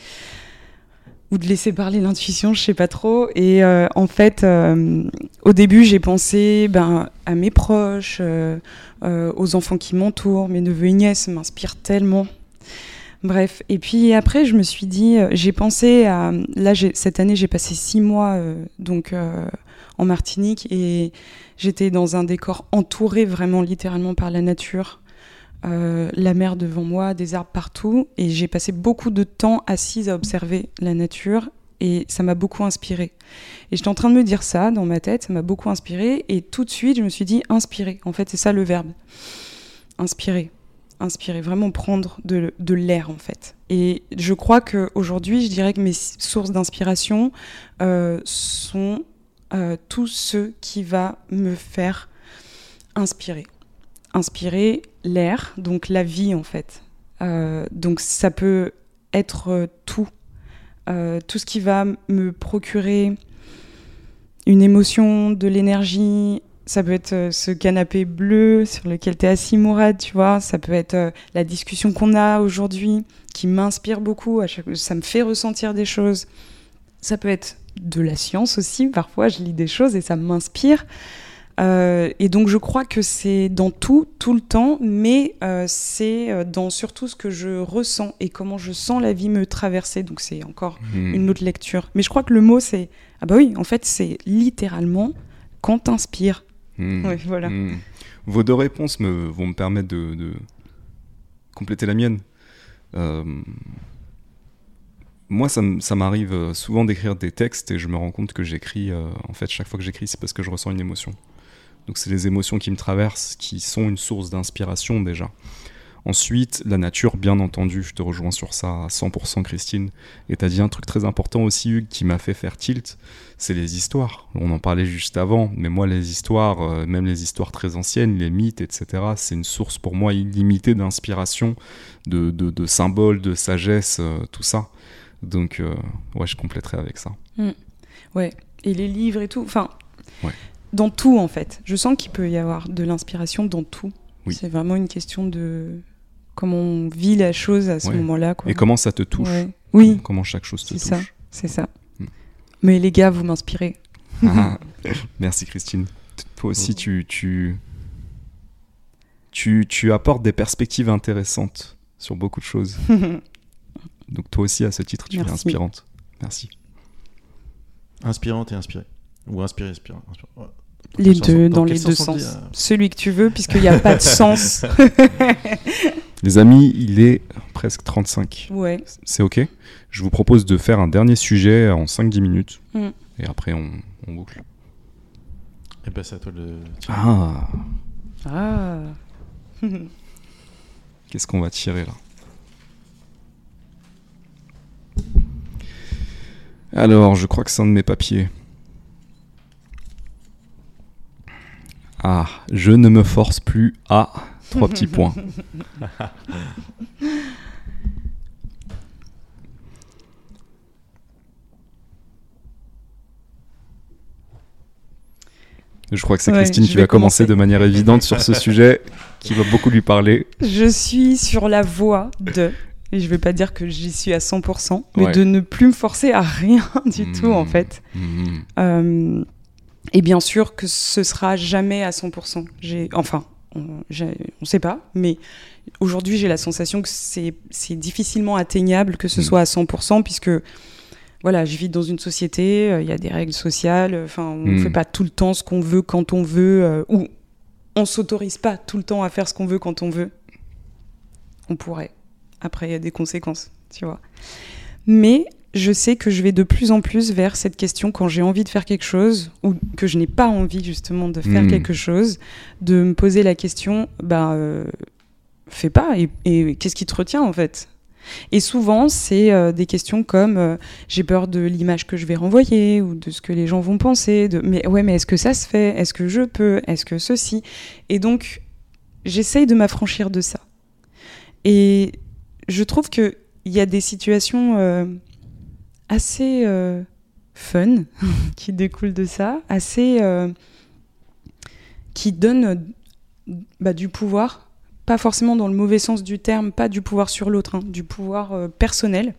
ou de laisser parler l'intuition, je sais pas trop. Et euh, en fait, euh, au début, j'ai pensé ben, à mes proches, euh, aux enfants qui m'entourent, mes neveux et nièces m'inspirent tellement. Bref, et puis après, je me suis dit, j'ai pensé à. Là, cette année, j'ai passé six mois donc en Martinique et j'étais dans un décor entouré vraiment littéralement par la nature. Euh, la mer devant moi, des arbres partout, et j'ai passé beaucoup de temps assise à observer la nature. Et ça m'a beaucoup inspiré. Et j'étais en train de me dire ça dans ma tête, ça m'a beaucoup inspiré. Et tout de suite, je me suis dit inspirer. En fait, c'est ça le verbe. Inspirer. Inspirer. Vraiment prendre de, de l'air, en fait. Et je crois qu'aujourd'hui, je dirais que mes sources d'inspiration euh, sont euh, tout ce qui va me faire inspirer. Inspirer l'air, donc la vie, en fait. Euh, donc ça peut être euh, tout. Euh, tout ce qui va me procurer une émotion, de l'énergie. Ça peut être ce canapé bleu sur lequel tu es assis, Mourad, tu vois. Ça peut être la discussion qu'on a aujourd'hui qui m'inspire beaucoup. À. Ça me fait ressentir des choses. Ça peut être de la science aussi. Parfois, je lis des choses et ça m'inspire. Euh, et donc je crois que c'est dans tout, tout le temps, mais euh, c'est euh, dans surtout ce que je ressens et comment je sens la vie me traverser. Donc c'est encore Hmm. une autre lecture. Mais je crois que le mot c'est ah bah oui, en fait c'est littéralement quand t'inspires. Hmm. Ouais, voilà. Hmm. Vos deux réponses me, vont me permettre de, de compléter la mienne. Euh, moi, ça, m'arrive souvent d'écrire des textes et je me rends compte que j'écris, euh, en fait, chaque fois que j'écris, c'est parce que je ressens une émotion. Donc, c'est les émotions qui me traversent qui sont une source d'inspiration déjà. Ensuite, la nature, bien entendu, je te rejoins sur ça à 100%, Christine. Et tu as dit un truc très important aussi, Hugues, qui m'a fait faire tilt, c'est les histoires. On en parlait juste avant, mais moi, les histoires, euh, même les histoires très anciennes, les mythes, etc., c'est une source pour moi illimitée d'inspiration, de, de, de symboles, de sagesse, euh, tout ça. Donc, euh, ouais, je compléterai avec ça. Ouais. Et les livres et tout. Enfin, Ouais. Dans tout en fait. Je sens qu'il peut y avoir de l'inspiration dans tout. Oui. C'est vraiment une question de comment on vit la chose à ce Ouais. moment-là. Quoi. Et comment ça te touche Ouais. Oui, Comment chaque chose te C'est touche ça. c'est ça. Mm. Mais les gars, vous m'inspirez. Ah, Merci Christine. Toi aussi, tu, tu, tu, tu apportes des perspectives intéressantes sur beaucoup de choses. Donc toi aussi, à ce titre, tu es inspirante. Merci. Inspirante et inspirée. Ou inspirée, inspirante. Ouais. Les deux, dans les deux sens. euh, Celui que tu veux, puisqu'il n'y a pas de sens. Les amis, il est presque 35. ouais. C'est ok Je vous propose de faire un dernier sujet en 5-10 minutes. Mm. Et après, on, on boucle. Eh ben, c'est à toi de. Ah Ah. Qu'est-ce qu'on va tirer là? Alors, je crois que c'est un de mes papiers. Ah, je ne me force plus à trois petits points. Je crois que c'est Ouais, Christine qui va commencer commencer. de manière évidente sur ce sujet qui va beaucoup lui parler. Je suis sur la voie de, et je vais pas dire que j'y suis à 100%, mais Ouais. de ne plus me forcer à rien du tout en Mm. fait. Mhm. Euh, et bien sûr que ce sera jamais à 100%. J'ai, enfin, on, on sait pas, mais aujourd'hui j'ai la sensation que c'est, difficilement atteignable que ce Mm. soit à 100%, puisque voilà, je vis dans une société, euh, il y a des règles sociales, enfin, on ne Mm. fait pas tout le temps ce qu'on veut quand on veut, euh, ou on s'autorise pas tout le temps à faire ce qu'on veut quand on veut. On pourrait. Après, il y a des conséquences, tu vois. Mais je sais que je vais de plus en plus vers cette question quand j'ai envie de faire quelque chose ou que je n'ai pas envie justement de faire Mm. quelque chose, de me poser la question, bah, euh, fais pas et, et qu'est-ce qui te retient en fait? Et souvent, c'est euh, des questions comme euh, j'ai peur de l'image que je vais renvoyer ou de ce que les gens vont penser. De, mais ouais, mais est-ce que ça se fait? Est-ce que je peux? Est-ce que ceci? Et donc, j'essaye de m'affranchir de ça. Et je trouve qu'il y a des situations euh, assez euh, fun qui découlent de ça, assez. euh, qui donnent euh, bah, du pouvoir, pas forcément dans le mauvais sens du terme, pas du pouvoir sur l'autre, hein, du pouvoir euh, personnel,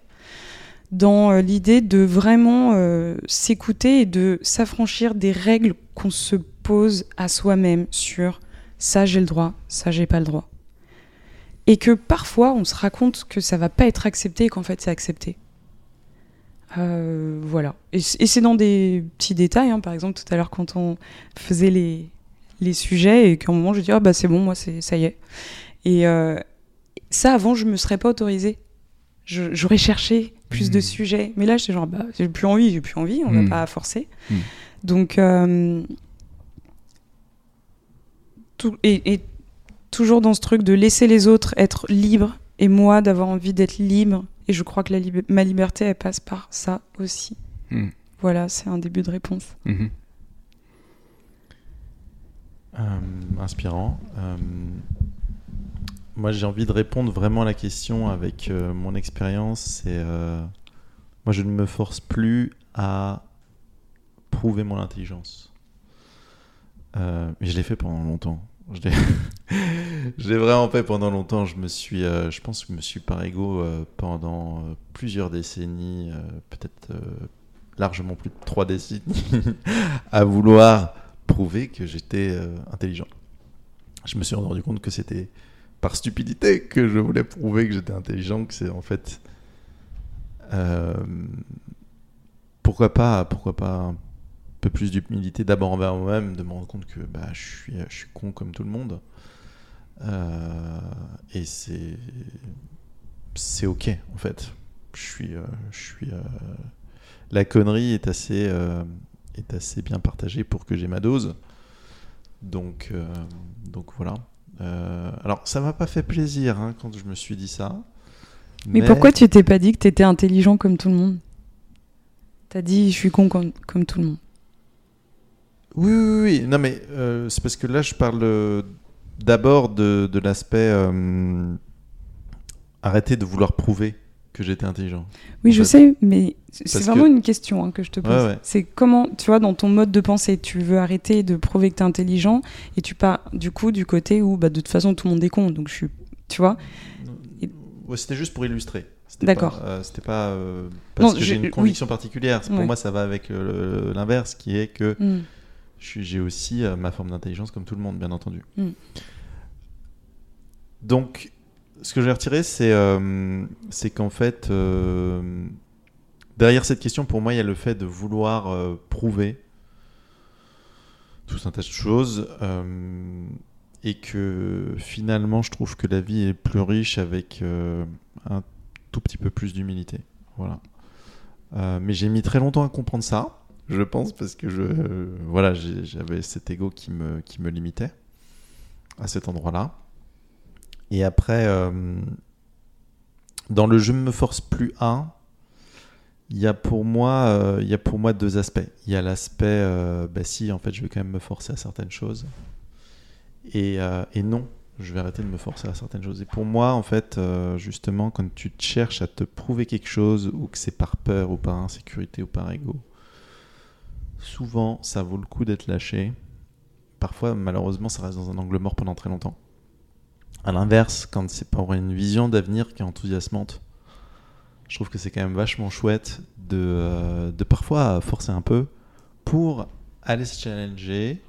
dans l'idée de vraiment s'écouter et de s'affranchir des règles qu'on se pose à soi-même sur ça j'ai le droit, ça j'ai pas le droit. Et que parfois on se raconte que ça va pas être accepté et qu'en fait c'est accepté. Euh, voilà. Et, c'est dans des petits détails, hein. par exemple tout à l'heure quand on faisait les, les sujets et qu'à un moment je dis ah bah c'est bon moi ça y est. Et euh, ça avant je me serais pas autorisée. J'aurais cherché plus de Mm. sujets. Mais là, j'étais genre, bah, j'ai plus envie, j'ai plus envie, on va pas forcer. Mm. Donc, euh, tout, et, et toujours dans ce truc de laisser les autres être libres et moi d'avoir envie d'être libre. Et je crois que la lib- ma liberté, elle passe par ça aussi. Mm. Voilà, c'est un début de réponse. Mhm. Euh, inspirant. Euh, moi, j'ai envie de répondre vraiment à la question avec euh, mon expérience. C'est euh, moi, je ne me force plus à prouver mon intelligence. Euh, mais je l'ai fait pendant longtemps. L'ai vraiment fait pendant longtemps. Je me suis, euh, je pense que je me suis par ego euh, pendant euh, plusieurs décennies, peut-être largement plus de trois décennies, à vouloir prouver que j'étais intelligent. Je me suis rendu compte que c'était par stupidité que je voulais prouver que j'étais intelligent, que c'est en fait pourquoi pas, pourquoi pas peu plus d'humilité d'abord envers moi-même, de me rendre compte que bah, je suis, je suis con comme tout le monde. Euh, et c'est c'est ok en fait. Je suis, euh, je suis. euh, la connerie est assez, est assez bien partagée pour que j'ai ma dose. Donc, donc voilà. Euh, alors ça m'a pas fait plaisir hein, quand je me suis dit ça. Mais, pourquoi tu t'es pas dit que t'étais intelligent comme tout le monde? T'as dit, je suis con comme, comme tout le monde. Oui, oui, oui. Non, mais euh, c'est parce que là, je parle euh, d'abord de, de l'aspect euh, arrêter de vouloir prouver que j'étais intelligent. Oui, En je fait. sais, mais c'est vraiment que- une question hein, que je te pose. Ouais, ouais. C'est comment, tu vois, dans ton mode de pensée, tu veux arrêter de prouver que t'es intelligent et tu pars du coup du côté où, bah, de toute façon, tout le monde est con. Donc je suis, tu vois. Et- Ouais, c'était juste pour illustrer. D'accord. euh, C'était pas euh, parce Non, que j'ai une oui. conviction particulière. Pour Ouais. moi, ça va avec euh, l'inverse, qui est que Hmm. J'ai aussi euh, ma forme d'intelligence comme tout le monde, bien entendu. Mm. Donc, ce que j'ai retiré, c'est euh, qu'en fait, euh, derrière cette question, pour moi, il y a le fait de vouloir euh, prouver tout un tas de choses. et que finalement, je trouve que la vie est plus riche avec un tout petit peu plus d'humilité. Voilà. Mais j'ai mis très longtemps à comprendre ça, je pense, parce que je, voilà, j'avais cet ego qui me, qui me limitait à cet endroit-là. Et après, euh, dans le je ne me force plus à, il y a pour moi, euh, il y a pour moi deux aspects. Il y a l'aspect, euh, bah si, en fait, je vais quand même me forcer à certaines choses. Et, et non, je vais arrêter de me forcer à certaines choses. Et pour moi, en fait, justement, quand tu cherches à te prouver quelque chose, ou que c'est par peur, ou par insécurité, ou par ego, souvent, ça vaut le coup d'être lâché. Parfois, malheureusement, ça reste dans un angle mort pendant très longtemps. À l'inverse, quand c'est pour une vision d'avenir qui est enthousiasmante, je trouve que c'est quand même vachement chouette de, euh, parfois forcer un peu pour aller se challenger,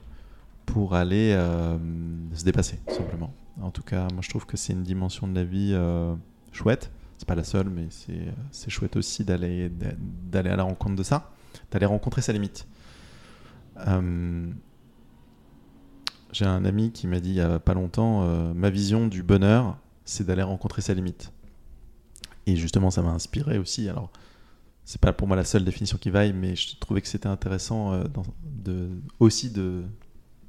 pour aller euh, se dépasser, simplement. En tout cas, moi je trouve que c'est une dimension de la vie euh, chouette. C'est pas la seule, mais c'est chouette aussi d'aller à la rencontre de ça, d'aller rencontrer sa limite. Euh, J'ai un ami qui m'a dit il y a pas longtemps euh, ma vision du bonheur, c'est d'aller rencontrer sa limite. Et justement, ça m'a inspiré aussi. Alors, c'est pas pour moi la seule définition qui vaille, mais je trouvais que c'était intéressant euh, de, aussi de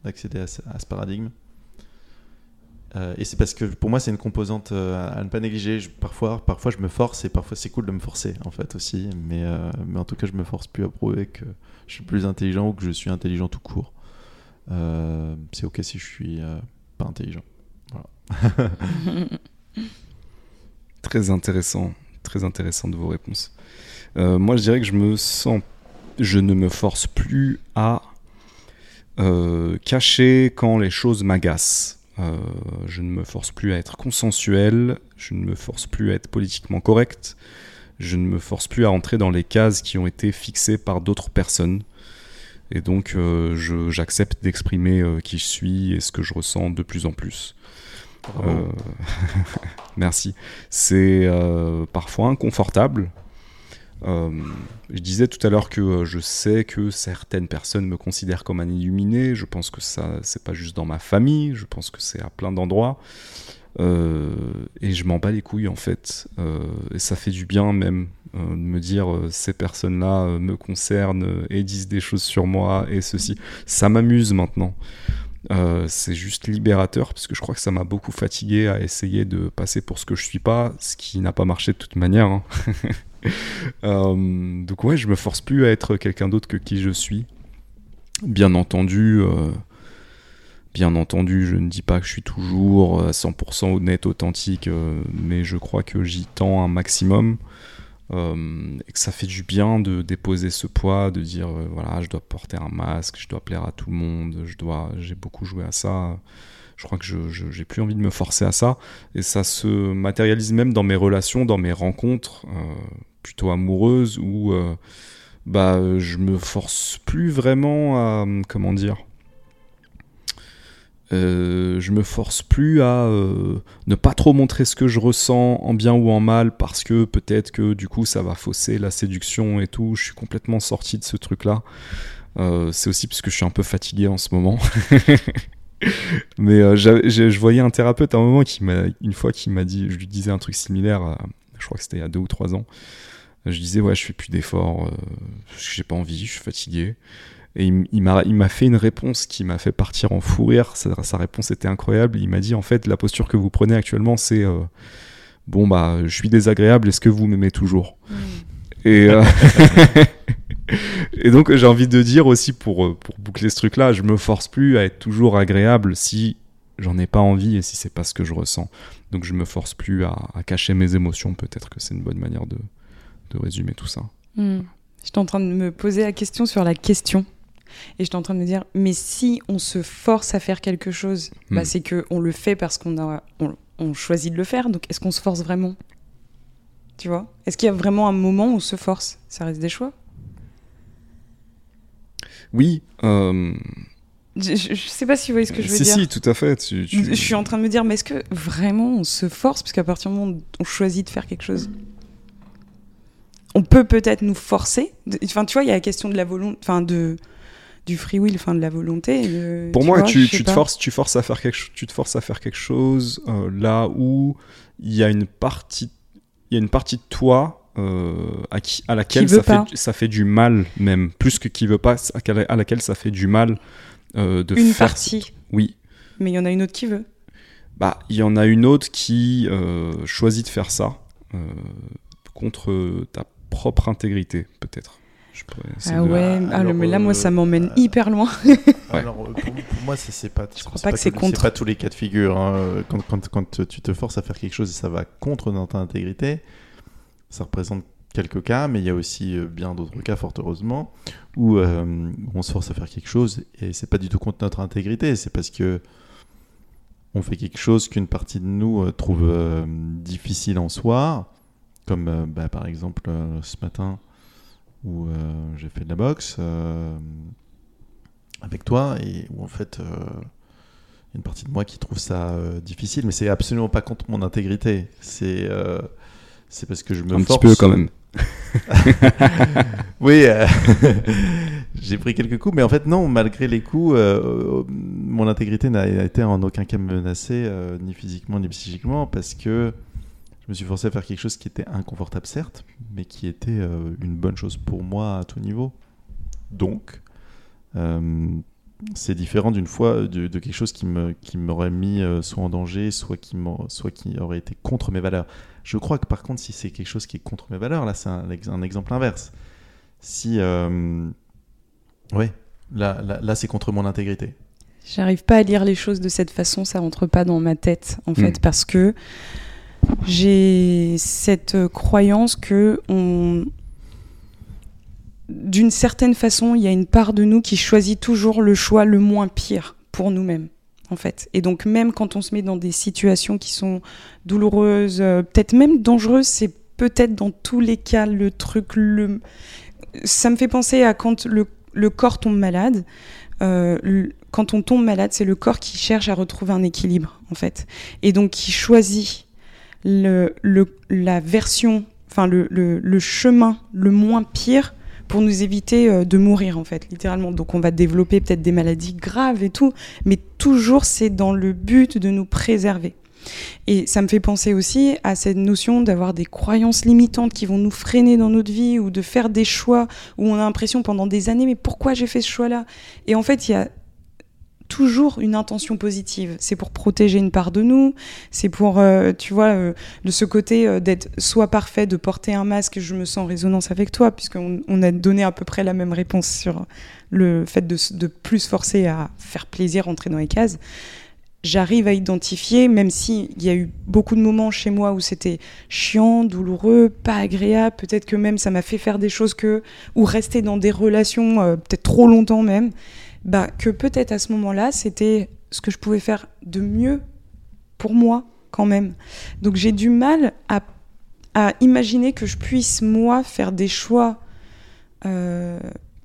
d'accéder à, ce- à ce paradigme. Et c'est parce que pour moi, c'est une composante à, à ne pas négliger. Parfois, parfois, je me force et parfois, c'est cool de me forcer, en fait, aussi. Mais, mais en tout cas, je me force plus à prouver que je suis plus intelligent ou que je suis intelligent tout court. Euh, c'est ok si je suis euh, pas intelligent. Très intéressant, très intéressant de vos réponses. Euh, moi, je dirais que je me sens, je ne me force plus à cacher quand les choses m'agacent. Je ne me force plus à être consensuel, je ne me force plus à être politiquement correct, je ne me force plus à entrer dans les cases qui ont été fixées par d'autres personnes. Et donc, euh, je- j'accepte d'exprimer euh, qui je suis et ce que je ressens de plus en plus. Euh, Merci. C'est parfois inconfortable. Je disais tout à l'heure que je sais que certaines personnes me considèrent comme un illuminé. Je pense que ça, c'est pas juste dans ma famille. Je pense que c'est à plein d'endroits. Et je m'en bats les couilles en fait. et ça fait du bien même de me dire ces personnes-là me concernent et disent des choses sur moi et ceci. Ça m'amuse maintenant. c'est juste libérateur parce que je crois que ça m'a beaucoup fatigué à essayer de passer pour ce que je suis pas, ce qui n'a pas marché de toute manière. Hein. donc ouais, je me force plus à être quelqu'un d'autre que qui je suis. Bien entendu, euh, bien entendu, je ne dis pas que je suis toujours à 100% honnête, authentique, euh, mais je crois que j'y tends un maximum. Euh, et que ça fait du bien de déposer ce poids, de dire voilà, je dois porter un masque, je dois plaire à tout le monde, je dois, j'ai beaucoup joué à ça. Je crois que je, j'ai plus envie de me forcer à ça, et ça se matérialise même dans mes relations, dans mes rencontres, plutôt amoureuses, où bah, je me force plus vraiment à. Comment dire euh, je me force plus à euh, ne pas trop montrer ce que je ressens en bien ou en mal parce que peut-être que du coup ça va fausser la séduction et tout. Je suis complètement sorti de ce truc-là. Euh, c'est aussi parce que je suis un peu fatigué en ce moment. Mais je voyais un thérapeute à un moment qui m'a une fois qui m'a dit, je lui disais un truc similaire. je crois que c'était il y a deux ou trois ans. Je disais, ouais, je fais plus d'efforts, j'ai pas envie, je suis fatigué. Et il, m'a fait une réponse qui m'a fait partir en fou rire. Sa, réponse était incroyable. Il m'a dit, en fait, la posture que vous prenez actuellement, c'est euh, bon, bah, je suis désagréable, est-ce que vous m'aimez toujours? Mm. Et. Euh, et donc j'ai envie de dire aussi pour, pour boucler ce truc-là, je me force plus à être toujours agréable si j'en ai pas envie et si c'est pas ce que je ressens. Donc je me force plus à cacher mes émotions. Peut-être que c'est une bonne manière de, de résumer tout ça. Hmm. J'étais en train de me poser la question sur la question. Et j'étais en train de me dire, mais si on se force à faire quelque chose, bah, hmm. c'est qu'on le fait parce qu'on a, on, choisit de le faire. Donc est-ce qu'on se force vraiment? Tu vois? Est-ce qu'il y a vraiment un moment où on se force? Ça reste des choix Oui. Euh, je, je, sais pas si vous voyez ce que je veux dire. Si, si, tout à fait. Je suis en train de me dire, mais est-ce que vraiment on se force? Parce qu'à partir du moment où on choisit de faire quelque chose, on peut peut-être nous forcer? Enfin, tu vois, il y a la question de la volonté, enfin de du free will, enfin de la volonté. Pour moi, tu, te forces, tu forces à faire quelque, tu te forces à faire quelque chose euh, là où il y a une partie, il y a une partie de toi euh, à, qui, à laquelle ça fait, ça fait, du mal même, plus que qui veut pas, à, laquelle ça fait du mal euh, de une partie. Oui. Mais il y en a une autre qui veut. Bah, il y en a une autre qui choisit de faire ça contre ta propre intégrité, peut-être. Ah ouais, alors, mais là, moi, ça m'emmène euh, hyper loin. Alors, pour, moi, c'est pas. Je crois pas, que c'est contre. pas tous les cas de figure. Hein. Quand, quand, quand, tu te forces à faire quelque chose et ça va contre notre intégrité, ça représente quelques cas, mais il y a aussi euh, bien d'autres cas, fort heureusement, où euh, on se force à faire quelque chose et c'est pas du tout contre notre intégrité. C'est parce que on fait quelque chose qu'une partie de nous trouve difficile en soi comme euh, bah, par exemple euh, ce matin où euh, j'ai fait de la boxe avec toi et où en fait il y a une partie de moi qui trouve ça difficile, mais c'est absolument pas contre mon intégrité. C'est c'est parce que je me un force. petit peu quand même. oui, j'ai pris quelques coups, mais en fait non, malgré les coups, mon intégrité n'a été en aucun cas menacée, ni physiquement ni psychiquement, parce que je me suis forcé à faire quelque chose qui était inconfortable certes, mais qui était euh, une bonne chose pour moi à tout niveau. Donc, euh, c'est différent d'une fois de, quelque chose qui me qui m'aurait mis euh, soit en danger, soit qui soit qui aurait été contre mes valeurs. Je crois que par contre, si c'est quelque chose qui est contre mes valeurs, là, c'est un, un, exemple inverse. Si, ouais, là, là, là c'est contre mon intégrité. J'arrive pas à lire les choses de cette façon, ça rentre pas dans ma tête en fait, hmm. parce que j'ai cette croyance que d'une certaine façon, il y a une part de nous qui choisit toujours le choix le moins pire pour nous-mêmes, en fait. Et donc, même quand on se met dans des situations qui sont douloureuses, euh, peut-être même dangereuses, c'est peut-être dans tous les cas le truc le. Ça me fait penser à quand le, corps tombe malade. Euh, quand on tombe malade, c'est le corps qui cherche à retrouver un équilibre, en fait. Et donc, qui choisit le, la version, enfin le, le, chemin le moins pire pour nous éviter euh, de mourir en fait, littéralement. Donc on va développer peut-être des maladies graves et tout, mais toujours c'est dans le but de nous préserver. Et ça me fait penser aussi à cette notion d'avoir des croyances limitantes qui vont nous freiner dans notre vie ou de faire des choix où on a l'impression pendant des années, mais pourquoi j'ai fait ce choix-là? Et en fait, il y a toujours une intention positive. C'est pour protéger une part de nous, c'est pour, euh, tu vois, euh, de ce côté euh, d'être soit parfait, de porter un masque, je me sens en résonance avec toi, puisqu'on on a donné à peu près la même réponse sur le fait de, de plus forcer à faire plaisir, rentrer dans les cases j'arrive à identifier, même s'il y a eu beaucoup de moments chez moi où c'était chiant, douloureux, pas agréable, peut-être que même ça m'a fait faire des choses que, ou rester dans des relations peut-être trop longtemps même, bah, que peut-être à ce moment-là, c'était ce que je pouvais faire de mieux pour moi quand même. Donc j'ai du mal à, imaginer que je puisse, moi, faire des choix euh,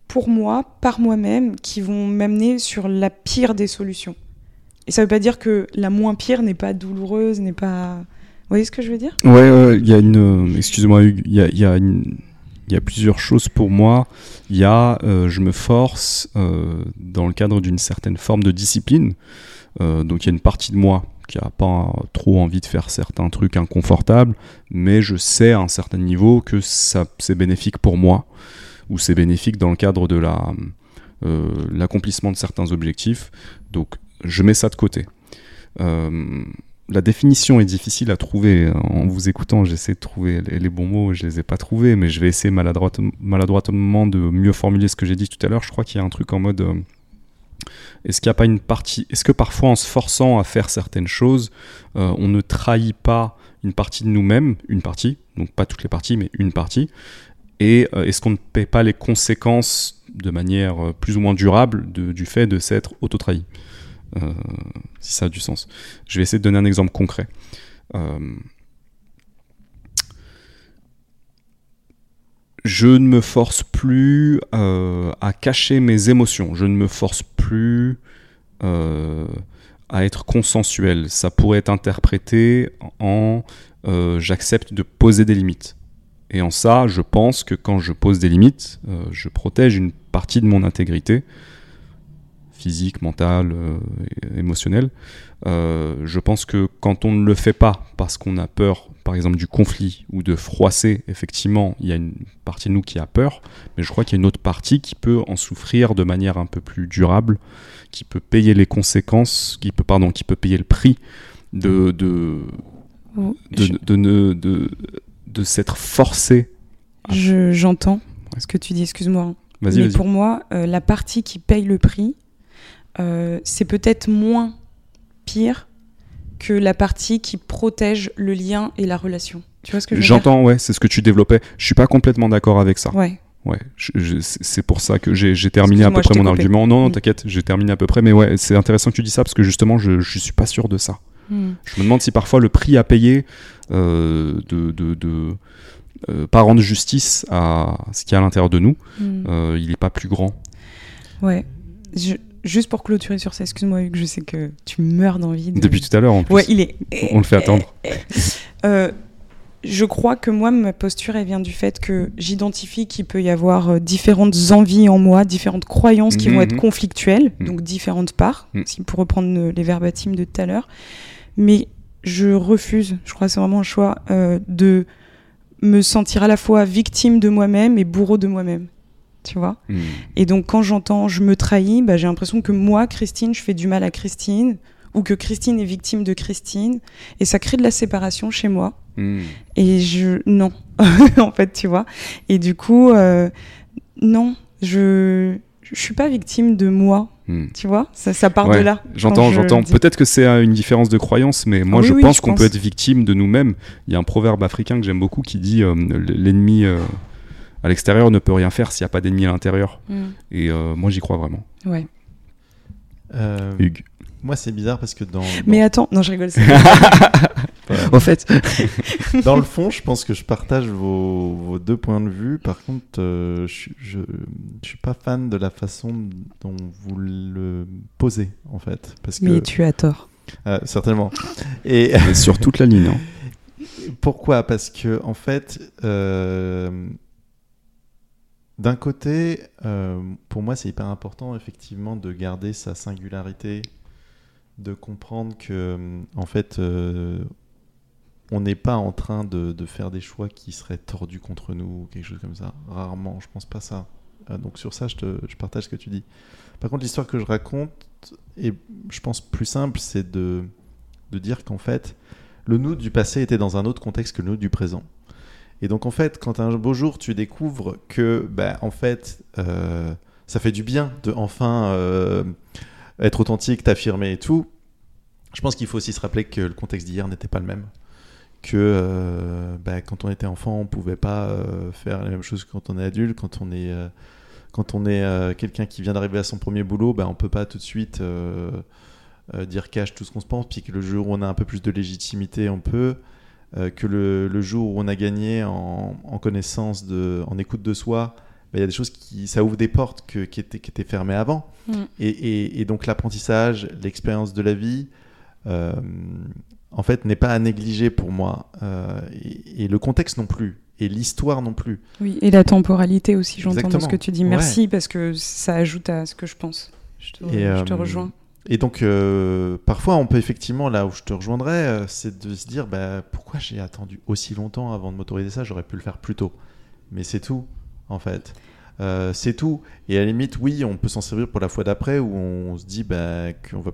pour moi, par moi-même, qui vont m'amener sur la pire des solutions. Et ça veut pas dire que la moins pire n'est pas douloureuse, n'est pas. Vous voyez ce que je veux dire? Ouais, il y a une. Excuse-moi, il y a, y, a y a, plusieurs choses pour moi. Il y a, euh, je me force euh, dans le cadre d'une certaine forme de discipline. Euh, donc il y a une partie de moi qui a pas trop envie de faire certains trucs inconfortables, mais je sais à un certain niveau que ça c'est bénéfique pour moi ou c'est bénéfique dans le cadre de la l'accomplissement de certains objectifs. Donc je mets ça de côté. Euh, la définition est difficile à trouver. En vous écoutant, j'essaie de trouver les, bons mots, je les ai pas trouvés, mais je vais essayer maladroitement de mieux formuler ce que j'ai dit tout à l'heure. Je crois qu'il y a un truc en mode euh, est-ce qu'il n'y a pas une partie Est-ce que parfois, en se forçant à faire certaines choses, euh, on ne trahit pas une partie de nous-mêmes, une partie, donc pas toutes les parties, mais une partie Et est-ce qu'on ne paie pas les conséquences de manière plus ou moins durable du fait de s'être auto-trahi? euh, si ça a du sens. Je vais essayer de donner un exemple concret. Euh, je ne me force plus euh, à cacher mes émotions. Je ne me force plus à être consensuel. Ça pourrait être interprété en j'accepte de poser des limites. Et en ça, je pense que quand je pose des limites, je protège une partie de mon intégrité physique, mental, euh, émotionnel. Euh, je pense que quand on ne le fait pas parce qu'on a peur, par exemple, du conflit ou de froisser, effectivement, il y a une partie de nous qui a peur, mais je crois qu'il y a une autre partie qui peut en souffrir de manière un peu plus durable, qui peut payer les conséquences, qui peut, pardon, qui peut payer le prix de, de, de, de, de, s'être forcé. J'entends ce que tu dis, excuse-moi. Mais pour moi, euh, la partie qui paye le prix, euh, c'est peut-être moins pire que la partie qui protège le lien et la relation. Tu vois ce que J'entends, ouais, c'est ce que tu développais. Je suis pas complètement d'accord avec ça. Ouais. Ouais, c'est pour ça que j'ai terminé à peu près mon argument. Non, non, mm. t'inquiète, j'ai terminé à peu près. Mais ouais, c'est intéressant que tu dis ça parce que justement, je, je suis pas sûr de ça. Mm. Je me demande si parfois le prix à payer euh, de, de, de euh, pas rendre justice à ce qu'il y a à l'intérieur de nous, mm. il est pas plus grand. Ouais. Je, juste pour clôturer sur ça, excuse-moi Hugues, je sais que tu meurs d'envie. Depuis tout à l'heure en plus. Ouais, il est. On le fait attendre. Euh, je crois que moi, ma posture, elle vient du fait que j'identifie qu'il peut y avoir euh, différentes envies en moi, différentes croyances qui vont être mhm. conflictuelles, mhm. donc différentes parts, mhm. si pour reprendre euh, les verbatims de tout à l'heure. Mais je refuse, je crois que c'est vraiment un choix, de me sentir à la fois victime de moi-même et bourreau de moi-même tu vois. Hmm. Et donc quand j'entends je me trahis, bah, j'ai l'impression que moi, Christine, je fais du mal à Christine, ou que Christine est victime de Christine, et ça crée de la séparation chez moi. Hmm. Et je non, en fait, tu vois. Et du coup, euh, non, je je suis pas victime de moi. Hmm. Tu vois, ça, ça part de là. J'entends, j'entends. Peut-être que c'est une différence de croyance, mais moi je pense qu'on peut être victime de nous-mêmes. Il y a un proverbe africain que j'aime beaucoup qui dit euh, l'ennemi euh, à l'extérieur ne peut rien faire s'il n'y a pas d'ennemi à l'intérieur. Mm. Et euh, moi, j'y crois vraiment. Ouais. Euh, Hugues. Moi, c'est bizarre parce que dans. Mais attends, non, je rigole. en fait, dans le fond, je pense que je partage vos, deux points de vue. Par contre, euh, je, ne suis pas fan de la façon dont vous le posez, en fait. Parce Mais tu as tort. certainement. Et... sur toute la ligne. Hein. Pourquoi? Parce que, en fait, d'un côté, euh, pour moi, c'est hyper important, effectivement, de garder sa singularité de comprendre que, en fait, euh, on n'est pas en train de, faire des choix qui seraient tordus contre nous ou quelque chose comme ça. Rarement, je pense pas ça. Euh, donc sur ça, je, partage ce que tu dis. Par contre, l'histoire que je raconte est, je pense, plus simple, c'est de dire qu'en fait, le nous du passé était dans un autre contexte que le nous du présent. Et donc en fait, quand un beau jour tu découvres que, bah, en fait, euh, ça fait du bien de enfin euh, être authentique, t'affirmer et tout, je pense qu'il faut aussi se rappeler que le contexte d'hier n'était pas le même. Que euh, bah, quand on était enfant, on pouvait pas euh, faire les mêmes choses que quand on est adulte. Quand on est, quand est quelqu'un qui vient d'arriver à son premier boulot, bah, on peut pas tout de suite dire cache tout ce qu'on se pense. Puis que le jour où on a un peu plus de légitimité, on peut. Euh, que le, le jour où on a gagné en, en connaissance, de, en écoute de soi, bah, il y a des choses qui ça ouvre des portes que- qui, étaient, qui étaient fermées avant. Mm. Et, et- et donc l'apprentissage, l'expérience de la vie, euh, en fait, n'est pas à négliger pour moi. Euh, et, et le contexte non plus. Et l'histoire non plus. Oui, et la temporalité aussi, j'entends dans ce que tu dis. Merci parce que ça ajoute à ce que je pense. Je te, Et, je te rejoins. Et donc, euh, parfois, on peut effectivement, là où je te rejoindrais, euh, c'est de se dire bah, pourquoi j'ai attendu aussi longtemps avant de m'autoriser ça? J'aurais pu le faire plus tôt. Mais c'est tout, en fait. Euh, c'est tout. Et à la limite, oui, on peut s'en servir pour la fois d'après où on se dit bah, qu'on va,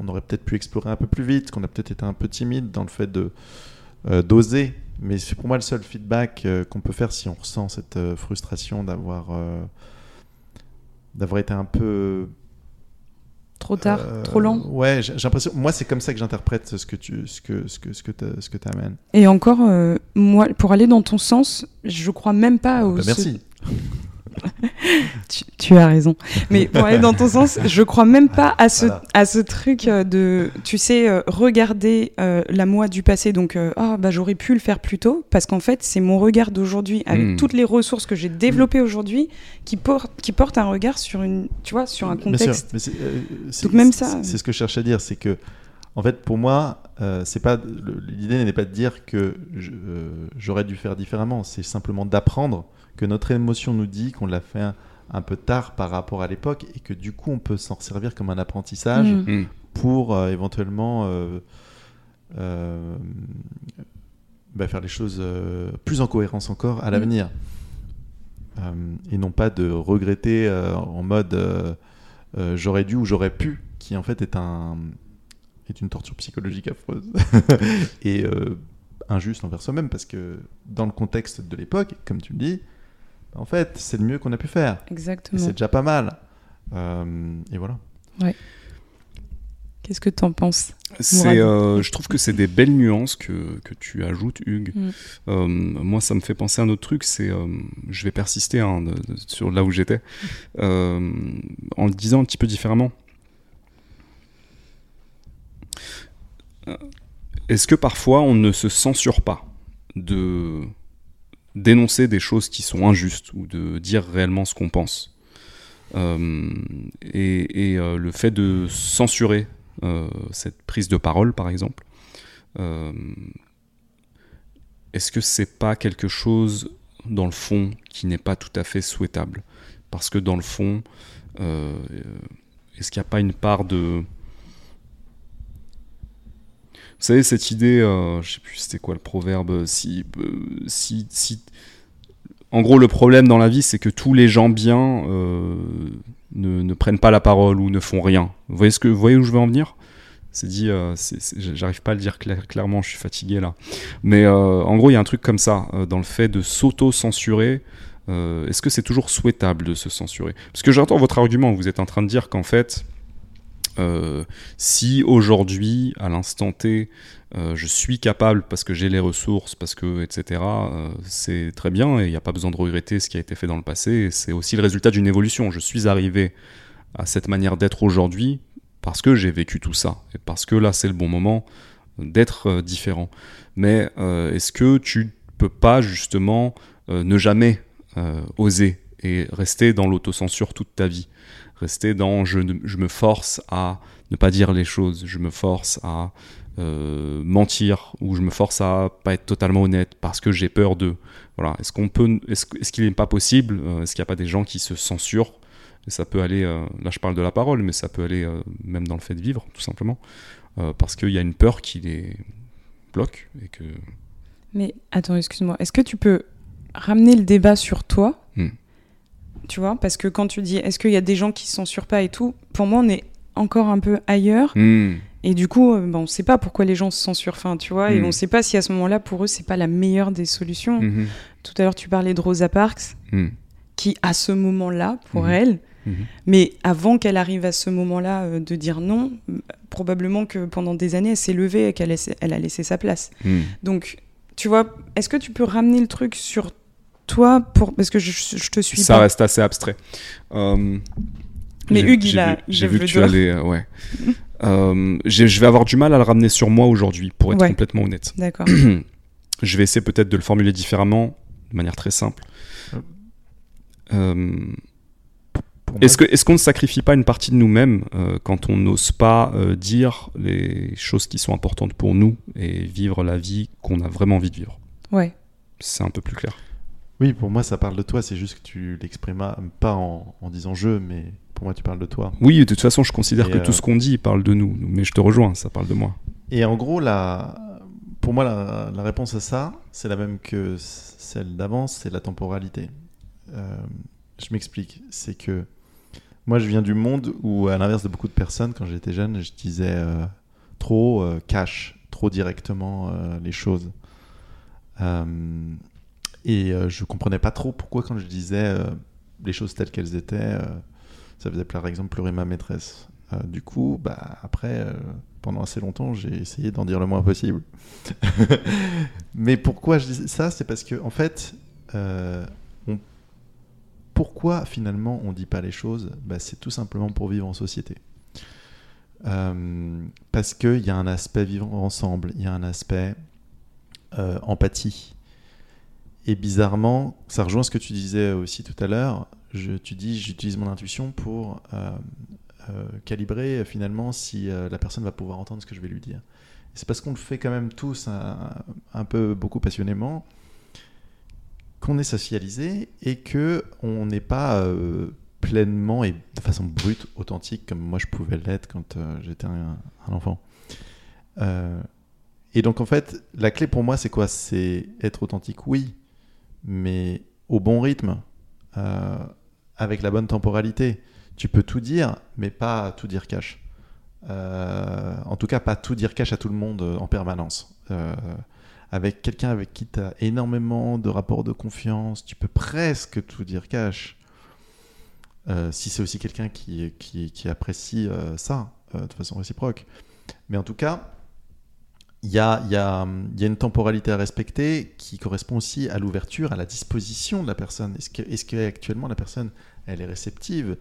on, aurait peut-être pu explorer un peu plus vite, qu'on a peut-être été un peu timide dans le fait de d'oser. Mais c'est pour moi le seul feedback qu'on peut faire si on ressent cette frustration d'avoir d'avoir été un peu Trop tard, euh, trop lent. Ouais, j'ai l'impression. Moi, c'est comme ça que j'interprète ce que tu, ce que, ce que, ce que ce que t'amènes. Et encore, euh, moi, pour aller dans ton sens, je crois même pas au. Bah, merci. Tu, tu as raison. Mais pour aller dans ton sens, je crois même pas à ce, Voilà. à ce truc euh, de, tu sais, euh, regarder euh, la moi du passé. Donc, euh, ah, bah, j'aurais pu le faire plus tôt. Parce qu'en fait, c'est mon regard d'aujourd'hui, avec Mm. toutes les ressources que j'ai développées aujourd'hui, qui, porte qui porte un regard sur, une, tu vois, sur un Bien sûr, contexte. mais euh, Donc même ça- C'est ce que je cherche à dire, c'est que, en fait, pour moi, euh, c'est pas l'idée n'est pas de dire que euh, j'aurais dû faire différemment. C'est simplement d'apprendre que notre émotion nous dit qu'on l'a fait un, un peu tard par rapport à l'époque et que du coup, on peut s'en servir comme un apprentissage. Mm. Mm. pour euh, éventuellement euh, euh, bah, faire les choses plus en cohérence encore à l'avenir. Euh, et non pas de regretter en mode j'aurais dû ou j'aurais pu, qui en fait est, un, est une torture psychologique affreuse et injuste envers soi-même parce que dans le contexte de l'époque, comme tu le dis, en fait c'est le mieux qu'on a pu faire. Et Exactement. c'est déjà pas mal. Euh, et voilà. Qu'est-ce que tu en penses C'est, euh, je trouve que c'est des belles nuances que, que tu ajoutes, Hugues. Mm. Euh, moi, ça me fait penser à un autre truc. C'est, euh, je vais persister hein, de- de- sur là où j'étais, euh, en le disant un petit peu différemment. Est-ce que parfois on ne se censure pas de dénoncer des choses qui sont injustes ou de dire réellement ce qu'on pense. Euh, et, euh, le fait de censurer euh, cette prise de parole, par exemple, est-ce que c'est pas quelque chose dans le fond qui n'est pas tout à fait souhaitable? Parce que dans le fond, est-ce qu'il n'y a pas une part de vous savez, cette idée, euh, je sais plus c'était quoi le proverbe, si, euh, si, si... En gros, le problème dans la vie, c'est que tous les gens bien euh, ne, ne prennent pas la parole ou ne font rien. Vous voyez, ce que, où je veux en venir? C'est dit, euh, j'arrive pas à le dire clair- clairement, je suis fatigué là. Mais euh, en gros, il y a un truc comme ça, euh, dans le fait de s'auto-censurer. euh, Est-ce que c'est toujours souhaitable de se censurer? Parce que j'entends votre argument, vous êtes en train de dire qu'en fait, euh, si aujourd'hui, à l'instant T, euh, je suis capable parce que j'ai les ressources, parce que, etc., euh, c'est très bien et il n'y a pas besoin de regretter ce qui a été fait dans le passé. C'est aussi le résultat d'une évolution. Je suis arrivé à cette manière d'être aujourd'hui parce que j'ai vécu tout ça et parce que là, c'est le bon moment d'être différent. Mais est-ce que tu peux pas justement ne jamais oser et rester dans l'autocensure toute ta vie? Rester dans je, je me force à ne pas dire les choses, je me force à euh, mentir ou je me force à pas être totalement honnête parce que j'ai peur de. Voilà. Est-ce qu'on peut, est-ce, est-ce qu'il n'est pas possible, euh, est-ce qu'il n'y a pas des gens qui se censurent? Ça peut aller, euh, là je parle de la parole, mais ça peut aller même dans le fait de vivre, tout simplement. Parce qu'il y a une peur qui les bloque et que. Mais attends, excuse-moi. Est-ce que tu peux ramener le débat sur toi? Tu vois Parce que quand tu dis est-ce qu'il y a des gens qui se censurent pas et tout, pour moi, on est encore un peu ailleurs. Hmm. Et du coup, euh, ben, on sait pas pourquoi les gens se censurent, enfin, tu vois, et Hmm. on sait pas si à ce moment-là, pour eux, c'est pas la meilleure des solutions. Mhm. Tout à l'heure, tu parlais de Rosa Parks, Hmm. qui, à ce moment-là, pour elle, mais avant qu'elle arrive à ce moment-là euh, de dire non, probablement que pendant des années, elle s'est levée et qu'elle elle a laissé sa place. Hmm. Donc, tu vois, est-ce que tu peux ramener le truc sur toi pour parce que je, je te suis Ça pas. reste assez abstrait. Euh, Mais Hugues, il j'ai a- J'ai vu que tu allais. euh, ouais. Euh, je vais avoir du mal à le ramener sur moi aujourd'hui, pour être Ouais. complètement honnête. D'accord. Je vais essayer peut-être de le formuler différemment, de manière très simple. Euh, est-ce que- est-ce qu'on ne sacrifie pas une partie de nous-mêmes euh, quand on n'ose pas euh, dire les choses qui sont importantes pour nous et vivre la vie qu'on a vraiment envie de vivre? Ouais. C'est un peu plus clair. Oui, pour moi, ça parle de toi. C'est juste que tu l'exprimes pas en, en disant je, mais pour moi, tu parles de toi. Oui, de toute façon, je considère Et que euh, tout ce qu'on dit parle de nous, mais je te rejoins, ça parle de moi. Et en gros, la... pour moi, la, la réponse à ça, c'est la même que celle d'avant, c'est la temporalité. Euh, je m'explique. C'est que moi, je viens du monde où, à l'inverse de beaucoup de personnes, quand j'étais jeune, je disais euh, trop euh, cash, trop directement euh, les choses. Euh, et euh, je comprenais pas trop pourquoi, quand je disais euh, les choses telles qu'elles étaient, euh, ça faisait par exemple pleurer ma maîtresse. Euh, du coup, bah, après, pendant assez longtemps, j'ai essayé d'en dire le moins possible. Mais pourquoi je dis ça C'est parce que, en fait, pourquoi finalement on dit pas les choses Bah, C'est tout simplement pour vivre en société. Parce qu'il y a un aspect vivre ensemble, il y a un aspect empathie. Et bizarrement, ça rejoint ce que tu disais aussi tout à l'heure. Tu dis, j'utilise mon intuition pour euh, euh, calibrer euh, finalement si la personne va pouvoir entendre ce que je vais lui dire. C'est parce qu'on le fait quand même tous un, peu beaucoup passionnément qu'on est socialisé et que on n'est pas pleinement et de façon brute authentique comme moi je pouvais l'être quand j'étais un, enfant. Et donc en fait, la clé pour moi c'est quoi? C'est être authentique, oui, mais au bon rythme, euh, avec la bonne temporalité. Tu peux tout dire, mais pas tout dire cash. Euh, en tout cas, pas tout dire cash à tout le monde en permanence. Euh, avec quelqu'un avec qui tu as énormément de rapports de confiance, tu peux presque tout dire cash. Si c'est aussi quelqu'un qui, qui, qui apprécie ça de façon réciproque. Mais en tout cas, il y a, une temporalité à respecter qui correspond aussi à l'ouverture, à la disposition de la personne. Est-ce que, la personne, elle est réceptive?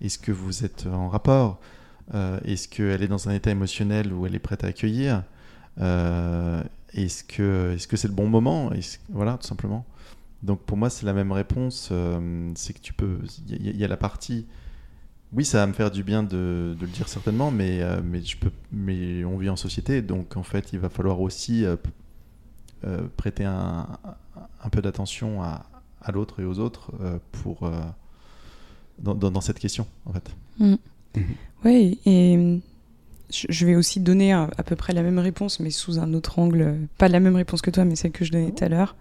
Est-ce que vous êtes en rapport? Euh, Est-ce qu'elle est dans un état émotionnel où elle est prête à accueillir? Euh, Est-ce que c'est le bon moment? Voilà, tout simplement. Donc pour moi, c'est la même réponse. euh, c'est que tu peux. Il y a la partie. Oui, ça va me faire du bien de, de le dire certainement, mais, euh, mais, je peux, mais on vit en société, donc en fait, il va falloir aussi euh, euh, prêter un, un peu d'attention à, à l'autre et aux autres euh, pour, euh, dans, dans- dans cette question, en fait. Oui, et je vais aussi donner à, à peu près la même réponse, mais sous un autre angle. Pas la même réponse que toi, mais celle que je donnais tout à l'heure.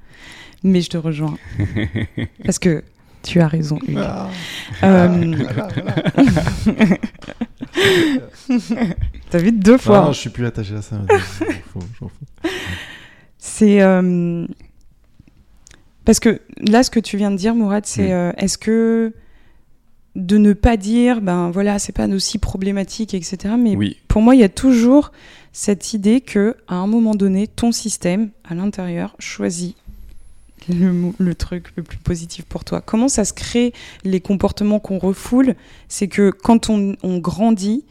Mais je te rejoins. Parce que tu as raison, Hugues. Ah, Euh, voilà, voilà. T'as vu deux fois. Ah non, je suis plus attaché à ça. C'est. euh, Parce que là, ce que tu viens de dire, Mourad, c'est Mm. euh, est-ce que de ne pas dire, ben voilà, c'est pas aussi problématique, etc. Mais Oui, pour moi, il y a toujours cette idée que, à un moment donné, ton système, à l'intérieur, choisit le, truc le plus positif pour toi. Comment ça se crée les comportements qu'on refoule? C'est que quand on grandit,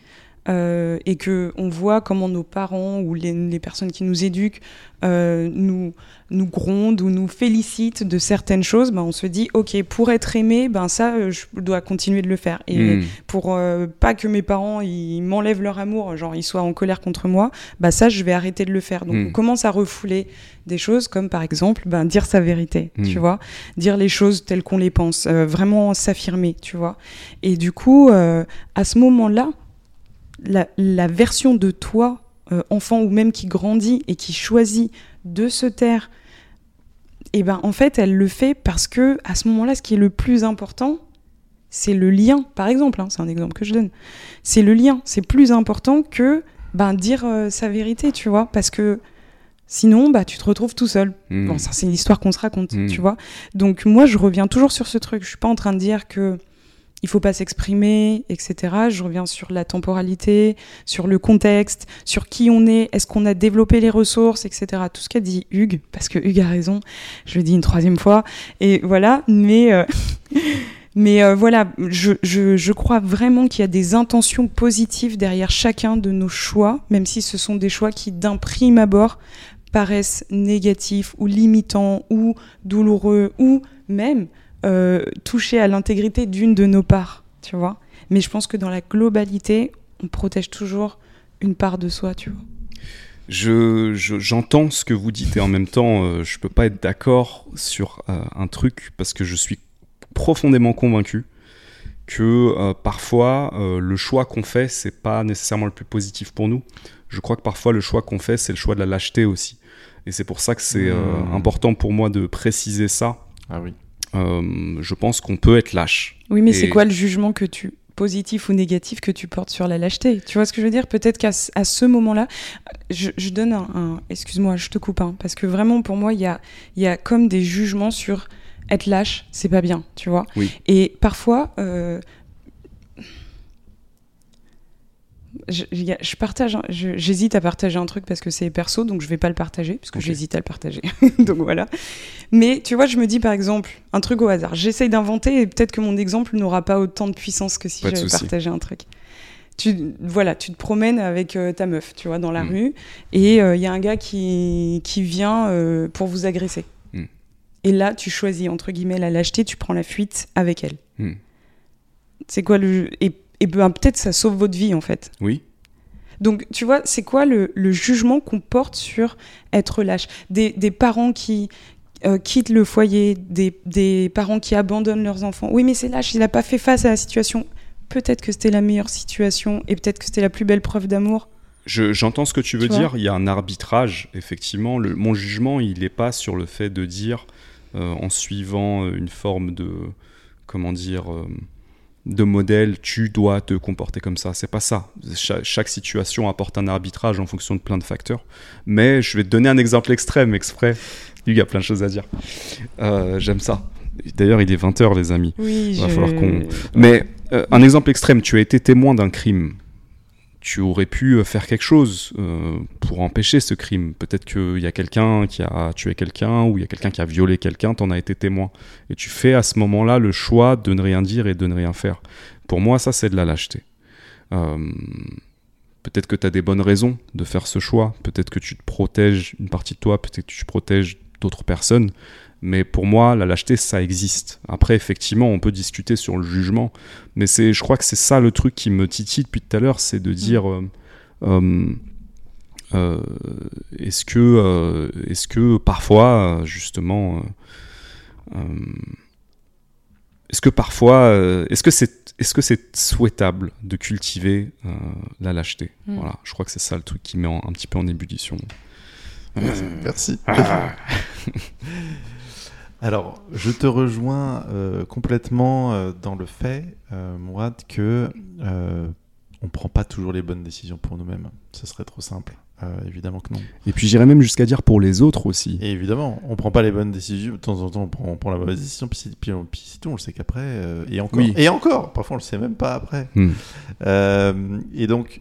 euh, et que on voit comment nos parents ou les, les personnes qui nous éduquent euh, nous nous grondent ou nous félicitent de certaines choses, ben on se dit ok pour être aimé, ben ça euh, je dois continuer de le faire et Mm. pour euh, pas que mes parents ils m'enlèvent leur amour, genre ils soient en colère contre moi, bah ça je vais arrêter de le faire. Donc Mm. on commence à refouler des choses comme par exemple ben, dire sa vérité, Mm. tu vois, dire les choses telles qu'on les pense, vraiment s'affirmer, tu vois. Et du coup, à ce moment-là, la, la version de toi, euh, enfant ou même qui grandit et qui choisit de se taire, et ben en fait, elle le fait parce que à ce moment-là, ce qui est le plus important, c'est le lien. Par exemple, hein, c'est un exemple que je donne. C'est le lien. C'est plus important que ben dire euh, sa vérité, tu vois, parce que sinon, bah tu te retrouves tout seul. Mm. Bon, ça, c'est l'histoire qu'on se raconte, Mm. tu vois. Donc, moi, je reviens toujours sur ce truc. Je suis pas en train de dire que il faut pas s'exprimer, etc. Je reviens sur la temporalité, sur le contexte, sur qui on est, est-ce qu'on a développé les ressources, etc. Tout ce qu'a dit Hugues, parce que Hugues a raison, je le dis une troisième fois, et voilà, mais... euh, euh, voilà, je, crois vraiment qu'il y a des intentions positives derrière chacun de nos choix, même si ce sont des choix qui, d'un prime abord, paraissent négatifs ou limitants ou douloureux ou même toucher à l'intégrité d'une de nos parts, tu vois. Mais je pense que dans la globalité, on protège toujours une part de soi, tu vois. Je, je- j'entends ce que vous dites et en même temps, euh, je peux pas être d'accord sur euh, un truc parce que je suis profondément convaincu que euh, parfois euh, le choix qu'on fait c'est pas nécessairement le plus positif pour nous. Je crois que parfois le choix qu'on fait c'est le choix de la lâcheté aussi. Et c'est pour ça que c'est euh, Mmh. important pour moi de préciser ça. Ah oui. Euh, je pense qu'on peut être lâche. Oui, mais Et- c'est quoi le jugement que tu positif ou négatif que tu portes sur la lâcheté? Tu vois ce que je veux dire? Peut-être qu'à ce- à ce moment-là, je, je donne un, un- excuse-moi, je te coupe, hein, parce que vraiment pour moi, il y a, y a comme des jugements sur être lâche, c'est pas bien, tu vois? Oui. Et parfois, euh, je, partage, j'hésite à partager un truc parce que c'est perso, donc je vais pas le partager puisque Ok. j'hésite à le partager. donc voilà. Mais tu vois, je me dis par exemple un truc au hasard. J'essaye d'inventer et peut-être que mon exemple n'aura pas autant de puissance que si j'avais partagé un truc. Tu, voilà, tu te promènes avec euh, ta meuf, tu vois, dans la Mm. rue, et il y a un gars qui, qui vient euh, pour vous agresser. Mm. Et là, tu choisis, entre guillemets, la lâcheté, tu prends la fuite avec elle. Mm. C'est quoi le... Et, et ben, peut-être ça sauve votre vie, en fait. Oui. Donc, tu vois, c'est quoi le, le jugement qu'on porte sur être lâche? Des, des parents qui euh, quittent le foyer, des, des parents qui abandonnent leurs enfants. Oui, mais c'est lâche, il n'a pas fait face à la situation. Peut-être que c'était la meilleure situation et peut-être que c'était la plus belle preuve d'amour. Je- J'entends ce que tu veux Tu dire. Il y a un arbitrage, effectivement. Le- mon jugement, il n'est pas sur le fait de dire, euh, en suivant euh, une forme de, comment dire, euh, de modèle, tu dois te comporter comme ça. C'est pas ça. Cha- chaque situation apporte un arbitrage en fonction de plein de facteurs. Mais je vais te donner un exemple extrême, exprès. Il y a plein de choses à dire. Euh, J'aime ça. D'ailleurs, il est 20h, les amis. Oui, Va je... falloir qu'on- Mais euh, un exemple extrême, tu as été témoin d'un crime. Tu aurais pu euh, faire quelque chose euh, pour empêcher ce crime. Peut-être qu'il y a quelqu'un qui a tué quelqu'un ou il y a quelqu'un qui a violé quelqu'un, t'en as été témoin. Et tu fais à ce moment-là le choix de ne rien dire et de ne rien faire. Pour moi, ça, c'est de la lâcheté. Euh, peut-être que tu as des bonnes raisons de faire ce choix. Peut-être que tu te protèges une partie de toi, peut-être que tu protèges d'autres personnes. Mais pour moi, la lâcheté, ça existe. Après, effectivement, on peut discuter sur le jugement, mais c'est, je crois que c'est ça le truc qui me titille depuis tout à l'heure, c'est de dire, euh, euh, euh, est-ce que, euh, est-ce que parfois, justement, euh, euh, est-ce que parfois, euh, est-ce que c'est, est-ce que c'est souhaitable de cultiver euh, la lâcheté? Mm. Voilà, je crois que c'est ça le truc qui met en- un petit peu en ébullition. Merci. Alors, je te rejoins euh, complètement euh, dans le fait, euh, Mourad, que euh, on prend pas toujours les bonnes décisions pour nous-mêmes. Ce serait trop simple. Évidemment que non. Et puis j'irais même jusqu'à dire pour les autres aussi. Et évidemment, on prend pas les bonnes décisions. De temps en temps, on prend, on prend la mauvaise décision, puis, c'est- puis, tout. On le sait qu'après, et encore, Oui. et encore. Parfois, on le sait même pas après. Hmm. Et donc,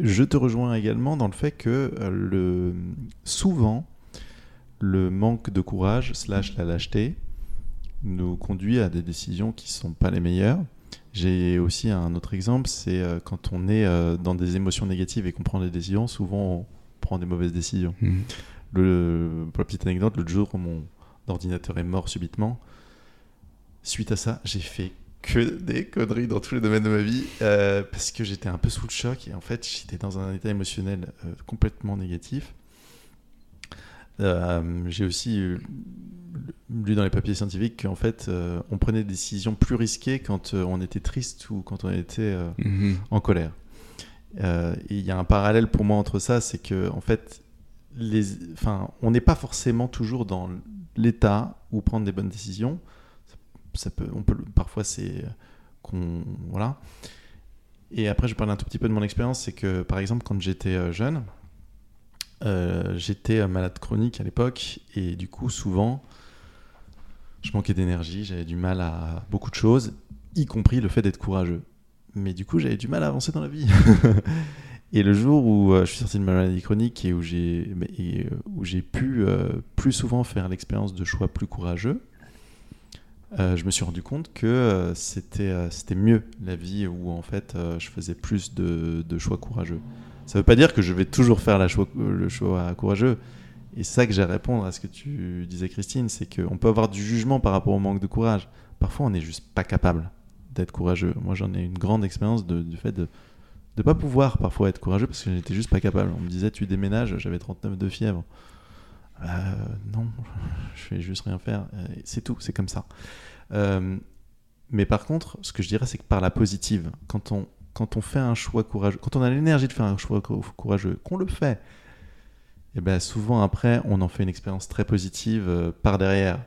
je te rejoins également dans le fait que le, souvent, le manque de courage slash la lâcheté nous conduit à des décisions qui sont pas les meilleures. J'ai aussi un autre exemple, c'est euh, quand on est euh, dans des émotions négatives et qu'on prend des décisions, souvent on prend des mauvaises décisions. Mhm. Le, pour la petite anecdote, le jour où mon ordinateur est mort subitement, suite à ça, j'ai fait que des conneries dans tous les domaines de ma vie euh, parce que j'étais un peu sous le choc et en fait j'étais dans un état émotionnel euh, complètement négatif. Euh, j'ai aussi euh, lu dans les papiers scientifiques qu'en fait euh, on prenait des décisions plus risquées quand euh, on était triste ou quand on était euh, Mhm. en colère. Il y a un parallèle pour moi entre ça, c'est que en fait, les, enfin, on n'est pas forcément toujours dans l'état où prendre des bonnes décisions. Ça, peut, on peut, le- parfois c'est qu'on, voilà. Et après, je parle un tout petit peu de mon expérience, c'est que par exemple, quand j'étais jeune, euh, j'étais malade chronique à l'époque, et du coup, souvent, je manquais d'énergie, j'avais du mal à beaucoup de choses, y compris le fait d'être courageux mais du coup j'avais du mal à avancer dans la vie. et le jour où euh, je suis sorti de ma maladie chronique et où j'ai euh, pu plus souvent faire l'expérience de choix plus courageux, je me suis rendu compte que c'était mieux la vie où en fait je faisais plus de choix courageux. Ça veut pas dire que je vais toujours faire le choix courageux. Et c'est ça que j'ai à répondre à ce que tu disais Christine, c'est qu'on peut avoir du jugement par rapport au manque de courage. Parfois on n'est juste pas capable d'être courageux. Moi, j'en ai une grande expérience du fait de ne pas pouvoir parfois être courageux parce que je n'étais juste pas capable. On me disait, tu déménages, j'avais 39 de fièvre. Euh, non, je vais juste rien faire. Euh, C'est tout, c'est comme ça. Euh, mais par contre, ce que je dirais, c'est que par la positive, quand on, quand on fait un choix courageux, quand on a l'énergie de faire un choix cou- courageux, qu'on le fait, et ben souvent après, on en fait une expérience très positive euh, par derrière.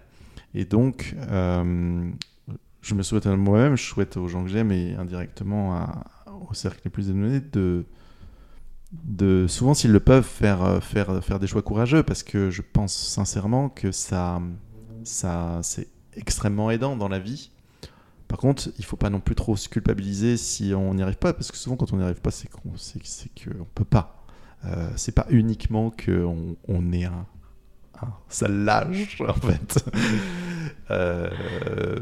Et donc, euh, je me souhaite à moi-même, je souhaite aux gens que j'aime et indirectement à- au cercle les plus éloigné de, de souvent s'ils le peuvent faire, euh, faire, faire des choix courageux parce que je pense sincèrement que ça, ça c'est extrêmement aidant dans la vie. Par contre, il faut pas non plus trop se culpabiliser si on n'y arrive pas parce que souvent quand on n'y arrive pas, c'est qu'on que on peut pas. Euh, c'est pas uniquement qu'on on est un, sale lâche en fait. Euh,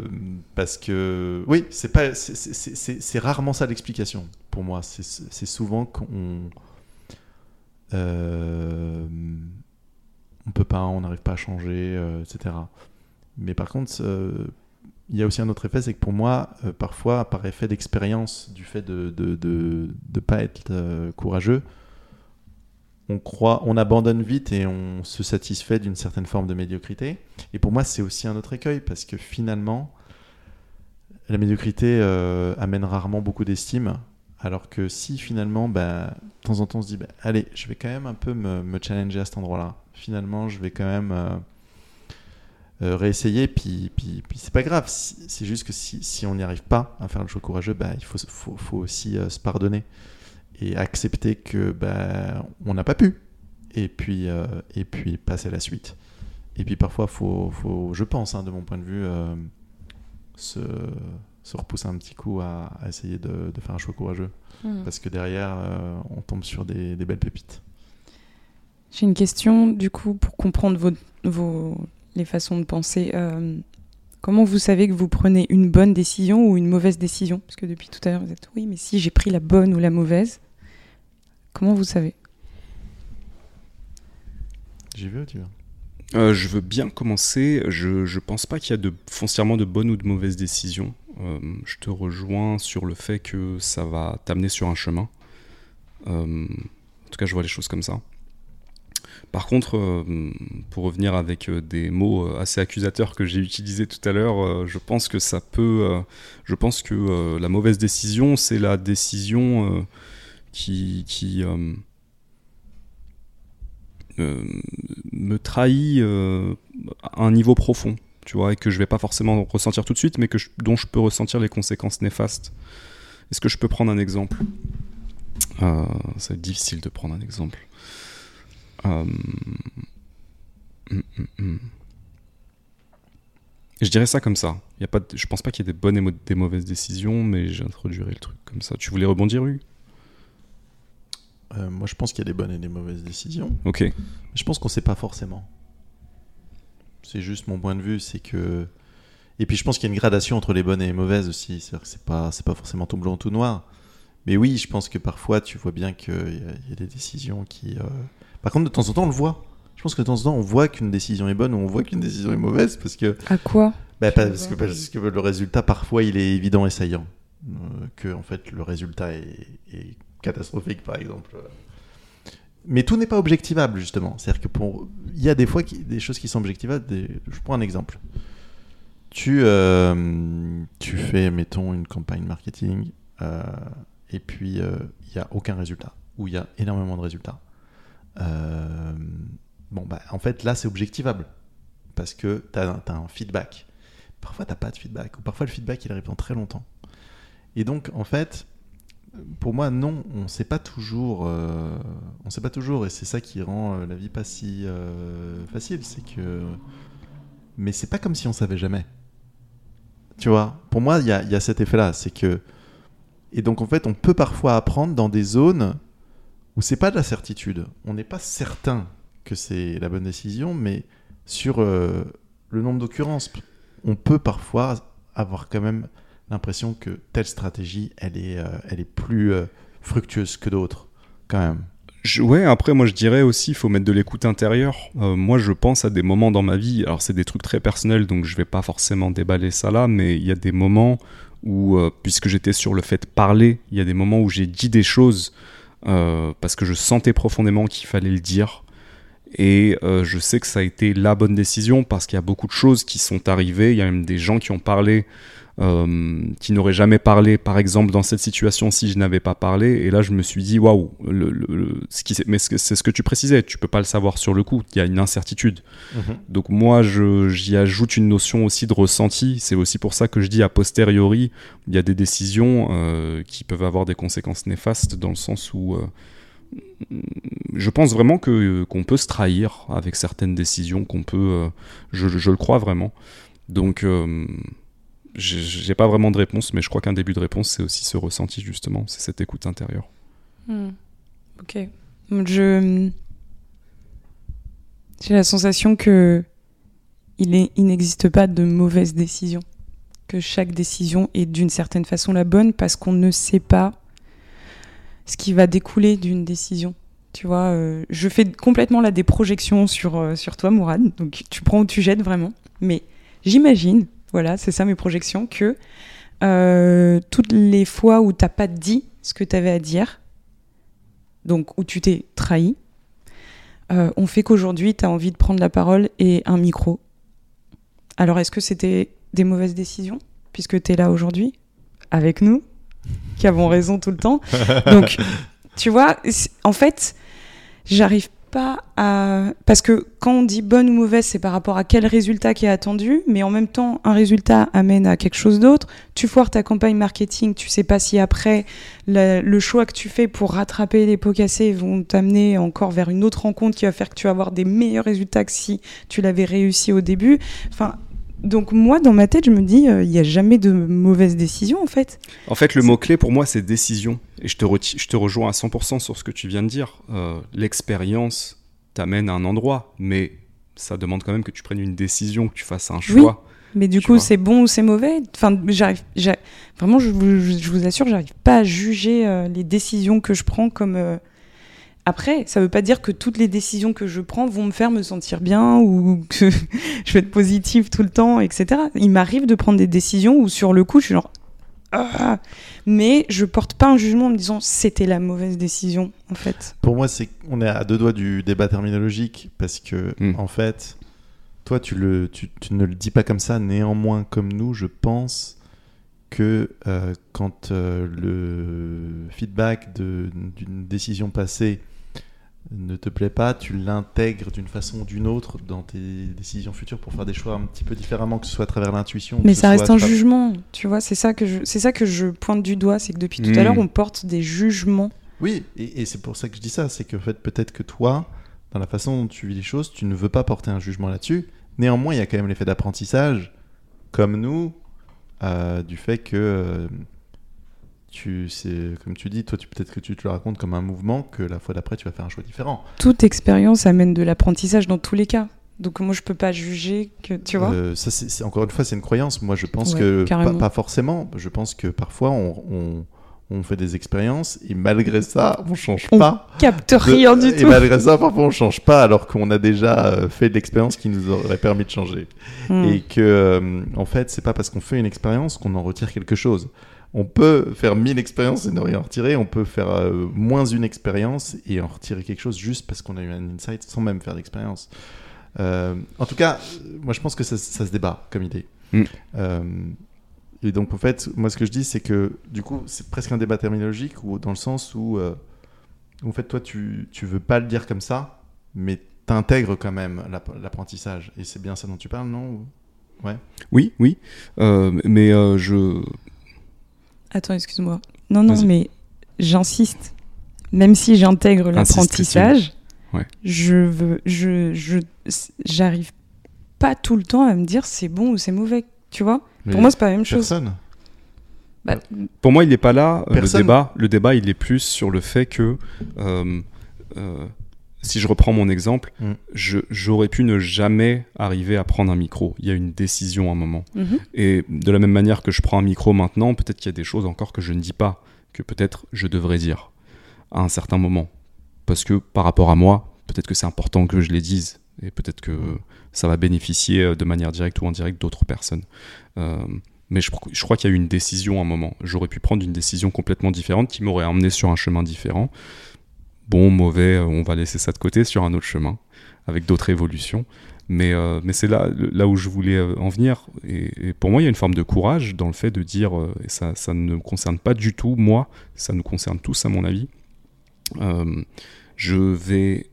parce que oui, c'est pas, c'est- rarement ça l'explication pour moi. C'est souvent qu'on euh, on peut pas, on n'arrive pas à changer, euh, etc. Mais par contre, il y a aussi un autre effet, c'est que pour moi, euh, parfois, par effet d'expérience, du fait de de, de, de pas être euh, courageux, on croit, on abandonne vite et on se satisfait d'une certaine forme de médiocrité. Et pour moi, c'est aussi un autre écueil parce que finalement, la médiocrité euh, amène rarement beaucoup d'estime. Alors que si finalement, bah, de temps en temps, on se dit, bah, allez, je vais quand même un peu me challenger à cet endroit-là. Finalement, je vais quand même euh, réessayer. Puis, puis, puis c'est pas grave. C'est juste que si, si on n'y arrive pas à faire le choix courageux, bah, il faut, faut, faut aussi euh, se pardonner et accepter que bah, on n'a pas pu. Et puis, euh, et puis passer à la suite. Et puis parfois, faut, faut, je pense, hein, de mon point de vue, se, se repousser un petit coup à, à essayer de, de faire un choix courageux. Hmm. Parce que derrière, on tombe sur des, des belles pépites. J'ai une question, du coup, pour comprendre vos, vos, les façons de penser. Euh, comment vous savez que vous prenez une bonne décision ou une mauvaise décision? Parce que depuis tout à l'heure, vous êtes oui, mais si j'ai pris la bonne ou la mauvaise, comment vous savez? J'y vais ou tu veux? Euh, je veux bien commencer. Je, je pense pas qu'il y a de, foncièrement de bonnes ou de mauvaises décisions. Euh, je te rejoins sur le fait que ça va t'amener sur un chemin. Euh, en tout cas, je vois les choses comme ça. Par contre, euh, pour revenir avec euh, des mots euh, assez accusateurs que j'ai utilisés tout à l'heure, je pense que ça peut. je pense que la mauvaise décision, c'est la décision qui. me trahit à un niveau profond, tu vois, et que je vais pas forcément ressentir tout de suite, mais que dont je peux ressentir les conséquences néfastes. Est-ce que je peux prendre un exemple? Ça va être difficile de prendre un exemple. Je dirais ça comme ça. Y a pas de- je pense pas qu'il y ait des bonnes et des mauvaises décisions, mais j'introduirai le truc comme ça. Tu voulais rebondir, Hugues? Euh, Moi, je pense qu'il y a des bonnes et des mauvaises décisions. Ok. Je pense qu'on sait pas forcément. C'est juste mon point de vue, c'est que Et puis je pense qu'il y a une gradation entre les bonnes et les mauvaises aussi. C'est-à-dire que c'est pas, c'est pas forcément tout blanc tout noir. Mais oui, je pense que parfois tu vois bien qu'il y, y, a des décisions qui. Euh... Par contre, de temps en temps, on le voit. Je pense que de temps en temps, on voit qu'une décision est bonne ou on voit qu'une décision est mauvaise parce que. À quoi? Bah, parce, que, parce que le résultat, parfois, il est évident et saillant. Euh, que en fait, le résultat est, est catastrophique, par exemple. Mais tout n'est pas objectivable, justement. C'est-à-dire que pour... il y a des fois qui... des choses qui sont objectivables. Des... Je prends un exemple. Tu, euh, tu fais, mettons, une campagne marketing, euh, et puis euh, il n'y a aucun résultat, ou il y a énormément de résultats. Euh, bon, bah, en fait, là, c'est objectivable, parce que tu as, un feedback. Parfois, tu pas de feedback, ou parfois, le feedback, il répond très longtemps. Et donc, en fait, pour moi, non, on ne sait pas toujours. Euh, on sait pas toujours, et c'est ça qui rend euh, la vie pas si euh, facile. C'est que. Mais c'est pas comme si on savait jamais. Tu vois Pour moi, il y a, y a, cet effet-là. C'est que. Et donc, en fait, on peut parfois apprendre dans des zones où c'est pas de la certitude. On n'est pas certain que c'est la bonne décision, mais sur le nombre d'occurrences, on peut parfois avoir quand même l'impression que telle stratégie, elle est, euh, elle est plus euh, fructueuse que d'autres, quand même. Ouais, après, moi je dirais aussi, il faut mettre de l'écoute intérieure. Euh, moi, je pense à des moments dans ma vie, alors c'est des trucs très personnels, donc je vais pas forcément déballer ça là, mais il y a des moments où, euh, puisque j'étais sur le fait de parler, il y a des moments où j'ai dit des choses euh, parce que je sentais profondément qu'il fallait le dire. Et je sais que ça a été la bonne décision parce qu'il y a beaucoup de choses qui sont arrivées, il y a même des gens qui ont parlé euh, qui n'aurait jamais parlé, par exemple, dans cette situation si je n'avais pas parlé. Et là, je me suis dit, waouh, le, le, ce qui, mais c'est ce que tu précisais, tu peux pas le savoir sur le coup, il y a une incertitude. Mhm. Mmh. Donc moi, j'y ajoute une notion aussi de ressenti. C'est aussi pour ça que je dis a posteriori, il y a des décisions euh, qui peuvent avoir des conséquences néfastes dans le sens où euh, je pense vraiment que qu'on peut se trahir avec certaines décisions, qu'on peut, euh, je, je, le crois vraiment. Donc euh, j'ai pas vraiment de réponse, mais je crois qu'un début de réponse, c'est aussi ce ressenti, justement, c'est cette écoute intérieure. Hmm. Ok. Je. J'ai la sensation que il n'existe pas de mauvaise décision. Que chaque décision est d'une certaine façon la bonne parce qu'on ne sait pas ce qui va découler d'une décision. Tu vois, euh, je fais complètement là des projections sur, euh, sur toi, Mourad. Donc tu prends ou tu jettes vraiment. Mais j'imagine voilà, c'est ça mes projections, que euh, toutes les fois où t'as pas dit ce que tu avais à dire, donc où tu t'es trahi, euh, on fait qu'aujourd'hui tu as envie de prendre la parole et un micro. Alors est-ce que c'était des mauvaises décisions, puisque tu es là aujourd'hui, avec nous, qui avons raison tout le temps? Donc, tu vois, en fait, j'arrive Parce que quand on dit bonne ou mauvaise, c'est par rapport à quel résultat qui est attendu, mais en même temps, un résultat amène à quelque chose d'autre. Tu foires ta campagne marketing, tu sais pas si après, le, le choix que tu fais pour rattraper les pots cassés vont t'amener encore vers une autre rencontre qui va faire que tu vas avoir des meilleurs résultats que si tu l'avais réussi au début. Enfin, donc moi, dans ma tête, je me dis, il euh, n'y a jamais de mauvaise décision, en fait. En fait, le mot-clé pour moi, c'est décision. Et je te, je te rejoins à 100% sur ce que tu viens de dire. Euh, L'expérience t'amène à un endroit, mais ça demande quand même que tu prennes une décision, que tu fasses un choix. Oui, mais du coup, c'est bon ou c'est mauvais? Enfin, j'arrive, vraiment, je vous, je vous assure, j'arrive pas à juger euh, les décisions que je prends comme... Après, ça veut pas dire que toutes les décisions que je prends vont me faire me sentir bien ou que je vais être positive tout le temps, etc. Il m'arrive de prendre des décisions où sur le coup, je suis genre... Ah mais je porte pas un jugement en me disant c'était la mauvaise décision en fait. Pour moi, c'est on est à deux doigts du débat terminologique parce que Mm. en fait, toi tu le tu, tu ne le dis pas comme ça. Néanmoins, comme nous, je pense que euh, quand euh, le feedback d'une décision passée ne te plaît pas, tu l'intègres d'une façon ou d'une autre dans tes décisions futures pour faire des choix un petit peu différemment, que ce soit à travers l'intuition. Mais ça reste un jugement, tu vois. C'est ça que je, c'est ça que je pointe du doigt, c'est que depuis tout à l'heure, on porte des jugements. Oui, et, et c'est pour ça que je dis ça, c'est que en fait, peut-être que toi, dans la façon dont tu vis les choses, tu ne veux pas porter un jugement là-dessus. Néanmoins, il y a quand même l'effet d'apprentissage, comme nous, euh, du fait que euh, tu, c'est comme tu dis, toi, tu peut-être que tu te le racontes comme un mouvement, que la fois d'après, tu vas faire un choix différent. Toute expérience amène de l'apprentissage dans tous les cas. Donc moi je peux pas juger que tu vois. Euh, ça, c'est, encore une fois, c'est une croyance. Moi, je pense Ouais, que pas, forcément. Je pense que parfois, on, on, on fait des expériences et malgré ça, on change On pas. Capte de- rien du et tout. malgré ça, parfois, on change pas alors qu'on a déjà euh, fait de l'expérience qui nous aurait permis de changer. Hmm. Et que, euh, en fait, c'est pas parce qu'on fait une expérience qu'on en retire quelque chose. On peut faire mille expériences et ne rien retirer. On peut faire euh, moins une expérience et en retirer quelque chose juste parce qu'on a eu un insight sans même faire d'expérience. Euh, en tout cas, moi je pense que ça, ça se débat comme idée. Mm. Euh, et donc en fait, moi ce que je dis, c'est que du coup, c'est presque un débat terminologique ou dans le sens où, en fait, toi tu, tu veux pas le dire comme ça, mais t'intègres quand même l'app- l'apprentissage. Et c'est bien ça dont tu parles, non? Oui, oui. Mais je. Attends, excuse-moi. Non, non, mais j'insiste. Même si j'intègre l'apprentissage, Ouais. je veux, je, je, j'arrive pas tout le temps à me dire c'est bon ou c'est mauvais. Tu vois? Mais Pour moi, c'est pas la même chose. personne. Bah, Pour moi, il n'est pas là. euh, le débat, le débat, il est plus sur le fait que, euh, euh, si je reprends mon exemple, Mm. j'aurais pu ne jamais arriver à prendre un micro. Il y a une décision à un moment. mhm. Et de la même manière que je prends un micro maintenant, peut-être qu'il y a des choses encore que je ne dis pas, que peut-être je devrais dire à un certain moment. Parce que par rapport à moi, peut-être que c'est important que je les dise. Et peut-être que ça va bénéficier euh, de manière directe ou indirecte d'autres personnes. Euh, mais je, je crois qu'il y a eu une décision à un moment. J'aurais pu prendre une décision complètement différente qui m'aurait emmené sur un chemin différent. Bon, mauvais, euh, on va laisser ça de côté sur un autre chemin, avec d'autres évolutions. Mais, euh, mais c'est là, là où je voulais euh, en venir. Et, pour moi, il y a une forme de courage dans le fait de dire, et ça, ça ne me concerne pas du tout moi, ça nous concerne tous à mon avis, je vais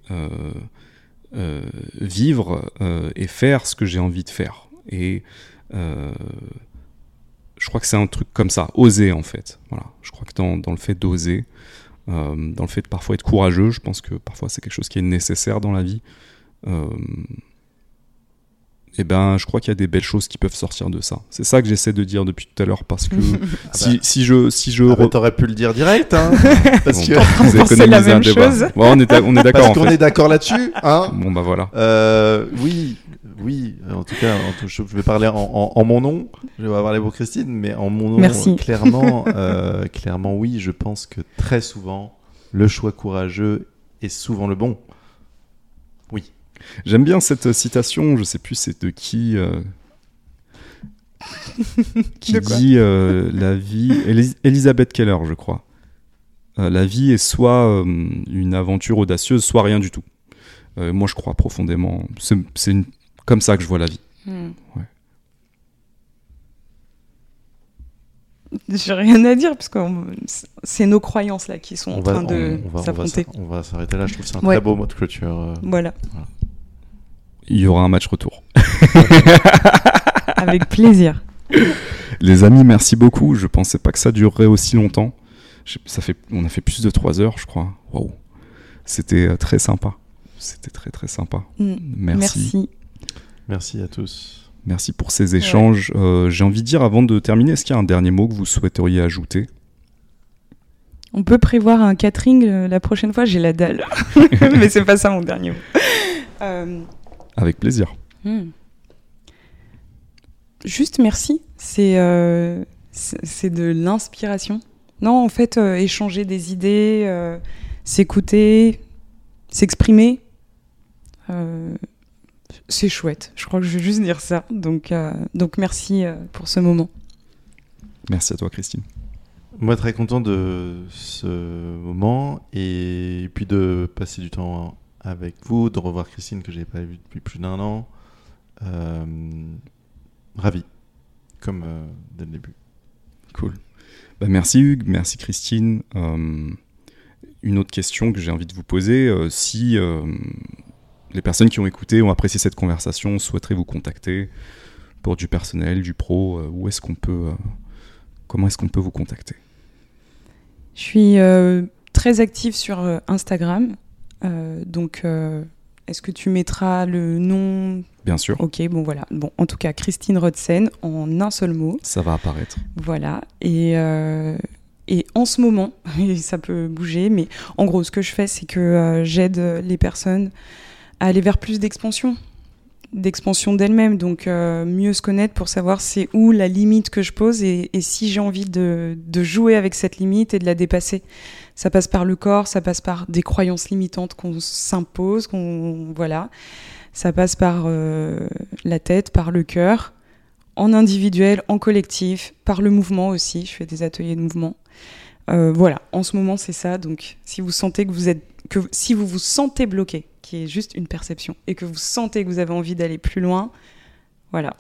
vivre et faire ce que j'ai envie de faire. Et je crois que c'est un truc comme ça, oser en fait. Voilà. Je crois que dans, dans le fait d'oser, dans le fait de parfois être courageux, je pense que parfois c'est quelque chose qui est nécessaire dans la vie. Euh, et ben, je crois qu'il y a des belles choses qui peuvent sortir de ça. C'est ça que j'essaie de dire depuis tout à l'heure parce que si, si je si je Ah bah, T'aurais pu le dire direct, hein Parce Bon, que vous la un même débat. chose. Bon, on est, on est d'accord parce en qu'on fait. est d'accord là-dessus, hein Bon bah voilà. Euh, oui, oui. En tout cas, en tout- je vais parler en, en- en mon nom. Je vais parler pour Christine, mais en mon nom, Merci. clairement, euh, clairement, oui. Je pense que très souvent, le choix courageux est souvent le bon. J'aime bien cette citation, je sais plus c'est de qui euh, qui De dit euh, la vie Elis- Elisabeth Keller, je crois. Euh, la vie est soit euh, une aventure audacieuse, soit rien du tout. Euh, moi, je crois profondément. C'est c'est une- comme ça que je vois la vie. Hmm. Ouais. J'ai rien à dire parce que c'est nos croyances là qui sont On en va, train de s'affronter. on va s'arrêter là. Je trouve que c'est un Ouais. très beau mot de clôture. euh. Voilà, Il y aura un match retour. avec plaisir. Les amis, merci beaucoup. Je pensais pas que ça durerait aussi longtemps. Je- Ça fait, on a fait plus de 3 heures, je crois. Waouh. C'était euh, très sympa. C'était très très sympa. Hmm. Merci. Merci. Merci à tous. Merci pour ces échanges. Euh, J'ai envie de dire avant de terminer, est-ce qu'il y a un dernier mot que vous souhaiteriez ajouter? On peut prévoir un catering euh, la prochaine fois, j'ai la dalle. Mais c'est pas ça mon dernier mot. Euh, Avec plaisir. hmm. Juste merci. C'est euh, de l'inspiration. Non, en fait, euh, échanger des idées, euh, s'écouter, s'exprimer, euh, c'est chouette. Je crois que je vais juste dire ça. Donc, euh, donc merci euh, pour ce moment. Merci à toi, Christine. Moi, très content de ce moment et puis de passer du temps avec vous, de revoir Christine que je n'ai pas vue depuis plus d'un an. Euh, ravi, comme euh, dès le début. Cool. Bah, merci Hugues, merci Christine. Euh, une autre question que j'ai envie de vous poser, euh, si euh, les personnes qui ont écouté ont apprécié cette conversation, souhaiteraient vous contacter pour du personnel, du pro, euh, où est-ce qu'on peut, euh, comment est-ce qu'on peut vous contacter? Je suis euh, très active sur Instagram. Donc, est-ce que tu mettras le nom? Bien sûr, Ok, bon voilà. Bon, en tout cas, Christine Rodsen en un seul mot. ça va apparaître. Voilà. Et, et en ce moment, ça peut bouger, mais en gros, ce que je fais, c'est que j'aide les personnes à aller vers plus d'expansion. d'expansion d'elle-même. Donc, euh, mieux se connaître pour savoir c'est où la limite que je pose et, si j'ai envie de, de, jouer avec cette limite et de la dépasser. Ça passe par le corps, ça passe par des croyances limitantes qu'on s'impose, qu'on voilà. Ça passe par euh, la tête, par le cœur, en individuel, en collectif, par le mouvement aussi. Je fais des ateliers de mouvement. Euh, voilà, en ce moment c'est ça. Donc, si vous sentez que vous êtes, que si vous vous sentez bloqué, qui est juste une perception, et que vous sentez que vous avez envie d'aller plus loin, voilà,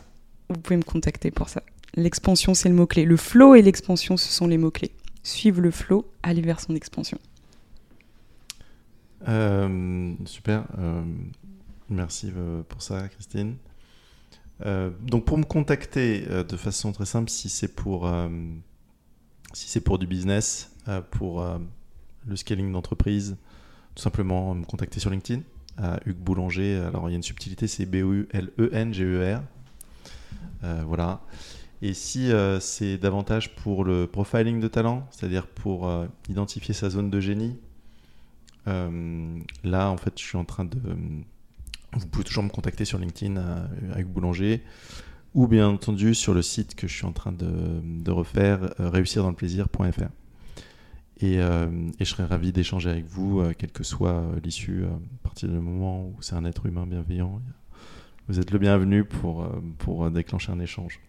vous pouvez me contacter pour ça. L'expansion, c'est le mot-clé. Le flow et l'expansion, ce sont les mots-clés. Suivre le flow, aller vers son expansion. Euh, super. Euh, merci euh, pour ça, Christine. Donc, pour me contacter de façon très simple, si c'est pour, si c'est pour du business, pour le scaling d'entreprise, tout simplement me contacter sur LinkedIn à Hugues Boulanger. Alors, il y a une subtilité, c'est B-O-U-L-E-N-G-E-R. voilà. Et si euh, c'est davantage pour le profiling de talent, c'est-à-dire pour euh, identifier sa zone de génie, euh, là, en fait, je suis en train de. Vous pouvez toujours me contacter sur LinkedIn avec Boulanger ou bien entendu sur le site que je suis en train de, de refaire, réussirdansleplaisir.fr. Et, et, je serais ravi d'échanger avec vous, quelle que soit l'issue, à partir du moment où c'est un être humain bienveillant. Vous êtes le bienvenu pour, pour déclencher un échange.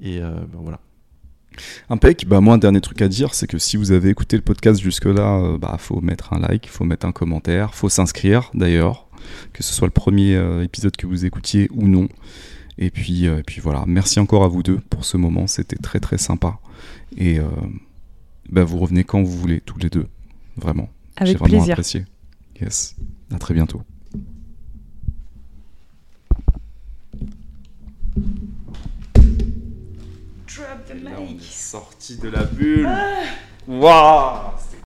Et euh, ben voilà. Impec, bah moi un dernier truc à dire, c'est que si vous avez écouté le podcast jusque-là, euh, bah faut mettre un like, faut mettre un commentaire, faut s'inscrire d'ailleurs, que ce soit le premier euh, épisode que vous écoutiez ou non. Et puis, euh, et puis voilà, merci encore à vous deux pour ce moment, c'était très très sympa. Et euh, bah vous revenez quand vous voulez, tous les deux, vraiment. Avec J'ai vraiment plaisir. apprécié. Yes, à très bientôt. Drop the Et là, on est sorti de la bulle. Waouh